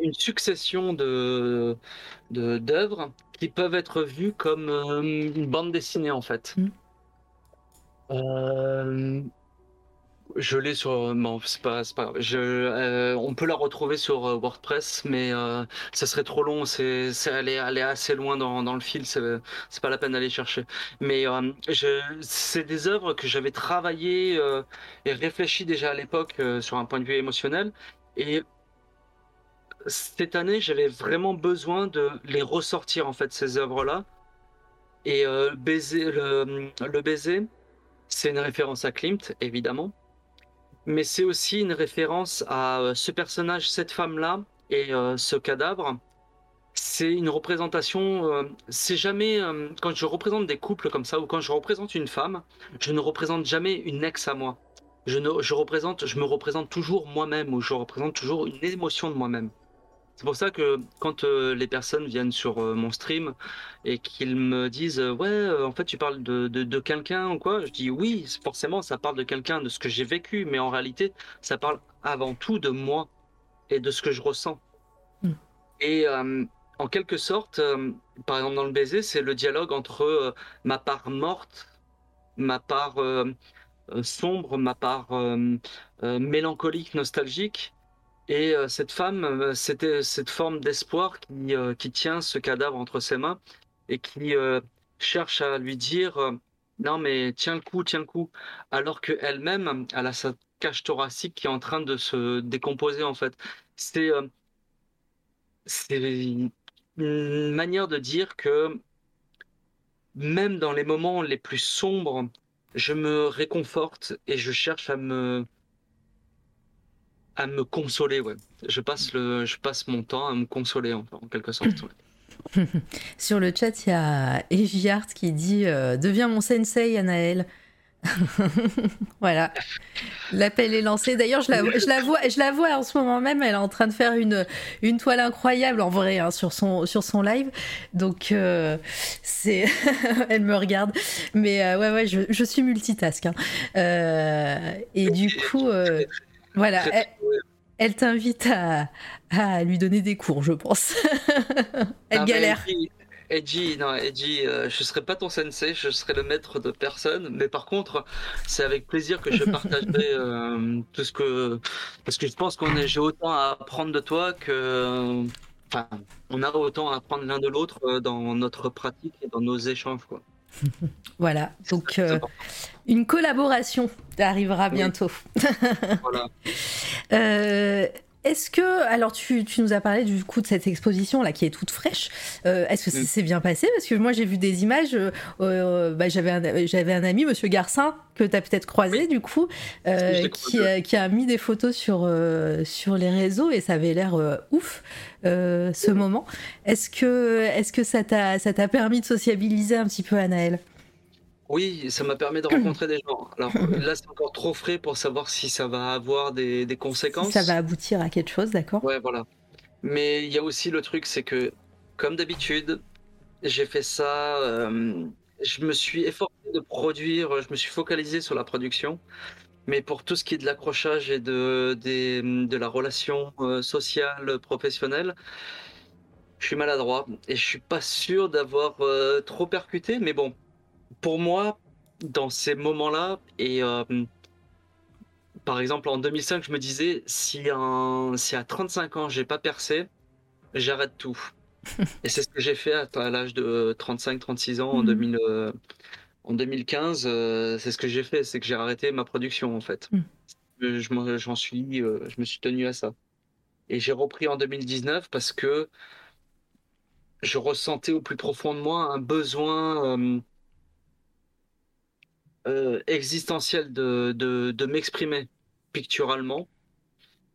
une succession de d'œuvres qui peuvent être vues comme euh, une bande dessinée en fait. Mm. Euh, Je l'ai sur. Non, c'est pas, pas. Je, euh, on peut la retrouver sur WordPress, mais ça serait trop long. C'est, elle, est, elle est assez loin dans, dans le fil. C'est, pas la peine d'aller chercher. Mais c'est des œuvres que j'avais travaillées et réfléchies déjà à l'époque sur un point de vue émotionnel. Et cette année, j'avais vraiment besoin de les ressortir en fait ces œuvres-là. Et euh, le, baiser, c'est une référence à Klimt, évidemment. Mais c'est aussi une référence à euh, ce personnage, cette femme-là et euh, ce cadavre. C'est une représentation. c'est jamais. quand je représente des couples comme ça, ou quand je représente une femme, je ne représente jamais une ex à moi. Je, ne, je, représente, je me représente toujours moi-même, ou je représente toujours une émotion de moi-même. C'est pour ça que quand euh, les personnes viennent sur euh, mon stream et qu'ils me disent euh, ouais en fait tu parles de, de, de quelqu'un ou quoi, je dis oui forcément ça parle de quelqu'un de ce que j'ai vécu, mais en réalité ça parle avant tout de moi et de ce que je ressens. Mm. Et en quelque sorte, par exemple dans le baiser, c'est le dialogue entre ma part morte, ma part sombre, ma part mélancolique, nostalgique et euh, cette femme, euh, c'était cette forme d'espoir qui, euh, qui tient ce cadavre entre ses mains et qui euh, cherche à lui dire euh, non mais tiens le coup, tiens le coup, alors que elle-même, elle a sa cage thoracique qui est en train de se décomposer en fait. C'est euh, c'est une manière de dire que même dans les moments les plus sombres, je me réconforte et je cherche à me à me consoler, ouais. Je passe le, je passe mon temps à me consoler, en, en quelque sorte. ouais. Sur le chat, il y a Eviart qui dit euh, Deviens mon sensei, Anaël. voilà, l'appel est lancé. D'ailleurs, je la, je, la vois, je la vois en ce moment même. Elle est en train de faire une, une toile incroyable en vrai hein, sur, son, sur son live. Donc, euh, c'est. elle me regarde. Mais euh, ouais, ouais, je, je suis multitask. Hein. Euh, et du coup, voilà. Elle, elle t'invite à, à, lui donner des cours, je pense. elle Non, mais galère. Edgy, Edgy, non, Edgy, euh, je serai pas ton sensei, je serai le maître de personne, mais par contre, c'est avec plaisir que je partagerai euh, tout ce que, parce que je pense qu'on est, j'ai autant à apprendre de toi que, enfin, on a autant à apprendre l'un de l'autre euh, dans notre pratique et dans nos échanges, quoi. Voilà, donc euh, une collaboration arrivera Oui. bientôt. Voilà. Euh, Est-ce que, alors tu, tu, nous as parlé du coup de cette exposition là qui est toute fraîche. Euh, Est-ce que ça s'est bien passé? Parce que moi j'ai vu des images. euh, euh, bah, J'avais un, j'avais un ami, Monsieur Garcin, que tu as peut-être croisé du coup, euh, qui, euh, qui a mis des photos sur, euh, sur les réseaux et ça avait l'air ouf euh, ce moment. Est-ce que, est-ce que ça t'a ça t'a permis de sociabiliser un petit peu, Anaël Oui, ça m'a permis de rencontrer des gens. Alors là, c'est encore trop frais pour savoir si ça va avoir des, des Si conséquences. ça va aboutir à quelque chose, d'accord Ouais, voilà. Mais il y a aussi le truc, c'est que, comme d'habitude, j'ai fait ça. euh, je me suis efforcé de produire, je me suis focalisé sur la production. Mais pour tout ce qui est de l'accrochage et de, des- de la relation euh, sociale, professionnelle, je suis maladroit et je suis pas sûr d'avoir euh, trop percuté. Mais bon, pour moi, dans ces moments-là, et euh, par exemple en 2005, je me disais si, un, si à 35 ans j'ai pas percé, j'arrête tout. et c'est ce que j'ai fait à, à l'âge de 35-36 ans en, Mhm. 2000, euh, en 2015. euh, c'est ce que j'ai fait, c'est que j'ai arrêté ma production en fait. Mhm. Je m'en- j'en suis, je me suis tenu à ça. Et j'ai repris en 2019 parce que je ressentais au plus profond de moi un besoin euh, existentiel de, de, de m'exprimer picturalement.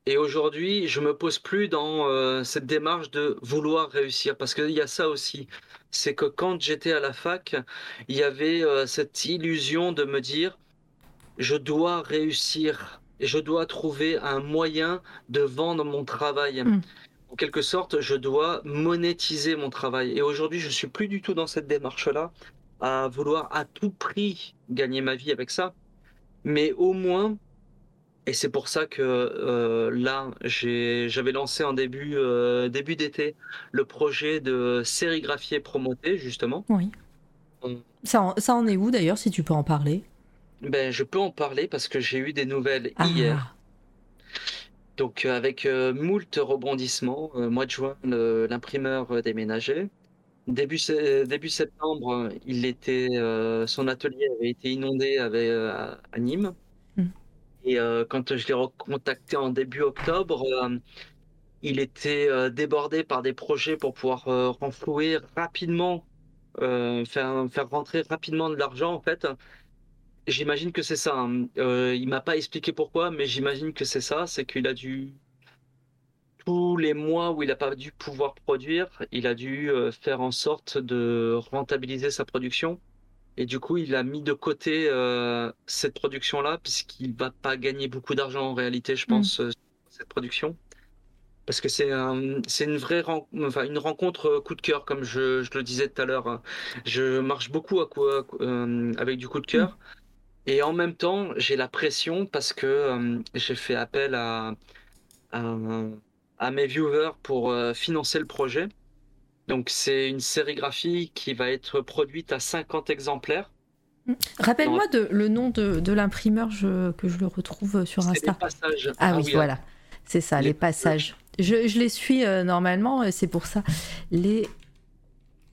Et aujourd'hui, je me pose plus dans euh, cette démarche de vouloir réussir, parce qu'il y a ça aussi. C'est que quand j'étais à la fac, il y avait euh, cette illusion de me dire, je dois réussir, et je dois trouver un moyen de vendre mon travail. Mm. En quelque sorte, je dois monétiser mon travail. Et aujourd'hui, je suis plus du tout dans cette démarche-là, à vouloir à tout prix gagner ma vie avec ça. Mais au moins, et c'est pour ça que euh, là, j'avais lancé en début, euh, début d'été le projet de sérigraphier promoté, justement. Oui. On- Ça en, ça en est où d'ailleurs, si tu peux en parler? Ben, je peux en parler parce que j'ai eu des nouvelles Ah, hier. Donc, euh, avec euh, moult rebondissements, mois de juin, l'imprimeur déménageait. Début, se- début septembre, euh, il était, euh, son atelier avait été inondé avec, euh, à Nîmes. Mm. Et euh, quand je l'ai recontacté en début octobre, euh, il était euh, débordé par des projets pour pouvoir euh, renflouer rapidement, euh, faire, faire rentrer rapidement de l'argent en fait. J'imagine que c'est ça. hein. Euh, il m'a pas expliqué pourquoi, mais j'imagine que c'est ça. C'est qu'il a dû tous les mois où il n'a pas dû pouvoir produire, il a dû euh, faire en sorte de rentabiliser sa production. Et du coup, il a mis de côté euh, cette production-là, puisqu'il va pas gagner beaucoup d'argent en réalité, je pense, euh, cette production. Parce que c'est un, une vraie ren- enfin, une rencontre coup de cœur, comme je, je le disais tout à l'heure. Je marche beaucoup à euh, avec du coup de cœur. Et en même temps, j'ai la pression parce que euh, j'ai fait appel à, à, à mes viewers pour euh, financer le projet. Donc, c'est une sérigraphie qui va être produite à 50 exemplaires. Rappelle-moi de, le nom de, de l'imprimeur je- que je le retrouve sur C'est les Insta. passages. Ah, oui, ah. voilà. C'est ça, les, Les passages. Je, je les suis euh, normalement, euh, c'est pour ça. Les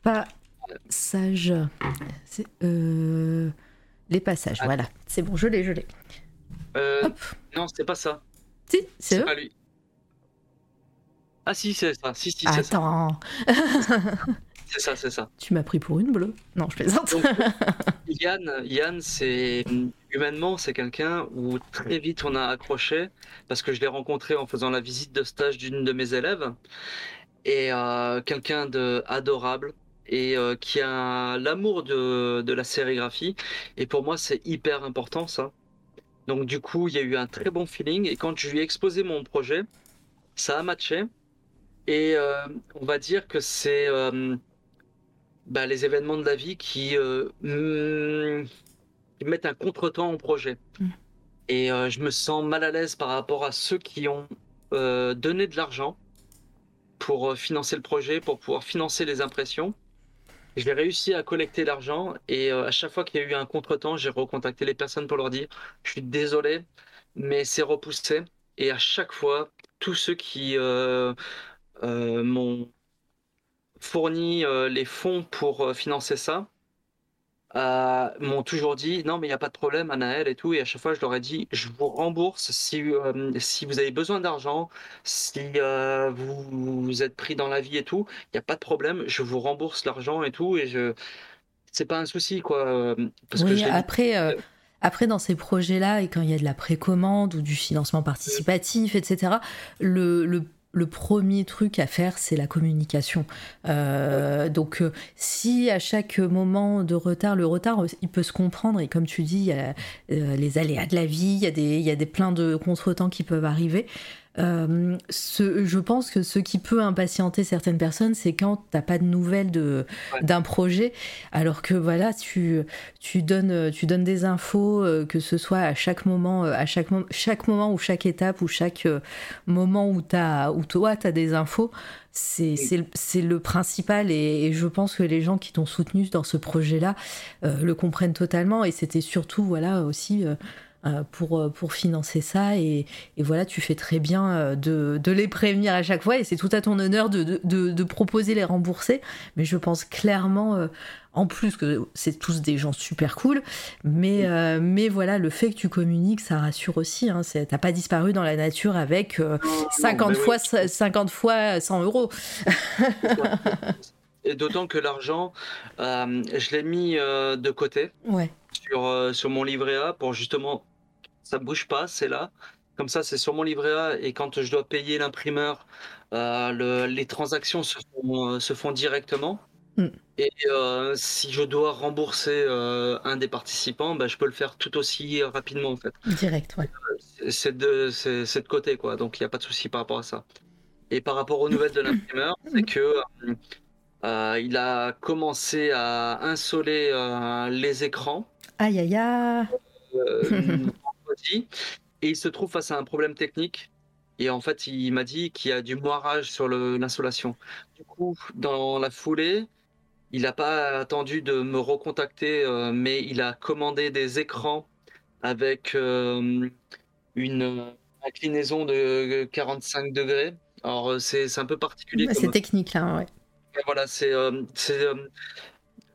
passages. C'est, euh, Les passages, Ah. voilà. C'est bon, je l'ai, je l'ai. Euh, non, c'est pas ça. Si, c'est eux. pas lui. Ah si, c'est ça. Si, si, c'est ça. Attends, C'est ça, c'est ça. tu m'as pris pour une bleue. Non, je plaisante. Donc, Yann, Yann, c'est humainement, c'est quelqu'un où très vite on a accroché parce que je l'ai rencontré en faisant la visite de stage d'une de mes élèves et euh, quelqu'un de adorable et euh, qui a l'amour de, de la sérigraphie et pour moi c'est hyper important ça. Donc du coup il y a eu un très bon feeling et quand je lui ai exposé mon projet, ça a matché et euh, on va dire que c'est euh, bah, les événements de la vie qui, euh, mm, qui mettent un contretemps au projet. Mm. Et je me sens mal à l'aise par rapport à ceux qui ont donné de l'argent pour financer le projet, pour pouvoir financer les impressions. J'ai réussi à collecter l'argent et à chaque fois qu'il y a eu un contretemps, j'ai recontacté les personnes pour leur dire je suis désolé, mais c'est repoussé. Et à chaque fois, tous ceux qui euh, m'ont fourni euh, les fonds pour euh, financer ça euh, m'ont toujours dit non mais il n'y a pas de problème Anaël et tout et à chaque fois je leur ai dit je vous rembourse si, euh, si vous avez besoin d'argent si euh, vous, vous êtes pris dans la vie et tout il n'y a pas de problème je vous rembourse l'argent et tout et je c'est pas un souci quoi euh, parce oui, après, euh, après, dans ces projets-là, et quand il y a de la précommande ou du financement participatif, etc., le, le, le premier truc à faire, c'est la communication. Euh, donc, euh, si à chaque moment de retard, le retard, euh, il peut se comprendre, et comme tu dis, il y a les aléas de la vie, il y a des, il y a des plein de contretemps qui peuvent arriver. Euh, ce, je pense que ce qui peut impatienter certaines personnes, c'est quand t'as pas de nouvelles de Ouais. d'un projet, alors que voilà, tu tu donnes tu donnes des infos, euh, que ce soit à chaque moment, euh, à chaque mo- chaque moment ou chaque étape ou chaque euh, moment où t'as où toi t'as des infos, c'est c'est le- c'est le principal et, et je pense que les gens qui t'ont soutenu dans ce projet-là le comprennent totalement et c'était surtout voilà aussi. Euh, pour, euh, pour financer ça et, et voilà tu fais très bien euh, de, de les prévenir à chaque fois et c'est tout à ton honneur de, de, de- proposer les rembourser. Mais je pense clairement en plus que c'est tous des gens super cool mais, euh, mais voilà le fait que tu communiques ça rassure aussi hein, t'as pas disparu dans la nature avec euh, Non, non, 50 mais oui. fois 50 fois 100 euros. Et d'autant que l'argent euh, je l'ai mis de côté. Ouais. Sur, sur mon livret A pour justement ça bouge pas, c'est là. Comme ça, c'est sur mon livret A et quand je dois payer l'imprimeur, euh, le- les transactions se font, euh, se font directement. Mm. Et euh, si je dois rembourser un des participants, bah, je peux le faire tout aussi rapidement en fait. direct ouais C'est de, c'est, de côté quoi, donc il n'y a pas de souci par rapport à ça. Et par rapport aux nouvelles de l'imprimeur, c'est que il a commencé à insoler les écrans aïe aïe aïe et il se trouve face à un problème technique. Et en fait, il m'a dit qu'il y a du moirage sur l'insolation. Du coup, dans la foulée, il n'a pas attendu de me recontacter, euh, mais il a commandé des écrans avec euh, une inclinaison de 45 degrés. Alors euh, c'est un peu particulier. Bah, C'est comme- technique là, ouais. Voilà, c'est c'est, euh,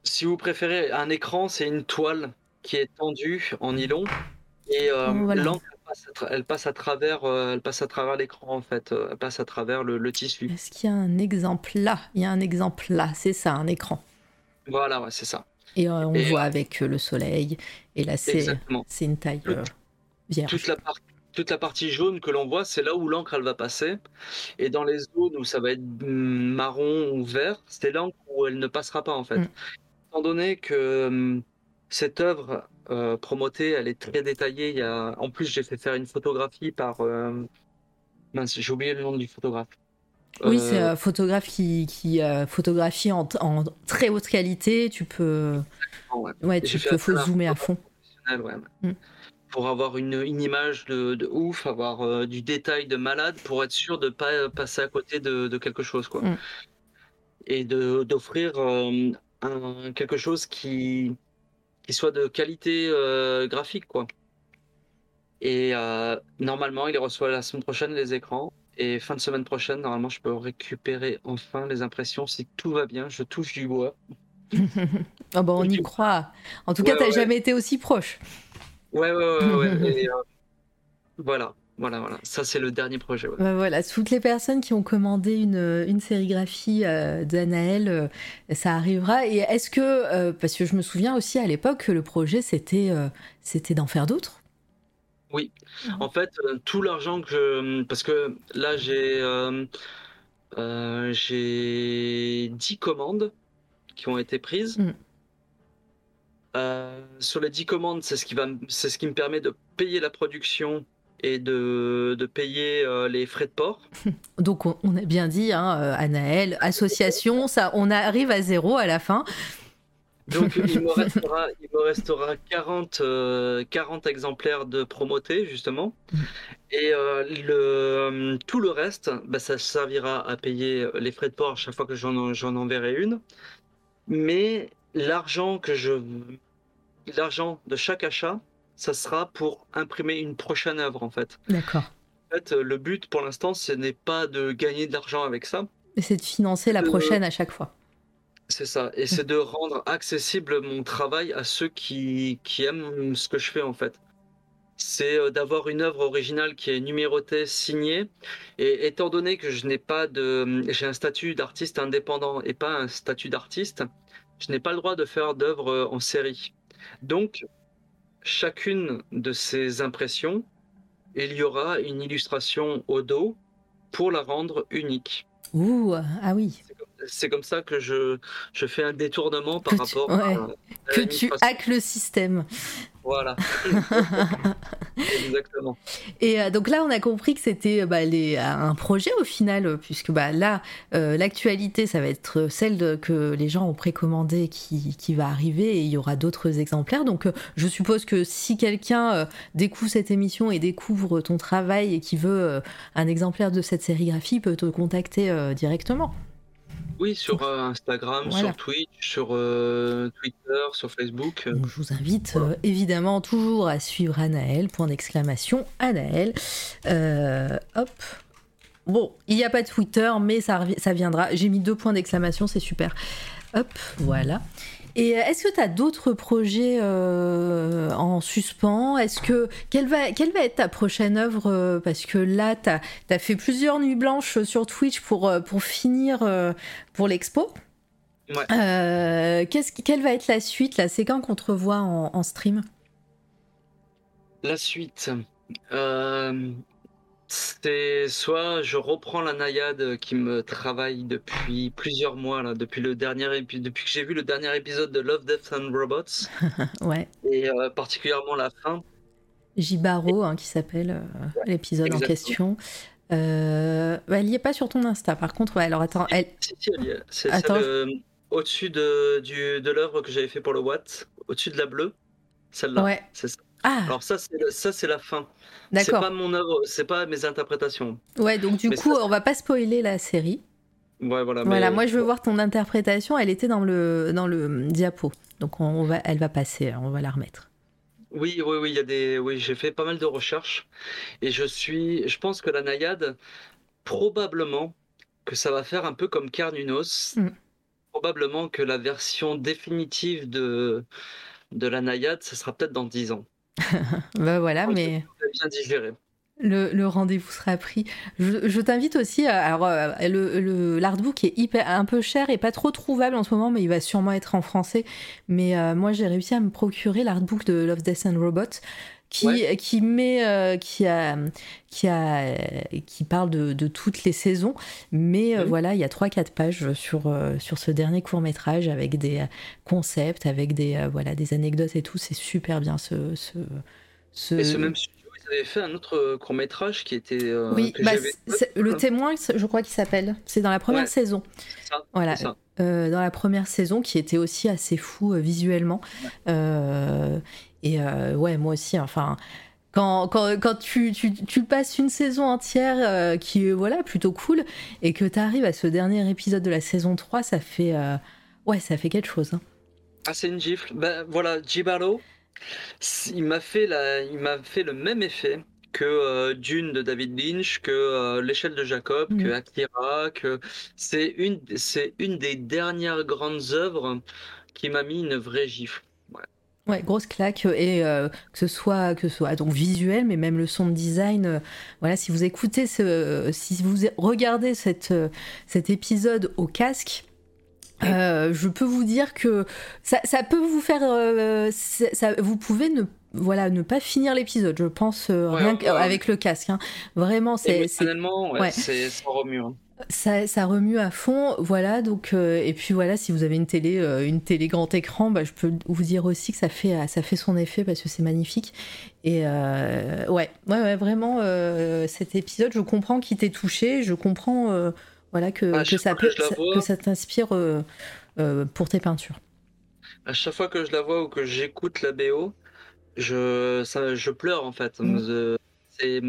si vous préférez un écran, c'est une toile qui est tendue en nylon et euh, Voilà. l'encre elle passe à tra- elle passe à travers euh, elle passe à travers l'écran en fait, Euh, elle passe à travers le, le tissu. Est-ce qu'il y a un exemple là? Il y a un exemple là, c'est ça, un écran. Voilà, ouais, c'est ça. Et euh, on Et, voit avec le soleil. Et là, c'est une taille vierge. Toute la partie toute la partie jaune que l'on voit, c'est là où l'encre elle va passer. Et dans les zones où ça va être marron ou vert, c'est l'encre où elle ne passera pas en fait. Mm. Étant donné que cette œuvre euh, promotée, elle est très détaillée. Il y a... En plus, j'ai fait faire une photographie par. euh, Mince, j'ai oublié le nom du photographe. Oui, Euh, c'est un photographe qui, qui euh, photographie en, en très haute qualité. Tu peux, ouais. ouais, tu peux un zoomer à fond. ouais. Mm. Pour avoir une, une image de, de ouf, avoir euh, du détail de malade, pour être sûr de ne pas euh, passer à côté de, de quelque chose. Quoi. Mm. Et d'offrir euh, quelque chose qui, qui soit de qualité euh, graphique. Quoi. Et euh, normalement, il les reçoit la semaine prochaine, les écrans. Et fin de semaine prochaine, normalement, je peux récupérer enfin les impressions si tout va bien. Je touche du bois. Ah bah, on y croit. En tout cas, t'as ouais. jamais été aussi proche. Ouais, ouais, ouais. ouais. Et, euh, voilà, voilà, voilà. Ça, c'est le dernier projet. ouais. Bah voilà, toutes les personnes qui ont commandé une, une sérigraphie euh, d'Anaël, euh, ça arrivera. Et est-ce que, euh, parce que je me souviens aussi à l'époque que le projet c'était euh, c'était d'en faire d'autres? En fait, tout l'argent que je... Parce que là, j'ai j'ai 10 commandes qui ont été prises. Mm. Sur les 10 commandes, c'est ce qui va, m- c'est ce qui me permet de payer la production et de, de payer euh, les frais de port. Donc on, on a bien dit, hein, euh, Anaël, association, ça, on arrive à zéro à la fin. Donc il me restera, il me restera 40, euh, 40 exemplaires de promotés justement. Mm. Et euh, le, tout le reste, bah, ça servira à payer les frais de port chaque fois que j'en j'en enverrai une. Mais l'argent que je, l'argent de chaque achat, ça sera pour imprimer une prochaine œuvre en fait. D'accord. En fait, le but pour l'instant, ce n'est pas de gagner de l'argent avec ça. C'est de financer la Euh, prochaine à chaque fois. C'est ça, et c'est de rendre accessible mon travail à ceux qui, qui aiment ce que je fais en fait. C'est euh, d'avoir une œuvre originale qui est numérotée, signée, et étant donné que je n'ai pas de, j'ai un statut d'artiste indépendant et pas un statut d'artiste, je n'ai pas le droit de faire d'œuvre euh, en série. Donc, chacune de ces impressions, il y aura une illustration au dos pour la rendre unique. Ouh, ah oui. C'est comme ça que je, je fais un détournement par Que tu- rapport ouais. à, à Que tu hackes le système. Voilà. Exactement. Et euh, donc là, on a compris que c'était euh, bah, les- un projet au final, euh, puisque bah, là, euh, l'actualité, ça va être celle de- que les gens ont précommandée qui, qui va arriver et il y aura d'autres exemplaires. Donc euh, je suppose que si quelqu'un euh, découvre cette émission et découvre ton travail et qui veut euh, un exemplaire de cette sérigraphie, peut te contacter euh, directement. Oui, sur euh, Instagram, Voilà. sur Twitch, sur euh, Twitter, sur Facebook. Donc, je vous invite euh, évidemment toujours à suivre Anaël, point d'exclamation, Anaël. Euh, hop. Bon, il n'y a pas de Twitter, mais ça, ça viendra. J'ai mis deux points d'exclamation, c'est super. Hop, voilà. Et euh, est-ce que tu as d'autres projets euh, en suspens? Est-ce que quelle va, quelle va être ta prochaine œuvre? Euh, Parce que là, tu as, fait plusieurs nuits blanches sur Twitch pour, pour finir pour l'expo. Ouais. Euh, quelle va être la suite là C'est quand qu'on te revoit en, en stream? La suite. Euh, c'est soit je reprends la naïade qui me travaille depuis plusieurs mois, là, depuis, le dernier épi- depuis que j'ai vu le dernier épisode de Love, Death and Robots, Ouais. et euh, particulièrement la fin. Jibaro, hein, qui s'appelle euh, l'épisode en question. Euh, bah, elle n'y est pas sur ton Insta, par contre. Ouais, alors attends, elle... Si, si, elle y est. C'est Attends. celle, au-dessus de, du, de l'œuvre que j'avais fait pour le Watt, au-dessus de la bleue, celle-là. Ouais. C'est ça. Ah, Alors ça, c'est ça, c'est la fin. C'est d'accord. pas mon œuvre, c'est pas mes interprétations. Ouais, donc du Mais coup, ça, on va pas spoiler la série. Ouais, voilà. Voilà, mais- moi je veux voir ton interprétation. Elle était dans le, dans le diapo. Donc on va, elle va passer, on va la remettre. Oui, oui, oui, il y a des, oui, j'ai fait pas mal de recherches et je suis, je pense que la naïade, probablement que ça va faire un peu comme Carnunos. Mm. Probablement que la version définitive de, de la naïade, ce sera peut-être dans 10 ans. bah voilà, mais. Bien digéré. Le, le rendez-vous sera pris. Je, je t'invite aussi. à- Alors, euh, le, le- l'artbook est hyper, un peu cher et pas trop trouvable en ce moment, mais il va sûrement être en français. Mais euh, moi, j'ai réussi à me procurer l'artbook de Love, Death and Robot, qui, Ouais. qui met, euh, qui a, qui a, qui parle de, de toutes les saisons. Mais euh, Mhm. voilà, il y a 3-4 pages sur, euh, sur ce dernier court métrage avec des euh, concepts, avec des, euh, voilà, des anecdotes et tout. C'est super bien ce, ce, ce- Et ce même studio, ils avaient fait un autre court métrage qui était euh, Oui, que bah, le témoin, je crois qu'il s'appelle. C'est dans la première Ouais. saison. C'est ça, Voilà, c'est ça. euh, dans la première saison, qui était aussi assez fou euh, visuellement. Euh, et euh, ouais, moi aussi. Enfin, quand, quand, quand tu, tu, tu passes une saison entière euh, qui est voilà plutôt cool, et que tu arrives à ce dernier épisode de la saison 3, ça fait euh, ouais, ça fait quelque chose. hein. Ah, c'est une gifle. Ben voilà, il m'a fait la, il m'a fait le même effet que euh, Dune de David Lynch, que l'échelle de Jacob, que Akira, que c'est une, c'est une des dernières grandes œuvres qui m'a mis une vraie gifle. Ouais, grosse claque et euh, que ce soit que ce soit donc visuel, mais même le son de design. euh, voilà, si vous écoutez ce, si vous regardez cette, euh, cet épisode au casque. euh, je peux vous dire que ça, ça peut vous faire, euh, ça, ça- vous pouvez ne, voilà, ne pas finir l'épisode. Je pense euh, Ouais, rien ouais, ouais. avec le casque. hein. Vraiment, c'est, Émotionnellement, ouais, c'est remue. hein. Ça, ça remue à fond, voilà. Donc euh, et puis voilà, si vous avez une télé, euh, une télé grand écran, bah, je peux vous dire aussi que ça fait, ça fait son effet parce que c'est magnifique. Et euh, ouais, ouais, ouais, vraiment euh, cet épisode, je comprends qu'il t'ait touché, je comprends, euh, voilà que, chaque ça que ça- ça t'inspire euh, euh, pour tes peintures. À chaque fois que je la vois ou que j'écoute la BO, je, ça, je pleure en fait. Mm. Je- c'est,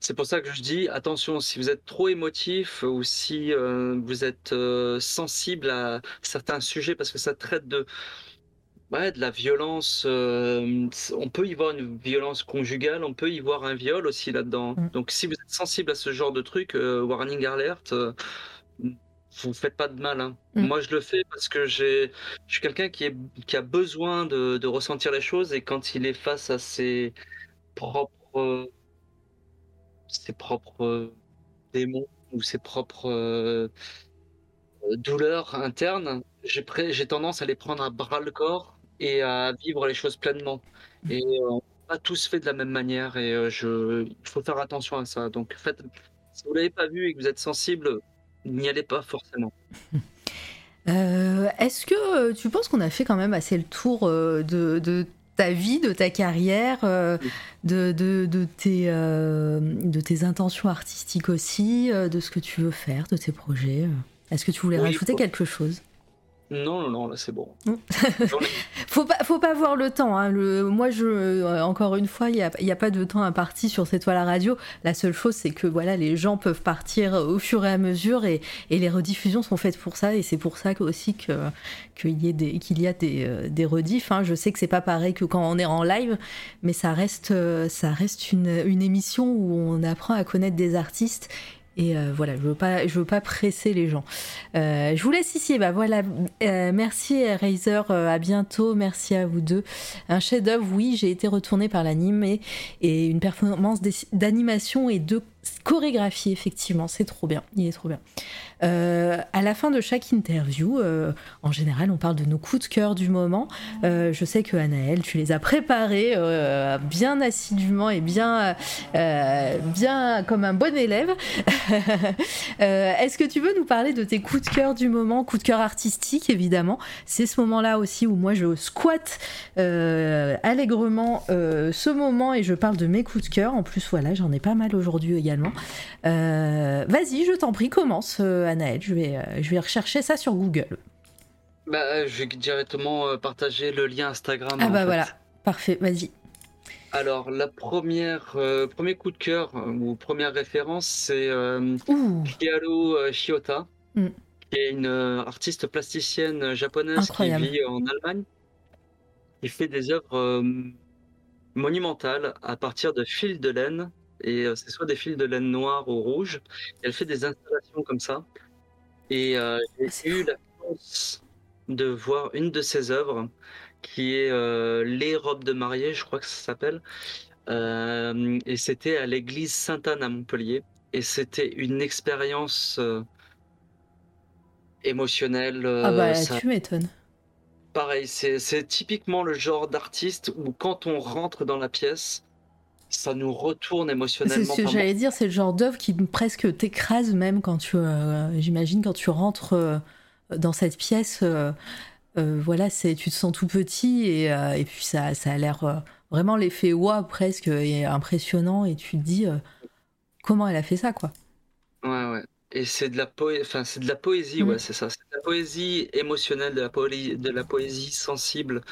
c'est pour ça que je dis attention, si vous êtes trop émotif ou si euh, vous êtes euh, sensible à certains sujets, parce que ça traite de, ouais, de la violence. euh, on peut y voir une violence conjugale, on peut y voir un viol aussi là-dedans. Mm. Donc si vous êtes sensible à ce genre de truc, warning alert. vous faites pas de mal. hein. Mm. Moi, je le fais parce que je suis quelqu'un qui, est, qui a besoin de, de ressentir les choses et quand il est face à ses propres, ses propres démons ou ses propres euh, douleurs internes, j'ai, tendance à les prendre à bras le corps et à vivre les choses pleinement. Et euh, on n'a pas tous fait de la même manière et euh, je, il faut faire attention à ça. Donc, faites, si vous l'avez pas vu et que vous êtes sensible, n'y allez pas forcément. Euh, Est-ce que tu penses qu'on a fait quand même assez le tour de, de ta vie, de ta carrière, euh, de, de, de tes, euh, de tes intentions artistiques aussi, euh, de ce que tu veux faire, de tes projets. Est-ce que tu voulais Oui, rajouter quelque chose? Non, non, non, là c'est bon. Mm. Faut pas, faut pas voir le temps. hein. Le, moi, je, euh, encore une fois, il n'y a, y a pas de temps imparti sur cette toile à radio. La seule chose, c'est que voilà, les gens peuvent partir au fur et à mesure et, et les rediffusions sont faites pour ça. Et c'est pour ça que- aussi que, qu'il y, ait des, qu'il y a des, euh, des rediffs. hein. Je sais que c'est pas pareil que quand on est en live, mais ça reste, euh, ça reste une, une émission où on apprend à connaître des artistes. Et euh, voilà, je veux pas, je veux pas presser les gens. Euh, je vous laisse ici. Bah voilà, euh, merci Razer, à bientôt. Merci à vous deux. Un chef-d'œuvre, oui, j'ai été retournée par l'anime et, une performance d'animation et de chorégraphie, effectivement, c'est trop bien. Il est trop bien. Euh, à la fin de chaque interview, euh, en général, on parle de nos coups de cœur du moment. Euh, je sais que Anaël, tu les as préparés bien assidûment et bien, bien comme un bon élève. Est-ce que tu veux nous parler de tes coups de cœur du moment, coups de cœur artistiques évidemment? C'est ce moment-là aussi où moi je squatte allègrement ce moment et je parle de mes coups de cœur. En plus, voilà, j'en ai pas mal aujourd'hui également. Euh, Vas-y, je t'en prie, commence, euh, Anaël. Je vais, euh, je vais rechercher ça sur Google. Bah, je vais directement partager le lien Instagram. Ah bah fait. voilà, parfait, vas-y. Alors, la première, euh, premier coup de cœur euh, ou première référence, c'est euh, Kiaro Shiota, Mm. qui est une artiste plasticienne japonaise Incroyable. qui vit en Allemagne. Il fait des œuvres euh, monumentale à partir de fils de laine. Et euh, c'est soit des fils de laine noire ou rouge. Elle fait des installations comme ça. Et euh, Ah, j'ai eu la chance de voir une de ses œuvres, qui est euh, Les robes de mariée, je crois que ça s'appelle. Et c'était à l'église Sainte-Anne à Montpellier. Et c'était une expérience émotionnelle. Ah bah ça- tu m'étonnes. Pareil, c'est typiquement le genre d'artiste où quand on rentre dans la pièce, ça nous retourne C'est émotionnellement. ce que j'allais dire, c'est le genre d'œuvre qui presque t'écrase même quand tu, euh, j'imagine, quand tu rentres euh, dans cette pièce. euh, voilà, c'est, tu te sens tout petit et, et puis ça, ça a l'air vraiment l'effet waouh presque est impressionnant et tu te dis comment elle a fait ça quoi. Ouais, ouais. Et c'est de la poé... enfin, c'est de la poésie, ouais, c'est ça. C'est de la poésie émotionnelle, de la poésie, de la poésie sensible.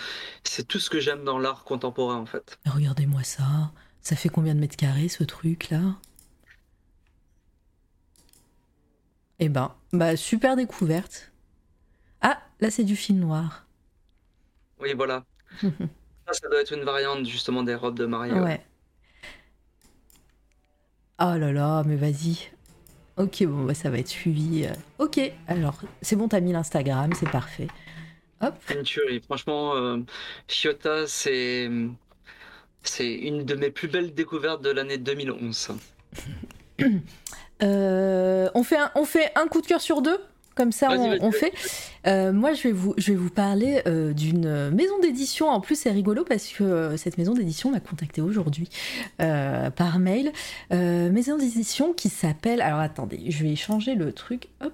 C'est tout ce que j'aime dans l'art contemporain, en fait. Regardez-moi ça, ça fait combien de mètres carrés ce truc là? Eh ben, bah super découverte. Ah, là c'est du film noir. Oui, voilà. Ça, ça doit être une variante, justement, des robes de mariée. ouais. Oh là là, mais vas-y. Ok, bon, bah, ça va être suivi. euh. Ok, alors, c'est bon, t'as mis l'Instagram, c'est parfait. Hop. Une tuerie. Franchement, euh, Chiota, c'est... C'est une de mes plus belles découvertes de l'année 2011. Euh, on, fait on fait un coup de cœur sur deux? Comme ça, on, fait. Euh, moi, je vais vous, je vais vous parler euh, d'une maison d'édition. En plus, c'est rigolo parce que euh, cette maison d'édition m'a contacté aujourd'hui par mail. Maison d'édition qui s'appelle. Alors, attendez, je vais changer le truc. Hop,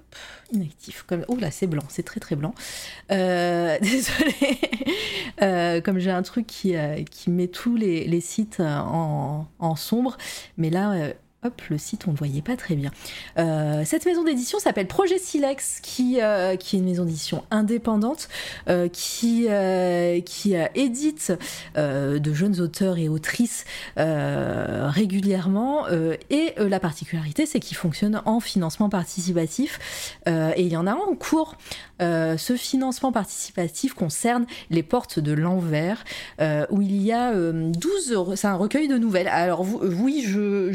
inactif. Comme... Oh là, c'est blanc, c'est très très blanc. Désolée. Euh, comme j'ai un truc qui, qui met tous les, les sites en, en sombre. Mais là. Hop, le site, on ne le voyait pas très bien. Euh, cette maison d'édition s'appelle Projet Silex, qui, euh, qui est une maison d'édition indépendante, euh, qui, qui édite de jeunes auteurs et autrices régulièrement. et la particularité, c'est qu'il fonctionne en financement participatif. Et il y en a un en cours. Ce financement participatif concerne les portes de l'envers, où il y a euh, 12 euros. C'est un recueil de nouvelles. Alors, oui, je,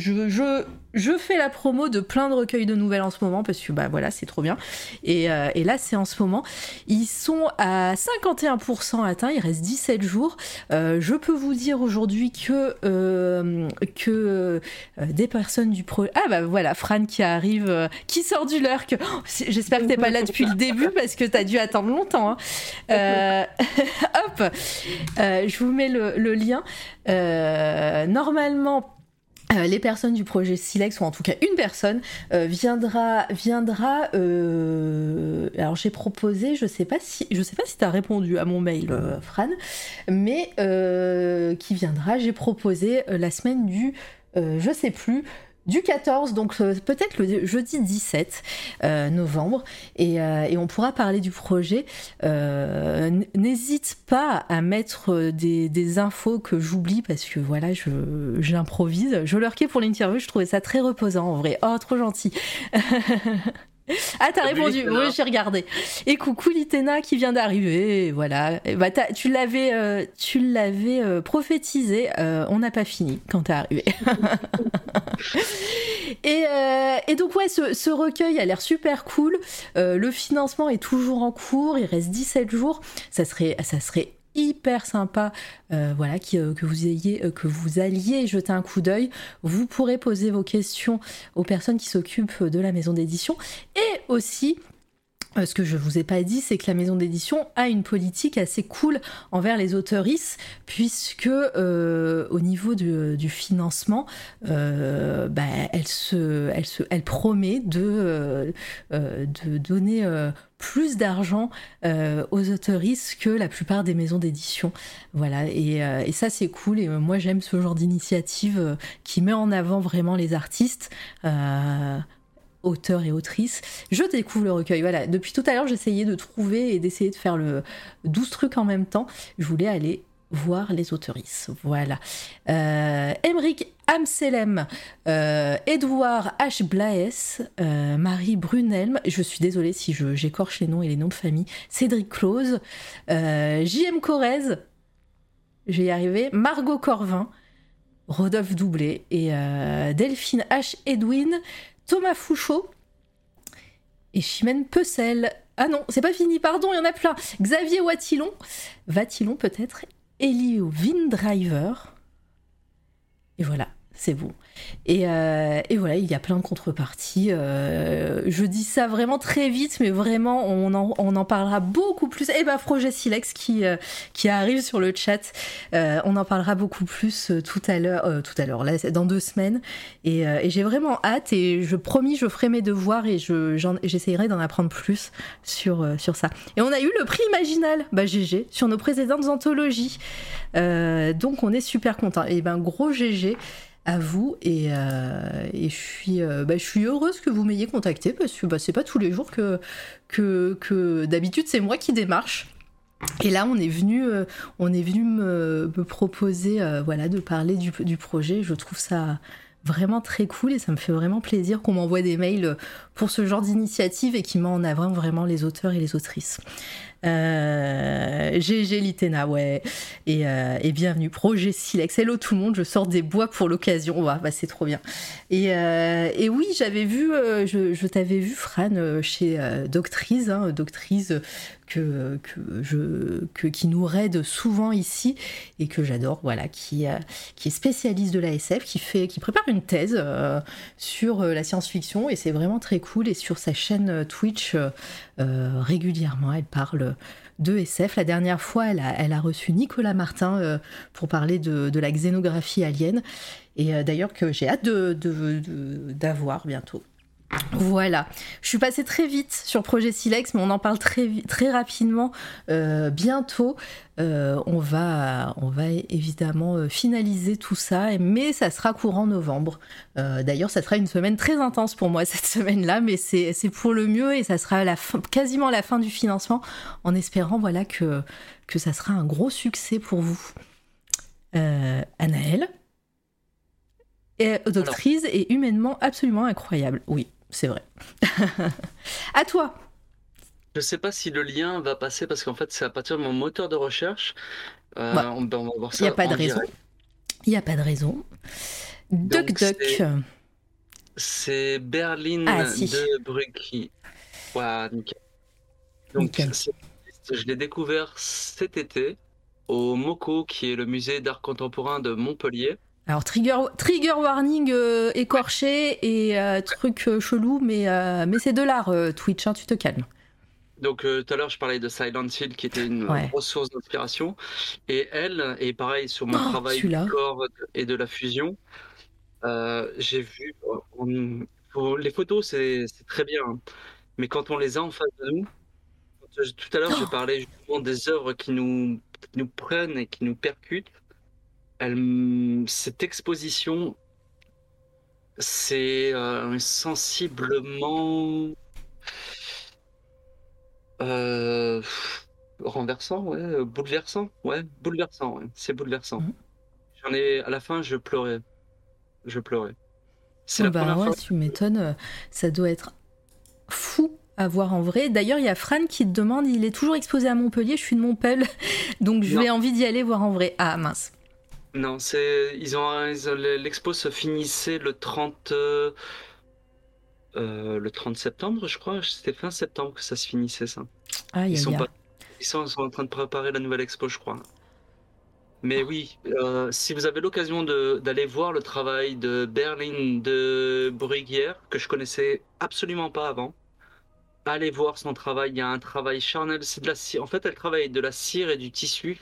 je fais la promo de plein de recueils de nouvelles en ce moment, parce que bah voilà, c'est trop bien. Et, euh, là, c'est en ce moment. Ils sont à 51% atteints, il reste 17 jours. Euh, je peux vous dire aujourd'hui que, euh, que des personnes du pro. Ah bah voilà, Fran qui arrive, qui sort du lurk. Oh, J'espère que t'es pas là depuis le début parce que t'as dû attendre longtemps. hein. Hop, je vous mets le, lien. Normalement. Euh, les personnes du projet Silex, ou en tout cas une personne, euh, viendra, viendra. euh, alors j'ai proposé, je sais pas si, je sais pas si t'as répondu à mon mail, Fran, mais qui viendra. J'ai proposé la semaine du, je sais plus, du 14, donc euh, peut-être le jeudi 17 euh, novembre, et, euh, et on pourra parler du projet. Euh, N'hésite pas à mettre des, infos que j'oublie parce que voilà, je j'improvise. Je lurkais pour l'interview, je trouvais ça très reposant en vrai. Oh, trop gentil. Ah, t'as répondu, Litena oui, j'ai regardé. Et coucou Litena qui vient d'arriver, voilà. Et bah, t'as- tu l'avais euh, tu l'avais euh, prophétisé, euh, on n'a pas fini quand t'es arrivé. et, et donc, ouais, ce, ce recueil a l'air super cool. Le financement est toujours en cours, il reste 17 jours. Ça serait, ça serait hyper sympa euh, voilà euh, que vous ayez euh, que vous alliez jeter un coup d'œil. Vous pourrez poser vos questions aux personnes qui s'occupent de la maison d'édition. Et aussi ce que je vous ai pas dit, c'est que la maison d'édition a une politique assez cool envers les auteuristes, puisque euh, au niveau du, financement, euh, bah, elle, se, elle, se, elle promet de, euh, euh, donner euh, plus d'argent euh, aux auteuristes que la plupart des maisons d'édition. Voilà, et, euh, ça c'est cool, et euh, moi j'aime ce genre d'initiative euh, qui met en avant vraiment les artistes. Euh, auteurs et autrices. Je découvre le recueil. Voilà, depuis tout à l'heure, j'essayais de trouver et d'essayer de faire le 12 trucs en même temps. Je voulais aller voir les auteurisses. Voilà. Euh, Amselem, euh, Edouard H. Blaes, euh, Marie Brunelm, je suis désolée si j'écorche les noms et les noms de famille, Cédric Close, euh, J.M. Corrèze, je vais y arriver, Margot Corvin, Rodolphe Doublé et Delphine H. Edwin, Thomas Fouchot et Chimène Pecel. Ah non, c'est pas fini, pardon, il y en a plein. Xavier Watillon, Vatillon peut-être, Elio Windriver. Et voilà, c'est bon. Euh, et, voilà, il y a plein de contreparties. Euh, je dis ça vraiment très vite, mais vraiment, on en, parlera beaucoup plus. Et bah, Projet Silex qui, euh, qui arrive sur le chat, on en parlera beaucoup plus tout à l'heure, tout à l'heure, là, dans deux semaines. Et, j'ai vraiment hâte et je promis, je ferai mes devoirs et j'essayerai d'en apprendre plus sur, sur ça. Et on a eu le prix Imaginal, bah GG, sur nos précédentes anthologies. donc on est super content. Et ben gros GG à vous et, euh, et je, suis, euh, bah, heureuse que vous m'ayez contacté parce que bah, c'est pas tous les jours que, que, que d'habitude c'est moi qui démarche. Et là, on est venu, euh, on est venu me, proposer voilà, de parler du, projet. Je trouve ça vraiment très cool et ça me fait vraiment plaisir qu'on m'envoie des mails pour ce genre d'initiative et qui met en avant vraiment les auteurs et les autrices. Euh, Litena, ouais. Et, euh, et, bienvenue. Projet Silex. Hello tout le monde, je sors des bois pour l'occasion. Ouais, bah, c'est trop bien. Et, euh, oui, j'avais vu, euh, je, t'avais vu, Fran, chez Doctrice, hein, Doctrice que, qui nous raide souvent ici et que j'adore, voilà, qui, qui est spécialiste de l'ASF, qui, qui prépare une thèse sur la science-fiction et c'est vraiment très cool. Et sur sa chaîne Twitch, régulièrement, elle parle de SF. La dernière fois, elle a, reçu Nicolas Martin euh, pour parler de, de, la xénographie alien. Et euh, d'ailleurs, que j'ai hâte d'avoir de, bientôt. Voilà, je suis passée très vite sur Projet Silex, mais on en parle très, très rapidement euh, bientôt. Euh, on, va, on va évidemment euh, finaliser tout ça, mais ça sera courant novembre. D'ailleurs, ça sera une semaine très intense pour moi cette semaine-là, mais c'est pour le mieux et ça sera la quasiment la fin du financement, en espérant voilà, que, que ça sera un gros succès pour vous. Anaël doctrice et humainement absolument incroyable. Oui, c'est vrai. à toi. Je sais pas si le lien va passer parce qu'en fait, c'est à partir de mon moteur de recherche. Euh, on, va voir ça. Il n'y a pas de raison. Il n'y a pas de raison. Duck Duck. C'est Berlin ah, de Brugge. Ouais, nickel. Donc, je l'ai découvert cet été au MOCO, qui est le musée d'art contemporain de Montpellier. Alors trigger, trigger warning euh, écorché et euh, truc euh, chelou, mais, mais c'est de l'art Twitch, hein, tu te calmes. Donc tout à l'heure je parlais de Silent Hill qui était une grosse source d'inspiration et elle et pareil sur mon oh, travail du corps et de la fusion, j'ai vu les photos c'est très bien, hein. mais quand on les a en face de nous, tout à l'heure je oh. parlais justement des œuvres qui nous, qui nous prennent et qui nous percutent elle, cette exposition, c'est euh, sensiblement euh, renversant, ouais, bouleversant, ouais, bouleversant, c'est bouleversant. Mmh. J'en ai, à la fin, je pleurais, je pleurais. C'est la bah ouais, tu m'étonnes, euh, ça doit être fou à voir en vrai. D'ailleurs, il y a Fran qui te demande, il est toujours exposé à Montpellier, je suis de Montpellier, donc je vais envie d'y aller voir en vrai. Ah mince. Non, c'est ils ont, l'expo se finissait le 30 euh, le 30 septembre, je crois. C'était fin septembre que ça se finissait ça. ils, sont ils, sont, en train de préparer la nouvelle expo, je crois. Mais oui, euh, si vous avez l'occasion d'aller voir le travail de Berlin de Bruguière, que je connaissais absolument pas avant, allez voir son travail. Il y a un travail charnel. C'est de la cire. En fait, elle travaille de la cire et du tissu.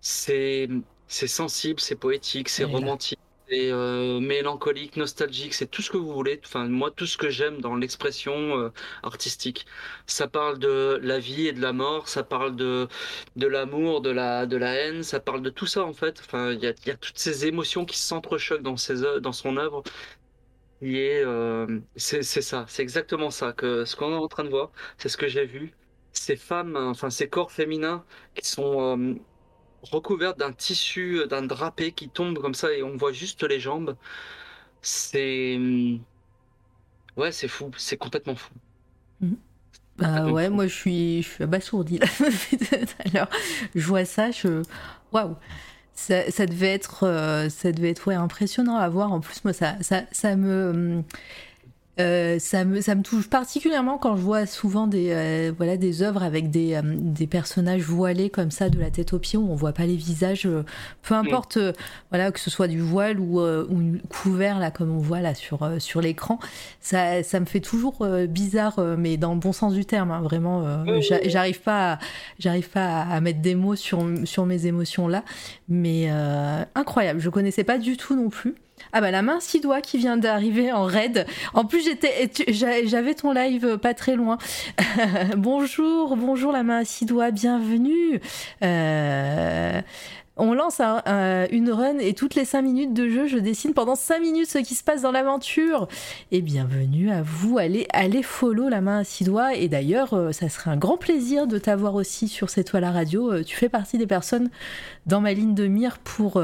C'est c'est sensible, c'est poétique, c'est romantique, c'est euh, mélancolique, nostalgique, c'est tout ce que vous voulez. Enfin, moi, tout ce que j'aime dans l'expression euh, artistique. Ça parle de la vie et de la mort, ça parle de, de l'amour, de la, de la haine, ça parle de tout ça en fait. Enfin, il y a, y a, toutes ces émotions qui s'entrechoquent dans, ses, dans son œuvre. Et euh, c'est ça, c'est exactement ça que ce qu'on est en train de voir, c'est ce que j'ai vu. Ces femmes, enfin ces corps féminins qui sont recouverte d'un tissu, euh, d'un drapé qui tombe comme ça et on voit juste les jambes. C'est. Hmm, ouais, c'est fou, c'est complètement fou. Mhm. Bah ouais, moi je suis, je suis abasourdie là. Alors, je vois ça, je. waouh ça, ça, devait être, ça devait être ouais, impressionnant à voir. En plus, moi, ça, ça, ça me euh, ça, me, ça me touche particulièrement quand je vois souvent des, euh, voilà, des œuvres avec des, euh, des, personnages voilés comme ça, de la tête aux pieds, où on voit pas les visages, peu mm. importe, voilà, que ce soit du voile ou, ou, couvert, là, comme on voit là sur, sur l'écran. Ça, ça me fait toujours bizarre, mais dans le bon sens du terme, hein, vraiment. j'arrive pas, j'arrive pas à, mettre des mots sur, sur mes émotions là, mais incroyable. Je connaissais pas du tout non plus. Ah bah la main six doigts qui vient d'arriver en raid. En plus j'étais, j'avais ton live pas très loin. bonjour, bonjour la main six doigts, bienvenue. Euh, on lance une run et toutes les 5 minutes de jeu, je dessine pendant 5 minutes ce qui se passe dans l'aventure. Et bienvenue à vous, allez, allez follow la main à six doigts. Et d'ailleurs, euh, ça serait un grand plaisir de t'avoir aussi sur cette toile à radio. Euh, tu fais partie des personnes dans ma ligne de mire pour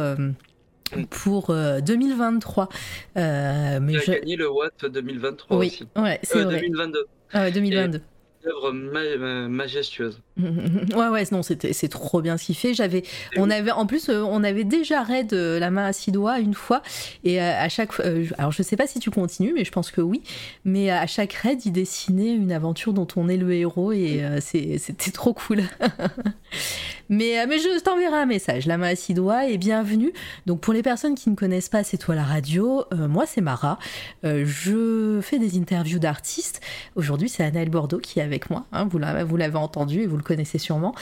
pour 2023. Euh, euh, mais je... gagné le Watt 2023 oui, aussi. Ouais, c'est euh, 2022. Ah ouais, 2022 œuvre majestueuse. ouais ouais non c'était c'est trop bien ce qu'il fait. J'avais on avait en plus euh, on avait déjà raid euh, la main à six doigts une fois et euh, à chaque alors je sais pas si tu continues mais je pense que oui mais à chaque raid il dessinait une aventure dont on est le héros et c'était trop cool. mais mais je t'enverrai un message la main à six doigts et bienvenue. Donc pour les personnes qui ne connaissent pas c'est toi la radio moi c'est Mara je fais des interviews d'artistes. Aujourd'hui c'est Anaël Bordeaux qui a avec moi. Hein, vous l'avez entendu et vous le connaissez sûrement.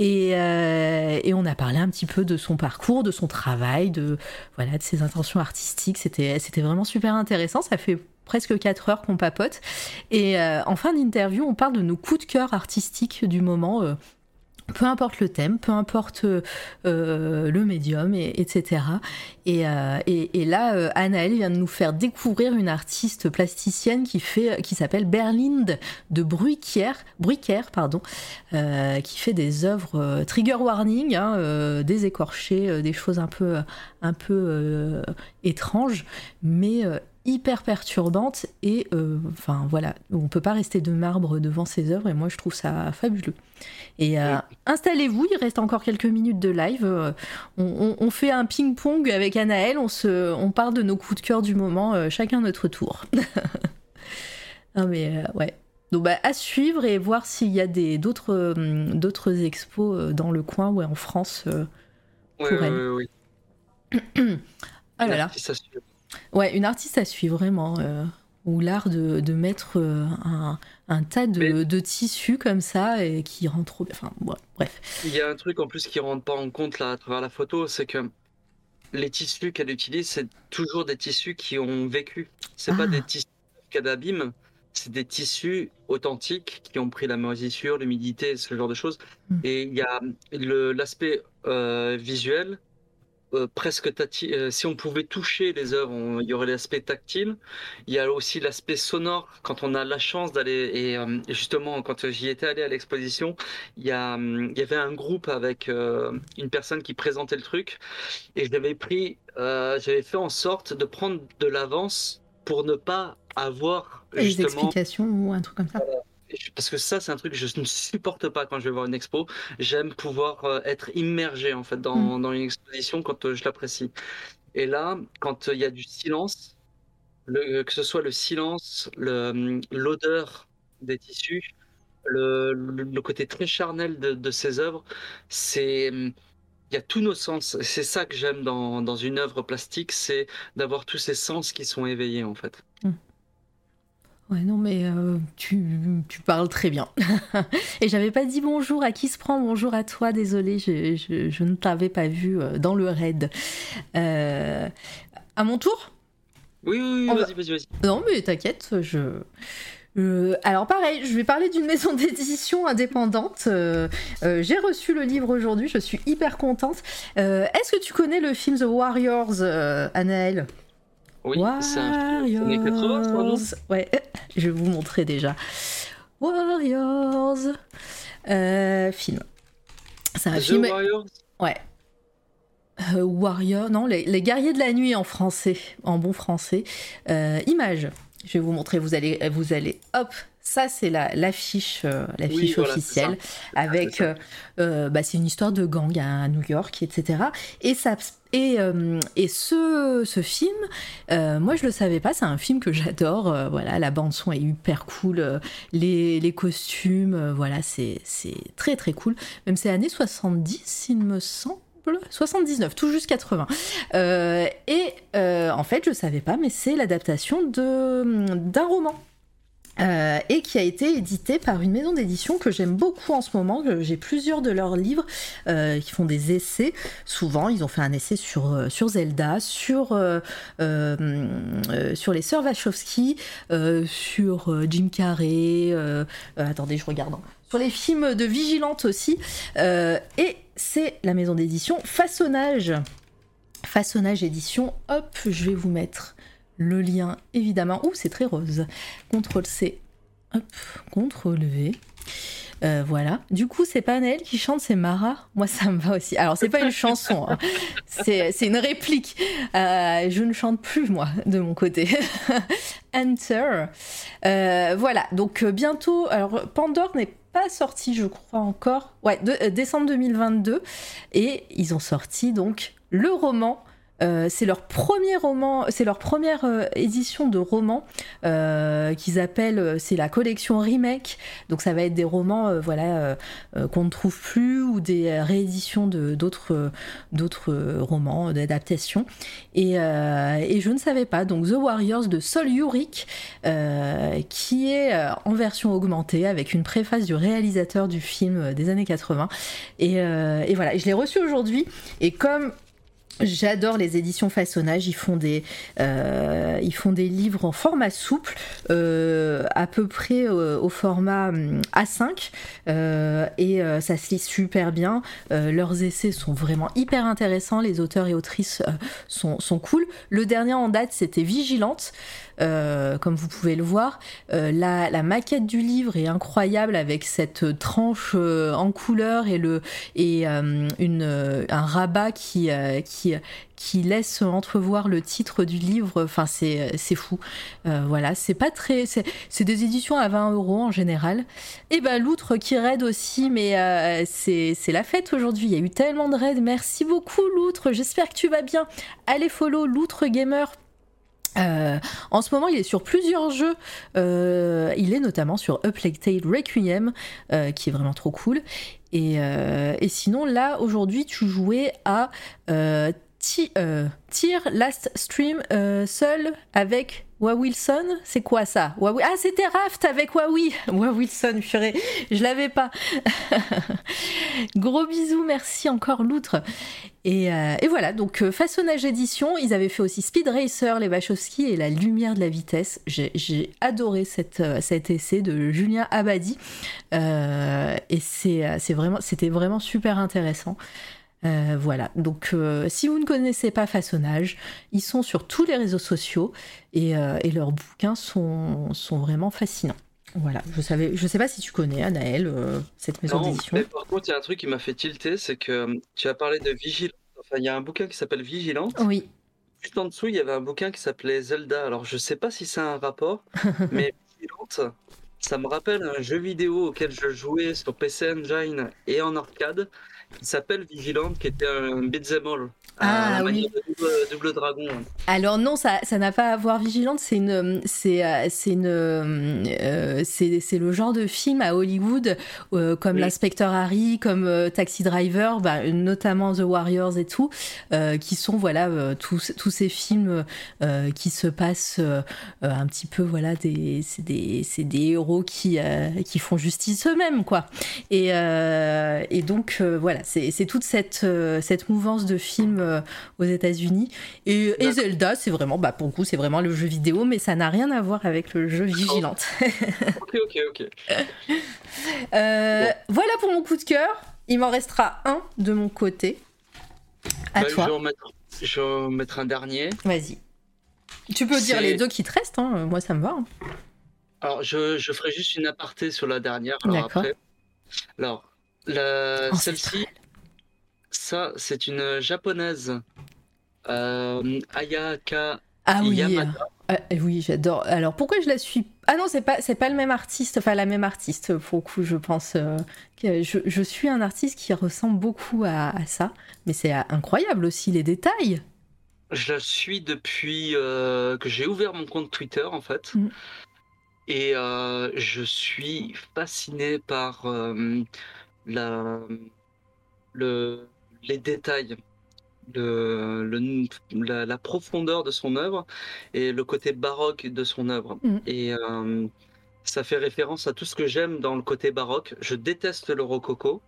Euh, et, on a parlé un petit peu de son parcours, de son travail, de, voilà, de ses intentions artistiques. C'était vraiment super intéressant. Ça fait presque 4 heures qu'on papote. Et euh, en fin d'interview, on parle de nos coups de cœur artistiques du moment. Euh, peu importe le thème, peu importe euh, le médium, et, etc. Euh, et, là, euh, vient de nous faire découvrir une artiste plasticienne qui fait, qui s'appelle Berlinde de Bruyquière pardon, qui fait des œuvres trigger warning, hein, des écorchés, des choses un peu, un peu étranges, mais hyper perturbante et euh, enfin voilà on peut pas rester de marbre devant ses œuvres et moi je trouve ça fabuleux. Et euh, installez-vous il reste encore quelques minutes de live. Euh, on, fait un ping pong avec Anaël on se on parle de nos coups de cœur du moment chacun notre tour. Non mais ouais. Donc bah, à suivre et voir s'il y a des d'autres d'autres expos dans le coin ou en France pour elle. oui, oui. ah là là Ouais, une artiste à suivre vraiment. Euh, ou l'art de, de, mettre euh, un, un, tas de, de, tissus comme ça et qui rend trop bien. Enfin, bref. Il y a un truc en plus qui ne rentre pas en compte là à travers la photo, c'est que les tissus qu'elle utilise, c'est toujours des tissus qui ont vécu. C'est pas des ah. tissus d'abîme, c'est des tissus authentiques qui ont pris la moisissure, l'humidité, ce genre de choses. Hmm. Et il y a l'aspect euh, visuel euh, presque tactile. Euh, si on pouvait toucher les œuvres, il y aurait l'aspect tactile. Il y a aussi l'aspect sonore. Quand on a la chance d'aller et, euh, justement quand j'y étais allé à l'exposition, il y, a, il y avait un groupe avec une personne qui présentait le truc et j'avais pris, j'avais fait en sorte de prendre de l'avance pour ne pas avoir des explications ou un truc comme ça parce que ça, c'est un truc que je ne supporte pas quand je vais voir une expo. J'aime pouvoir euh, être immergé en fait dans, mm. dans une exposition quand euh, je l'apprécie. Et là, quand euh, il y a du silence, le, que ce soit le silence, hum, l'odeur des tissus, le, le, côté très charnel de, de ces œuvres, c'est hum, il y a tous nos sens. C'est ça que j'aime dans, dans, une œuvre plastique, c'est d'avoir tous ces sens qui sont éveillés en fait. Mm. Ouais, non, mais euh, tu, tu, parles très bien. Et j'avais pas dit bonjour à qui se prend, bonjour à toi, désolé, je, je, je ne t'avais pas vu euh, dans le raid. Euh, à mon tour? Oui, oui, oui vas-y, vas-y, vas-y. Non, mais t'inquiète, je. Euh, alors pareil, je vais parler d'une maison d'édition indépendante. Euh, euh, j'ai reçu le livre aujourd'hui, je suis hyper contente. Est-ce que tu connais le film The Warriors, Anaël? Oui, c'est un Ouais, je vais vous montrer déjà. Warriors. Euh, film. C'est un film. Warriors Ouais. Euh, Warrior, non, les, guerriers de la nuit en français, en bon français. Euh, image. Je vais vous montrer, vous allez, vous allez, hop, ça c'est la- l'affiche euh, l'affiche Oui, voilà, c'est officielle ça. avec euh, euh, bah, c'est une histoire de gang à New York etc et ça et, euh, et ce, ce film, euh, moi je le savais pas, c'est un film que j'adore. voilà, la bande son est hyper cool, les, les costumes, voilà, c'est très très cool. Même c'est années 70, il me semble. 79, tout juste 80. Euh, et euh, en fait, je savais pas, mais c'est l'adaptation d'un roman. Euh, et qui a été édité par une maison d'édition que j'aime beaucoup en ce moment. J'ai plusieurs de leurs livres euh, qui font des essais. Souvent, ils ont fait un essai sur, euh, Zelda, sur, sur les sœurs Wachowski, sur Jim Carrey. attendez, je regarde. Sur les films de Vigilante aussi. Et c'est la maison d'édition Façonnage. Façonnage édition. Hop, je vais vous mettre le lien évidemment. Ouh, c'est très rose. CTRL C. Hop, CTRL V. Euh, voilà. Du coup, c'est pas Naël qui chante, c'est Mara. Moi, ça me va aussi. Alors, c'est pas une chanson, hein. c'est une réplique. Euh, je ne chante plus, moi, de mon côté. Enter. Euh, voilà. Donc, bientôt. Alors, Pandore n'est pas sorti, je crois encore. Ouais, de- décembre 2022. Et ils ont sorti donc le roman. Euh, c'est leur premier roman, c'est leur première euh, édition de roman euh, qu'ils appellent, euh, c'est la collection remake. Donc ça va être des romans, voilà, qu'on ne trouve plus ou des rééditions de d'autres d'autres romans, d'adaptations. Et, et je ne savais pas. Donc The Warriors de Sol Yurik, qui est en version augmentée avec une préface du réalisateur du film des années 80. Et, et voilà, Et je l'ai reçu aujourd'hui. Et comme J'adore les éditions Façonnage, ils font des, euh, ils font des livres en format souple, euh, à peu près euh, au format hum, A5, euh, et ça se lit super bien. Leurs essais sont vraiment hyper intéressants, les auteurs et autrices sont cool. Le dernier en date, c'était Vigilante. Euh, comme vous pouvez le voir, Euh, la, maquette du livre est incroyable avec cette tranche euh, en couleur et le et un rabat qui qui laisse entrevoir le titre du livre. Enfin, c'est fou. Voilà, c'est pas très. C'est des éditions à 20 euros en général. Et ben l'outre qui raid aussi, mais c'est c'est la fête aujourd'hui. Il y a eu tellement de raids. Merci beaucoup l'outre. J'espère que tu vas bien. Allez follow l'outre gamer euh, en ce moment, il est sur plusieurs jeux. Euh, il est notamment sur A Tale Requiem, euh, qui est vraiment trop cool. Et, et sinon, là, aujourd'hui, tu jouais à Ti- Tier Last Stream seul avec Wilson. C'est quoi ça? Ah, c'était Raft avec Wawi. Wa Wilson, purée, je l'avais pas. Gros bisous, merci encore l'outre. Et, euh, voilà, donc euh, Façonnage Édition, ils avaient fait aussi Speed Racer, les Wachowski et La Lumière de la Vitesse. J'ai adoré euh, cet essai de Julien Abadi. Et c'était vraiment super intéressant. Euh, voilà, donc euh, si vous ne connaissez pas Façonnage, ils sont sur tous les réseaux sociaux et, euh, et leurs bouquins sont, sont vraiment fascinants. Voilà, je savais, je sais pas si tu connais Anaël, cette maison d'édition. mais par contre, il y a un truc qui m'a fait tilter, c'est que tu as parlé de Vigilante. Enfin, il y a un bouquin qui s'appelle Vigilante. Oui, Juste en dessous, il y avait un bouquin qui s'appelait Zelda. Alors, je sais pas si c'est un rapport, mais Vigilante, ça me rappelle un jeu vidéo auquel je jouais sur PC Engine et en arcade, s'appelle Vigilante, qui était un beat'em. Ah, à la oui. manière de double, double dragon. Alors non, ça ça n'a pas à voir vigilante. C'est une c'est euh, c'est une euh, c'est c'est le genre de film à Hollywood euh, comme Oui. l'inspecteur Harry, comme euh, Taxi Driver, bah, notamment The Warriors et tout, euh, qui sont voilà euh, tous tous ces films euh, qui se passent euh, euh, un petit peu voilà des c'est des c'est des héros qui euh, qui font justice eux-mêmes quoi. Et euh, et donc euh, voilà c'est c'est toute cette euh, cette mouvance de films euh, aux États-Unis. Et. Zelda, c'est vraiment, bah pour le coup, c'est vraiment le jeu vidéo, mais ça n'a rien à voir avec le jeu Vigilante. Ok, ok, ok. Euh, Voilà pour mon coup de cœur. Il m'en restera un de mon côté. À Bah, Je vais, toi, en mettre, je vais en mettre un dernier. vas-y. Tu peux dire les deux qui te restent, hein. moi ça me va. hein. Alors, je, je ferai juste une aparté sur la dernière. Alors, après. Alors, la- celle-ci, ça, c'est une japonaise. Euh, Ayaka Ah oui, Yamada. euh, oui, j'adore. Alors pourquoi je la suis Ah non, c'est pas, c'est pas le même artiste, enfin la même artiste pour le coup, je pense. euh, que je, je suis un artiste qui ressemble beaucoup à, à ça, mais c'est incroyable aussi les détails. Je la suis depuis euh, que j'ai ouvert mon compte Twitter, en fait. Mm. Et euh, je suis fasciné par euh, la, le, les détails, le, le- la, la profondeur de son œuvre et le côté baroque de son œuvre. Mm. Et euh, ça fait référence à tout ce que j'aime dans le côté baroque. Je déteste le rococo.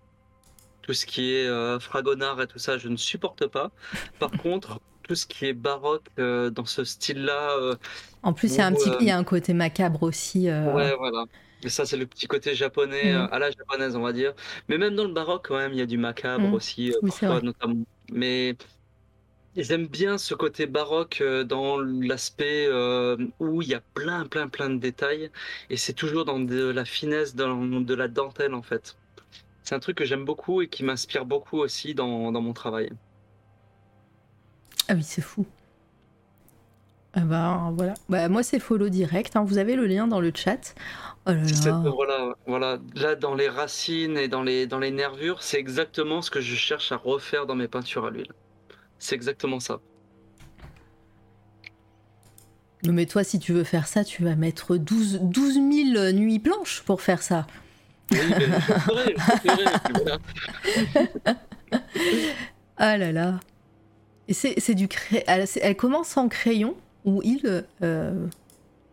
Tout ce qui est euh, fragonard et tout ça, je ne supporte pas. Par contre, tout ce qui est baroque euh, dans ce style-là, En plus, il y a un petit, il y a un côté macabre aussi. ouais, voilà. Ça, c'est le petit côté japonais, Mm. euh, à la japonaise, on va dire. Mais même dans le baroque, quand même, il y a du macabre Mm. aussi, euh, Oui, c'est parfois, vrai. notamment. Mais j'aime bien ce côté baroque euh, dans l'aspect euh, où il y a plein, plein, plein de détails. Et c'est toujours dans de la finesse, dans de la dentelle, en fait. C'est un truc que j'aime beaucoup et qui m'inspire beaucoup aussi dans, dans mon travail. Ah oui, c'est fou. Ah bah voilà. Bah, moi, c'est follow direct. hein. Vous avez le lien dans le chat. Oh là Cette œuvre-là, voilà, là dans les racines et dans les, dans les nervures, c'est exactement ce que je cherche à refaire dans mes peintures à l'huile. C'est exactement ça. Non, Mais toi, si tu veux faire ça, tu vas mettre 12, 12 000 nuits blanches pour faire ça. Oui, mais je le ferai, je le ferai, et voilà. Ah là là. Et c'est c'est du crayon. Elle, c'est- elle commence en crayon ou il. euh,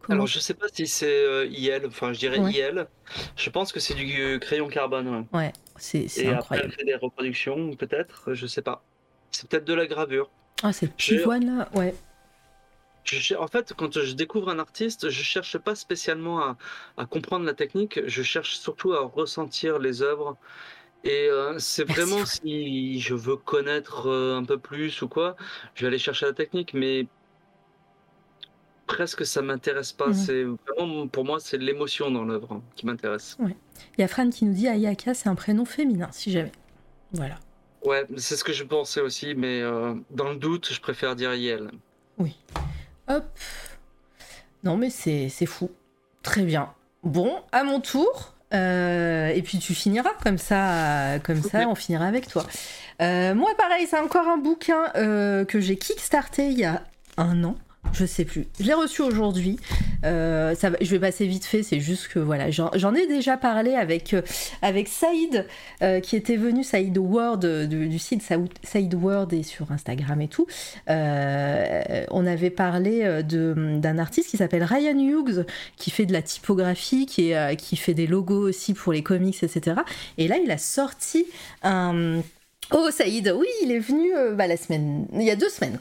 comment Alors je sais pas si c'est euh, IL, enfin je dirais Ouais. IL. Je pense que c'est du euh, crayon carbone. ouais. Ouais, c'est après elle incroyable. fait des reproductions, peut-être, je sais pas. C'est peut-être de la gravure. Ah, c'est pivoine là Ouais. Je en fait, quand je découvre un artiste, je cherche pas spécialement à, à comprendre la technique, je cherche surtout à ressentir les œuvres. Et euh, c'est vraiment si je veux connaître euh, un peu plus ou quoi, je vais aller chercher la technique, mais presque ça m'intéresse pas. Mhm. C'est vraiment pour moi, c'est l'émotion dans l'œuvre hein, qui m'intéresse. Il y a Fran qui nous dit Ayaka, c'est un prénom féminin, si jamais. Voilà. Ouais, c'est ce que je pensais aussi, mais euh, dans le doute, je préfère dire Yel. Hop. Non, mais c'est c'est fou. Très bien. Bon, à mon tour. euh, et puis tu finiras comme ça, comme ça, on finira avec toi. Euh, moi, pareil, c'est encore un bouquin que j'ai kickstarté il y a un an. Je sais plus. Je l'ai reçu aujourd'hui. Euh, je vais passer vite fait. C'est juste que voilà, j'en ai déjà parlé avec euh, avec Saïd euh, qui était venu, Saïd Word du, site Saïd Word et sur Instagram et tout. On avait parlé d'un artiste qui s'appelle Ryan Hughes, qui fait de la typographie, qui fait des logos aussi pour les comics, etc. Et là, il a sorti un... Oh, Saïd, oui, il est venu euh, bah, la semaine, il y a deux semaines,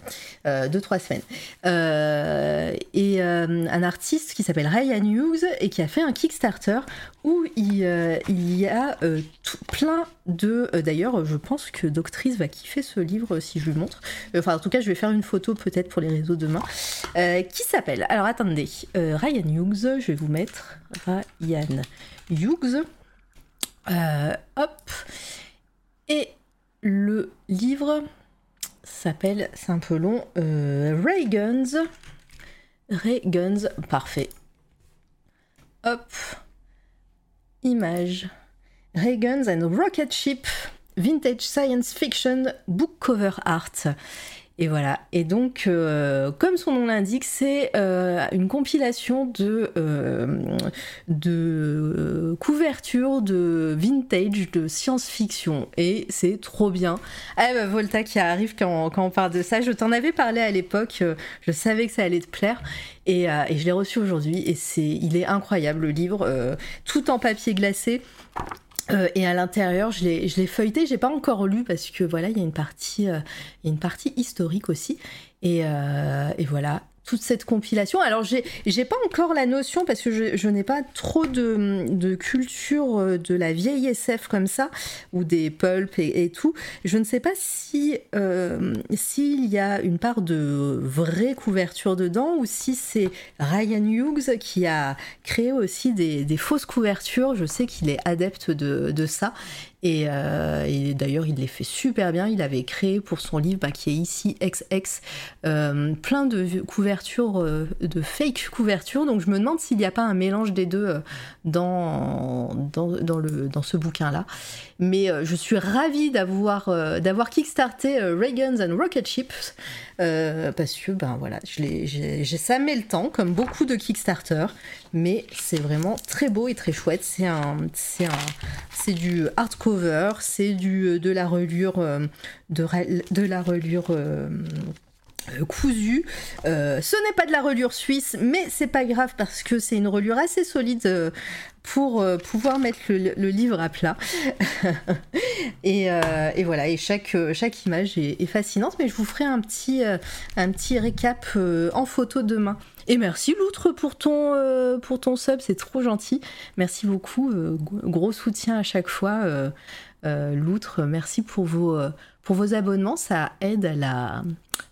euh, deux, trois semaines. Euh, et un artiste qui s'appelle Ryan Hughes et qui a fait un Kickstarter où il, y a plein de... D'ailleurs, je pense que Doctrice va kiffer ce livre si je lui montre. Enfin, en tout cas, je vais faire une photo peut-être pour les réseaux demain. Qui s'appelle Alors, attendez. Ryan Hughes, je vais vous mettre Ryan Hughes. Hop. Et le livre s'appelle, c'est un peu long, euh, Ray Guns. Ray Guns, parfait. Hop. Image. Ray Guns and Rocket Ship, Vintage Science Fiction, Book Cover Art. Et voilà. Et donc, euh, comme son nom l'indique, c'est euh, une compilation de, euh, couvertures de vintage, de science-fiction. Et c'est trop bien. Ah bah, Volta qui arrive quand, quand on parle de ça. Je t'en avais parlé à l'époque. Je savais que ça allait te plaire. Et, et je l'ai reçu aujourd'hui. Et c'est, il est incroyable, le livre. tout en papier glacé. Euh, et à l'intérieur, je l'ai, je feuilleté, j'ai pas encore lu parce que voilà, il y a une partie, euh, historique aussi. Et, euh, et voilà, toute cette compilation. Alors j'ai, pas encore la notion parce que je, n'ai pas trop de, culture euh, de la vieille SF comme ça ou des pulps et, tout. Je ne sais pas si euh, s'il y a une part de vraie couverture dedans ou si c'est Ryan Hughes qui a créé aussi des, fausses couvertures. Je sais qu'il est adepte de, de ça. Et, d'ailleurs, il les fait super bien. Il avait créé pour son livre bah, qui est ici XX plein de couvertures, de fake couvertures. Donc je me demande s'il n'y a pas un mélange des deux dans, dans, le, dans ce bouquin-là. Mais je suis ravie d'avoir d'avoir kickstarté Reagans and Rocket Ships. Parce que ben voilà, ça met le temps, comme beaucoup de Kickstarter, mais c'est vraiment très beau et très chouette. C'est un, c'est du hardcover, c'est du de la reliure, euh, de, la reliure. Euh. Euh, ce n'est pas de la reliure suisse, mais c'est pas grave parce que c'est une reliure assez solide pour pouvoir mettre le, livre à plat. et, voilà, et chaque, image est, fascinante, mais je vous ferai un petit, un petit récap en photo demain. Et merci Loutre pour ton, euh, pour ton sub, c'est trop gentil. Merci beaucoup, euh, gros soutien à chaque fois. Euh, Loutre, merci pour vos, pour vos abonnements, ça aide à la,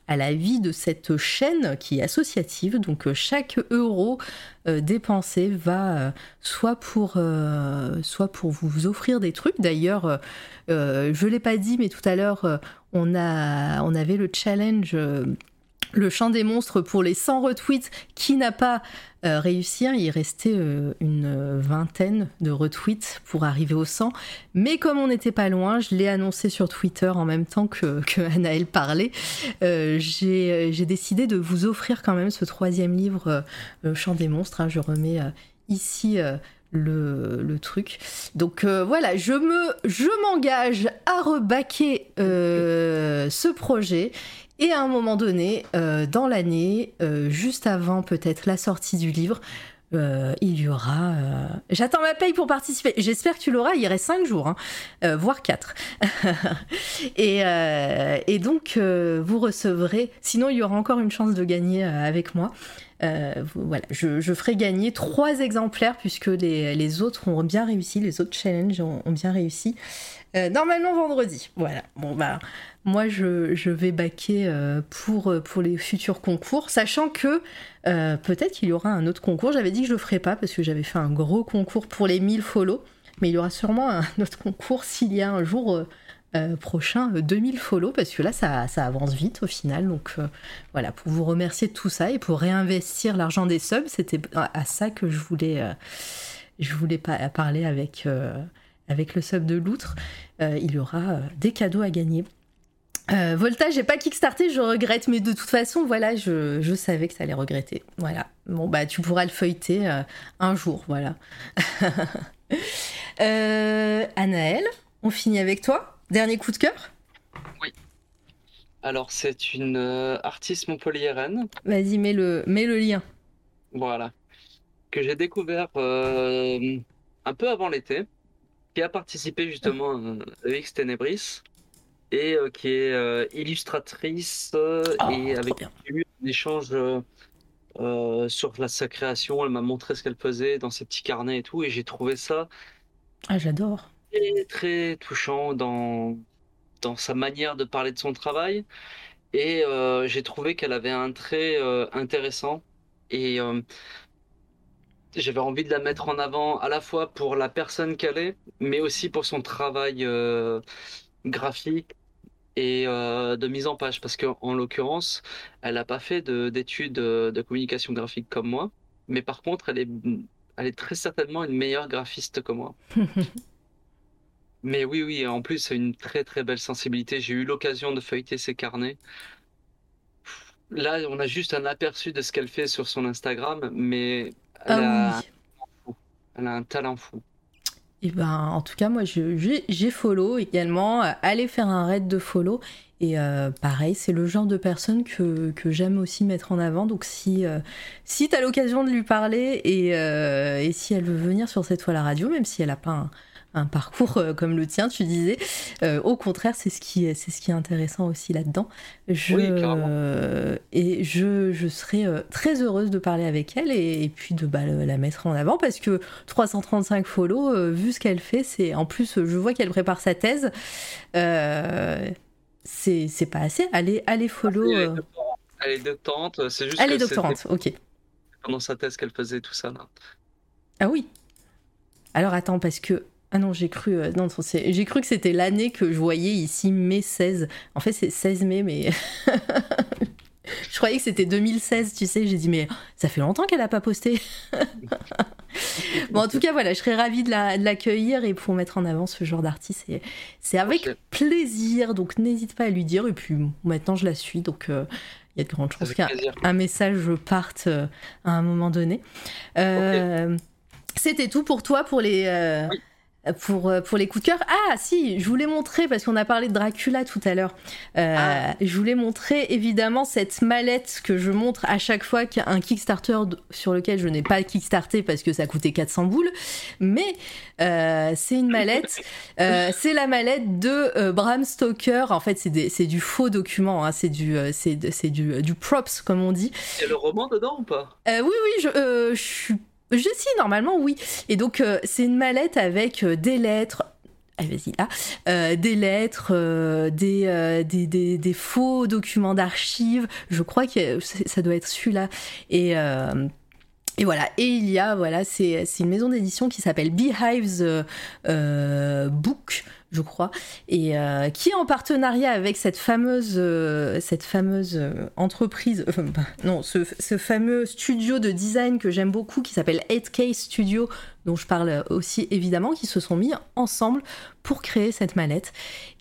à la vie de cette chaîne qui est associative. Donc chaque euro dépensé va soit, pour, soit pour vous offrir des trucs. D'ailleurs, je ne l'ai pas dit, mais tout à l'heure, on, on avait le challenge le chant des monstres pour les 100 retweets qui n'a pas euh, réussi. Il restait euh, une vingtaine de retweets pour arriver au 100. Mais comme on n'était pas loin, je l'ai annoncé sur Twitter en même temps que, que Anaël parlait. Euh, j'ai décidé de vous offrir quand même ce troisième livre, Le chant des monstres. Hein. Je remets ici. Le, le, truc. Donc voilà, je me je m'engage à rebaquer ce projet et à un moment donné, euh, dans l'année, euh, juste avant peut-être la sortie du livre, euh, il y aura. J'attends ma paye pour participer. J'espère que tu l'auras. Il reste 5 jours, hein, voire 4. et, donc, vous recevrez. Sinon, il y aura encore une chance de gagner avec moi. voilà, je, ferai gagner 3 exemplaires puisque les, autres ont bien réussi, les autres challenges ont bien réussi. Normalement vendredi. Voilà. Bon, bah moi je, vais baquer euh, pour, euh, pour les futurs concours, sachant que euh, peut-être qu'il y aura un autre concours. J'avais dit que je le ferais pas parce que j'avais fait un gros concours pour les 1000 follow, mais il y aura sûrement un autre concours s'il y a un jour prochain 2000 follow parce que là ça, avance vite au final. Donc voilà, pour vous remercier de tout ça et pour réinvestir l'argent des subs, c'était à ça que je voulais parler avec, avec le sub de l'outre. il y aura des cadeaux à gagner. Euh, Volta, j'ai pas kickstarté, je regrette, mais de toute façon, voilà, je, savais que ça allait regretter. Voilà. Bon, bah, tu pourras le feuilleter euh, un jour, voilà. euh, Anaël, on finit avec toi Dernier coup de cœur? Oui. Alors, c'est une euh, artiste montpelliéraine. Vas-y, mets le, mets le lien. Voilà. Que j'ai découvert un peu avant l'été, qui a participé justement à X Tenebris et euh, qui est euh, illustratrice euh, ah, et avec eu un échange sur la, sa création. Elle m'a montré ce qu'elle faisait dans ses petits carnets et tout, et j'ai trouvé ça ah, j'adore. Très, très touchant dans, dans sa manière de parler de son travail. Et j'ai trouvé qu'elle avait un trait intéressant. Et j'avais envie de la mettre en avant à la fois pour la personne qu'elle est, mais aussi pour son travail graphique et euh, de mise en page parce qu'en l'occurrence, elle n'a pas fait d'études de, de, communication graphique comme moi, mais par contre, elle est, elle est très certainement une meilleure graphiste que moi. mais oui, oui, en plus, c'est une très très belle sensibilité. J'ai eu l'occasion de feuilleter ses carnets. Là, on a juste un aperçu de ce qu'elle fait sur son Instagram, mais elle, ah a, elle a un talent fou. Et ben, en tout cas, moi, j'ai follow également. Allez faire un raid de follow. Et euh, pareil, c'est le genre de personne que, que j'aime aussi mettre en avant. Donc si, euh, si tu as l'occasion de lui parler et, euh, et, si elle veut venir sur cette toile à radio, même si elle n'a pas un, un parcours euh, comme le tien, tu disais. Euh, au contraire, c'est ce qui c'est ce qui est intéressant aussi là-dedans. Je, euh, et je, je serais très heureuse de parler avec elle et, puis de bah, la mettre en avant parce que 335 follow, vu ce qu'elle fait, c'est en plus je vois qu'elle prépare sa thèse. c'est pas assez. Allez, allez follow. Elle est doctorante, c'est juste. Elle est doctorante, ok. Pendant sa thèse qu'elle faisait tout ça là. Ah oui. Alors attends, parce que Ah non, j'ai cru, euh, non, c'est- j'ai cru que c'était l'année que je voyais ici, mai 16. En fait, c'est 16 mai, mais. je croyais que c'était 2016, tu sais. J'ai dit, mais ça fait longtemps qu'elle a pas posté. bon, en tout cas, voilà, je serais ravie de la- de l'accueillir et pour mettre en avant ce genre d'artiste, c'est- c'est avec plaisir. Donc, n'hésite pas à lui dire. Et puis, maintenant, je la suis, donc euh, il y a de grandes chances qu'un un message parte euh, à un moment donné. Euh, C'était tout pour toi pour les. euh, Oui. Pour, euh, pour les coups de cœur. Ah si, je voulais montrer, parce qu'on a parlé de Dracula tout à l'heure, Euh, Ah. je voulais montrer évidemment cette mallette que je montre à chaque fois qu'il y a un Kickstarter sur lequel je n'ai pas Kickstarté parce que ça coûtait 400 boules, mais euh, c'est une mallette, euh, c'est la mallette de Bram Stoker, en fait c'est du faux document, hein, c'est du, c'est du, du props comme on dit, Il y a le roman dedans ou pas? Oui, oui, je, je suis. Je si, normalement, oui. Et donc, euh, c'est une mallette avec euh, des lettres. Ah, vas-y, là. Euh, des lettres, des, des, faux documents d'archives. Je crois que ça doit être celui-là. Et. et voilà, et il y a, voilà, c'est une maison d'édition qui s'appelle Beehives Book, je crois, et euh, qui est en partenariat avec cette fameuse, euh, cette fameuse euh, entreprise, non, ce, ce fameux studio de design que j'aime beaucoup qui s'appelle 8K Studio, dont je parle aussi évidemment, qui se sont mis ensemble pour créer cette mallette.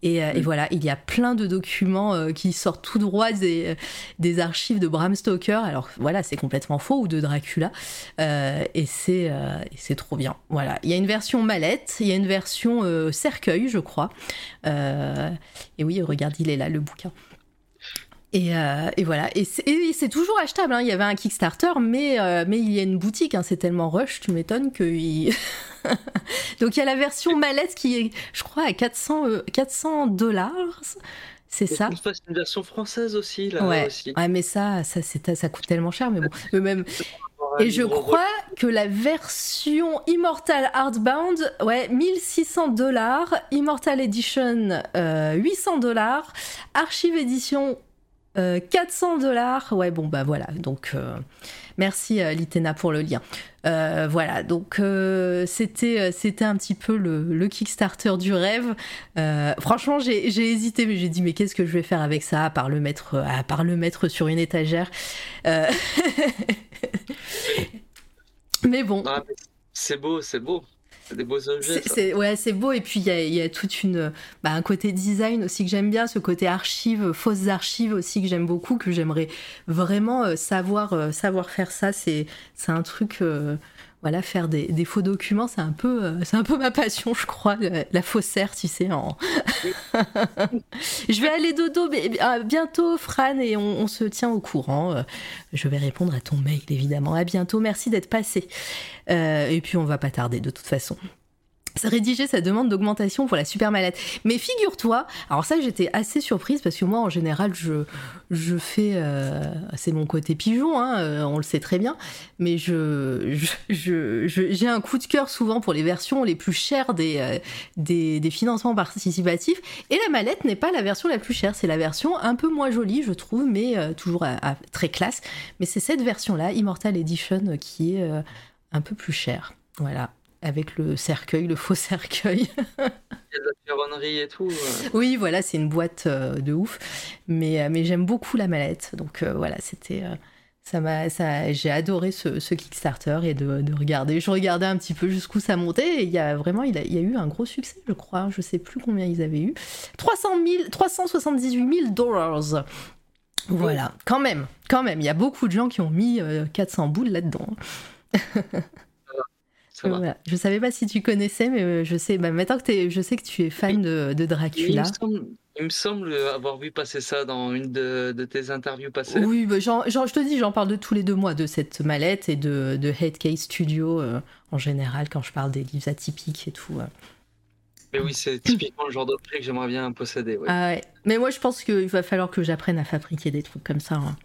Et, euh, et voilà, il y a plein de documents euh, qui sortent tout droit des, des archives de Bram Stoker. Alors voilà, c'est complètement faux, ou de Dracula. Euh, et c'est euh, c'est trop bien. Voilà, il y a une version mallette, il y a une version euh, cercueil, je crois. Euh, et oui, regarde, il est là, le bouquin. Et, euh, et voilà, et c'est toujours achetable. hein. Il y avait un Kickstarter, mais, euh, mais il y a une boutique. hein. C'est tellement rush, tu m'étonnes que. il- Donc il y a la version mallette qui est, je crois, à 400 euh, 400 dollars. C'est ça. fasse une version française aussi, là Ouais. aussi. Ouais, mais ça, ça, coûte tellement cher. Mais bon, même. Et je crois que la version Immortal Hardbound, ouais, 1600 dollars, Immortal Edition, euh, 800 dollars, Archive Edition, euh, 400 dollars. Ouais, bon, bah voilà. Donc, euh, merci euh, Litena pour le lien. Euh, voilà, donc euh, c'était euh, c'était un petit peu le, Kickstarter du rêve. Euh, franchement, j'ai hésité, mais j'ai dit mais qu'est-ce que je vais faire avec ça à part le mettre à le mettre sur une étagère? Euh, mais bon, Ah, c'est beau, c'est beau. C'est des beaux objets. c'est, ça. c'est- ouais, c'est beau. Et puis, il y a, y a toute une, bah, un côté design aussi que j'aime bien, ce côté archive, fausses archives aussi que j'aime beaucoup, que j'aimerais vraiment euh, savoir, euh, savoir faire ça. C'est, c'est un truc, euh, voilà, faire des, faux documents, c'est un peu, euh, c'est un peu ma passion, je crois, la, la faussaire, tu sais. En... je vais aller dodo, mais à bientôt, Fran, et on, on se tient au courant. Euh, Je vais répondre à ton mail, évidemment. À bientôt. Merci d'être passé. Euh, et puis, on va pas tarder, de toute façon. Rédiger sa demande d'augmentation pour la super mallette. Mais figure-toi, alors ça j'étais assez surprise parce que moi en général je, je fais, euh, c'est mon côté pigeon, hein, euh, on le sait très bien, mais je, je, j'ai un coup de cœur souvent pour les versions les plus chères des, euh, des, des financements participatifs et la mallette n'est pas la version la plus chère, c'est la version un peu moins jolie je trouve, mais toujours très classe. Mais c'est cette version-là, Immortal Edition, qui est un peu plus chère. Voilà avec le cercueil, le faux cercueil. Il y a de la ferronnerie et tout. oui, voilà, c'est une boîte euh, de ouf, mais, euh, mais j'aime beaucoup la mallette, donc euh, voilà, c'était, ça m'a, ça, j'ai adoré ce, ce Kickstarter et de, de regarder. Je regardais un petit peu jusqu'où ça montait et il y a vraiment, il, a, il y a eu un gros succès, je crois. Je sais plus combien ils avaient eu, 300 000, 378 000 dollars. Voilà, quand même, quand même, il y a beaucoup de gens qui ont mis euh, 400 boules là-dedans. Ça. Voilà. Je savais pas si tu connaissais, mais euh, je sais. Bah, maintenant que t'es- je sais que tu es fan de, de Il Dracula. me, semble, il me semble avoir vu passer ça dans une de, de tes interviews passées. Oui, bah, je te dis, j'en parle de tous les deux mois de cette mallette et de, de Headcase Studio euh, en général quand je parle des livres atypiques et tout. euh. Mais oui, c'est typiquement le genre d'objet que j'aimerais bien posséder. ouais. Ah ouais. Mais moi, je pense qu'il va falloir que j'apprenne à fabriquer des trucs comme ça. hein.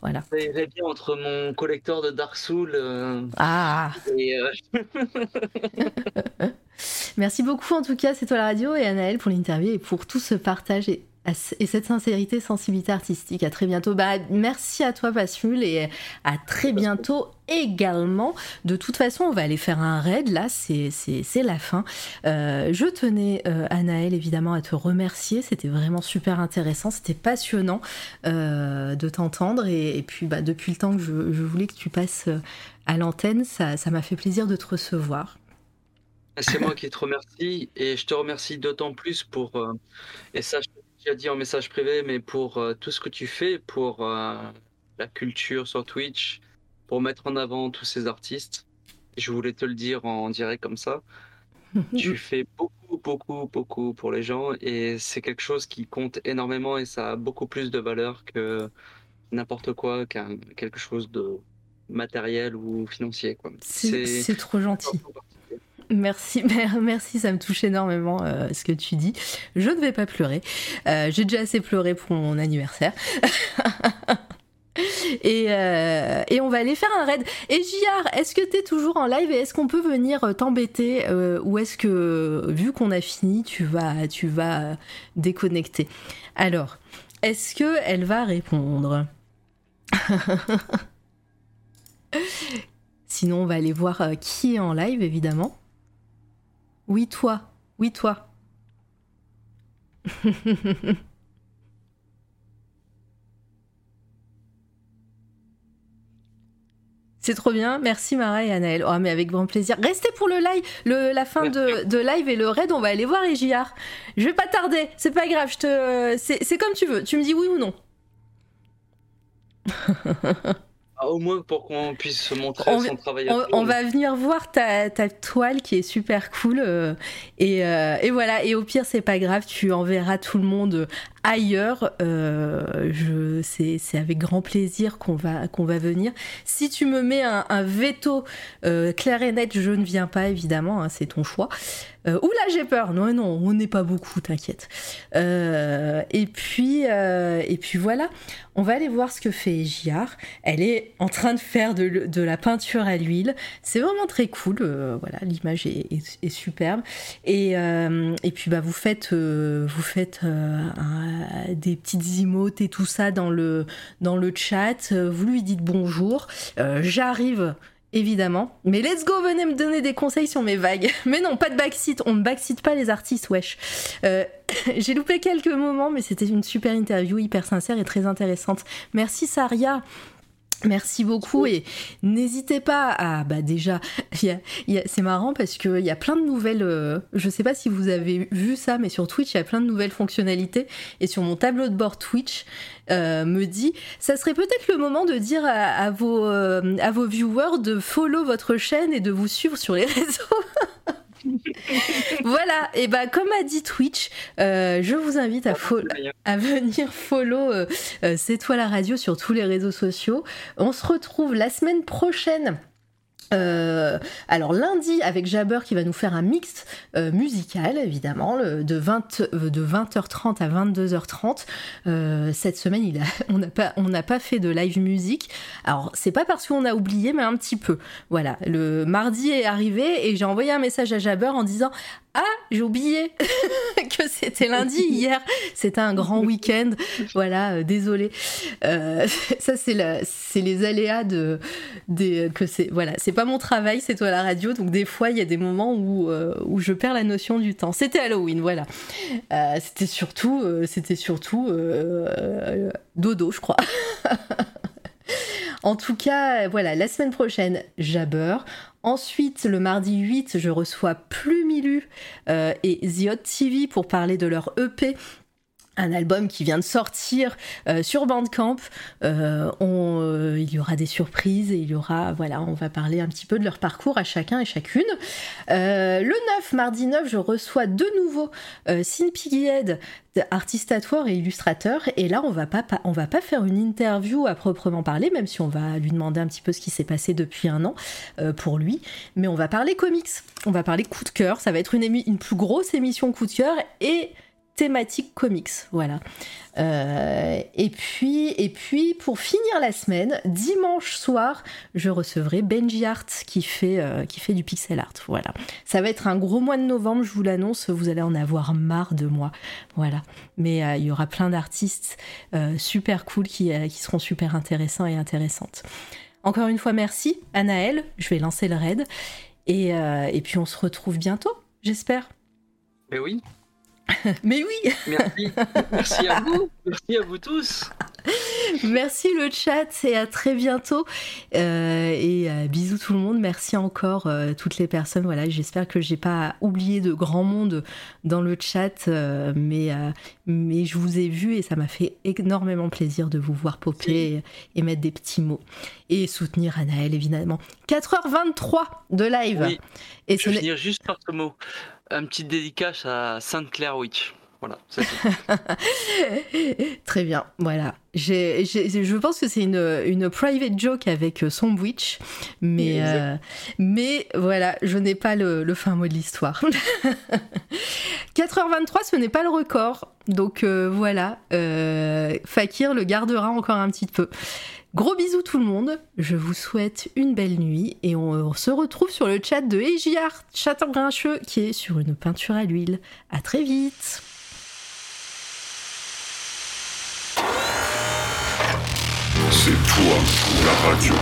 Voilà. Ça irait bien entre mon collecteur de Dark Souls euh, Ah et. euh, Merci beaucoup en tout cas, c'est toi la radio et Anaël pour l'interview et pour tout ce partage. Et et cette sincérité, sensibilité artistique. À très bientôt. Bah, merci à toi, Pasmule, et à très bientôt également. De toute façon, on va aller faire un raid. Là, c'est la fin. Euh, je tenais, euh, Anaël, évidemment, à te remercier. C'était vraiment super intéressant. C'était passionnant euh, de t'entendre. Et, puis, bah, depuis le temps que je, voulais que tu passes à l'antenne, ça m'a fait plaisir de te recevoir. C'est moi qui te remercie et je te remercie d'autant plus pour, et ça je l'ai dit en message privé, mais pour tout ce que tu fais pour la culture sur Twitch, pour mettre en avant tous ces artistes. Je voulais te le dire en direct comme ça. tu fais beaucoup, beaucoup, beaucoup pour les gens et c'est quelque chose qui compte énormément et ça a beaucoup plus de valeur que n'importe quoi, qu'un quelque chose de matériel ou financier. C'est trop gentil. Merci, merci, ça me touche énormément euh, ce que tu dis. Je ne vais pas pleurer. Euh, j'ai déjà assez pleuré pour mon anniversaire. Euh, et, on va aller faire un raid. Et JR, est-ce que tu es toujours en live et est-ce qu'on peut venir t'embêter ou est-ce que, vu qu'on a fini, tu vas, tu vas déconnecter? Alors, est-ce que elle va répondre? Sinon, on va aller voir qui est en live, évidemment. Oui, toi. Oui, toi. C'est trop bien. Merci Mara et Anaël. Oh, mais avec grand plaisir. Restez pour le live, le, la fin de, live et le raid. On va aller voir Egiar. Je vais pas tarder. C'est pas grave. Je te, c'est comme tu veux. Tu me dis oui ou non. Ah, au moins pour qu'on puisse se montrer on, son travail. On, va venir voir ta, toile qui est super cool. Euh, et, euh, et, voilà. Et au pire, c'est pas grave. Tu enverras tout le monde ailleurs, euh, c'est, avec grand plaisir qu'on va, qu'on va venir. Si tu me mets un, veto euh, clair et net, je ne viens pas, évidemment, hein, c'est ton choix. Euh, oula, j'ai peur. Non, non, on n'est pas beaucoup, t'inquiète. Euh, et puis, et puis voilà. On va aller voir ce que fait Giard. Elle est en train de faire de, la peinture à l'huile. C'est vraiment très cool. voilà, l'image est, superbe. Et, et puis bah vous faites, vous faites un des petites emotes et tout ça dans le, dans le chat. Euh, vous lui dites bonjour. Euh, j'arrive évidemment. Mais let's go, venez me donner des conseils sur mes vagues. Mais non, pas de backseat, on ne backseat pas les artistes, wesh. J'ai loupé quelques moments, mais c'était une super interview, hyper sincère et très intéressante. Merci Saria. Merci beaucoup et n'hésitez pas à bah déjà c'est marrant parce qu'il y a plein de nouvelles euh, je sais pas si vous avez vu ça mais sur Twitch il y a plein de nouvelles fonctionnalités et sur mon tableau de bord Twitch euh, me dit ça serait peut-être le moment de dire à, vos euh, à vos viewers de follow votre chaîne et de vous suivre sur les réseaux voilà, et bah comme a dit Twitch, euh, je vous invite à, à venir follow euh, euh, C'est toi la radio sur tous les réseaux sociaux. On se retrouve la semaine prochaine euh, alors lundi avec Jabber qui va nous faire un mix euh, musical évidemment de, 20, euh, de 20h30 à 22h30 cette semaine il a, on n'a pas, pas fait de live musique. Alors c'est pas parce qu'on a oublié mais un petit peu. Voilà. Le mardi est arrivé et j'ai envoyé un message à Jabber en disant ah, j'ai oublié que c'était lundi hier. C'était un grand week-end. Voilà, euh, désolé. Euh, ça, c'est les aléas de, que c'est. Voilà, c'est pas mon travail, c'est toi la radio. Donc, des fois, il y a des moments où, euh, je perds la notion du temps. C'était Halloween, voilà. c'était surtout, c'était surtout dodo, je crois. En tout cas, voilà, la semaine prochaine, Jabber. Ensuite, le mardi 8, je reçois Plumilu euh, et Ziot TV pour parler de leur EP un album qui vient de sortir euh, sur Bandcamp. Euh, on, il y aura des surprises et il y aura, voilà, on va parler un petit peu de leur parcours à chacun et chacune. le 9, mardi 9, je reçois de nouveau Sin Piggyhead artiste et illustrateur. Et là, on va va pas faire une interview à proprement parler, même si on va lui demander un petit peu ce qui s'est passé depuis un an euh, pour lui. Mais on va parler comics, on va parler coup de cœur. Ça va être une, une plus grosse émission coup de cœur et thématique comics, voilà. Euh, et puis, et puis, pour finir la semaine, dimanche soir, je recevrai Benji Art qui fait, euh, qui fait du pixel art. Voilà. Ça va être un gros mois de novembre, je vous l'annonce. Vous allez en avoir marre de moi. Voilà. Mais euh, il y aura plein d'artistes super cool qui, qui seront super intéressants et intéressantes. Encore une fois, merci, Anaël. Je vais lancer le raid. Et, et puis, on se retrouve bientôt, j'espère. Mais oui. Mais oui Merci. Merci à vous. Merci à vous tous. Merci le chat et à très bientôt. Euh, et euh, bisous tout le monde. Merci encore euh, toutes les personnes. Voilà, j'espère que j'ai pas oublié de grand monde dans le chat, mais mais je vous ai vu et ça m'a fait énormément plaisir de vous voir popper et, mettre des petits mots et soutenir Anaël évidemment. 4h23 de live. Et je vais finir juste par ce mot un petit dédicace à Sainte-Claire Witch. Voilà, Très bien, voilà. je pense que c'est une, une, private joke avec euh, son Witch, mais, euh, mais voilà, je n'ai pas le, fin mot de l'histoire. 4h23, ce n'est pas le record, donc euh, voilà, Fakir le gardera encore un petit peu. Gros bisous tout le monde, je vous souhaite une belle nuit et on, se retrouve sur le chat de Ejiart Château-Grincheux qui est sur une peinture à l'huile. À très vite C'est toi, la radio.